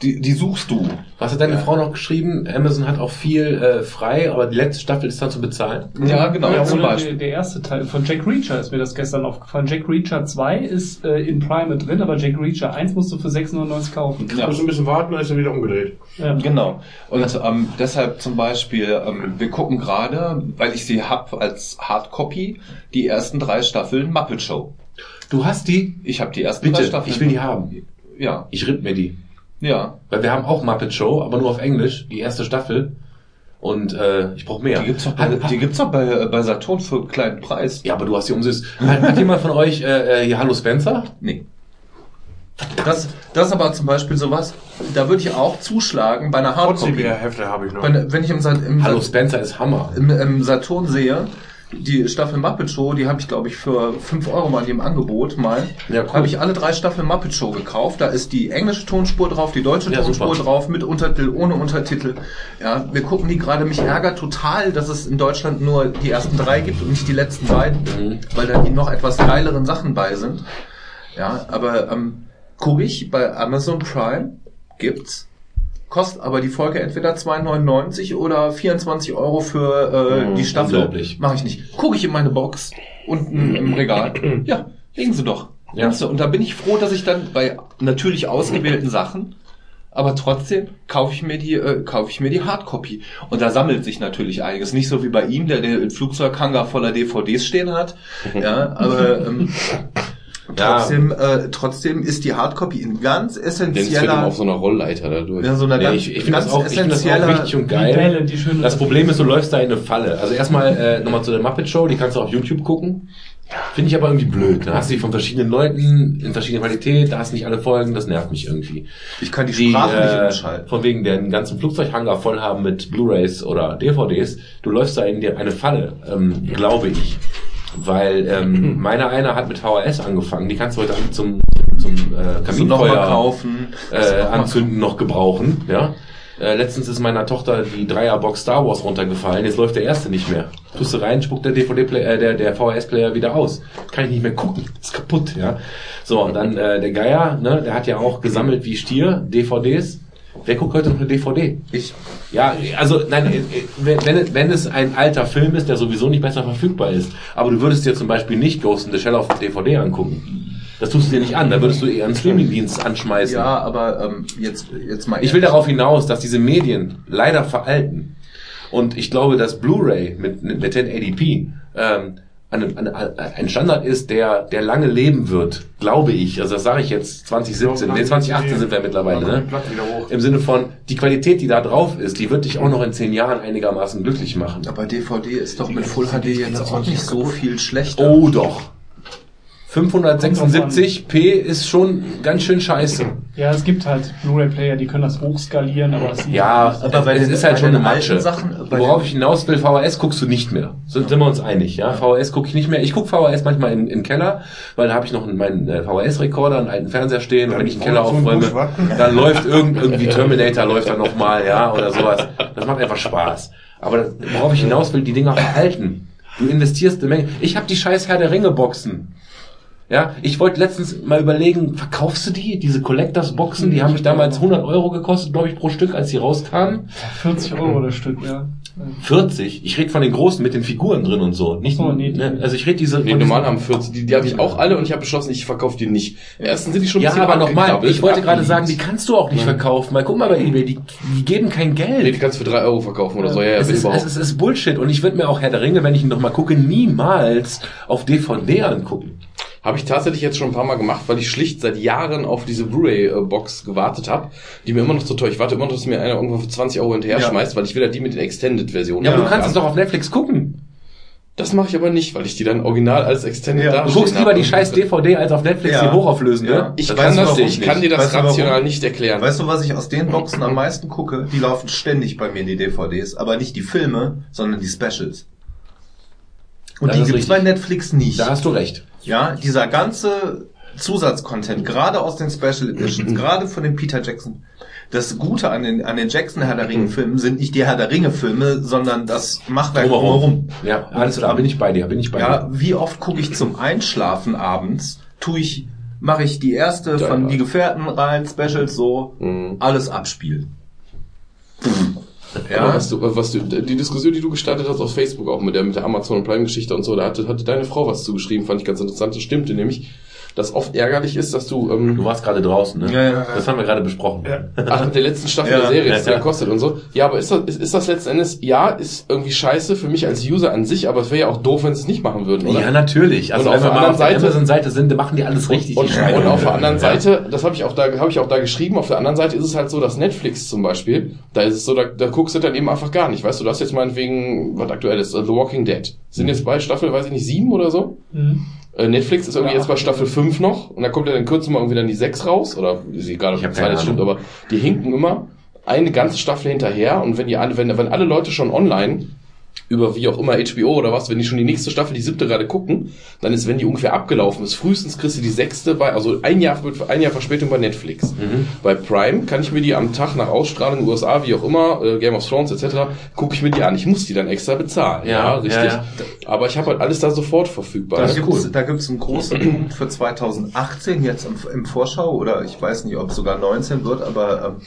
Die, die suchst du. Was hat deine Frau noch geschrieben? Amazon hat auch viel äh, frei, aber die letzte Staffel ist dann zu bezahlen. Ja, genau, Ja, zum Beispiel. der, der erste Teil von Jack Reacher ist mir das gestern aufgefallen. Jack Reacher 2 ist äh, in Prime drin, aber Jack Reacher 1 musst du für 6,99 kaufen. Du musst ein bisschen warten, dann ist er wieder umgedreht. Ja. Genau. Und ähm, deshalb zum Beispiel, ähm, wir gucken gerade, weil ich sie hab als Hardcopy, die ersten drei Staffeln Muppet Show. Du hast die? Ich habe die ersten drei Bitte, Staffeln. ich will die haben. Ja, Ich ripp mir die. Ja. Weil wir haben auch Muppet Show, aber nur auf Englisch, die erste Staffel. Und äh, ich brauche mehr. Die gibt's doch bei, Hat- die gibt's doch bei, äh, bei Saturn für einen kleinen Preis. ja, aber du hast die umsüßt. Hat, hat jemand von euch äh, äh, hier Hallo Spencer? Nee. Das, das ist aber zum Beispiel sowas, da würde ich auch zuschlagen bei einer Hardcopy. Hefte habe ich noch. Wenn, wenn ich im, im, Hallo Spencer ist Hammer. im, im Saturn sehe, die Staffel Muppet Show, die habe ich glaube ich für 5 Euro mal in dem Angebot mal. Ja, cool. Habe ich alle drei Staffeln Muppet Show gekauft. Da ist die englische Tonspur drauf, die deutsche Ja, Tonspur super. drauf, mit Untertitel, ohne Untertitel. Ja, wir gucken die gerade. Mich ärgert total, dass es in Deutschland nur die ersten drei gibt und nicht die letzten beiden, Mhm. weil da die noch etwas geileren Sachen bei sind. Ja, aber ähm, gucke ich bei Amazon Prime gibt's kostet aber die Folge entweder 2,99 oder 24 Euro für äh, Mhm, die Staffel. unglaublich. Mache ich nicht. Gucke ich in meine Box unten im Regal. Ja, legen Sie doch. Ja. Und da bin ich froh, dass ich dann bei natürlich ausgewählten Sachen, aber trotzdem kaufe ich mir die, äh, kaufe ich mir die Hardcopy. Und da sammelt sich natürlich einiges. Nicht so wie bei ihm, der den Flugzeughanger voller DVDs stehen hat. Ja, aber ähm, Ja. trotzdem, äh, trotzdem ist die Hardcopy ein ganz essentieller, auf so einer Rollleiter dadurch. ja, so eine Nee, ganz, ich ich finde das, auch- ich find das auch essentieller wichtig und Die geil. Bälle, die Das Problem ist, du läufst da in eine Falle. Also erstmal äh, nochmal zu der Muppet Show, die kannst du auf YouTube gucken. Finde ich aber irgendwie blöd. Da hast du die von verschiedenen Leuten in verschiedener Qualität, da hast du nicht alle Folgen, das nervt mich irgendwie. Ich kann die Die, Sprache nicht äh, umschalten. von wegen den ganzen Flugzeughanger voll haben mit Blu-Rays oder DVDs, du läufst da in die, eine Falle, ähm, glaube ich. Weil ähm, meiner einer hat mit VHS angefangen, die kannst du heute Abend zum, zum äh, du noch Kaminfeuer kaufen. Äh, anzünden noch gebrauchen. Ja? Äh, letztens ist meiner Tochter die Dreierbox Star Wars runtergefallen, jetzt läuft der erste nicht mehr. Tust du rein, spuckt der DVD-Player, äh, der, der VHS-Player wieder aus. Kann ich nicht mehr gucken, ist kaputt. Ja? So, und dann äh, der Geier, ne, der hat ja auch gesammelt wie Stier, DVDs. Wer guckt heute noch eine DVD? Ich. Ja, also nein, äh, äh, wenn, wenn, es ein alter Film ist, der sowieso nicht besser verfügbar ist, aber du würdest dir zum Beispiel nicht Ghost in the Shell auf DVD angucken. Das tust du dir nicht an, da würdest du eher einen Streamingdienst anschmeißen. Ja, aber ähm, jetzt, jetzt mal. Ich will darauf hinaus, dass diese Medien leider veralten. Und ich glaube, dass Blu-ray mit, mit 1080p ähm, ein, ein, ein Standard ist, der, der lange leben wird, glaube ich. Also das sage ich jetzt 2017, nee, 2018 sind wir mittlerweile, ne? Im Sinne von, die Qualität, die da drauf ist, die wird dich auch noch in zehn Jahren einigermaßen glücklich machen. Aber DVD ist doch mit Full HD jetzt auch nicht so viel schlechter. Oh doch. 576p ist schon ganz schön scheiße. Ja, es gibt halt Blu-ray-Player, die können das hochskalieren, aber das Ja, Aber es, bei es den- ist halt schon eine Matsche. Sachen, bei Worauf ich hinaus will, VHS guckst du nicht mehr. Sind, sind wir uns einig, ja? VHS gucke ich nicht mehr. Ich gucke VHS manchmal im, im Keller, weil da habe ich noch meinen äh, VHS-Rekorder, einen alten Fernseher stehen und wenn ich den Keller aufräume, dann läuft irgend, irgendwie Terminator läuft da nochmal, ja, oder sowas. Das macht einfach Spaß. Aber worauf ich hinaus will, die Dinger verhalten. Du investierst eine Menge. Ich habe die scheiß Herr der Ringe Boxen. Ja, ich wollte letztens mal überlegen, verkaufst du die, diese Collectors Boxen? Die haben mich damals 100 Euro gekostet, glaube ich, pro Stück, als die rauskamen. 40 Euro das Stück, ja. 40. Ich rede von den großen mit den Figuren drin und so. Nicht, Oh, nee, die- ne, also ich rede diese. Nee, normal haben 40, die, die habe ich auch alle und ich habe beschlossen, ich verkaufe die nicht. Erstens sind die schon ein Ja, bisschen aber nochmal, ich wollte gerade sagen, die kannst du auch nicht verkaufen. Mal guck mal bei eBay, die, die geben kein Nee, Geld. die kannst du für 3 Euro verkaufen oder so. Ja, ja, es, ist, überhaupt. es, ist, es ist Bullshit und ich würde mir auch Herr der Ringe, wenn ich ihn noch mal gucke, niemals auf DVD angucken. Habe ich tatsächlich jetzt schon ein paar Mal gemacht, weil ich schlicht seit Jahren auf diese Blu-ray-Box gewartet habe, die mir immer noch zu teuer. Ich warte immer noch, dass mir einer irgendwo für 20 Euro hinterher Ja. schmeißt, weil ich will ja die mit den Extended-Versionen. Ja, aber du kannst es doch auf Netflix gucken. Das mache ich aber nicht, weil ich die dann original als Extended Ja, Du dastehen guckst lieber die scheiß DVD als auf Netflix Ja. die hochauflösende. Ja. Ich Das kann du das, ich nicht. kann dir das Weißt du warum? rational nicht erklären. Weißt du, was ich aus den Boxen am meisten gucke? Die laufen ständig bei mir, die DVDs. Aber nicht die Filme, sondern die Specials. Und Das die gibt's richtig. bei Netflix nicht. Da hast du recht. Ja, dieser ganze Zusatzcontent, gerade aus den Special Editions, gerade von den Peter Jackson. Das Gute an den, an den Jackson Herr der Ringe Filmen sind nicht die Herr der Ringe Filme, sondern das Machwerk drumherum. Ja, alles klar, bin ich bei dir, bin ich bei Ja, dir. wie oft gucke ich zum Einschlafen abends, tue ich, mache ich die erste Ja, von ja. Die Gefährten rein, Specials so, Mhm. alles abspielen. Ja. Was du, was du, die Diskussion, die du gestartet hast auf Facebook auch mit der, mit der Amazon Prime Geschichte und so, da hatte, hatte deine Frau was zugeschrieben, fand ich ganz interessant. Das stimmte nämlich, dass oft ärgerlich ist, dass du, Du ähm, warst gerade draußen, ne? Ja, ja. Das haben wir gerade besprochen. ach, mit der letzten Staffel Ja, der Serie, ja, das ja ja. kostet und so. Ja, aber ist das, ist, ist das letzten Endes, ja, ist irgendwie scheiße für mich als User an sich, aber es wäre ja auch doof, wenn sie es nicht machen würden, oder? Ja, natürlich. Also Und auf wenn wir der mal auf der anderen Seite- sind, dann machen die alles richtig. Und, schneiden und auf der ja. anderen Seite, das habe ich auch da, habe ich auch da geschrieben. Auf der anderen Seite ist es halt so, dass Netflix zum Beispiel, da ist es so, da, da guckst du dann eben einfach gar nicht. Weißt du, du hast jetzt meinetwegen, was aktuell ist, The Walking Dead. Sind jetzt bei Staffel, weiß ich nicht, sieben oder so. Mhm. Äh, Netflix ist irgendwie jetzt bei Staffel 5 noch und dann kommt ja dann kurz mal irgendwie dann die 6 raus oder ist egal, ob die Zahl keine jetzt stimmt, aber die hinken immer eine ganze Staffel hinterher und wenn die alle, wenn, wenn alle Leute schon online über wie auch immer HBO oder was, wenn die schon die nächste Staffel, die siebte gerade gucken, dann ist, wenn die ungefähr abgelaufen ist, frühestens kriegst du die sechste bei, also ein Jahr, ein Jahr Verspätung bei Netflix. Mhm. Bei Prime kann ich mir die am Tag nach Ausstrahlung in den USA, wie auch immer, äh, Game of Thrones etc., gucke ich mir die an. Ich muss die dann extra bezahlen. Ja, richtig. ja, Aber ich habe halt alles da sofort verfügbar. Da ist gibt's, cool. da gibt's einen großen Punkt für 2018 jetzt im, im Vorschau oder ich weiß nicht, ob es sogar 19 wird, aber ähm,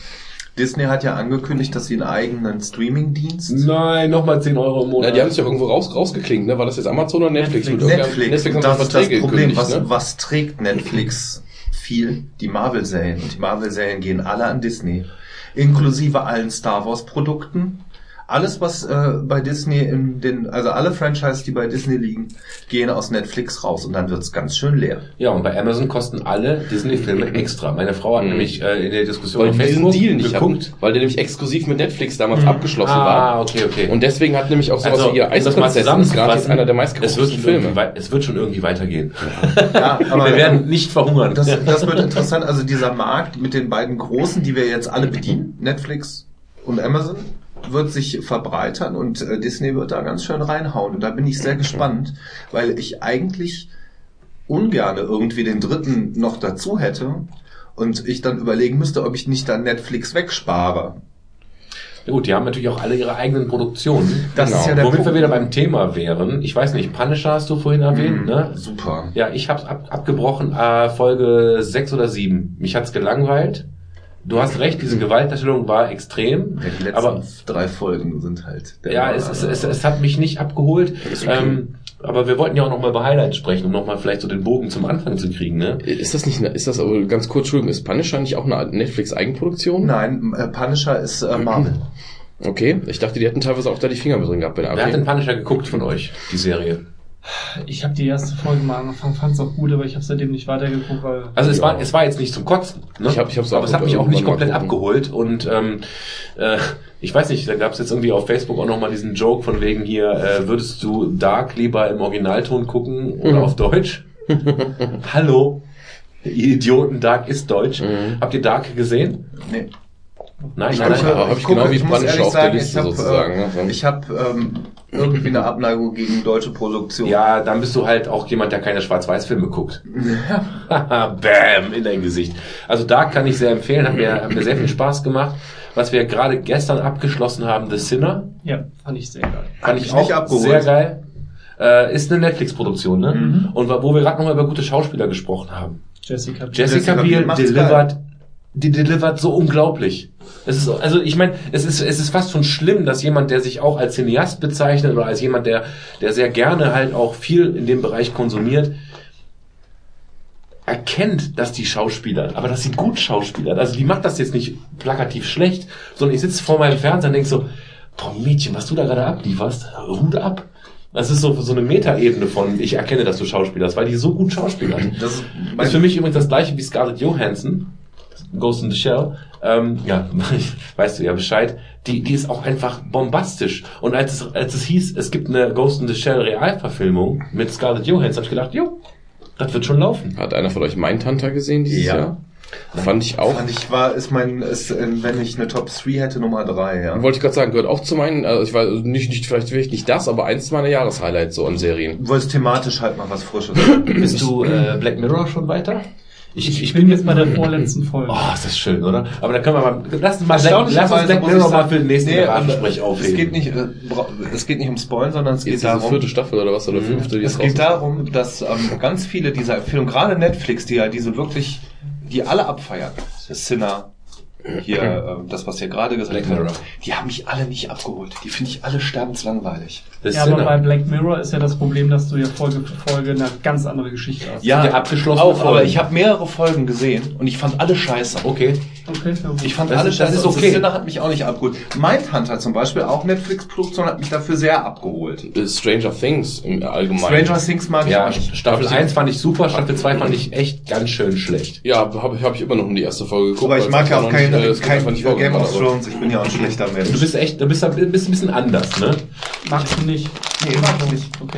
Disney hat ja angekündigt, dass sie einen eigenen Streaming-Dienst Nein, nochmal 10 Euro im Na, Monat. die haben es ja irgendwo raus, rausgeklingt, ne? War das jetzt Amazon oder Netflix? Netflix, Netflix haben das da ist das Problem. Was, ne? was trägt Netflix viel? Die Marvel-Serien. Und die Marvel-Serien gehen alle an Disney. Inklusive allen Star Wars-Produkten. Alles, was äh, bei Disney in den, also alle Franchise, die bei Disney liegen, gehen aus Netflix raus und dann wird's ganz schön leer. Ja, und bei Amazon kosten alle Disney-Filme extra. Meine Frau hat Mhm. nämlich äh, in der Diskussion Weil auf die diesen Facebook Deal nicht geguckt. hatten, weil der nämlich exklusiv mit Netflix damals abgeschlossen ah, war. okay, okay. Und deswegen hat nämlich auch sowas also, wie ihr Eisprinzessin zusammenzufassen, einer der es wird, meistgeguckten schon Filme. es wird schon irgendwie weitergehen. Ja, aber wir werden nicht verhungern. Das, das wird interessant. Also dieser Markt mit den beiden großen, die wir jetzt alle bedienen, Netflix und Amazon, wird sich verbreitern und äh, Disney wird da ganz schön reinhauen. Und da bin ich sehr gespannt, weil ich eigentlich ungerne irgendwie den dritten noch dazu hätte und ich dann überlegen müsste, ob ich nicht dann Netflix wegspare. Ja, gut, die haben natürlich auch alle ihre eigenen Produktionen. Das Genau. ist ja der Womit Punkt. wir wieder beim Thema wären. Ich weiß nicht, Punisher hast du vorhin erwähnt, Mhm, ne? Super. Ja, ich hab's ab, abgebrochen, äh, Folge 6 oder 7. Mich hat's gelangweilt. Du hast recht, diese Gewaltdarstellung war extrem. Ja, die letzten aber drei Folgen sind halt. der ja, es, es, es, es hat mich nicht abgeholt. Ähm, aber wir wollten ja auch nochmal über Highlights sprechen, um nochmal vielleicht so den Bogen zum Anfang zu kriegen, ne? Ist das nicht, ist das aber ganz kurz, Entschuldigung, ist Punisher nicht auch eine Netflix-Eigenproduktion? Nein, äh, Punisher ist äh, Marvel. Okay, ich dachte, die hätten teilweise auch da die Finger mit drin gehabt bei der Wer hat den. Punisher geguckt von euch, die Serie? Ich habe die erste Folge mal angefangen, fand es auch gut, aber ich habe seitdem nicht weitergeguckt, weil Also es war, es war jetzt nicht zum Kotzen. Ne? Ich hab- ich hab's Aber es hat mich auch nicht komplett abgeholt. Und ähm, äh, ich weiß nicht, da gab es jetzt irgendwie auf Facebook auch nochmal diesen Joke von wegen hier, äh, würdest du Dark lieber im Originalton gucken oder Mhm. auf Deutsch? Hallo, ihr Idioten, Dark ist Deutsch. Mhm. Habt ihr Dark gesehen? Nee. Nein, Ich nein, gucke- nein. aber hab ich gucke- genau wie ehrlich auf der sagen, Liste ich hab, sozusagen, Äh, ne? Ich habe ähm, irgendwie eine Abneigung gegen deutsche Produktion. Ja, dann bist du halt auch jemand, der keine Schwarz-Weiß-Filme guckt. Bam, in dein Gesicht. Also Dark kann ich sehr empfehlen, hat mir, hat mir sehr viel Spaß gemacht. Was wir gerade gestern abgeschlossen haben, The Sinner, ja, fand ich sehr geil. fand ich nicht auch abgeholt. sehr geil. Äh, ist eine Netflix-Produktion, ne? Mhm. Und wo wir gerade nochmal über gute Schauspieler gesprochen haben. Jessica. Jessica Jessica Biel Biel delivered, die delivert so unglaublich. Es ist, also ich meine, es ist, es ist fast schon schlimm, dass jemand, der sich auch als Cineast bezeichnet oder als jemand, der, der sehr gerne halt auch viel in dem Bereich konsumiert, erkennt, dass die Schauspieler, aber dass sie gut Schauspieler, also die macht das jetzt nicht plakativ schlecht, sondern ich sitze vor meinem Fernseher und denk so, boah Mädchen, was du da gerade ablieferst, Hut ab. Das ist so, so eine Metaebene von, ich erkenne, dass du Schauspieler hast, weil die so gut schauspielern. Das ist Das ist für mich übrigens das gleiche wie Scarlett Johansson, Ghost in the Shell. Ähm, ja, weißt du ja Bescheid. Die, die ist auch einfach bombastisch. Und als es, als es hieß, es gibt eine Ghost in the Shell Realverfilmung mit Scarlett Johansson, habe ich gedacht, jo, das wird schon laufen. Hat einer von euch Mindhunter gesehen dieses Ja. Jahr? Fand ich auch. Fand ich war, ist mein, ist, äh, wenn ich eine Top 3 hätte, Nummer 3, ja. Wollte ich gerade sagen, gehört auch zu meinen, also ich weiß nicht, nicht vielleicht vielleicht nicht das, aber eins meiner Jahreshighlights so an Serien. Wo es thematisch halt mal was Frisches. Bist du äh, Black Mirror schon weiter? Ich, bin jetzt bei der vorletzten Folge. Oh, ist das schön, oder? Aber da können wir mal, lass uns mal Black, lass uns Black Mirror ich mal für den nächsten nee, Beratensprech Es aufheben. geht nicht, äh, es geht nicht um Spoilen, sondern es geht Jetzt diese darum, vierte Staffel oder was, oder fünfte, die Es ist geht darum, dass ähm, ganz viele dieser Filme, gerade Netflix, die ja diese wirklich, die alle abfeiern, das Sinner, hier, ähm, das, was ihr gerade gesagt Black habt, Mirror. die haben mich alle nicht abgeholt. Die finde ich alle sterbenslangweilig. Das ja, aber bei Black Mirror ist ja das Problem, dass du ja Folge für Folge eine ganz andere Geschichte hast. Ja, die abgeschlossene auch, aber ich habe mehrere Folgen gesehen und ich fand alle scheiße. Okay. Okay. Ich fand Das alle ist- das scheiße. ist okay. Sinner hat mich auch nicht abgeholt. Mindhunter zum Beispiel, auch Netflix-Produktion, hat mich dafür sehr abgeholt. Äh, Stranger Things im Allgemeinen. Stranger Things mag ich Ja, auch nicht. Staffel 1 fand ich super, Staffel 2 fand ich echt ganz schön schlecht. Ja, habe hab ich immer noch in die erste Folge geguckt. Aber ich mag ja auch noch kein, nicht, äh, kein einfach nicht Game of Thrones. Ich bin ja auch ein schlechter Mensch. Du bist echt, du bist, ein- bist ein bisschen anders, ne? Magst du nicht? Nee, mag ich nicht. Okay.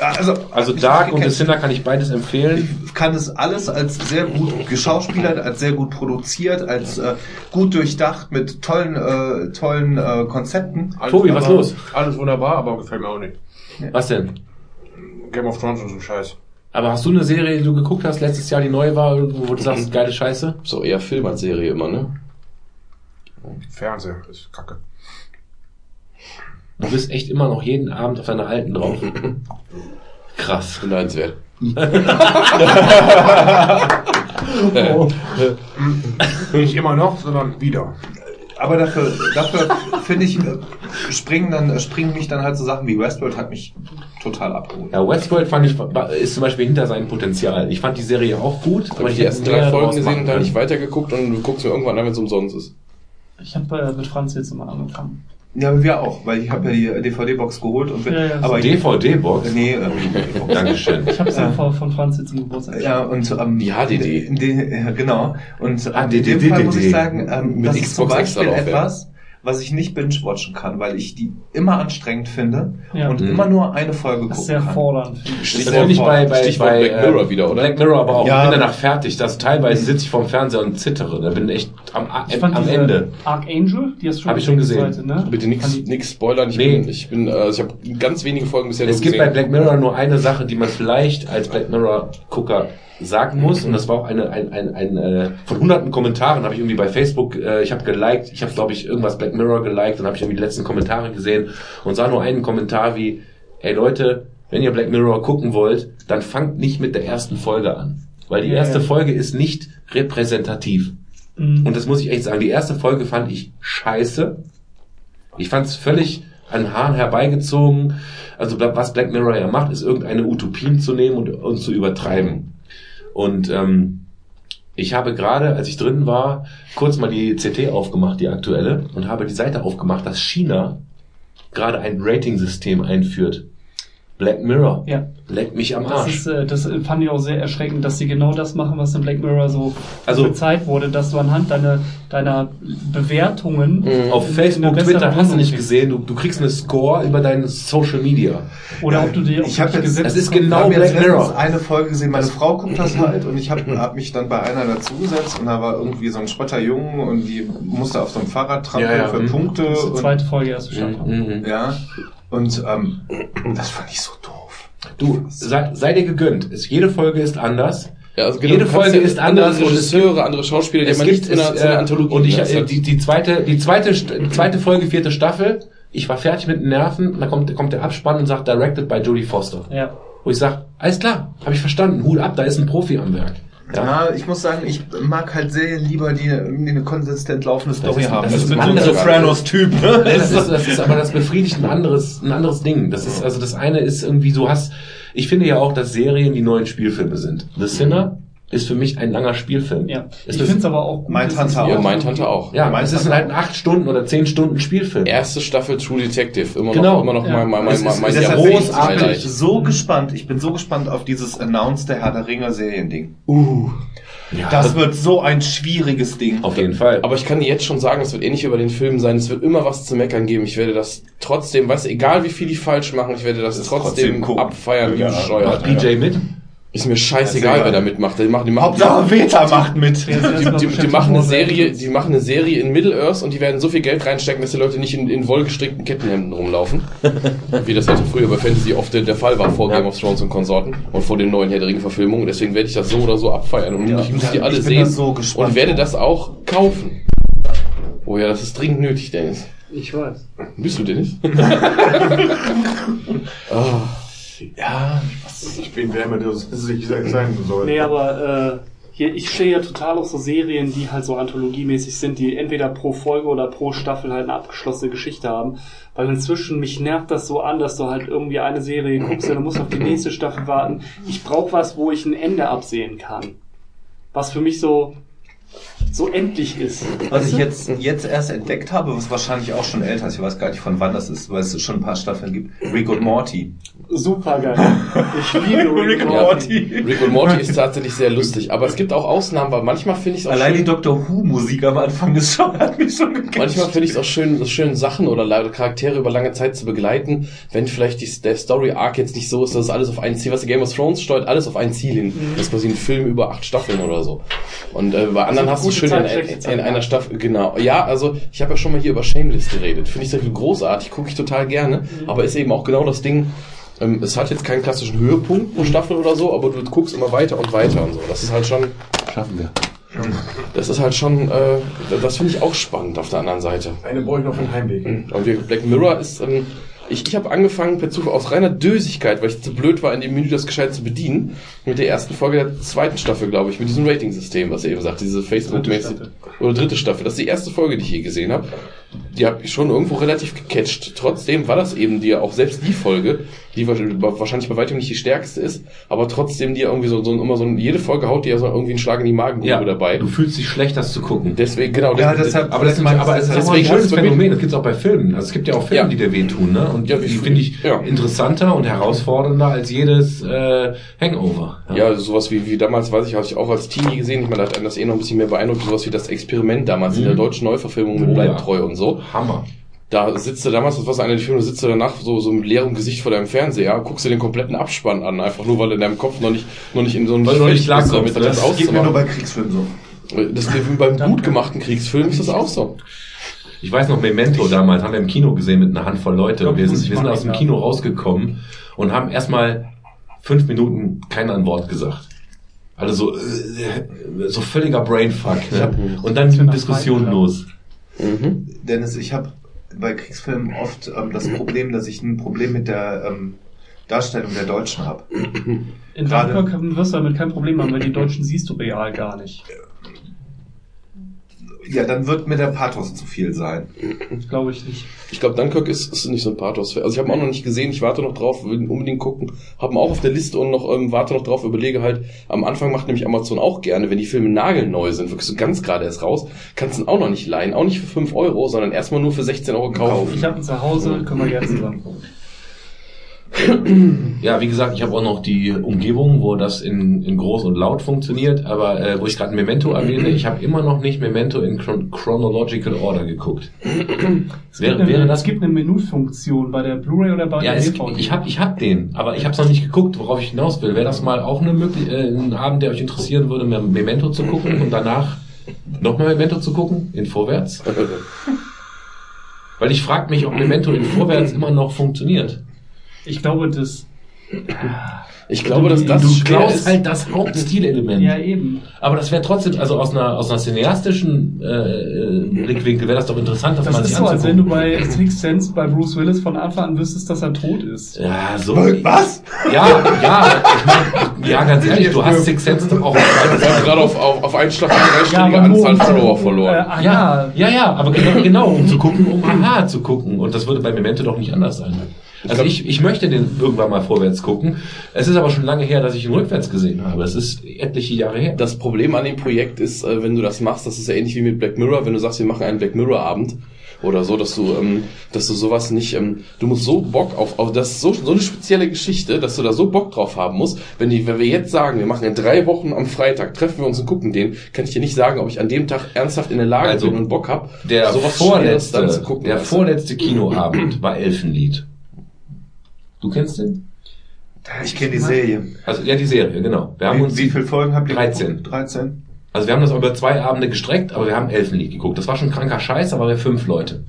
Also, Also Dark und The Sinner kann ich beides empfehlen. Ich kann es alles als sehr gut geschauspielert, als sehr gut produziert, als äh, gut durchdacht mit tollen, äh, tollen äh, Konzepten. Alles Tobi, was los? Alles wunderbar, aber gefällt mir auch nicht. Was denn? Game of Thrones und so ein Scheiß. Aber hast du eine Serie, die du geguckt hast, letztes Jahr, die neu war, wo du sagst, geile Scheiße? So eher Film als Serie immer, ne? Fernseher ist kacke. Du bist echt immer noch jeden Abend auf deiner alten drauf. Krass. Beneidenswert. Nicht immer noch, sondern wieder. Aber dafür, dafür finde ich, äh, springen dann, äh, springen mich dann halt so Sachen wie Westworld hat mich total abgeholt. Ja, Westworld fand ich, ist zum Beispiel hinter seinem Potenzial. Ich fand die Serie auch gut, Habe ich die ersten drei Folgen gesehen und dann nicht weitergeguckt und du guckst mir irgendwann an, wenn es umsonst ist. Ich habe äh, mit Franz jetzt immer angefangen. Ja, wir auch, weil ich habe ja die DVD-Box geholt und wir, Ja, ja, aber DVD-Box? nee, äh, Dankeschön. Ich habe es Ja. von, von Franz jetzt im Geburtstag. Ja, und ähm, Die HDD. genau. Und ähm, Ah, in die- dem Fall muss ich sagen, ähm, mit das ist zum Beispiel etwas, was ich nicht binge-watchen kann, weil ich die immer anstrengend finde Ja. und Mhm. immer nur eine Folge Das ist gucken sehr kann. fordernd. finde ich. Das finde ich bei, bei, Stichwort bei Black Mirror wieder, oder? Black Mirror aber auch. Ja. Ich bin danach fertig. Das teilweise sitze ich vorm Fernseher und zittere. Da bin ich echt am, Ich fand am diese Ende. Archangel, die hast du schon Hab ich schon gesehen. Seite, ne? Bitte nix, spoilern. Ich Nee. bin, ich bin, äh, ich habe ganz wenige Folgen bisher Es nur gibt bei gesehen. Black Mirror nur eine Sache, die man vielleicht als Black Mirror Gucker sagen muss und das war auch eine ein, ein, ein äh, von hunderten Kommentaren habe ich irgendwie bei Facebook äh, ich habe geliked ich habe glaube ich irgendwas Black Mirror geliked und habe ich irgendwie die letzten Kommentare gesehen und sah nur einen Kommentar wie ey Leute wenn ihr Black Mirror gucken wollt dann fangt nicht mit der ersten Folge an weil die erste. Folge ist nicht repräsentativ Mhm. und das muss ich echt sagen. Die erste Folge fand ich scheiße. Ich fand es völlig an Haaren herbeigezogen. Also was Black Mirror ja macht, ist irgendeine Utopien zu nehmen und, und zu übertreiben. Und ähm, ich habe gerade, als ich drin war, kurz mal die CT aufgemacht, die aktuelle, und habe die Seite aufgemacht, dass China gerade ein Rating-System einführt. Black Mirror. Ja. Leck mich am Das, Arsch. ist, äh, das fand ich auch sehr erschreckend, dass sie genau das machen, was in Black Mirror so Also- gezeigt wurde, dass du anhand deiner, deiner Bewertungen Auf in- in Facebook, Twitter hast du nicht kriegst. gesehen, du, du kriegst eine Score über deine Social Media. Oder ob du dir Ich hab jetzt- gesetzt das ist genau Black Mirror. eine Folge gesehen, meine Frau guckt das halt und ich habe hab mich dann bei einer dazugesetzt und da war irgendwie so ein Spotterjungen und die musste auf so einem Fahrrad trampeln Ja, ja, für mhm. Punkte. Das ist die zweite Folge erste Staffel. Mhm. Ja, und ähm, das fand ich so doof. Du, sei, sei dir gegönnt. Es, jede Folge ist anders. Ja, also Jede du kannst Folge ja ist andere anders und es Regisseure, andere Schauspieler, die Es gibt nicht in einer, es, einer äh, Anthologie. Und ich, äh, die, die zweite, die zweite, zweite Folge, vierte Staffel. Ich war fertig mit den Nerven. Dann kommt, kommt der Abspann und sagt, directed by Jodie Foster. Ja. Wo ich sag, alles klar, habe ich verstanden. Hut ab, da ist ein Profi am Werk. Ja, ich muss sagen, ich mag halt Serien lieber, die irgendwie eine konsistent laufende Story ist- haben. das ist mit ein so anderer- Sopranos-Typ, ne? Das ist, das ist aber das befriedigt ein anderes, ein anderes Ding. Das ist, also das eine ist irgendwie, du hast, ich finde ja auch, dass Serien die neuen Spielfilme sind. The Sinner ist für mich ein langer Spielfilm. ja. Ich finde es aber auch gut. Mein Tante es- auch. ja, mein Tante auch. Ja, Meinst es ist halt ein acht Stunden oder zehn Stunden Spielfilm. Erste Staffel True Detective, immer Genau. noch, immer noch Ja. mein, mein, mein, mein, mein bin ich, großartig. bin ich Highlight. so gespannt. Ich bin so gespannt auf dieses Announced der Herr der Ringe Seriending. Ja, Das wird so ein schwieriges Ding. auf jeden Fall. Aber ich kann dir jetzt schon sagen, es wird ähnlich wie bei den Filmen sein. Es wird immer was zu meckern geben. Ich werde das trotzdem, weißt du, egal wie viel die falsch machen, ich werde das, Das trotzdem, trotzdem abfeiern wie Ja. bescheuert. Macht PJ mit? Ist mir scheißegal, ist wer da mitmacht. Die machen, die machen, Hauptsache Veta macht mit. Die, die, die beschäftigt, machen eine Serie, er- die machen eine Serie in Middle Earth und die werden so viel Geld reinstecken, dass die Leute nicht in, in wollgestrickten Kettenhemden rumlaufen. wie das halt früher bei Fantasy oft der, der Fall war vor Game of Thrones und Konsorten und vor den neuen Herr Verfilmungen. Deswegen werde ich das so oder so abfeiern und Ja, ich muss die ich alle bin sehen so gespannt und werde das auch kaufen. Oh ja, das ist dringend nötig, Dennis. Ich weiß. Bist du Dennis? oh. Ja, Ich bin wer immer das sich sein soll. Nee, aber äh, hier, ich stehe ja total auf so Serien, die halt so anthologiemäßig sind, die entweder pro Folge oder pro Staffel halt eine abgeschlossene Geschichte haben. Weil inzwischen mich nervt das so an, dass du halt irgendwie eine Serie guckst und dann musst du auf die nächste Staffel warten. Ich brauche was, wo ich ein Ende absehen kann. Was für mich so so endlich ist. Was ich jetzt, jetzt erst entdeckt habe, was wahrscheinlich auch schon älter ist, ich weiß gar nicht von wann das ist, weil es schon ein paar Staffeln gibt, Rick und Morty. Super geil. Ich liebe Rick and Ja, Morty. Rick und Morty ist tatsächlich sehr lustig, aber es gibt auch Ausnahmen, weil manchmal finde ich es auch Allein die schön, Doctor Who Musik am Anfang ist schon, hat mich schon gecatcht. manchmal finde ich es auch schön, schön Sachen oder Charaktere über lange Zeit zu begleiten, wenn vielleicht die, der Story Arc jetzt nicht so ist, dass es alles auf ein Ziel, was Game of Thrones steuert, alles auf ein Ziel hin. Das ist quasi ein Film über acht Staffeln oder so. Und äh, bei anderen hast du schön in, in, einer Staffel, genau. Ja, also ich habe ja schon mal hier über Shameless geredet. Finde ich sehr großartig, gucke ich total gerne, aber ist eben auch genau das Ding, ähm, es hat jetzt keinen klassischen Höhepunkt pro Staffel oder so, aber du guckst immer weiter und weiter und so. Das ist halt schon, Schaffen wir. das ist halt schon, äh, das finde ich auch spannend auf der anderen Seite. Eine brauche ich noch für den Heimweg. Und wir, Black Mirror ist, ähm, ich, ich habe angefangen per Zufall aus reiner Dösigkeit, weil ich zu blöd war, in dem Menü das gescheit zu bedienen, mit der ersten Folge der zweiten Staffel, glaube ich, mit diesem Rating-System, was ihr eben sagt, diese Facebook-mäßig. Oder dritte Staffel. Das ist die erste Folge, die ich je gesehen habe. Die habe ich schon irgendwo relativ gecatcht. Trotzdem war das eben die, auch selbst die Folge, die wahrscheinlich bei weitem nicht die stärkste ist, aber trotzdem die irgendwie so, so immer so, jede Folge haut die ja so irgendwie einen Schlag in die Magengrube dabei. Du fühlst dich schlecht, das zu gucken. Deswegen, genau. Ja, das- deshalb- Aber das ist, aber es ist auch ein Deswegen schönes Phänomen. Das gibt es auch bei Filmen. Also es gibt ja auch Filme, Ja. die dir wehtun, ne? Und Ja, die finde ich ja. interessanter und herausfordernder als jedes äh, Hangover. Ja, sowas wie, wie damals, weiß ich, hatte ich auch als Teenie gesehen. Ich meine, da hat einen das eh noch ein bisschen mehr beeindruckt. Sowas wie das Experiment damals in der deutschen Neuverfilmung mit Oh, Bleib ja. treu und so. Hammer. Da sitzt du damals, das war so einer der Filme, sitzt du danach so, so mit leerem Gesicht vor deinem Fernseher, guckst du den kompletten Abspann an, einfach nur, weil in deinem Kopf noch nicht, noch nicht in so einem Weil du noch nicht klarkommst, damit das, ne? Das geht mir nur bei Kriegsfilmen so. Das ist wie beim gut gemachten Kriegsfilm ist das auch so. Ich weiß noch, Memento damals haben wir im Kino gesehen mit einer Handvoll Leute. glaub, wir sind, wir sind aus dem. Kino rausgekommen und haben erstmal fünf Minuten kein ein Wort gesagt. Also so, äh, so völliger Brainfuck. Ne? Und dann ging die Diskussion los. Mhm. Dennis, ich habe bei Kriegsfilmen oft ähm, das Problem, dass ich ein Problem mit der ähm, Darstellung der Deutschen habe. In Gerade- Dunkirk wirst du damit kein Problem haben, weil die Deutschen siehst du real gar nicht. Ja, dann wird mir der Pathos zu viel sein. Glaube ich nicht. Ich glaube, Dunkirk ist, ist nicht so ein Pathos. Also ich habe ihn auch noch nicht gesehen, ich warte noch drauf, will ihn unbedingt gucken. Haben auch auf der Liste und noch ähm, warte noch drauf, überlege halt, am Anfang macht nämlich Amazon auch gerne, wenn die Filme nagelneu sind, wirklich so ganz gerade erst raus, kannst du ihn auch noch nicht leihen, auch nicht für 5 Euro, sondern erstmal nur für 16 Euro kaufen. Ich habe ihn zu Hause, können wir gerne zusammen gucken. Ja, wie gesagt, ich habe auch noch die Umgebung, wo das in, in groß und laut funktioniert, aber äh, wo ich gerade Memento erwähne, ich habe immer noch nicht Memento in chron chronological order geguckt. Es Wäre- gibt, wäre eine, das- es gibt eine Menüfunktion bei der Blu-ray oder bei Ja, der DVD. ich habe ich hab den, aber ich habe es noch nicht geguckt, worauf ich hinaus will. Wäre das mal auch eine möglich äh, ein Abend, der euch interessieren würde, Memento zu gucken und danach nochmal Memento zu gucken in Vorwärts? Weil ich frage mich, ob Memento in Vorwärts immer noch funktioniert. Ich glaube, das. Ich glaube, dass das du klaust ist. halt das Hauptstilelement. Ja, eben. Aber das wäre trotzdem, also aus einer, aus einer cineastischen äh, Blickwinkel wäre das doch interessant, das, Das ist sich so, als wenn du bei Sixth Sense bei Bruce Willis von Anfang an wüsstest, dass er tot ist. Ja, so. Was? Ja, ja, ich mein, ja, ganz ehrlich, du hast Six Sense doch auch. Gerade auf, auf, auf einen Schlag eine nur Anzahl Follower verloren. Äh, Ja, ja, ja, aber genau, genau, um zu gucken, um Aha zu gucken. Und das würde bei Memento doch nicht anders sein. Also ich, ich möchte den irgendwann mal vorwärts gucken. Es ist aber schon lange her, dass ich ihn rückwärts gesehen habe. Es ist etliche Jahre her. Das Problem an dem Projekt ist, äh, wenn du das machst, das ist ja ähnlich wie mit Black Mirror, wenn du sagst, wir machen einen Black Mirror Abend oder so, dass du, ähm, dass du sowas nicht, ähm, du musst so Bock auf, auf das ist so, so eine spezielle Geschichte, dass du da so Bock drauf haben musst. Wenn die, wenn wir jetzt sagen, wir machen in drei Wochen am Freitag, treffen wir uns und gucken den, kann ich dir nicht sagen, ob ich an dem Tag ernsthaft in der Lage Also, bin und Bock hab, Der sowas vorletzte, dann zu gucken. der vorletzte Kinoabend war Elfenlied. Du kennst den? Ich kenne die Serie. Also ja, die Serie, genau. Wir haben Wie, uns wie viele Folgen habt ihr? 13. geguckt? 13. Also wir haben das über zwei Abende gestreckt, aber wir haben Elfenlied geguckt. Das war schon kranker Scheiß, aber wir fünf Leute.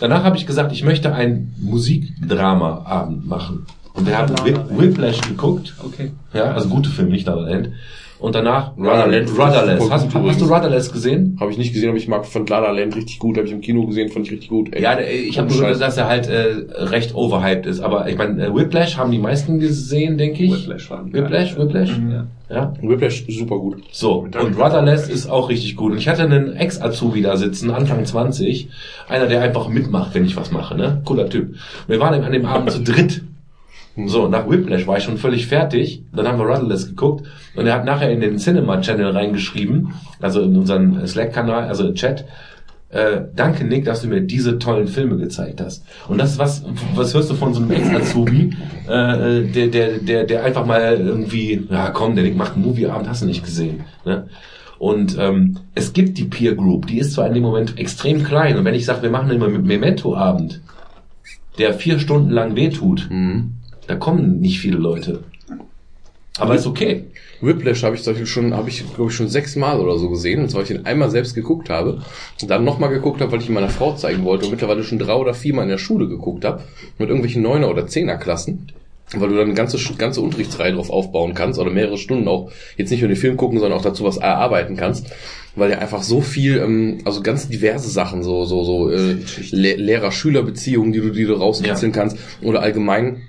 Danach habe ich gesagt, ich möchte einen Musikdrama-Abend machen. Und wir haben. Whiplash geguckt. Okay. Ja, also gute Filme, nicht La La Land. Und danach La La Land Rudderless. Hast, hast du. Rudderless gesehen? Habe ich nicht gesehen, aber ich mag von La La Land richtig gut, habe ich im Kino gesehen, fand ich richtig gut. Ey. Ja, ich habe gehört, dass er halt äh, recht overhyped ist. Aber ich meine, äh, Whiplash haben die meisten gesehen, denke ich. Whiplash war Whiplash, Whiplash. Ja. Ja. Whiplash super gut. So, und Rudderless ist auch richtig gut. Und ich hatte einen Ex-Azubi da sitzen, Anfang 20, einer, der einfach mitmacht, wenn ich was mache, ne? Cooler Typ. Wir waren an dem Abend zu dritt. So, nach Whiplash war ich schon völlig fertig. Dann haben wir Rudderless geguckt und er hat nachher in den Cinema Channel reingeschrieben, also in unseren Slack-Kanal, also im Chat, äh, danke Nick, dass du mir diese tollen Filme gezeigt hast. Und das ist was, was hörst du von so einem Ex-Azubi, äh, der, der, der, der einfach mal irgendwie, ja komm, der Nick macht einen Movieabend, hast du nicht gesehen. Ne? Und ähm, es gibt die Peer Group, die ist zwar in dem Moment extrem klein. Und wenn ich sage, wir machen immer Memento-Abend, der vier Stunden lang wehtut, Mhm. Da kommen nicht viele Leute. Aber ist okay. Whiplash habe ich zum Beispiel schon, habe ich glaube ich schon sechsmal oder so gesehen, und zwar weil ich den einmal selbst geguckt habe und dann nochmal geguckt habe, weil ich ihn meiner Frau zeigen wollte und mittlerweile schon drei oder viermal in der Schule geguckt habe mit irgendwelchen Neuner oder Zehnerklassen, weil du dann eine ganze ganze Unterrichtsreihe drauf aufbauen kannst oder mehrere Stunden auch jetzt nicht nur den Film gucken, sondern auch dazu was erarbeiten kannst, weil der einfach so viel, ähm, also ganz diverse Sachen, so so so äh, Le Lehrer-Schüler-Beziehungen, die du die du rauskitzeln kannst oder allgemein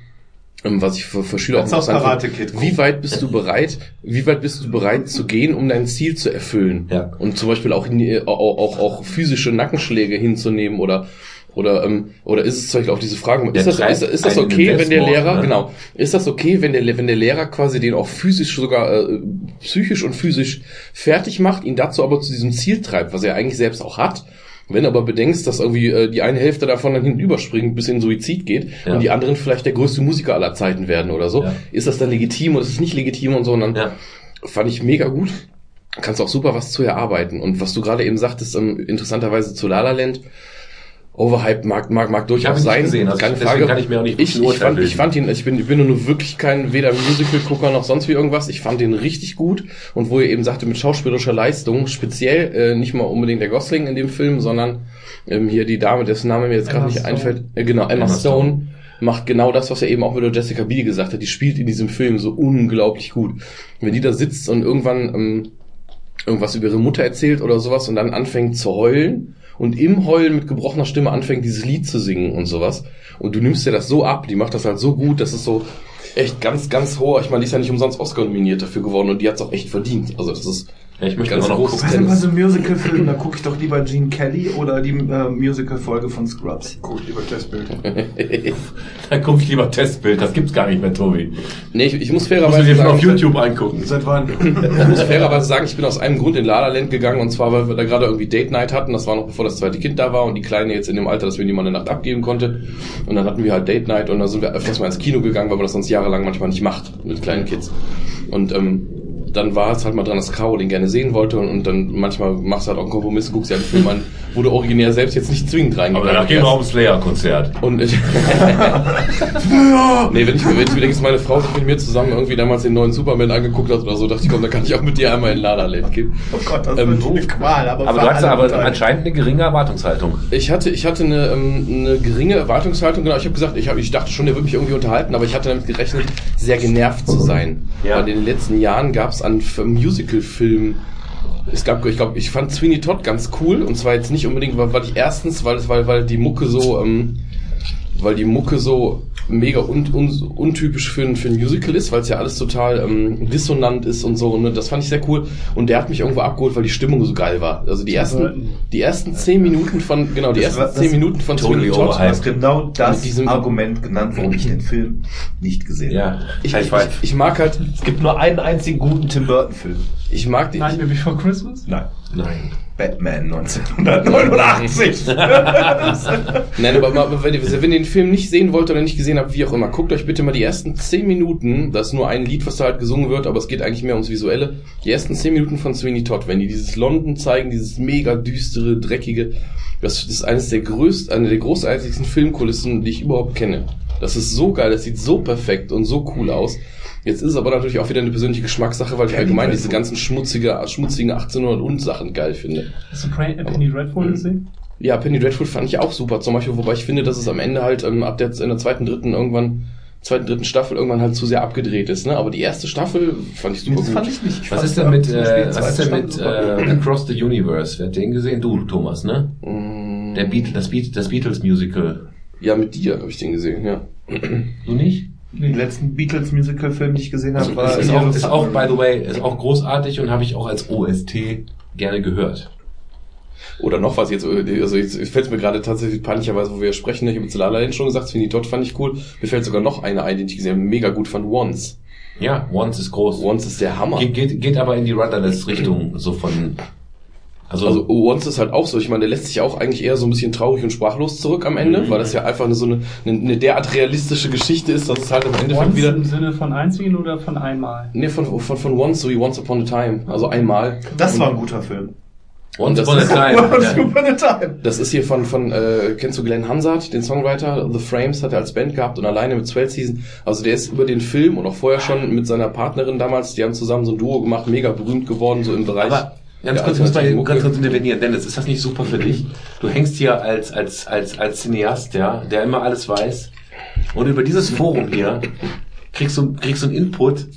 was ich für, für Schüler auch interessant finde. Wie weit bist du bereit, wie weit bist du bereit zu gehen, um dein Ziel zu erfüllen? Ja. Und zum Beispiel auch, in, auch, auch, auch physische Nackenschläge hinzunehmen oder oder ähm, oder ist es zum Beispiel auch diese Frage, Der ist das, ist, ist das okay, wenn der Lehrer, ne? genau, ist das okay, wenn der wenn der Lehrer quasi den auch physisch sogar äh, psychisch und physisch fertig macht, ihn dazu aber zu diesem Ziel treibt, was er eigentlich selbst auch hat? Wenn aber bedenkst, dass irgendwie äh, die eine Hälfte davon dann hinten überspringt, bis in Suizid geht Ja. und die anderen vielleicht der größte Musiker aller Zeiten werden oder so, Ja. ist das dann legitim oder ist es nicht legitim und so? Und dann Ja. fand ich mega gut. Kannst auch super was zu erarbeiten. Und was du gerade eben sagtest, ähm, interessanterweise zu La La Land, Overhyped mag, mag, mag durchaus sein. gesehen, also keine Frage. kann ich mir auch nicht ich, ich, fand, ich fand ihn, ich bin, ich bin nur wirklich kein weder Musical-Gucker noch sonst wie irgendwas. Ich fand ihn richtig gut. Und wo ihr eben sagte, mit schauspielerischer Leistung, speziell äh, nicht mal unbedingt der Gosling in dem Film, sondern ähm, hier die Dame, dessen Name mir jetzt gerade nicht Stone. einfällt. Äh, genau, Emma, Emma Stone. Stone. macht genau das, was er eben auch mit der Jessica Biel gesagt hat. Die spielt in diesem Film so unglaublich gut. Wenn die da sitzt und irgendwann ähm, irgendwas über ihre Mutter erzählt oder sowas und dann anfängt zu heulen und im Heulen mit gebrochener Stimme anfängt, dieses Lied zu singen und sowas. Und du nimmst dir das so ab, die macht das halt so gut, das ist so echt ganz, ganz hoher. Ich meine, die ist ja nicht umsonst Oscar nominiert dafür geworden und die hat's auch echt verdient. Also das ist Ja, ich möchte auch noch gucken. Was sind mal so Musical-Filme? Da gucke ich doch lieber Gene Kelly oder die äh, Musical-Folge von Scrubs. Gut, lieber Testbild. Dann gucke ich lieber Testbild, das gibt's gar nicht mehr, Tobi. Nee, ich, ich muss Muss ich fairerweise dir sagen, auf YouTube angucken. Seit wann? ich muss fairerweise sagen, ich bin aus einem Grund in La La Land gegangen und zwar, weil wir da gerade irgendwie Date Night hatten. Das war noch bevor das zweite Kind da war und die Kleine jetzt in dem Alter, dass wir die mal eine Nacht abgeben konnte. Und dann hatten wir halt Date Night und da sind wir öfters mal ins Kino gegangen, weil man das sonst jahrelang manchmal nicht macht mit kleinen Kids. Und ähm, dann war es halt mal dran, dass Caro den gerne sehen wollte und, und dann manchmal machst du halt auch einen Kompromiss guckst dir einen Film an, wo du originär selbst jetzt nicht zwingend Aber reingegangen danach gehen wir aufs Slayer-Konzert. Und ich. nee, wenn ich, wenn ich mir denke, dass meine Frau sich mit mir zusammen irgendwie damals den neuen Superman angeguckt hat oder so, dachte ich, komm, dann kann ich auch mit dir einmal in Lala Land gehen. Oh Gott, das Ähm, wird eine Qual. Aber, Aber du hast aber anscheinend eine geringe Erwartungshaltung. Ich hatte, ich hatte eine, ähm, eine geringe Erwartungshaltung, genau. Ich habe gesagt, ich, hab, ich dachte schon, der würde mich irgendwie unterhalten, aber ich hatte damit gerechnet, sehr genervt zu sein. Ja. Weil in den letzten Jahren gab es an Musical-Filmen es gab, ich glaube, ich fand Sweeney Todd ganz cool und zwar jetzt nicht unbedingt, weil, weil ich erstens, weil weil, weil die Mucke so, ähm, weil die Mucke so mega un, un, untypisch für ein, für ein Musical ist, weil es ja alles total ähm, dissonant ist und so. Ne? Das fand ich sehr cool. Und der hat mich irgendwo abgeholt, weil die Stimmung so geil war. Also die ersten, die ersten zehn Minuten von, genau, die Das war- ersten das- zehn Minuten von Sweeney Todd. Hast genau das Argument genannt, warum ich den Film nicht gesehen habe. Ja, Ich, High ich, five. ich, ich mag halt, Es gibt nur einen einzigen guten Tim Burton-Film. ich mag die. Nightmare Before Christmas? Nein. Nein. Batman 1989. Nein, aber mal, wenn, ihr, wenn ihr den Film nicht sehen wollt oder nicht gesehen habt, wie auch immer, guckt euch bitte mal die ersten 10 Minuten, das ist nur ein Lied, was da halt gesungen wird, aber es geht eigentlich mehr ums Visuelle, die ersten 10 Minuten von Sweeney Todd, wenn die dieses London zeigen, dieses mega düstere, dreckige, das ist eines der größten, eine der großartigsten Filmkulissen, die ich überhaupt kenne. Das ist so geil, das sieht so perfekt und so cool aus. Jetzt ist es aber natürlich auch wieder eine persönliche Geschmackssache, weil ich allgemein diese ganzen schmutzige, schmutzigen 1800 und Sachen geil finde. Hast du äh, Penny Dreadful gesehen? Ja, Penny Dreadful fand ich auch super, zum Beispiel, wobei ich finde, dass es am Ende halt ähm, ab der, in der zweiten, dritten irgendwann, zweiten, dritten Staffel irgendwann halt zu sehr abgedreht ist, ne? Aber die erste Staffel fand ich super Das gut. fand ich nicht. Ich Was fand ist denn mit, zum Beispiel äh, was ist denn mit super. äh, Across the Universe? Wer hat den gesehen? Du, Thomas, ne? Mm, Der Beat, das, Beat, das Beatles Musical. Ja, mit dir habe ich den gesehen, ja. Du nicht? Den letzten Beatles-Musical-Film, den ich gesehen habe, Also, war ist, auch, ist auch, by the way, ist auch großartig und habe ich auch als OST gerne gehört. Oder noch was jetzt, also jetzt fällt es mir gerade tatsächlich peinlicherweise, wo wir sprechen, ich habe jetzt La La Land schon gesagt, Sweeney Todd fand ich cool. Mir fällt sogar noch eine ein, den ich gesehen habe, mega gut fand, Once. Ja, Once ist groß. Once ist der Hammer. Geht, geht, geht aber in die Rudderless-Richtung, so von, also, Also Once ist halt auch so, ich meine, der lässt sich auch eigentlich eher so ein bisschen traurig und sprachlos zurück am Ende, Mhm. weil das ja einfach eine, so eine, eine, eine derart realistische Geschichte ist, dass es halt am Endeffekt Once wieder... im Sinne von einzigen oder von einmal? Nee, von, von, von Once, so wie Once Upon a Time. Also einmal. Das Und war ein guter Film. Once das Upon a ist- Time. Once. Upon a Time. Das ist hier von, von äh, kennst du Glenn Hansard, den Songwriter? The Frames hat er als Band gehabt und alleine mit 12 Season. Also der ist über den Film und auch vorher schon mit seiner Partnerin damals, die haben zusammen so ein Duo gemacht, mega berühmt geworden, so im Bereich. Aber ganz kurz, ich muss mal ganz kurz intervenieren. Dennis, ist das nicht super für dich? Du hängst hier als, als, als, als Cineast, ja, der immer alles weiß. Und über dieses Forum hier kriegst du, kriegst du einen Input,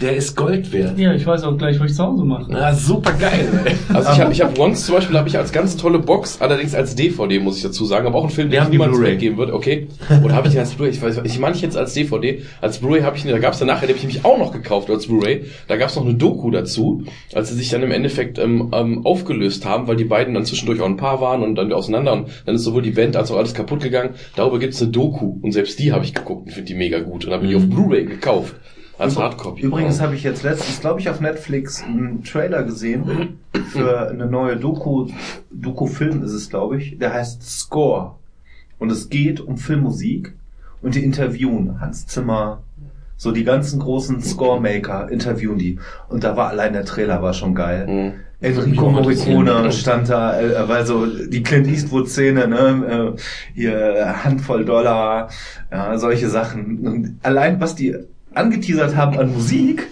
der ist Gold wert. Ja, ich weiß auch gleich, was ich zu Hause mache. Ah, super geil, ey. Also ich habe ich hab Once zum Beispiel habe ich als ganz tolle Box, allerdings als DVD muss ich dazu sagen, aber auch ein Film, den ich die niemals Blu-ray. weggeben würde, okay? Oder habe ich den als Blu-ray? Ich weiß, ich meine ich jetzt als DVD, als Blu-ray habe ich ihn, da gab es danach, den habe ich nämlich auch noch gekauft als Blu-ray. Da gab es noch eine Doku dazu, als sie sich dann im Endeffekt ähm, ähm, aufgelöst haben, weil die beiden dann zwischendurch auch ein Paar waren und dann auseinander und dann ist sowohl die Band als auch alles kaputt gegangen. Darüber gibt es eine Doku und selbst die habe ich geguckt und finde die mega gut und habe die auf Blu-ray gekauft als Hardcopy. Übrigens habe ich jetzt letztens, glaube ich, auf Netflix einen Trailer gesehen für eine neue Doku, Doku-Film ist es, glaube ich. Der heißt Score. Und es geht um Filmmusik und die interviewen Hans Zimmer, so die ganzen großen Score-Maker interviewen die. Und da war allein der Trailer war schon geil. Mhm. Enrico Morricone stand da, äh, weil so die Clint Eastwood-Szene, ne, äh, hier Handvoll Dollar, ja, solche Sachen. Und allein was die angeteasert haben an Musik,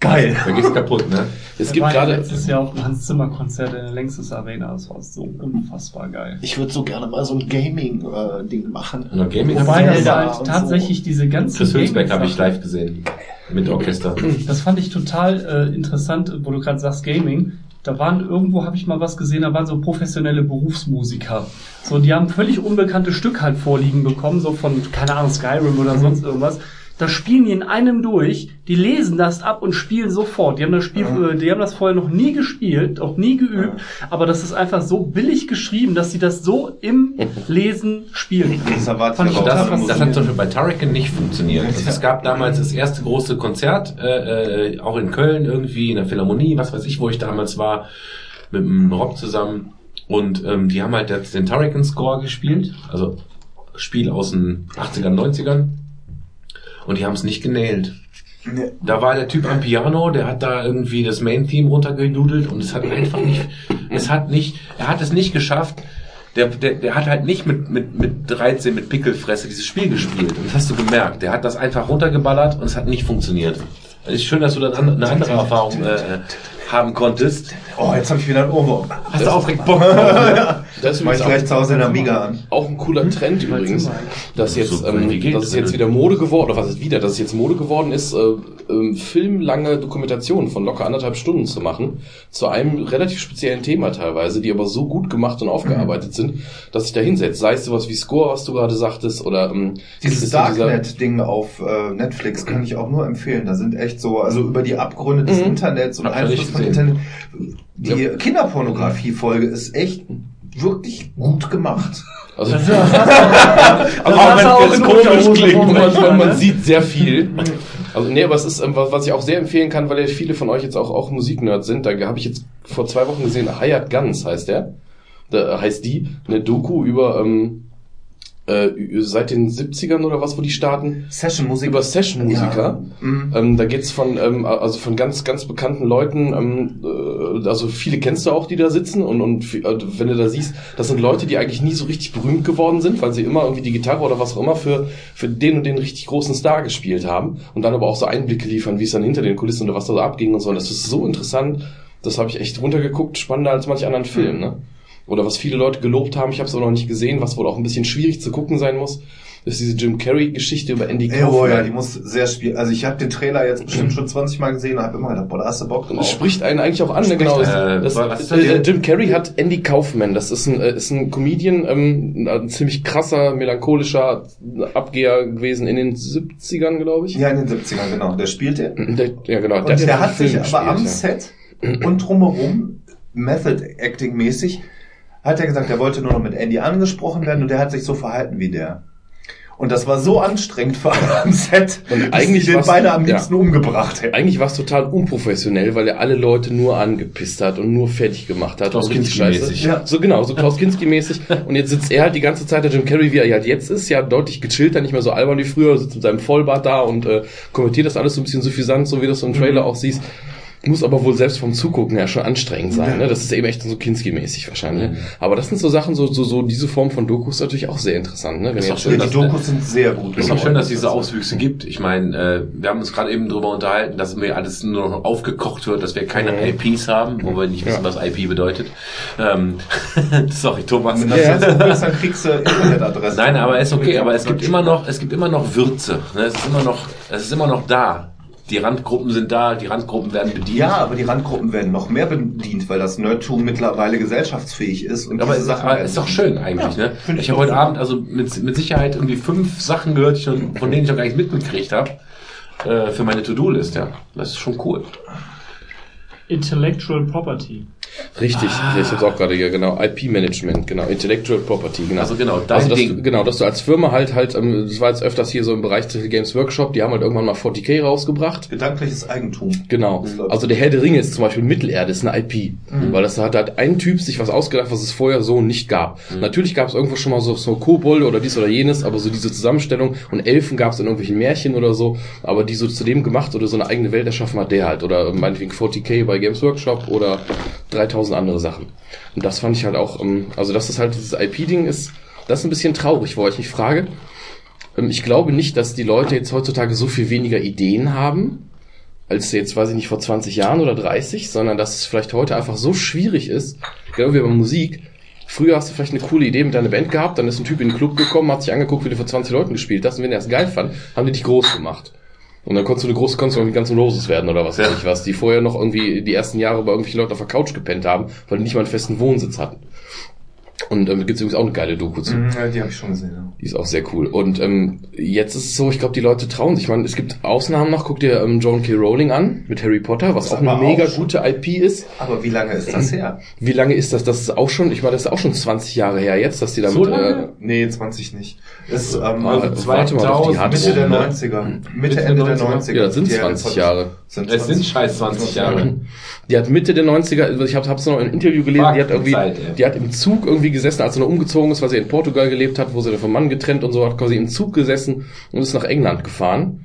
geil. Da geht's kaputt, ne? Es gibt gerade letztes Jahr auf dem Hans Zimmer Konzert in der Längstes Arena. Das war so unfassbar geil. Ich würde so gerne mal so ein Gaming-Ding machen. Und Gaming Wobei halt und tatsächlich diese ganzen Chris Hülsbeck habe ich live gesehen. Mit Orchester. Das fand ich total äh, interessant, wo du gerade sagst Gaming. Da waren irgendwo, habe ich mal was gesehen, da waren so professionelle Berufsmusiker. So, die haben völlig unbekannte Stück halt vorliegen bekommen, so von, keine Ahnung, Skyrim oder sonst irgendwas. Das spielen die in einem durch, die lesen das ab und spielen sofort. Die haben das Spiel, äh, die haben das vorher noch nie gespielt, auch nie geübt, aber das ist einfach so billig geschrieben, dass sie das so im Lesen spielen. Das erwartet Fand ich auch Das, das hat zum Beispiel bei Turrican nicht funktioniert. Also es gab damals das erste große Konzert, äh, äh, auch in Köln irgendwie, in der Philharmonie, was weiß ich, wo ich damals war, mit dem Rob zusammen. Und ähm, die haben halt jetzt den Turrican-Score gespielt, also Spiel aus den 80ern, 90ern. Und die haben es nicht genäht. Nee. Da war der Typ am Piano, der hat da irgendwie das Main-Theme runtergenudelt und es hat einfach nicht, es hat nicht, er hat es nicht geschafft, der, der, der hat halt nicht mit, mit, mit 13, mit Pickelfresse dieses Spiel gespielt. Und das hast du gemerkt. Der hat das einfach runtergeballert und es hat nicht funktioniert. Es ist schön, dass du dann an- eine andere Erfahrung äh, haben konntest. Oh, jetzt habe ich wieder einen Ohrwurm. Hast du auch direkt Bock? Das ist Mach ich gleich zu Hause in der Amiga an. auch ein cooler Trend übrigens, dass jetzt, So, ähm, geht dass das es jetzt wieder Mode geworden, oder was ist wieder, dass es jetzt Mode geworden ist, äh, ähm, filmlange Dokumentationen von locker anderthalb Stunden zu machen, zu einem relativ speziellen Thema teilweise, die aber so gut gemacht und aufgearbeitet sind, dass sich da hinsetzt. Sei es sowas wie Score, was du gerade sagtest, oder ähm, Dieses ja Darknet-Ding auf äh, Netflix kann ich auch nur empfehlen. Da sind echt so, also über die Abgründe des Mhm. Internets und ich Einfluss von gesehen. Internet. Die Kinderpornografie-Folge ist echt wirklich gut gemacht. Also, Das Also auch auch wenn es komisch klingt, vorne man, man, man ne? sieht sehr viel. Also nee, aber es ist, ähm, was, was ich auch sehr empfehlen kann, weil ja viele von euch jetzt auch, auch Musiknerds sind, da habe ich jetzt vor zwei Wochen gesehen, Hired Guns heißt der. Da heißt die, eine Doku über ähm, äh, seit den 70ern oder was, wo die starten, Session-Musik. über Session-Musiker. Ja. Mhm. Ähm, da geht's von, ähm, also von ganz, ganz bekannten Leuten, ähm, äh, also viele kennst du auch, die da sitzen und, und äh, wenn du da siehst, das sind Leute, die eigentlich nie so richtig berühmt geworden sind, weil sie immer irgendwie die Gitarre oder was auch immer für, für den und den richtig großen Star gespielt haben und dann aber auch so Einblicke liefern, wie es dann hinter den Kulissen oder was da so abging und so. Und das ist so interessant, das habe ich echt runtergeguckt, spannender als manch anderen Film, ne? Oder was viele Leute gelobt haben, ich habe es aber noch nicht gesehen, was wohl auch ein bisschen schwierig zu gucken sein muss, ist diese Jim Carrey-Geschichte über Andy Ja, Kaufman. oh ja, die muss sehr spielen. Also ich habe den Trailer jetzt bestimmt schon 20 Mal gesehen und habe immer gedacht, boah, da hast du Bock Das drauf. spricht einen eigentlich auch an, ne? Spricht, genau. Das, äh, das, äh, das? Jim Carrey hat Andy Kaufman, das ist ein, äh, ist ein Comedian, ähm, ein ziemlich krasser, melancholischer Abgeher gewesen in den 70ern, glaube ich. Ja, in den 70ern, genau. Der spielte. Der, ja, genau. Und der, den hat sich aber am gespielt, Set und drumherum, Method Acting mäßig, hat er gesagt, er wollte nur noch mit Andy angesprochen werden und der hat sich so verhalten wie der. Und das war so anstrengend für alle am Set, Und dass eigentlich sie den beide am ja. liebsten umgebracht ja. hätten. Eigentlich war es total unprofessionell, weil er alle Leute nur angepisst hat und nur fertig gemacht hat. Klaus Kinski-mäßig. Ja. So genau, so Klaus Kinski-mäßig. Und jetzt sitzt er halt die ganze Zeit, der Jim Carrey, wie er halt jetzt ist, ja deutlich gechillter, nicht mehr so albern wie früher, sitzt mit seinem Vollbart da und äh, kommentiert das alles so ein bisschen suffisant, so wie du das so im Trailer auch siehst. Muss aber wohl selbst vom Zugucken her schon anstrengend sein. Ne? Das ist eben echt so Kinski-mäßig wahrscheinlich. Ne? Aber das sind so Sachen, so, so, so diese Form von Dokus ist natürlich auch sehr interessant. Ne? Wenn Ist jetzt- schön, Ja, die Dokus sind sehr gut. Ist auch schön, dass es diese Auswüchse gibt. Ich meine, äh, wir haben uns gerade eben darüber unterhalten, dass mir alles nur noch aufgekocht wird, dass wir keine IPs haben, wo wir nicht wissen, was IP bedeutet. Ähm, sorry, Thomas. Wenn das jetzt googelst, dann kriegst du Internetadresse. Nein, aber ist okay, aber es gibt immer noch, es gibt immer noch Würze. Ne? Es ist immer noch, es ist immer noch da. Die Randgruppen sind da, die Randgruppen werden bedient. Ja, aber die Randgruppen werden noch mehr bedient, weil das Nerdtum mittlerweile gesellschaftsfähig ist. Und Aber Sachen aber ist doch schön eigentlich, ne? find Ich ich habe heute. Abend also mit, mit Sicherheit irgendwie fünf Sachen gehört, schon, von denen ich noch gar nicht mitgekriegt habe, äh, für meine To-Do-List, ja. Das ist schon cool. Intellectual Property. Richtig, ich hab's auch gerade hier, genau. IP-Management, genau. Intellectual Property, genau. Also genau, dein also dass Ding. Du, genau, dass du als Firma halt halt, ähm, das war jetzt öfters hier so im Bereich Digital Games Workshop, die haben halt irgendwann mal 40k rausgebracht. Gedankliches Eigentum. Genau. Also der Herr der Ringe ist zum Beispiel Mittelerde, ist eine IP. Mhm. Weil das hat halt ein Typ sich was ausgedacht, was es vorher so nicht gab. Mhm. Natürlich gab es irgendwo schon mal so, so Kobolde oder dies oder jenes, aber so diese Zusammenstellung und Elfen gab es in irgendwelchen Märchen oder so, aber die so zu dem gemacht oder so eine eigene Welt erschaffen hat der halt. Oder meinetwegen 40k bei Games Workshop oder 3000 andere Sachen. Und das fand ich halt auch, ähm, also dass das halt dieses IP-Ding ist, das ist ein bisschen traurig, wo ich mich frage. Ähm, Ich glaube nicht, dass die Leute jetzt heutzutage so viel weniger Ideen haben, als jetzt, weiß ich nicht, vor 20 Jahren oder 30, sondern dass es vielleicht heute einfach so schwierig ist, genau wie bei Musik. Früher hast du vielleicht eine coole Idee mit deiner Band gehabt, dann ist ein Typ in den Club gekommen, hat sich angeguckt, wie du vor 20 Leuten gespielt hast, und wenn er es geil fand, haben die dich groß gemacht. Und dann konntest du eine große, konntest du irgendwie ganz Roses werden oder was weiß ich was, die vorher noch irgendwie die ersten Jahre bei irgendwelchen Leuten auf der Couch gepennt haben, weil die nicht mal einen festen Wohnsitz hatten. Und ähm, gibt übrigens auch eine geile Doku zu. Mhm, ja, die habe ich schon gesehen. Ja. Die ist auch sehr cool. Und ähm, jetzt ist es so, ich glaube, die Leute trauen sich. Ich meine, es gibt Ausnahmen noch. Guck dir ähm, John K. Rowling an mit Harry Potter, was Das auch eine mega auch schon- gute IP ist. Aber wie lange ist das her? Wie lange ist das? Das ist auch schon, ich meine, das ist auch schon 20 Jahre her jetzt, dass die damit. So lange? Äh, Nee, 20 nicht. Das ist ähm, also warte mal auf die 2000, Hard Mitte der ne? 90er. Mitte, Mitte Ende der der 90er. 90er. ja, das sind Die 20 Jahre. Sind Es sind scheiß 20 Jahre. Die hat Mitte der 90er, also ich habe es noch in einem Interview gelesen, Fuck, die hat irgendwie, Zeit, die hat im Zug irgendwie gesessen, als sie noch umgezogen ist, weil sie in Portugal gelebt hat, wo sie dann vom Mann getrennt und so, hat quasi im Zug gesessen und ist nach England gefahren.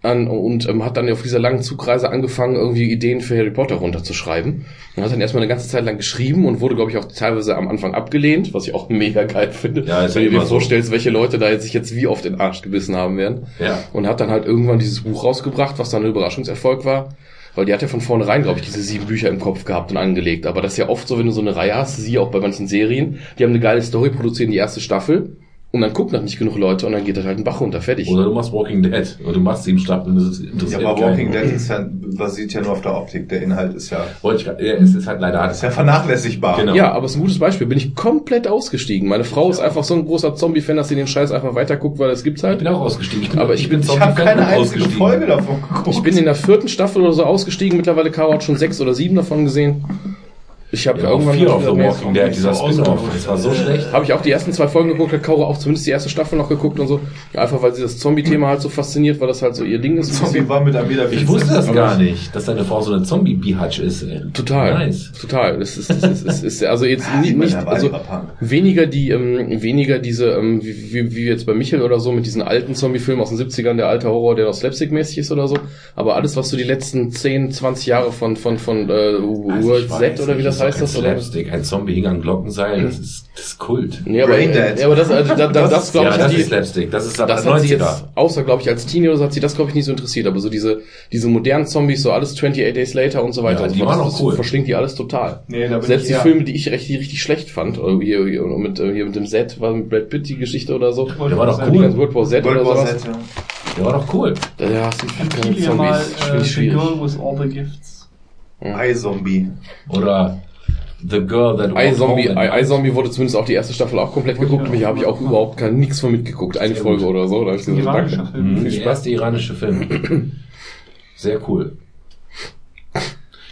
An, und ähm, hat dann auf dieser langen Zugreise angefangen, irgendwie Ideen für Harry Potter runterzuschreiben. Und hat dann erstmal eine ganze Zeit lang geschrieben und wurde, glaube ich, auch teilweise am Anfang abgelehnt, was ich auch mega geil finde. Ja, ist wenn du dir immer so. vorstellst, welche Leute da jetzt sich jetzt wie auf den Arsch gebissen haben werden. Ja. Und hat dann halt irgendwann dieses Buch rausgebracht, was dann ein Überraschungserfolg war. Weil die hat ja von vornherein, glaube ich, diese sieben Bücher im Kopf gehabt und angelegt. Aber das ist ja oft so, wenn du so eine Reihe hast, sie auch bei manchen Serien, die haben eine geile Story, produzieren die erste Staffel und dann gucken noch nicht genug Leute und dann geht das halt ein Bach runter, fertig. Oder du machst Walking Dead und du machst sieben Staffeln. Das ist Ja, interessiert aber. Walking Dead ist ja, basiert ja nur auf der Optik. Der Inhalt ist ja, Wollte ich ja, es ist halt leider ist ja vernachlässigbar. Genau. Ja, aber es ist ein gutes Beispiel. Bin ich komplett ausgestiegen. Meine Frau ist einfach so ein großer Zombie-Fan, dass sie den Scheiß einfach weiterguckt, weil es gibt's Ich halt. bin auch ausgestiegen. Ich bin, Aber ich bin- Ich habe keine einzige Folge davon geguckt. Ich bin in der vierten Staffel oder so ausgestiegen. Mittlerweile Caro hat schon sechs oder sieben davon gesehen. Ich habe Ja, irgendwann Fear of the Walking Dead, dieser Spin-off. Das war so schlecht. Habe ich auch die ersten zwei Folgen geguckt, hat Caro auch zumindest die erste Staffel noch geguckt und so. Einfach weil sie das Zombie-Thema halt so fasziniert, weil das halt so ihr Ding ist. Zombie war mit Amida Ich wusste das gar nicht, dass deine Frau so eine Zombie-Bihatch ist. Ey. Total. Nice. Total. Das ist, das ist, ist, ist also jetzt meine nicht, also weniger die, ähm, weniger diese, ähm, wie, wie, wie jetzt bei Michael oder so, mit diesen alten Zombie-Filmen aus den 70ern, der alte Horror, der noch slapstick-mäßig ist oder so. Aber alles, was so die letzten 10, 20 Jahre von, von, von, äh, Also World Z oder wie nicht, das ist doch heißt das, oder? Slapstick, ein Zombie hing an Glockenseil, das ist, das ist Kult. Nee, aber, Brain Dead. ja, aber das, also, da, da, das, Das- glaube ja, ich, das die, ist Slapstick, das ist aber das hat sie 90er. jetzt, außer glaube ich als Teenie oder so, hat sie das glaube ich nie so interessiert, aber so diese, diese modernen Zombies, so alles 28 Days Later und so weiter, Ja, und die waren das, auch das cool. verschlingt die alles total. Nee, da bin Selbst ich die eher- Filme, die ich richtig, richtig schlecht fand, oder hier, hier mit, äh, hier mit dem Z, war mit Brad Pitt die Geschichte oder so. Der war doch Die cool. ganze World War Z World oder War sowas. Z, ja. Der war doch cool. Ja, es sind Empfehle ihr mal Zombies. äh, The. Girl with All the Gifts. Eye-Zombie. Oder The Girl That Walked iZombie, Home at Night. iZombie wurde zumindest auch die erste Staffel auch komplett geguckt. Hier habe ich auch überhaupt kein, nichts von mitgeguckt. Eine Folge gut. oder so. Da ich gesagt, Iranischer danke. Film. Mhm, Der erste iranische Film. Sehr cool.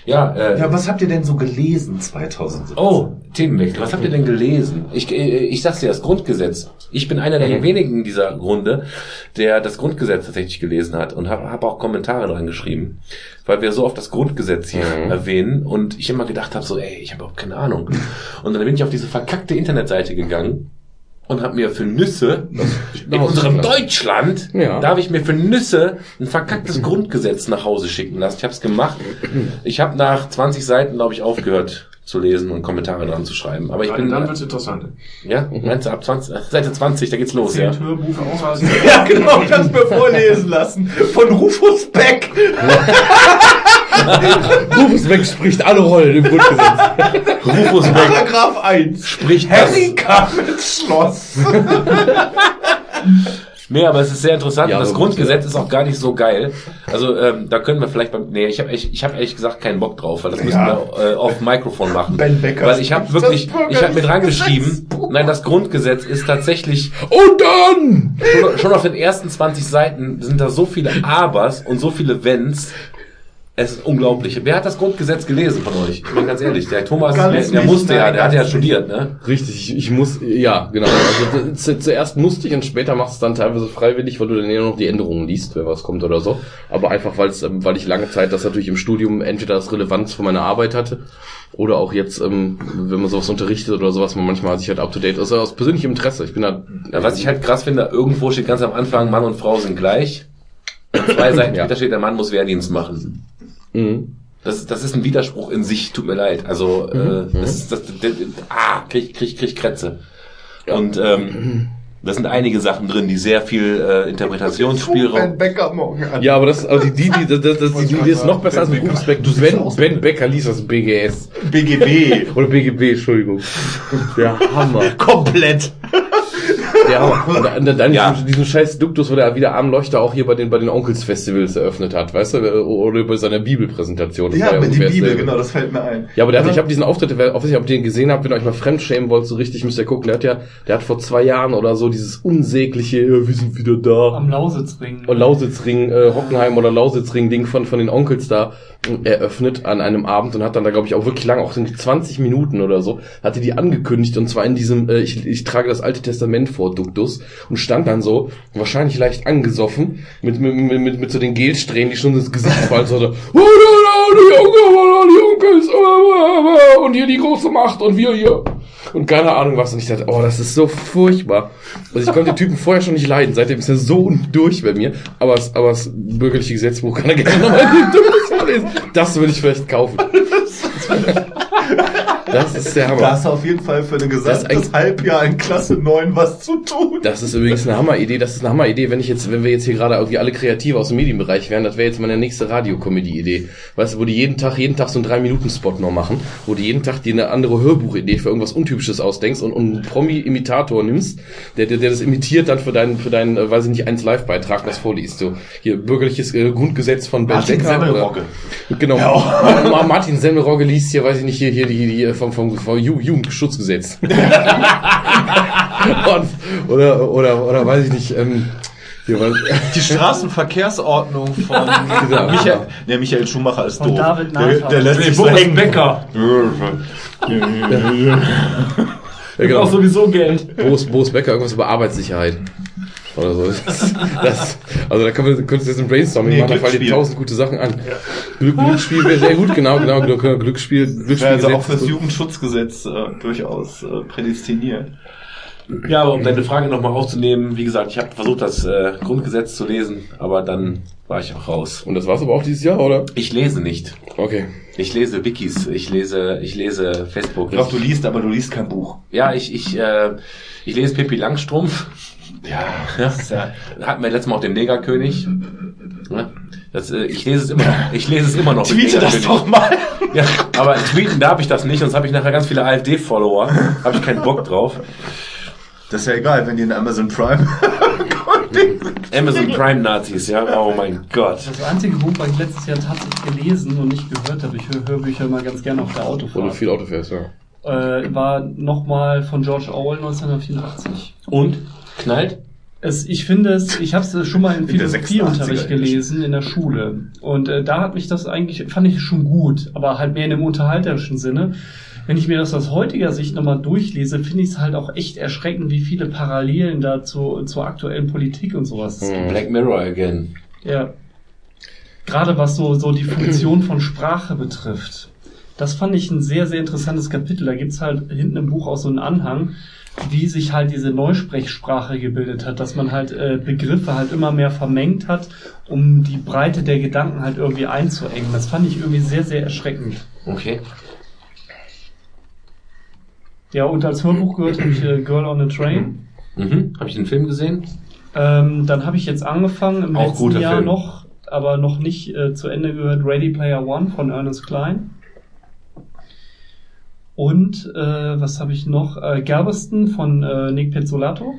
Ja, äh, Ja, was habt ihr denn so gelesen 2017? Oh, Themenwechsel. Was habt ihr denn gelesen? Ich, äh, ich sag's dir, das Grundgesetz. Ich bin einer der wenigen dieser Runde, der das Grundgesetz tatsächlich gelesen hat und habe hab auch Kommentare dran geschrieben, weil wir so oft das Grundgesetz hier Mhm. erwähnen und ich immer gedacht habe, so, ey, ich habe überhaupt keine Ahnung. Und dann bin ich auf diese verkackte Internetseite gegangen und habe mir für Nüsse in unserem Deutschland Ja. darf ich mir für Nüsse ein verkacktes Grundgesetz nach Hause schicken lassen. Ich habe es gemacht. Ich habe nach 20 Seiten, glaube ich, aufgehört zu lesen und Kommentare dran zu schreiben. Aber ich bin dann wird's interessant. ja, meinst du ab 20, Seite 20, da geht's los, ja. Zählt Hörbuch auch als Ja, genau, ich hab's mir vorlesen lassen. Von Rufus Beck. Rufus Beck spricht alle Rollen im Grundgesetz. Rufus Beck Paragraph 1. spricht Harry Schloss. Nee, aber es ist sehr interessant. Ja, und das Grundgesetz ist auch gar nicht so geil. Also ähm, da können wir vielleicht beim. Nee, ich habe ich hab ehrlich gesagt keinen Bock drauf, weil das müssen Ja. wir äh, auf Mikrofon machen. Ben Becker Weil ich habe wirklich, ich habe mir dran geschrieben, nein, das Grundgesetz ist tatsächlich Und dann! schon, schon auf den ersten 20 Seiten sind da so viele Abers und so viele Wenns. Es ist unglaublich. Wer hat das Grundgesetz gelesen von euch? Ich meine ganz ehrlich, der Thomas, der, der musste ja, der hat ja studiert, ne? Richtig, ich, ich muss, ja, genau. Also zu, zuerst musste ich und später machst du es dann teilweise freiwillig, weil du dann ja noch die Änderungen liest, wenn was kommt oder so. Aber einfach, weil es, ähm, weil ich lange Zeit das natürlich im Studium entweder das Relevanz von meiner Arbeit hatte oder auch jetzt, ähm, wenn man sowas unterrichtet oder sowas, man manchmal sich halt up to date ist, also aus persönlichem Interesse. Ich bin da. Ja, was ich halt krass finde, irgendwo steht ganz am Anfang, Mann und Frau sind gleich. Zwei Seiten Ja. später steht, der Mann muss Wehrdienst machen. Mhm. Das, das ist ein Widerspruch in sich, tut mir leid. Also, äh, das ist, das, das, das, ah, krieg, krieg, krieg Krätze. Und, ähm, da sind einige Sachen drin, die sehr viel äh, Interpretationsspielraum. Ben Becker morgen an. Ja, aber das, also die, die, die, das, das, die, die, die ist noch besser als Ben Rufus Becker. Beck. Du, Ben, Ben Becker liest das BGS. BGB. Oder BGB, Entschuldigung. Der Hammer. Komplett. Der Hammer. Und dann, dann Ja. diesen, diesen scheiß Duktus, wo der wieder Armleuchter auch hier bei den, bei den Onkels-Festivals eröffnet hat, weißt du? Oder bei seiner Bibelpräsentation. Das Ja, mit die Bibel, dasselbe. genau, das fällt mir ein. Ja, aber der hat, ich habe diesen Auftritt, wer- ob ihr ob ihr den gesehen habt, wenn ihr euch mal fremdschämen wollt, so richtig müsst ihr gucken. Der hat ja, der hat vor zwei Jahren oder so dieses unsägliche, äh, wir sind wieder da. Am Lausitzring. Und Lausitzring, äh, Hockenheim oder Lausitzring-Ding von, von den Onkels da äh, eröffnet an einem Abend und hat dann da, glaube ich, auch wirklich lang, auch so 20 Minuten oder so, hatte die angekündigt und zwar in diesem, äh, ich, ich trage das Alte Testament vor, Duktus, und stand dann so, wahrscheinlich leicht angesoffen, mit, mit, mit, mit, mit so den Gelsträhnen, die schon ins Gesicht fallen, so, "Oh, die Onkel, die Onkels, äh, äh, und hier die große Macht und wir hier. Und keine Ahnung was. Und ich dachte, oh, das ist so furchtbar. Also ich konnte den Typen vorher schon nicht leiden. Seitdem ist er so durch bei mir. Aber aber das bürgerliche Gesetzbuch kann er gerne nochmal das würde ich vielleicht kaufen. Das ist der Da Hammer. hast du auf jeden Fall für ein Das ist gesamtes Halbjahr in Klasse 9 was zu tun. Das ist übrigens eine Hammeridee. Das ist eine Hammeridee, wenn ich jetzt, wenn wir jetzt hier gerade irgendwie alle Kreative aus dem Medienbereich wären, das wäre jetzt meine nächste Radiokomödie-Idee. Weißt du, wo die jeden Tag, jeden Tag so einen 3-Minuten-Spot noch machen, wo du jeden Tag dir eine andere Hörbuchidee für irgendwas Untypisches ausdenkst und, und einen Promi-Imitator nimmst, der, der, der das imitiert dann für deinen, für deinen, äh, weiß ich nicht, 1-Live-Beitrag was vorliest. So, hier, bürgerliches äh, Grundgesetz von Ben Martin Becker. Semmelrogge. Genau. Ma- Martin Semmelrogge liest hier, weiß ich nicht, hier, hier, die, die, vom, vom, vom Ju- Jugendschutzgesetz. Und, oder, oder, oder weiß ich nicht, ähm, Die Straßenverkehrsordnung von Genau. Michael, der Michael Schumacher ist Von doof. David der, der lässt Nee, sich so hängen. Becker. ja, genau. Auch sowieso Geld. Boris, Boris Becker, irgendwas über Arbeitssicherheit. Oder so. Das, das, also da können wir, könntest du jetzt ein Brainstorming Nee, machen, da fallen dir tausend gute Sachen an. Glück, Glücksspiel wäre sehr gut, genau, genau, Glück, Glücksspiel, Glücksspiel. Wäre also auch fürs Jugendschutzgesetz äh, durchaus äh, prädestiniert. Ja, aber um deine Frage nochmal aufzunehmen, wie gesagt, ich habe versucht, das äh, Grundgesetz zu lesen, aber dann war ich auch raus. Und das war's aber auch dieses Jahr, oder? Ich lese nicht. Okay. Ich lese Wikis, ich lese, ich lese Facebook. Doch, du liest, aber du liest kein Buch. Ja, ich, ich, äh, ich lese Pippi Langstrumpf. Ja, Ja, ja. hatten wir letztes Mal auch den Negerkönig. Ja, Das, äh, ich lese es immer noch. Ich lese es immer noch. Tweete das doch mal. Ja, aber tweeten darf ich das nicht, sonst habe ich nachher ganz viele AfD-Follower. Habe ich keinen Bock drauf. Das ist ja egal, wenn die in Amazon Prime. Amazon Prime Nazis, ja. Oh mein Gott. Das einzige Buch, was ich letztes Jahr tatsächlich gelesen und nicht gehört habe, ich höre Hörbücher immer ganz gerne auf der Wo du Autofahrt, viel Auto fährst, ja. äh, war nochmal von George Orwell 1984. Und? Knallt? Es, ich finde es, ich habe es schon mal im Philosophieunterricht 86er gelesen in der Schule und äh, da hat mich das eigentlich fand ich schon gut, aber halt mehr in dem unterhalterischen Sinne. Wenn ich mir das aus heutiger Sicht nochmal durchlese, finde ich es halt auch echt erschreckend, wie viele Parallelen da zu, zur aktuellen Politik und sowas es gibt. Black Mirror again. Ja. Gerade was so, so die Funktion von Sprache betrifft. Das fand ich ein sehr, sehr interessantes Kapitel. Da gibt's halt hinten im Buch auch so einen Anhang, wie sich halt diese Neusprechsprache gebildet hat, dass man halt äh, Begriffe halt immer mehr vermengt hat, um die Breite der Gedanken halt irgendwie einzuengen. Das fand ich irgendwie sehr, sehr erschreckend. Okay. Ja, und als Hörbuch gehört habe ich äh, Girl on a Train. Mhm. Habe ich den Film gesehen? Ähm, dann habe ich jetzt angefangen im Auch letzten Jahr Film. noch, aber noch nicht äh, zu Ende gehört Ready Player One von Ernest Klein. Und äh, was habe ich noch? Äh, Galveston von äh, Nick Pezzolato,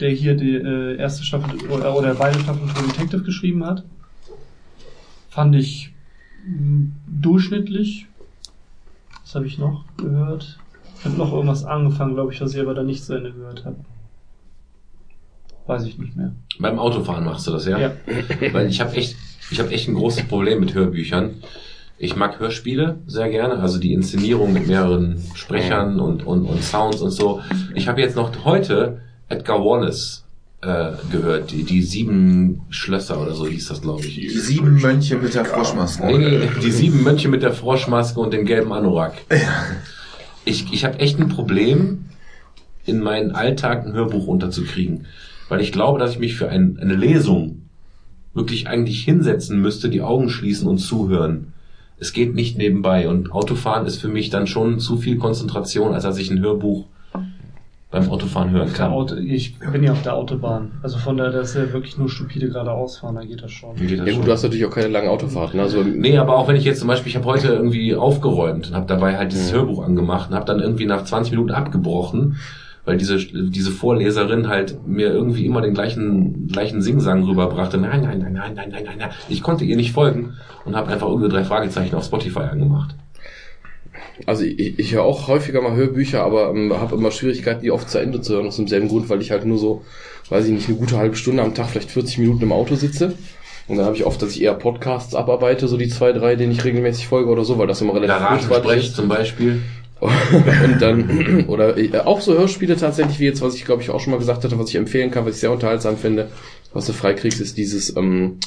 der hier die äh, erste Staffel oder, oder beide Staffeln True Detective geschrieben hat. Fand ich mh, durchschnittlich. Was habe ich noch gehört? Ich habe noch irgendwas angefangen, glaube ich, was ich aber dann nicht zu Ende gehört habe. Weiß ich nicht mehr. Beim Autofahren machst du das, ja? Ja. Weil ich habe echt, ich habe echt ein großes Problem mit Hörbüchern. Ich mag Hörspiele sehr gerne, also die Inszenierung mit mehreren Sprechern und, und, und Sounds und so. Ich habe jetzt noch heute Edgar Wallace äh, gehört, die, die sieben Schlösser oder so hieß das, glaube ich. Die sieben Mönche mit der Froschmaske. Nee, nee, die sieben Mönche mit der Froschmaske und dem gelben Anorak. Ich, ich habe echt ein Problem, in meinen Alltag ein Hörbuch unterzukriegen. Weil ich glaube, dass ich mich für ein, eine Lesung wirklich eigentlich hinsetzen müsste, die Augen schließen und zuhören. Es geht nicht nebenbei. Und Autofahren ist für mich dann schon zu viel Konzentration, als dass ich ein Hörbuch beim Autofahren hören kann. Auto, ich bin ja auf der Autobahn. Also von daher, das ist ja wirklich nur stupide geradeaus fahren, da geht das schon. Geht das Ja schon? gut, du hast natürlich auch keine langen Autofahrten. Also Nee, aber auch wenn ich jetzt zum Beispiel, ich habe heute irgendwie aufgeräumt und habe dabei halt dieses Hörbuch angemacht und habe dann irgendwie nach 20 Minuten abgebrochen weil diese, diese Vorleserin halt mir irgendwie immer den gleichen, gleichen Singsang rüberbrachte. Nein, nein, nein, nein, nein, nein, nein, nein. Ich konnte ihr nicht folgen und habe einfach irgendwie drei Fragezeichen auf Spotify angemacht. Also ich, ich höre auch häufiger mal Hörbücher, aber ähm, habe immer Schwierigkeiten, die oft zu Ende zu hören, aus demselben Grund, weil ich halt nur so, weiß ich nicht, eine gute halbe Stunde am Tag, vielleicht 40 Minuten im Auto sitze. Und dann habe ich oft, dass ich eher Podcasts abarbeite, so die zwei, drei, denen ich regelmäßig folge oder so, weil das immer relativ Garagensprech ist. zum Beispiel. und dann, oder äh, auch so Hörspiele tatsächlich, wie jetzt, was ich glaube ich auch schon mal gesagt hatte, was ich empfehlen kann, was ich sehr unterhaltsam finde, was du freikriegst, ist dieses ähm,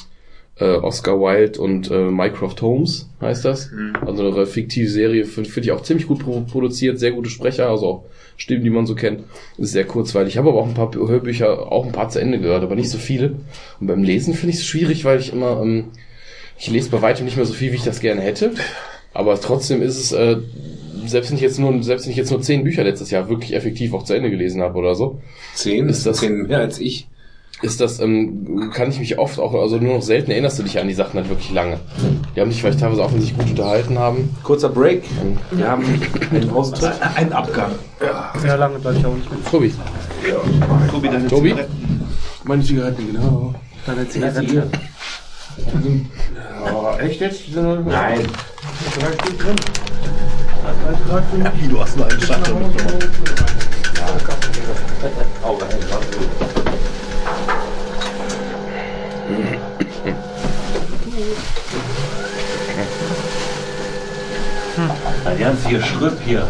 äh, Oscar Wilde und äh, Mycroft Holmes, heißt das. Also eine fiktive Serie, finde find ich auch ziemlich gut pro produziert, sehr gute Sprecher, also auch Stimmen, die man so kennt. Ist sehr kurzweilig. Ich habe aber auch ein paar Hörbücher, auch ein paar zu Ende gehört, aber nicht so viele. Und beim Lesen finde ich es schwierig, weil ich immer, ähm, ich lese bei weitem nicht mehr so viel, wie ich das gerne hätte. Aber trotzdem ist es, äh, selbst wenn ich jetzt nur, selbst wenn ich jetzt nur zehn Bücher letztes Jahr wirklich effektiv auch zu Ende gelesen habe oder so, Zehn, Ist das- zehn mehr als ich. ist das, ähm, kann ich mich oft auch, also nur noch selten erinnerst du dich an die Sachen halt wirklich lange. Die haben dich vielleicht teilweise auch, wenn sie sich gut unterhalten haben. Kurzer Break. Wir haben einen Austritt. Ein Abgang. Sehr lange bleibe ich auch nicht mit. Tobi. Tobi, deine Tobi? Zigaretten. Meine Zigaretten, genau. Deine Zigarette. Ja, echt jetzt? Nein. Wie, du hast nur einen Schatten. Ein ganzer Schritt hier.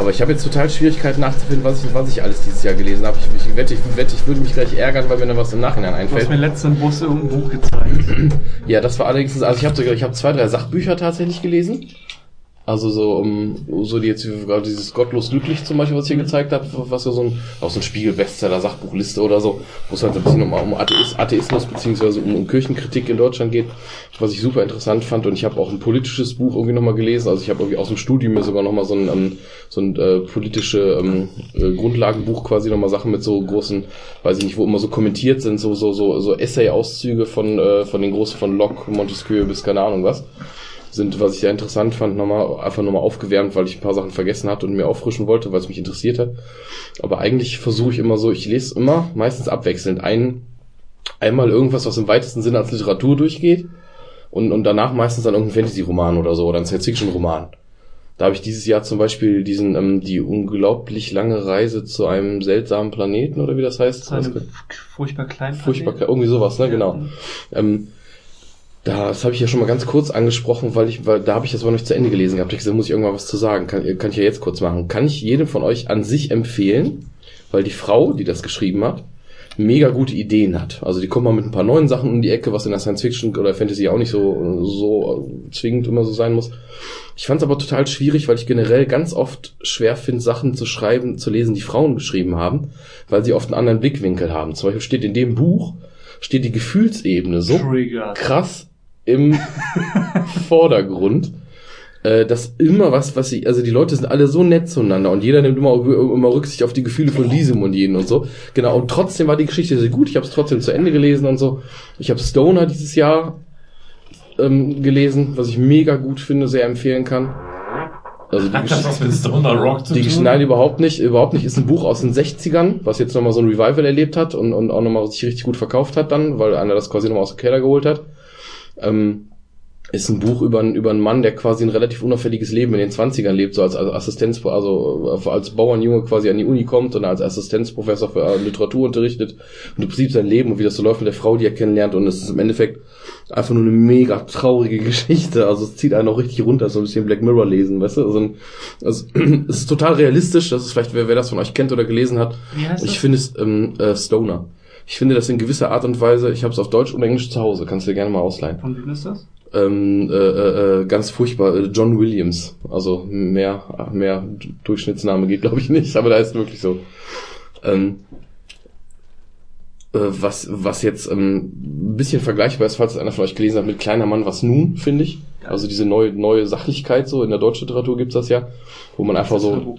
Aber ich habe jetzt total Schwierigkeiten nachzufinden, was ich, was ich alles dieses Jahr gelesen habe. Ich, ich wette, ich wette, ich würde mich gleich ärgern, weil mir dann was im Nachhinein Du hast einfällt. mir letztens im Bus irgendein Buch gezeigt. Ja, das war allerdings, also ich habe ich habe zwei, drei Sachbücher tatsächlich gelesen. Also so, um, so die jetzt gerade dieses Gottlos Glücklich zum Beispiel, was ich hier gezeigt habe, was ja so ein, auch so ein Spiegel-Bestseller, Sachbuchliste oder so, wo es halt so ein bisschen um, um Atheis, Atheismus beziehungsweise um, um Kirchenkritik in Deutschland geht, was ich super interessant fand. Und ich habe auch ein politisches Buch irgendwie nochmal gelesen. Also ich habe irgendwie aus dem Studium mir sogar nochmal so ein, ähm, so ein äh, politische ähm, äh, Grundlagenbuch quasi nochmal Sachen mit so großen, weiß ich nicht, wo immer so kommentiert sind, so, so, so, so Essay-Auszüge von, äh, von den großen, von Locke, Montesquieu bis keine Ahnung was sind, was ich sehr interessant fand, nochmal, einfach nochmal aufgewärmt, weil ich ein paar Sachen vergessen hatte und mir auffrischen wollte, weil es mich interessiert hat. Aber eigentlich versuche ich immer so, ich lese immer, meistens abwechselnd, ein, einmal irgendwas, was im weitesten Sinne als Literatur durchgeht und, und danach meistens dann irgendein Fantasy-Roman oder so oder ein Science-Fiction-Roman. Da habe ich dieses Jahr zum Beispiel diesen, ähm, die unglaublich lange Reise zu einem seltsamen Planeten oder wie das heißt. Furchtbar klein. Furchtbar, irgendwie sowas, ne, genau. Ähm, das habe ich ja schon mal ganz kurz angesprochen, weil ich, weil da habe ich das aber noch nicht zu Ende gelesen gehabt. Ich gesagt, muss ich irgendwann was zu sagen. Kann, kann ich ja jetzt kurz machen. Kann ich jedem von euch an sich empfehlen, weil die Frau, die das geschrieben hat, mega gute Ideen hat. Also die kommt mal mit ein paar neuen Sachen um die Ecke, was in der Science Fiction oder Fantasy auch nicht so so zwingend immer so sein muss. Ich fand es aber total schwierig, weil ich generell ganz oft schwer finde, Sachen zu schreiben, zu lesen, die Frauen geschrieben haben, weil sie oft einen anderen Blickwinkel haben. Zum Beispiel steht in dem Buch steht die Gefühlsebene so Trigger. krass im Vordergrund, äh, dass immer was, was sie, also die Leute sind alle so nett zueinander und jeder nimmt immer, immer Rücksicht auf die Gefühle von diesem und jenem und so. Genau, und trotzdem war die Geschichte sehr gut. Ich habe es trotzdem zu Ende gelesen und so. Ich habe Stoner dieses Jahr ähm, gelesen, was ich mega gut finde, sehr empfehlen kann. Also die Geschichte. was mit Stoner Rock zu Die Gesch- Nein, überhaupt nicht. Überhaupt nicht. Ist ein Buch aus den 60ern, was jetzt nochmal so ein Revival erlebt hat und, und auch nochmal sich richtig gut verkauft hat dann, weil einer das quasi nochmal aus dem Keller geholt hat. Ähm, ist ein Buch über, einen- über einen Mann, der quasi ein relativ unauffälliges Leben in den 20ern lebt, so als, als Assistenz, also äh, als Bauernjunge quasi an die Uni kommt und als Assistenzprofessor für äh, Literatur unterrichtet und im Prinzip sein Leben und wie das so läuft mit der Frau, die er kennenlernt und es ist im Endeffekt einfach nur eine mega traurige Geschichte. Also es zieht einen auch richtig runter, so ein bisschen Black Mirror lesen, weißt du? Also, ein- also es ist total realistisch, das ist vielleicht, wer, wer das von euch kennt oder gelesen hat. Ich finde es ähm, äh, Stoner. Ich finde das in gewisser Art und Weise, ich habe es auf Deutsch und Englisch zu Hause, kannst du dir gerne mal ausleihen. Von wem ist das? Ähm, äh, äh, äh, ganz furchtbar, äh, John Williams. Also mehr, mehr Durchschnittsname geht, glaube ich, nicht, aber da ist wirklich so. Ähm, äh, was, was jetzt ähm, ein bisschen vergleichbar ist, falls einer von euch gelesen hat, mit Kleiner Mann, was nun, finde ich. Also diese neue, neue Sachlichkeit, so in der deutschen Literatur gibt's das ja, wo man einfach so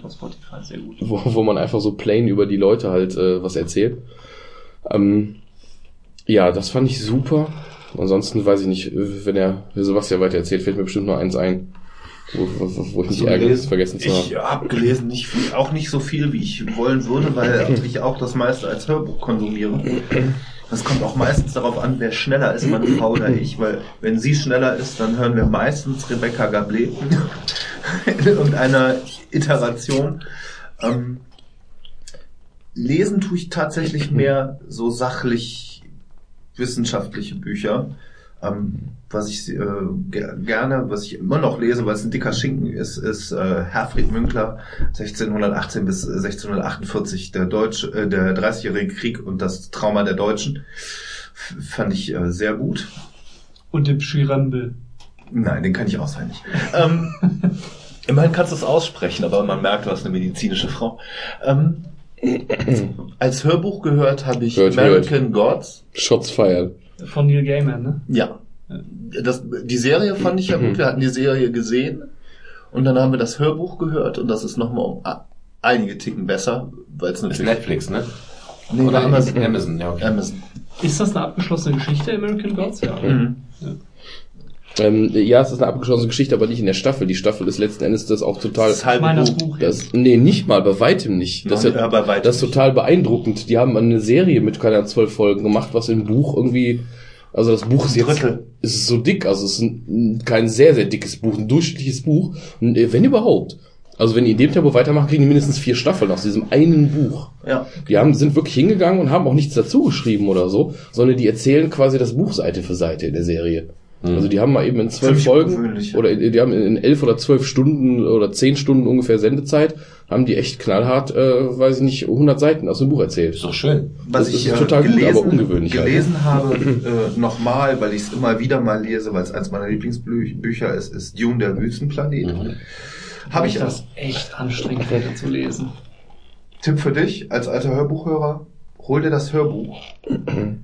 wo, wo man einfach so plain über die Leute halt äh, was erzählt. Ähm, ja, das fand ich super. Ansonsten weiß ich nicht, wenn er, Sebastian weiter erzählt, fällt mir bestimmt nur eins ein. wo, wo, wo ich mich So ärgere, vergessen zu haben. Ich habe gelesen, nicht viel, auch nicht so viel, wie ich wollen würde, weil ich auch das meiste als Hörbuch konsumiere. Das kommt auch meistens darauf an, wer schneller ist, meine Frau oder ich, weil wenn sie schneller ist, dann hören wir meistens Rebecca Gablet in irgendeiner Iteration. Ähm, lesen tue ich tatsächlich mehr so sachlich wissenschaftliche Bücher. Ähm, was ich äh, ge gerne, was ich immer noch lese, weil es ein dicker Schinken ist, ist äh, Herfried Münkler 1618 bis 1648, der Deutsche, äh, der 30-jährige Krieg und das Trauma der Deutschen. F fand ich äh, sehr gut. Und dem Schirembel. Nein, den kann ich auswendig. ähm, immerhin kannst du es aussprechen, aber man merkt, du hast eine medizinische Frau. Ähm, als Hörbuch gehört habe ich Hört, American Gods. Shots feiern. Von Neil Gaiman, ne? Ja. Das, die Serie fand ich ja gut. Wir hatten die Serie gesehen und dann haben wir das Hörbuch gehört und das ist nochmal um a- einige Ticken besser, weil es Ist natürlich Netflix, ne? Nee, Oder Amazon. Amazon, ja, okay. Amazon. Ist das eine abgeschlossene Geschichte, American Gods? Ja. Mhm. Ähm, ja, es ist eine abgeschlossene Geschichte, aber nicht in der Staffel. Die Staffel ist letzten Endes das auch total. Das halbe Buch. Buch. Das, nee, nicht mal, bei weitem nicht. Das, ist, Ja, bei weitem das ist total beeindruckend. Die haben eine Serie mit keine Ahnung, zwölf Folgen gemacht, was im Buch irgendwie, also das Buch ist jetzt, Drittel. ist so dick, also es ist ein, kein sehr, sehr dickes Buch, ein durchschnittliches Buch, äh, wenn überhaupt. Also wenn die in dem Tempo weitermachen, kriegen die mindestens vier Staffeln aus diesem einen Buch. Ja. Die haben, sind wirklich hingegangen und haben auch nichts dazu geschrieben oder so, sondern die erzählen quasi das Buch Seite für Seite in der Serie. Also die haben mal eben in zwölf Folgen oder in- die haben in elf oder zwölf Stunden oder zehn Stunden ungefähr Sendezeit, haben die echt knallhart, äh, weiß ich nicht, 100 Seiten aus dem Buch erzählt. Doch schön. Was Das ich ist äh, total gut, gelesen, aber ungewöhnlich halt. gelesen habe, äh, nochmal, weil ich es immer wieder mal lese, weil es eins meiner Lieblingsbücher ist, ist Dune, der Wüstenplanet. Mhm. Habe ich das echt anstrengend finde zu lesen. Tipp für dich als alter Hörbuchhörer. Hol dir das Hörbuch.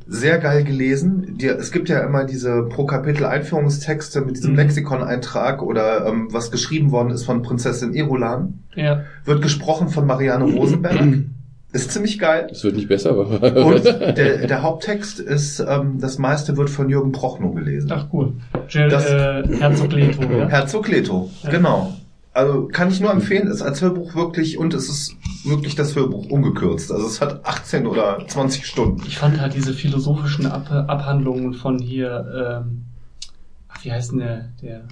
Sehr geil gelesen. Dir, es gibt ja immer diese pro Kapitel Einführungstexte mit diesem Mhm. Lexikon-Eintrag oder ähm, was geschrieben worden ist von Prinzessin Irulan. Ja. Wird gesprochen von Marianne Rosenberg. Ist ziemlich geil. Es wird nicht besser, aber Und der, der Haupttext ist, ähm, das meiste wird von Jürgen Prochnow gelesen. Ach cool. Jill, Das- äh, Herzog Leto, ja? Herzog Leto, Ja. genau. Also kann ich nur empfehlen, ist als Hörbuch wirklich und es ist wirklich das Hörbuch ungekürzt. Also es hat 18 oder 20 Stunden. Ich fand halt diese philosophischen Ab Abhandlungen von hier, ähm, wie heißt denn der, der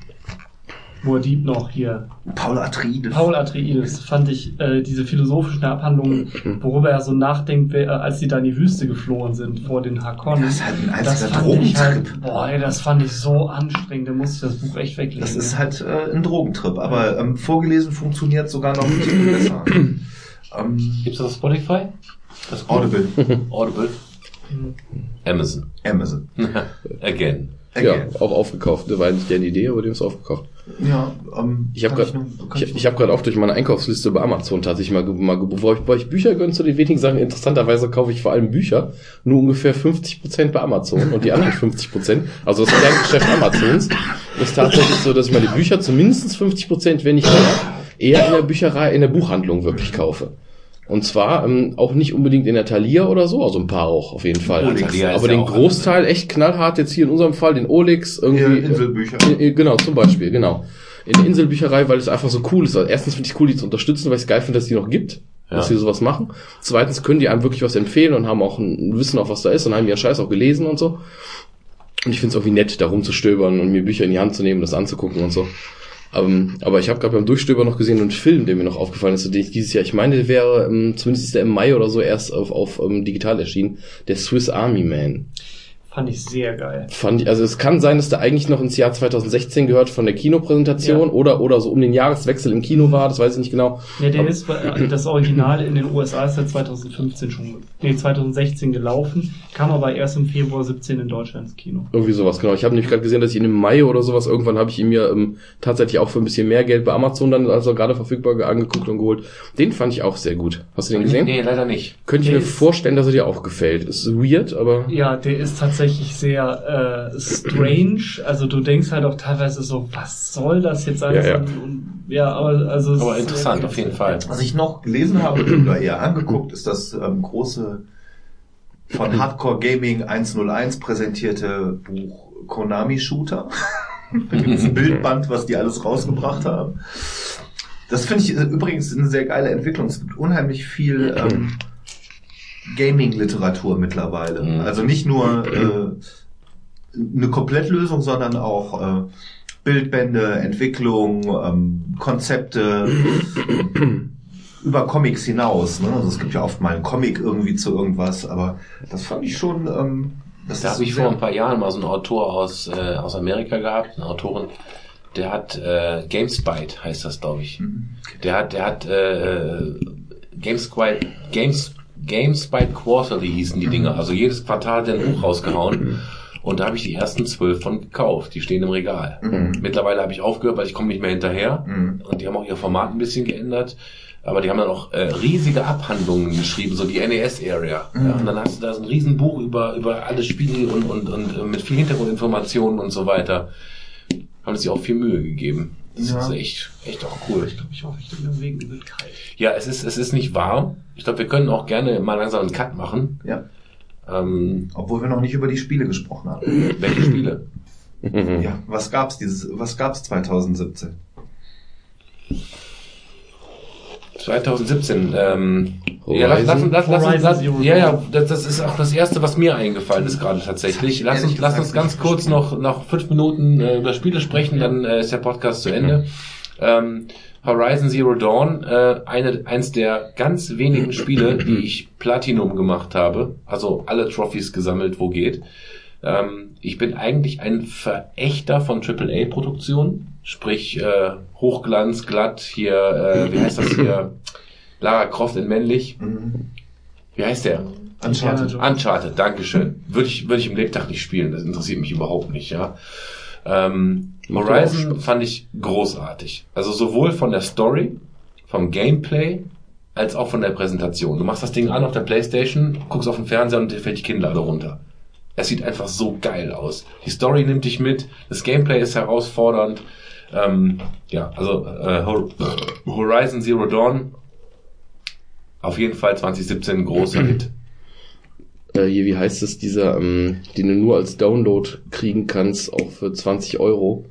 Moadib noch hier? Paul Atreides. Paul Atreides fand ich äh, diese philosophischen Abhandlungen, worüber er so nachdenkt, wer- äh, als die da in die Wüste geflohen sind vor den Hakonnen. Das ist halt ein Das einziger fand ich Drogentrip. halt, boah, ey, das fand ich so anstrengend, da musste ich das Buch echt weglegen. Das ist halt äh, ein Drogentrip, aber ähm, vorgelesen funktioniert sogar noch ein Ticken besser. ähm, Gibt's das auf Spotify? Das? Audible, Audible. Amazon. Amazon. Again. Ja, auch aufgekauft. Das war nicht deren Idee, aber die haben es aufgekauft. Ja, ähm, Ich habe gerade kann ich, ich hab grad auch durch meine Einkaufsliste bei Amazon tatsächlich mal, mal bevor ich, bevor ich Bücher gönne zu den wenigen Sachen, interessanterweise kaufe ich vor allem Bücher, nur ungefähr 50% bei Amazon und die anderen 50%, also das Kerngeschäft Amazons, ist tatsächlich so, dass ich meine Bücher zu mindestens 50%, wenn nicht mehr, eher in der Bücherei, in der Buchhandlung wirklich kaufe. Und zwar ähm, auch nicht unbedingt in der Thalia oder so, also ein paar auch auf jeden Fall. Ist Aber ja den Großteil echt knallhart, jetzt hier in unserem Fall den Olix, Ja, irgendwie. Inselbücher. Äh, Genau, zum Beispiel, genau. In der Inselbücherei, weil es einfach so cool ist. Also erstens finde ich cool, die zu unterstützen, weil ich es geil finde, dass die noch gibt, dass Ja. die sowas machen. Zweitens können die einem wirklich was empfehlen und haben auch ein Wissen auf was da ist und haben ihren Scheiß auch gelesen und so. Und ich finde es irgendwie nett, da rumzustöbern und mir Bücher in die Hand zu nehmen, das anzugucken und so. Ähm, aber ich habe gerade beim Durchstöbern noch gesehen einen Film, der mir noch aufgefallen ist, den ich dieses Jahr, ich meine, der wäre, ähm, zumindest ist der im Mai oder so erst auf, auf ähm, digital erschienen, der Swiss Army Man. Fand ich sehr geil. Fand ich, also es kann sein, dass der eigentlich noch ins Jahr 2016 gehört von der Kinopräsentation Ja. oder, oder so um den Jahreswechsel im Kino war, das weiß ich nicht genau. Ja, der Aber- ist, äh, das Original in den USA ist seit 2015 schon, nee, 2016 gelaufen, kam aber erst im Februar 17 in Deutschland ins Kino. Irgendwie sowas, genau. Ich habe nämlich gerade gesehen, dass ich ihn im Mai oder sowas, irgendwann habe ich ihn mir ähm, tatsächlich auch für ein bisschen mehr Geld bei Amazon dann, also gerade verfügbar ge- angeguckt und geholt. Den fand ich auch sehr gut. Hast du den gesehen? Nee, leider nicht. Könnte ich Der mir vorstellen, dass er dir auch gefällt. Ist weird, aber Ja, der ist tatsächlich sehr äh, strange. Also du denkst halt auch teilweise so, was soll das jetzt alles? Ja, ja. Und, und, ja aber also es Aber ist- interessant, auf jeden Fall. Was ich noch gelesen habe oder eher angeguckt, ist das ähm, große von Hardcore Gaming 101 präsentierte Buch Konami Shooter. Da gibt es ein Bildband, was die alles rausgebracht haben. Das finde ich äh, übrigens eine sehr geile Entwicklung. Es gibt unheimlich viel ähm, Gaming-Literatur mittlerweile. Mhm. Also nicht nur äh, eine Komplettlösung, sondern auch äh, Bildbände, Entwicklung, ähm, Konzepte über Comics hinaus. Ne? Also es gibt ja oft mal einen Comic irgendwie zu irgendwas, aber das fand ich schon. Ähm, das Da habe ich vor ein paar Jahren mal so einen Autor aus, äh, aus Amerika gehabt, eine Autorin, der hat äh, GameSpite heißt das, glaube ich. Der hat, der hat äh, GameSpite, Games, GameSpite Quarterly hießen die Dinger. Also jedes Quartal hat er ein Buch rausgehauen. Und da habe ich die ersten zwölf von gekauft. Die stehen im Regal. Mhm. Mittlerweile habe ich aufgehört, weil ich komme nicht mehr hinterher. Mhm. Und die haben auch ihr Format ein bisschen geändert. Aber die haben dann auch äh, riesige Abhandlungen geschrieben, so die NES-Area. Ja, und dann hast du da so ein Riesenbuch über, über alle Spiele und, und, und äh, mit viel Hintergrundinformationen und so weiter. Haben sich auch viel Mühe gegeben. Das Ja. ist echt, echt auch cool. Ich glaube, ich war richtig im Wegen übel kalt. Ja, es ist, es ist nicht warm. Ich glaube, wir können auch gerne mal langsam einen Cut machen. Ja. Ähm, Obwohl wir noch nicht über die Spiele gesprochen haben. welche Spiele? Ja, was gab's dieses, was gab's 2017? 2017. Ähm, Horizon? ja, lass, lass, lass, lass, lass, Zero ja, ja, Dawn. das, das ist auch das erste, was mir eingefallen ist gerade tatsächlich. Lass uns, lass uns ganz kurz noch, noch fünf Minuten äh, über Spiele sprechen, dann äh, ist der Podcast zu Ende. Ähm, Horizon Zero Dawn, äh, eine, eins der ganz wenigen Spiele, die ich Platinum gemacht habe, also alle Trophys gesammelt, wo geht. Ähm, ich bin eigentlich ein Verächter von AAA-Produktionen, sprich äh, Hochglanz, glatt, hier, äh, wie heißt das hier, Lara Croft in männlich. Wie heißt der? Uncharted. Uncharted, Dankeschön. Würde ich, würde ich im Lebtag nicht spielen, das interessiert mich überhaupt nicht, ja. Ähm, Horizon fand ich großartig. Also sowohl von der Story, vom Gameplay, als auch von der Präsentation. Du machst das Ding an auf der Playstation, guckst auf den Fernseher und dir fällt die Kinnlade runter. Es sieht einfach so geil aus. Die Story nimmt dich mit, das Gameplay ist herausfordernd. Ähm, ja, also äh, Hor- Horizon Zero Dawn auf jeden Fall 2017 ein großer Hit. äh, hier, wie heißt es, dieser, ähm, den du nur als Download kriegen kannst, auch für 20 Euro.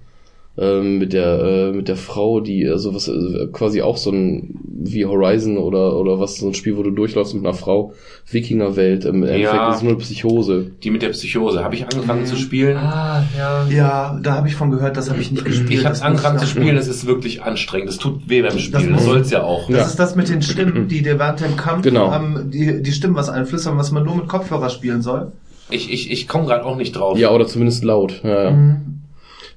Ähm, mit der äh, mit der Frau, die äh, sowas äh, quasi auch so ein wie Horizon oder oder was so ein Spiel, wo du durchläufst mit einer Frau, Wikingerwelt, im Endeffekt Ja. ist es nur eine Psychose. Die mit der Psychose. Habe ich angefangen zu spielen. Ah, ja. Ja, da habe ich von gehört, das habe ich nicht gespielt. Ich habe Das angefangen zu spielen, es ist wirklich anstrengend. Es tut weh beim Das Spielen. muss- Das soll's ja auch. Das Ja. ist das mit den Stimmen, die dir während dem Kampf Genau. haben, die, die Stimmen was einflüstern, was man nur mit Kopfhörer spielen soll. Ich, ich, ich komme gerade auch nicht drauf. Ja, oder zumindest laut. Ja, ja. Mhm.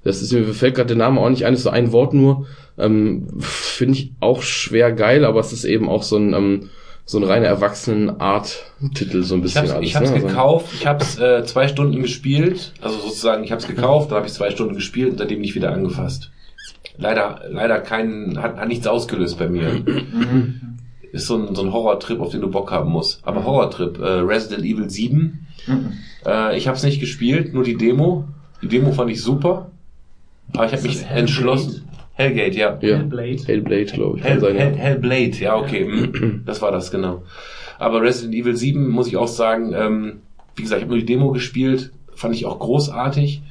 Das ist mir fällt gerade der Name auch nicht ein, ist so ein Wort nur. Ähm, Finde ich auch schwer geil, aber es ist eben auch so ein ähm, so ein reiner Erwachsenen-Art-Titel, so ein Ich bisschen hab's, alles. ich hab's ne? Also- gekauft, ich hab's äh, zwei Stunden gespielt, also sozusagen, ich hab's gekauft, dann habe ich zwei Stunden gespielt und seitdem nicht wieder angefasst. Leider, leider kein, hat, hat nichts ausgelöst bei mir. Ist so ein, so ein Horrortrip, auf den du Bock haben musst. Aber Horrortrip, äh, Resident Evil 7, äh, ich hab's nicht gespielt, nur die Demo. Die Demo fand ich super, aber ich habe mich entschlossen. Hellgate, ja. Ja. Hellblade. Hellblade, glaube ich. Hell, sein, Hell, ja. Hellblade, ja, okay. mm, Das war das, genau. Aber Resident Evil 7, muss ich auch sagen, ähm, wie gesagt, ich habe nur die Demo gespielt, fand ich auch großartig.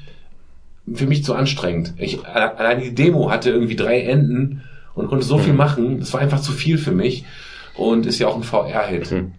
Für mich zu anstrengend. Ich, alle- allein die Demo hatte irgendwie drei Enden und konnte so viel Mhm. machen. Das war einfach zu viel für mich. Und ist ja auch ein VR-Hit. Mhm.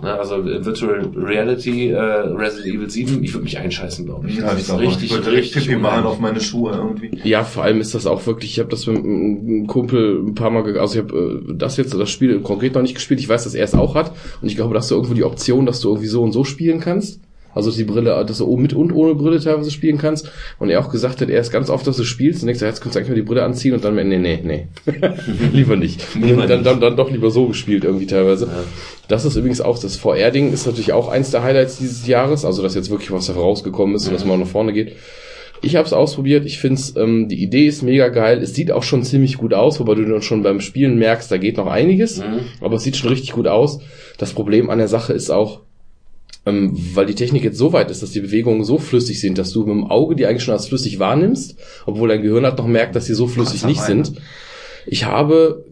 Ne, also äh, Virtual Reality, äh, Resident Evil 7, ich würde mich einscheißen, glaube ich. Ja, Das ich ist glaube, ich Pipi machen unheimlich. auf meine Schuhe irgendwie. Ja, vor allem ist das auch wirklich, ich habe das mit einem Kumpel ein paar Mal, also ich habe äh, das jetzt, das Spiel konkret noch nicht gespielt, ich weiß, dass er es auch hat und ich glaube, dass du irgendwo die Option, dass du irgendwie so und so spielen kannst. Also die Brille, dass du mit und ohne Brille teilweise spielen kannst. Und er auch gesagt hat, er ist ganz oft, dass du spielst und denkst, jetzt kannst du eigentlich mal die Brille anziehen und dann, nee, nee, nee. lieber nicht. Lieber dann, dann, dann doch lieber so gespielt irgendwie teilweise. Ja. Das ist übrigens auch, das VR-Ding ist natürlich auch eins der Highlights dieses Jahres, also dass jetzt wirklich was herausgekommen ist und dass man nach vorne geht. Ich habe es ausprobiert, ich finde ähm, die Idee ist mega geil, es sieht auch schon ziemlich gut aus, wobei du dann schon beim Spielen merkst, da geht noch einiges, Mhm. aber es sieht schon richtig gut aus. Das Problem an der Sache ist auch, ähm, weil die Technik jetzt so weit ist, dass die Bewegungen so flüssig sind, dass du mit dem Auge die eigentlich schon als flüssig wahrnimmst, obwohl dein Gehirn halt noch merkt, dass sie so flüssig nicht Dank. sind. Ich habe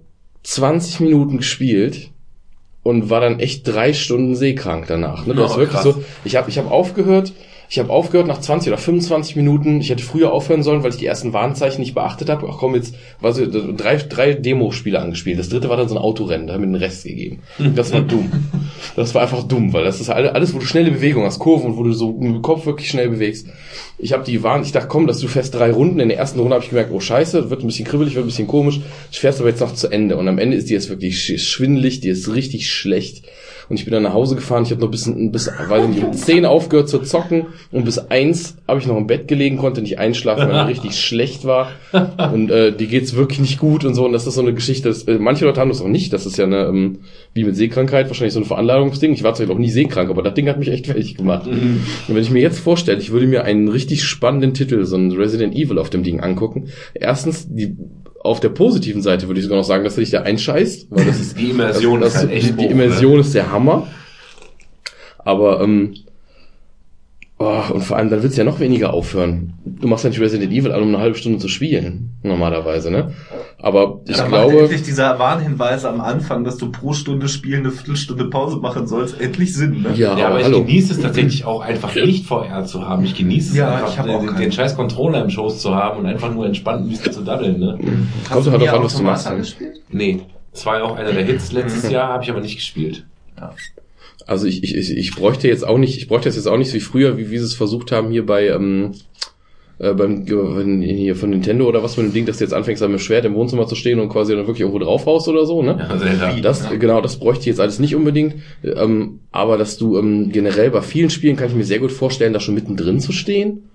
20 Minuten gespielt und war dann echt drei Stunden seekrank danach. Ne? Du Oh, hast wirklich krass. so, ich habe ich hab aufgehört, Ich habe aufgehört nach 20 oder 25 Minuten. Ich hätte früher aufhören sollen, weil ich die ersten Warnzeichen nicht beachtet habe. Ach komm, jetzt war so, drei, drei Demo-Spiele angespielt. Das dritte war dann so ein Autorennen, da haben wir den Rest gegeben. Das war dumm. Das war einfach dumm, weil das ist alle- alles, wo du schnelle Bewegung hast, Kurven und wo du so mit dem Kopf wirklich schnell bewegst. Ich habe die Warn, ich dachte, komm, dass du fährst drei Runden. In der ersten Runde habe ich gemerkt, oh scheiße, wird ein bisschen kribbelig, wird ein bisschen komisch. Ich fährst aber jetzt noch zu Ende. Und am Ende ist die jetzt wirklich sch- schwindelig, die ist richtig schlecht. Und ich bin dann nach Hause gefahren, ich habe noch bis, bis weiß nicht, um 10 aufgehört zu zocken und bis eins habe ich noch im Bett gelegen, konnte nicht einschlafen, weil mir richtig schlecht war. Und äh, die geht's wirklich nicht gut und so. Und das ist so eine Geschichte, das, äh, manche Leute haben das auch nicht. Das ist ja eine, ähm, wie mit Seekrankheit, wahrscheinlich so ein Veranlagungsding. Ich war zwar noch nie seekrank, aber das Ding hat mich echt fertig gemacht. Und wenn ich mir jetzt vorstelle, ich würde mir einen richtig spannenden Titel, so ein Resident Evil auf dem Ding angucken. Erstens, die auf der positiven Seite würde ich sogar noch sagen, dass du dich da einscheißt, weil das ist Die Immersion das, ist halt echt die, die hoch, Immersion ist der Hammer. Aber ähm, oh, und vor allem dann wird's ja noch weniger aufhören. Du machst ja nicht Resident Evil an, um eine halbe Stunde zu spielen, normalerweise, ne? Aber ich da macht glaube, endlich dieser Warnhinweis am Anfang, dass du pro Stunde Spielen eine Viertelstunde Pause machen sollst, endlich Sinn, ne? ja, Ja, aber ich hallo. genieße es tatsächlich auch einfach nicht VR zu haben. Ich genieße es Ja, einfach, ich den, keinen. den scheiß Controller im Schoß zu haben und einfach nur entspannt ein bisschen zu daddeln, ne? Kommt halt drauf an, was du machst. Ne? gespielt? Nee. Das war ja auch einer der Hits letztes Jahr, habe ich aber nicht gespielt. Also ich, ich, ich, ich bräuchte jetzt auch nicht, ich bräuchte das jetzt auch nicht wie früher, wie, wie sie es versucht haben hier bei ähm, äh, beim äh, hier von Nintendo oder was mit dem Ding, dass du jetzt anfängst, mit dem Schwert im Wohnzimmer zu stehen und quasi dann wirklich irgendwo drauf haust oder so, ne? Ja, Zelda. Das, genau, das bräuchte ich jetzt alles nicht unbedingt. Ähm, aber dass du ähm, generell bei vielen Spielen kann ich mir sehr gut vorstellen, da schon mittendrin zu stehen.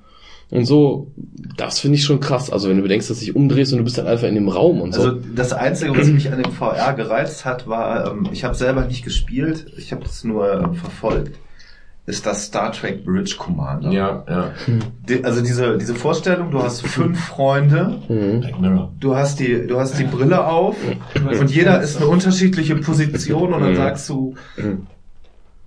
Und so, das finde ich schon krass. Also wenn du bedenkst, dass du dich umdrehst und du bist dann einfach in dem Raum und so. Also das Einzige, was mich an dem VR gereizt hat, war, ähm, ich habe selber nicht gespielt, ich habe es nur ähm, verfolgt, ist das Star Trek Bridge Commander. Ja, ja. Die, also diese, diese Vorstellung, du hast fünf Freunde, mhm. Du hast die, du hast die Brille auf und jeder ist eine unterschiedliche Position und dann Mhm. sagst du,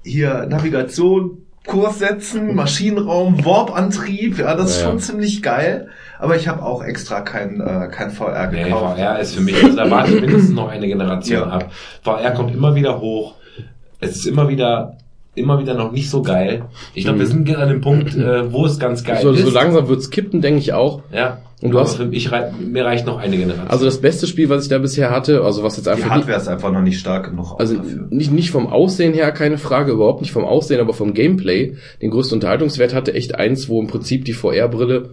hier Navigation, Kurs setzen, Maschinenraum, Warp-Antrieb, ja, das ist Ja, ja. schon ziemlich geil. Aber ich habe auch extra kein, äh, kein VR Nee, gekauft. VR ist für mich, also da warte ich mindestens noch eine Generation Ja. ab. VR kommt immer wieder hoch. Es ist immer wieder, immer wieder noch nicht so geil. Ich glaube, wir sind gerade an dem Punkt, äh, wo es ganz geil so, ist. so langsam wird's kippen, denke ich auch. Ja. Und du Aber hast- rei- mir reicht noch eine Generation. Also das beste Spiel, was ich da bisher hatte, also was jetzt Die einfach nicht, Hardware ist einfach noch nicht stark genug also dafür. nicht, nicht vom Aussehen her, keine Frage, überhaupt nicht vom Aussehen, aber vom Gameplay, den größten Unterhaltungswert hatte echt eins, wo im Prinzip die VR-Brille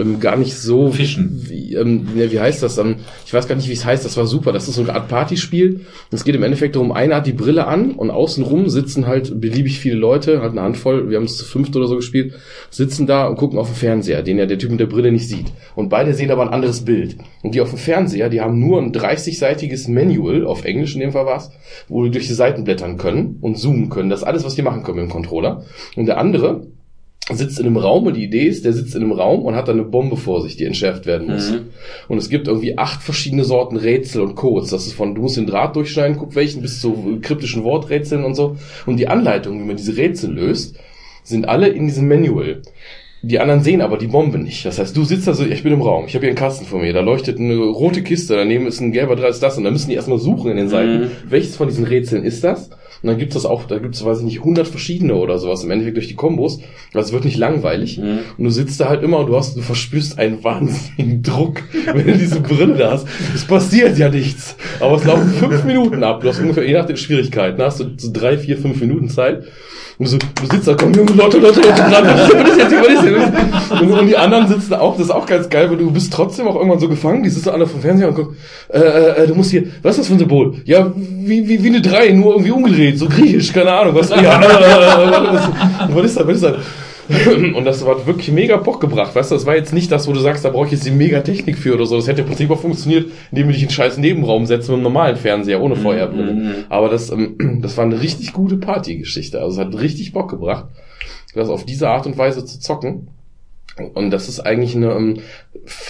ähm, gar nicht so Fischen. Wie, ähm, ne, wie heißt das? Ähm, ich weiß gar nicht, wie es heißt. Das war super. Das ist so eine Art Partyspiel. Es geht im Endeffekt darum, einer hat die Brille an und außenrum sitzen halt beliebig viele Leute, halt eine Handvoll. Wir haben es zu fünft oder so gespielt, sitzen da und gucken auf den Fernseher, den ja der Typ mit der Brille nicht sieht. Und beide sehen aber ein anderes Bild. Und die auf dem Fernseher, die haben nur ein 30-seitiges Manual, auf Englisch in dem Fall war's, wo die durch die Seiten blättern können und zoomen können. Das ist alles, was die machen können mit dem Controller. Und der andere sitzt in einem Raum und die Idee ist, der sitzt in einem Raum und hat dann eine Bombe vor sich, die entschärft werden muss. Mhm. Und es gibt irgendwie acht verschiedene Sorten Rätsel und Codes. Das ist von, du musst den Draht durchschneiden, guck welchen, bis zu kryptischen Worträtseln und so. Und die Anleitungen, wie man diese Rätsel löst, sind alle in diesem Manual. Die anderen sehen aber die Bombe nicht. Das heißt, du sitzt da so, ich bin im Raum, ich habe hier einen Kasten vor mir, da leuchtet eine rote Kiste, daneben ist ein gelber Draht, ist das, und dann müssen die erstmal suchen in den Seiten, Mhm. welches von diesen Rätseln ist das? Und dann gibt's das auch, da gibt's, weiß ich nicht, 100 verschiedene oder sowas im Endeffekt durch die Kombos. Also es wird nicht langweilig. Mhm. Und du sitzt da halt immer und du hast, du verspürst einen wahnsinnigen Druck, wenn du diese Brille da hast. Es passiert ja nichts. Aber es laufen fünf Minuten ab. Du hast ungefähr, je nach den Schwierigkeiten, hast du so drei, vier, fünf Minuten Zeit. Und du, so, du sitzt da, komm, Junge, Leute, Leute, Leute, das jetzt, das jetzt? Und, und die anderen sitzen auch, das ist auch ganz geil, weil du bist trotzdem auch irgendwann so gefangen, die sitzen alle vom Fernseher und gucken, äh, äh, du musst hier, was ist das für ein Symbol? Ja, wie, wie, wie eine drei, nur irgendwie umgedreht, so griechisch, keine Ahnung, was, ja, äh, äh, was, was ist das, was ist das? Und das hat wirklich mega Bock gebracht, weißt du, das war jetzt nicht das, wo du sagst, da brauche ich jetzt die mega Technik für oder so, das hätte im Prinzip auch funktioniert, indem du dich in einen scheiß Nebenraum setzt mit einem normalen Fernseher, ohne VR-Brille. Aber das, ähm, das war eine richtig gute Partygeschichte, also es hat richtig Bock gebracht, das auf diese Art und Weise zu zocken. Und das ist eigentlich eine, ähm,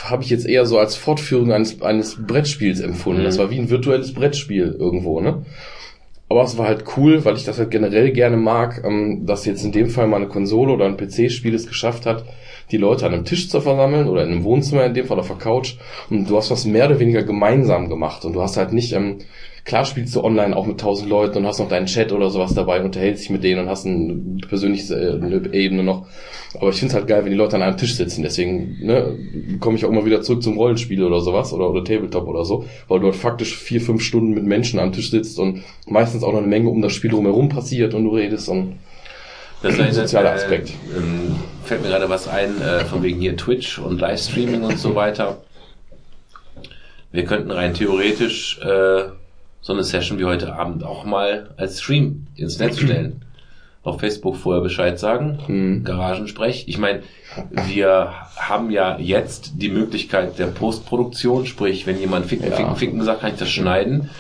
habe ich jetzt eher so als Fortführung eines, eines Brettspiels empfunden. Das war wie ein virtuelles Brettspiel irgendwo, ne? Aber es war halt cool, weil ich das halt generell gerne mag, ähm, dass jetzt in dem Fall mal eine Konsole oder ein PC-Spiel es geschafft hat, die Leute an einem Tisch zu versammeln oder in einem Wohnzimmer in dem Fall auf der Couch. Und du hast was mehr oder weniger gemeinsam gemacht. Und du hast halt nicht, ähm, klar spielst du online auch mit tausend Leuten und hast noch deinen Chat oder sowas dabei, unterhältst dich mit denen und hast ein persönliches äh, eine Ebene noch. Aber ich finde es halt geil, wenn die Leute an einem Tisch sitzen. Deswegen ne, komme ich auch immer wieder zurück zum Rollenspiel oder sowas oder, oder Tabletop oder so, weil du halt faktisch vier, fünf Stunden mit Menschen am Tisch sitzt und meistens auch noch eine Menge um das Spiel drumherum passiert und du redest und Das ist ein sozialer Aspekt. Äh, ähm, fällt mir gerade was ein, äh, von wegen hier Twitch und Livestreaming und so weiter. Wir könnten rein theoretisch äh, so eine Session wie heute Abend auch mal als Stream ins Netz stellen. Auf Facebook vorher Bescheid sagen. Mhm. Garagensprech. Ich meine, wir haben ja jetzt die Möglichkeit der Postproduktion, sprich, wenn jemand Ficken, Ja. Ficken, Ficken sagt, kann ich das schneiden.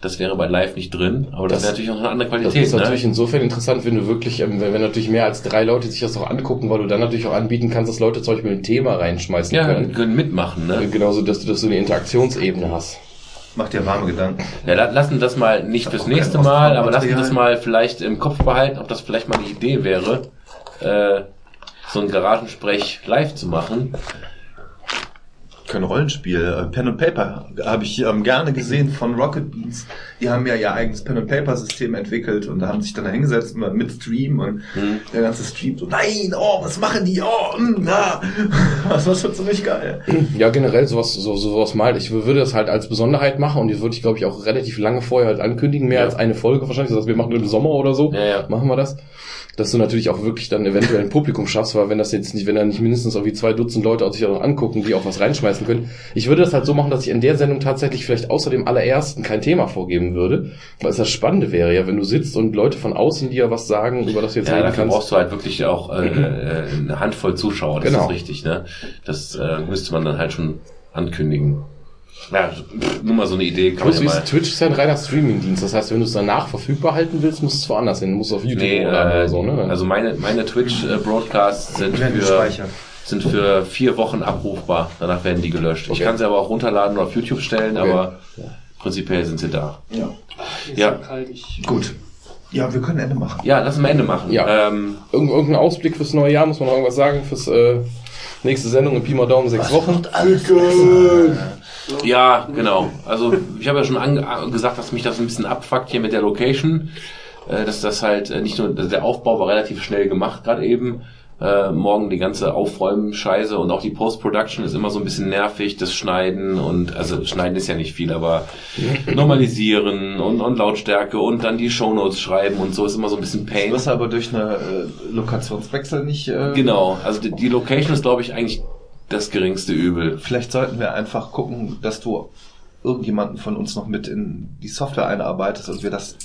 Das wäre bei Live nicht drin, aber das, Das- wäre natürlich auch eine andere Das Qualität. ist natürlich ne? insofern interessant, wenn du wirklich, ähm, wenn, wenn natürlich mehr als drei Leute sich das auch angucken, weil du dann natürlich auch anbieten kannst, dass Leute zum Beispiel ein Thema reinschmeißen Ja, können. können mitmachen, ne? Genauso, dass du das so eine Interaktionsebene hast. Macht dir warme Gedanken. Ja, la- lassen das mal nicht fürs nächste Mal, aber lassen das mal vielleicht im Kopf behalten, ob das vielleicht mal eine Idee wäre, äh, so ein Garagensprech live zu machen. Kein Rollenspiel. Äh, Pen and Paper habe ich ähm, gerne gesehen von Rocket Beans. Die haben ja ihr eigenes Pen and Paper System entwickelt und da haben sich dann da hingesetzt mit Stream und Hm. der ganze Stream so, nein, oh, was machen die? Oh, mm, ja. Das war schon ziemlich geil. Ja, generell sowas, so, sowas mal. Ich würde das halt als Besonderheit machen und die würde ich, glaube ich, auch relativ lange vorher halt ankündigen, mehr Ja. als eine Folge wahrscheinlich. Das heißt, wir machen im Sommer oder so, Ja, ja. machen wir das. Dass du natürlich auch wirklich dann eventuell ein Publikum schaffst, weil wenn das jetzt nicht, wenn da nicht mindestens irgendwie zwei Dutzend Leute auch sich auch noch angucken, die auch was reinschmeißen können. Ich würde das halt so machen, dass ich in der Sendung tatsächlich vielleicht außer dem allerersten kein Thema vorgeben würde. Weil es das Spannende wäre ja, wenn du sitzt und Leute von außen dir was sagen, über das du jetzt Ja, reden dafür kannst. brauchst du halt wirklich auch äh, äh, eine Handvoll Zuschauer, das Genau. ist richtig, ne? Das äh, müsste man dann halt schon ankündigen. Ja, pff, nur mal so eine Idee kann man Plus, ja wie mal. Twitch ist ja ein reiner Streaming-Dienst. Das heißt, wenn du es danach verfügbar halten willst, musst du es woanders hin. Du musst auf YouTube Nee, oder, äh, oder so, ne? also meine, meine Twitch-Broadcasts sind für, sind für vier Wochen abrufbar. Danach werden die gelöscht. Ich Okay. kann sie aber auch runterladen und auf YouTube stellen, Okay. aber prinzipiell sind sie da. Ja. Ist Ja. ja kalt, ich Gut. Ja, wir können Ende machen. Ja, lass mal Ende machen. Ja. Ähm, Irgend, irgendein Ausblick fürs neue Jahr, muss man noch irgendwas sagen, fürs äh, nächste Sendung in Pi mal Daumen sechs Wochen. Ja, genau. Also ich habe ja schon gesagt, dass mich das ein bisschen abfuckt hier mit der Location. Äh, dass das halt äh, nicht nur, also der Aufbau war relativ schnell gemacht gerade eben. Äh, morgen die ganze Aufräumen-Scheiße und auch die Post-Production ist immer so ein bisschen nervig, das Schneiden und, also Schneiden ist ja nicht viel, aber normalisieren und, und Lautstärke und dann die Shownotes schreiben und so ist immer so ein bisschen Pain. Was aber durch eine äh, Lokationswechsel nicht. Äh, Genau, also die, die Location ist, glaube ich, eigentlich das geringste Übel. Vielleicht sollten wir einfach gucken, dass du irgendjemanden von uns noch mit in die Software einarbeitest und wir das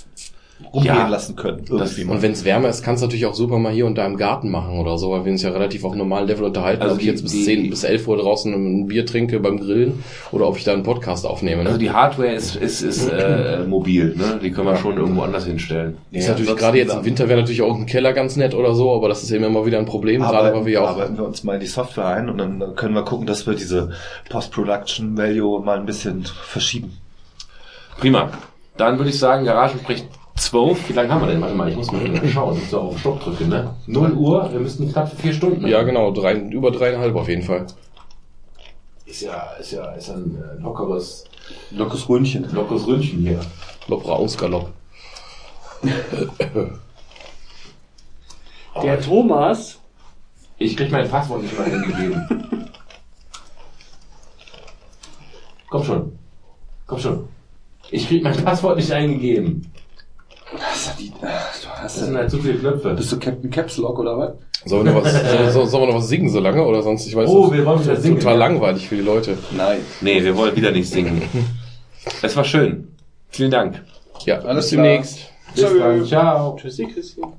rumgehen Ja, lassen können. das-. Und wenn es wärmer ist, kannst du natürlich auch super mal hier und da im Garten machen oder so, weil wir uns ja relativ auf einem normalen Level unterhalten, Also ob ich die- jetzt bis die- 10 bis 11 Uhr draußen ein Bier trinke beim Grillen oder ob ich da einen Podcast aufnehme. Ne? Also die Hardware ist, ist, ist äh, mobil, ne? Die können wir schon irgendwo anders hinstellen. ist Ja, natürlich gerade jetzt im Winter wäre natürlich auch ein Keller ganz nett oder so, aber das ist eben immer wieder ein Problem, gerade weil arbeiten, wir ja auch arbeiten wir uns mal in die Software ein und dann können wir gucken, dass wir diese Post-Production-Value mal ein bisschen verschieben. Prima. Dann würde ich sagen, Garagensprech 12. Wie lange haben wir denn? Warte mal, ich muss mal schauen. Ich muss auf Stopp drücken, ne? 0 Uhr, wir müssten knapp vier Stunden. ja genau, drei, über dreieinhalb auf jeden Fall. Ist ja, ist ja, ist ein äh, lockeres, Lockeres Ründchen. lockeres Ründchen hier. Lobra Ausgalopp. Der Thomas, Ich krieg mein Passwort nicht mal eingegeben. Komm schon. Komm schon. Ich krieg mein Passwort nicht eingegeben. Das sind halt zu viele Knöpfe. Bist du Captain Caps Lock oder was? Sollen wir noch was, sollen, sollen wir noch was singen so lange oder sonst, ich weiß Oh, das wir wollen wieder singen, total langweilig für die Leute. Nein. Nee, wir wollen wieder nicht singen. Es war schön. Vielen Dank. Ja, Alles bis demnächst. Bis dann. Ciao. tschüssi Christian.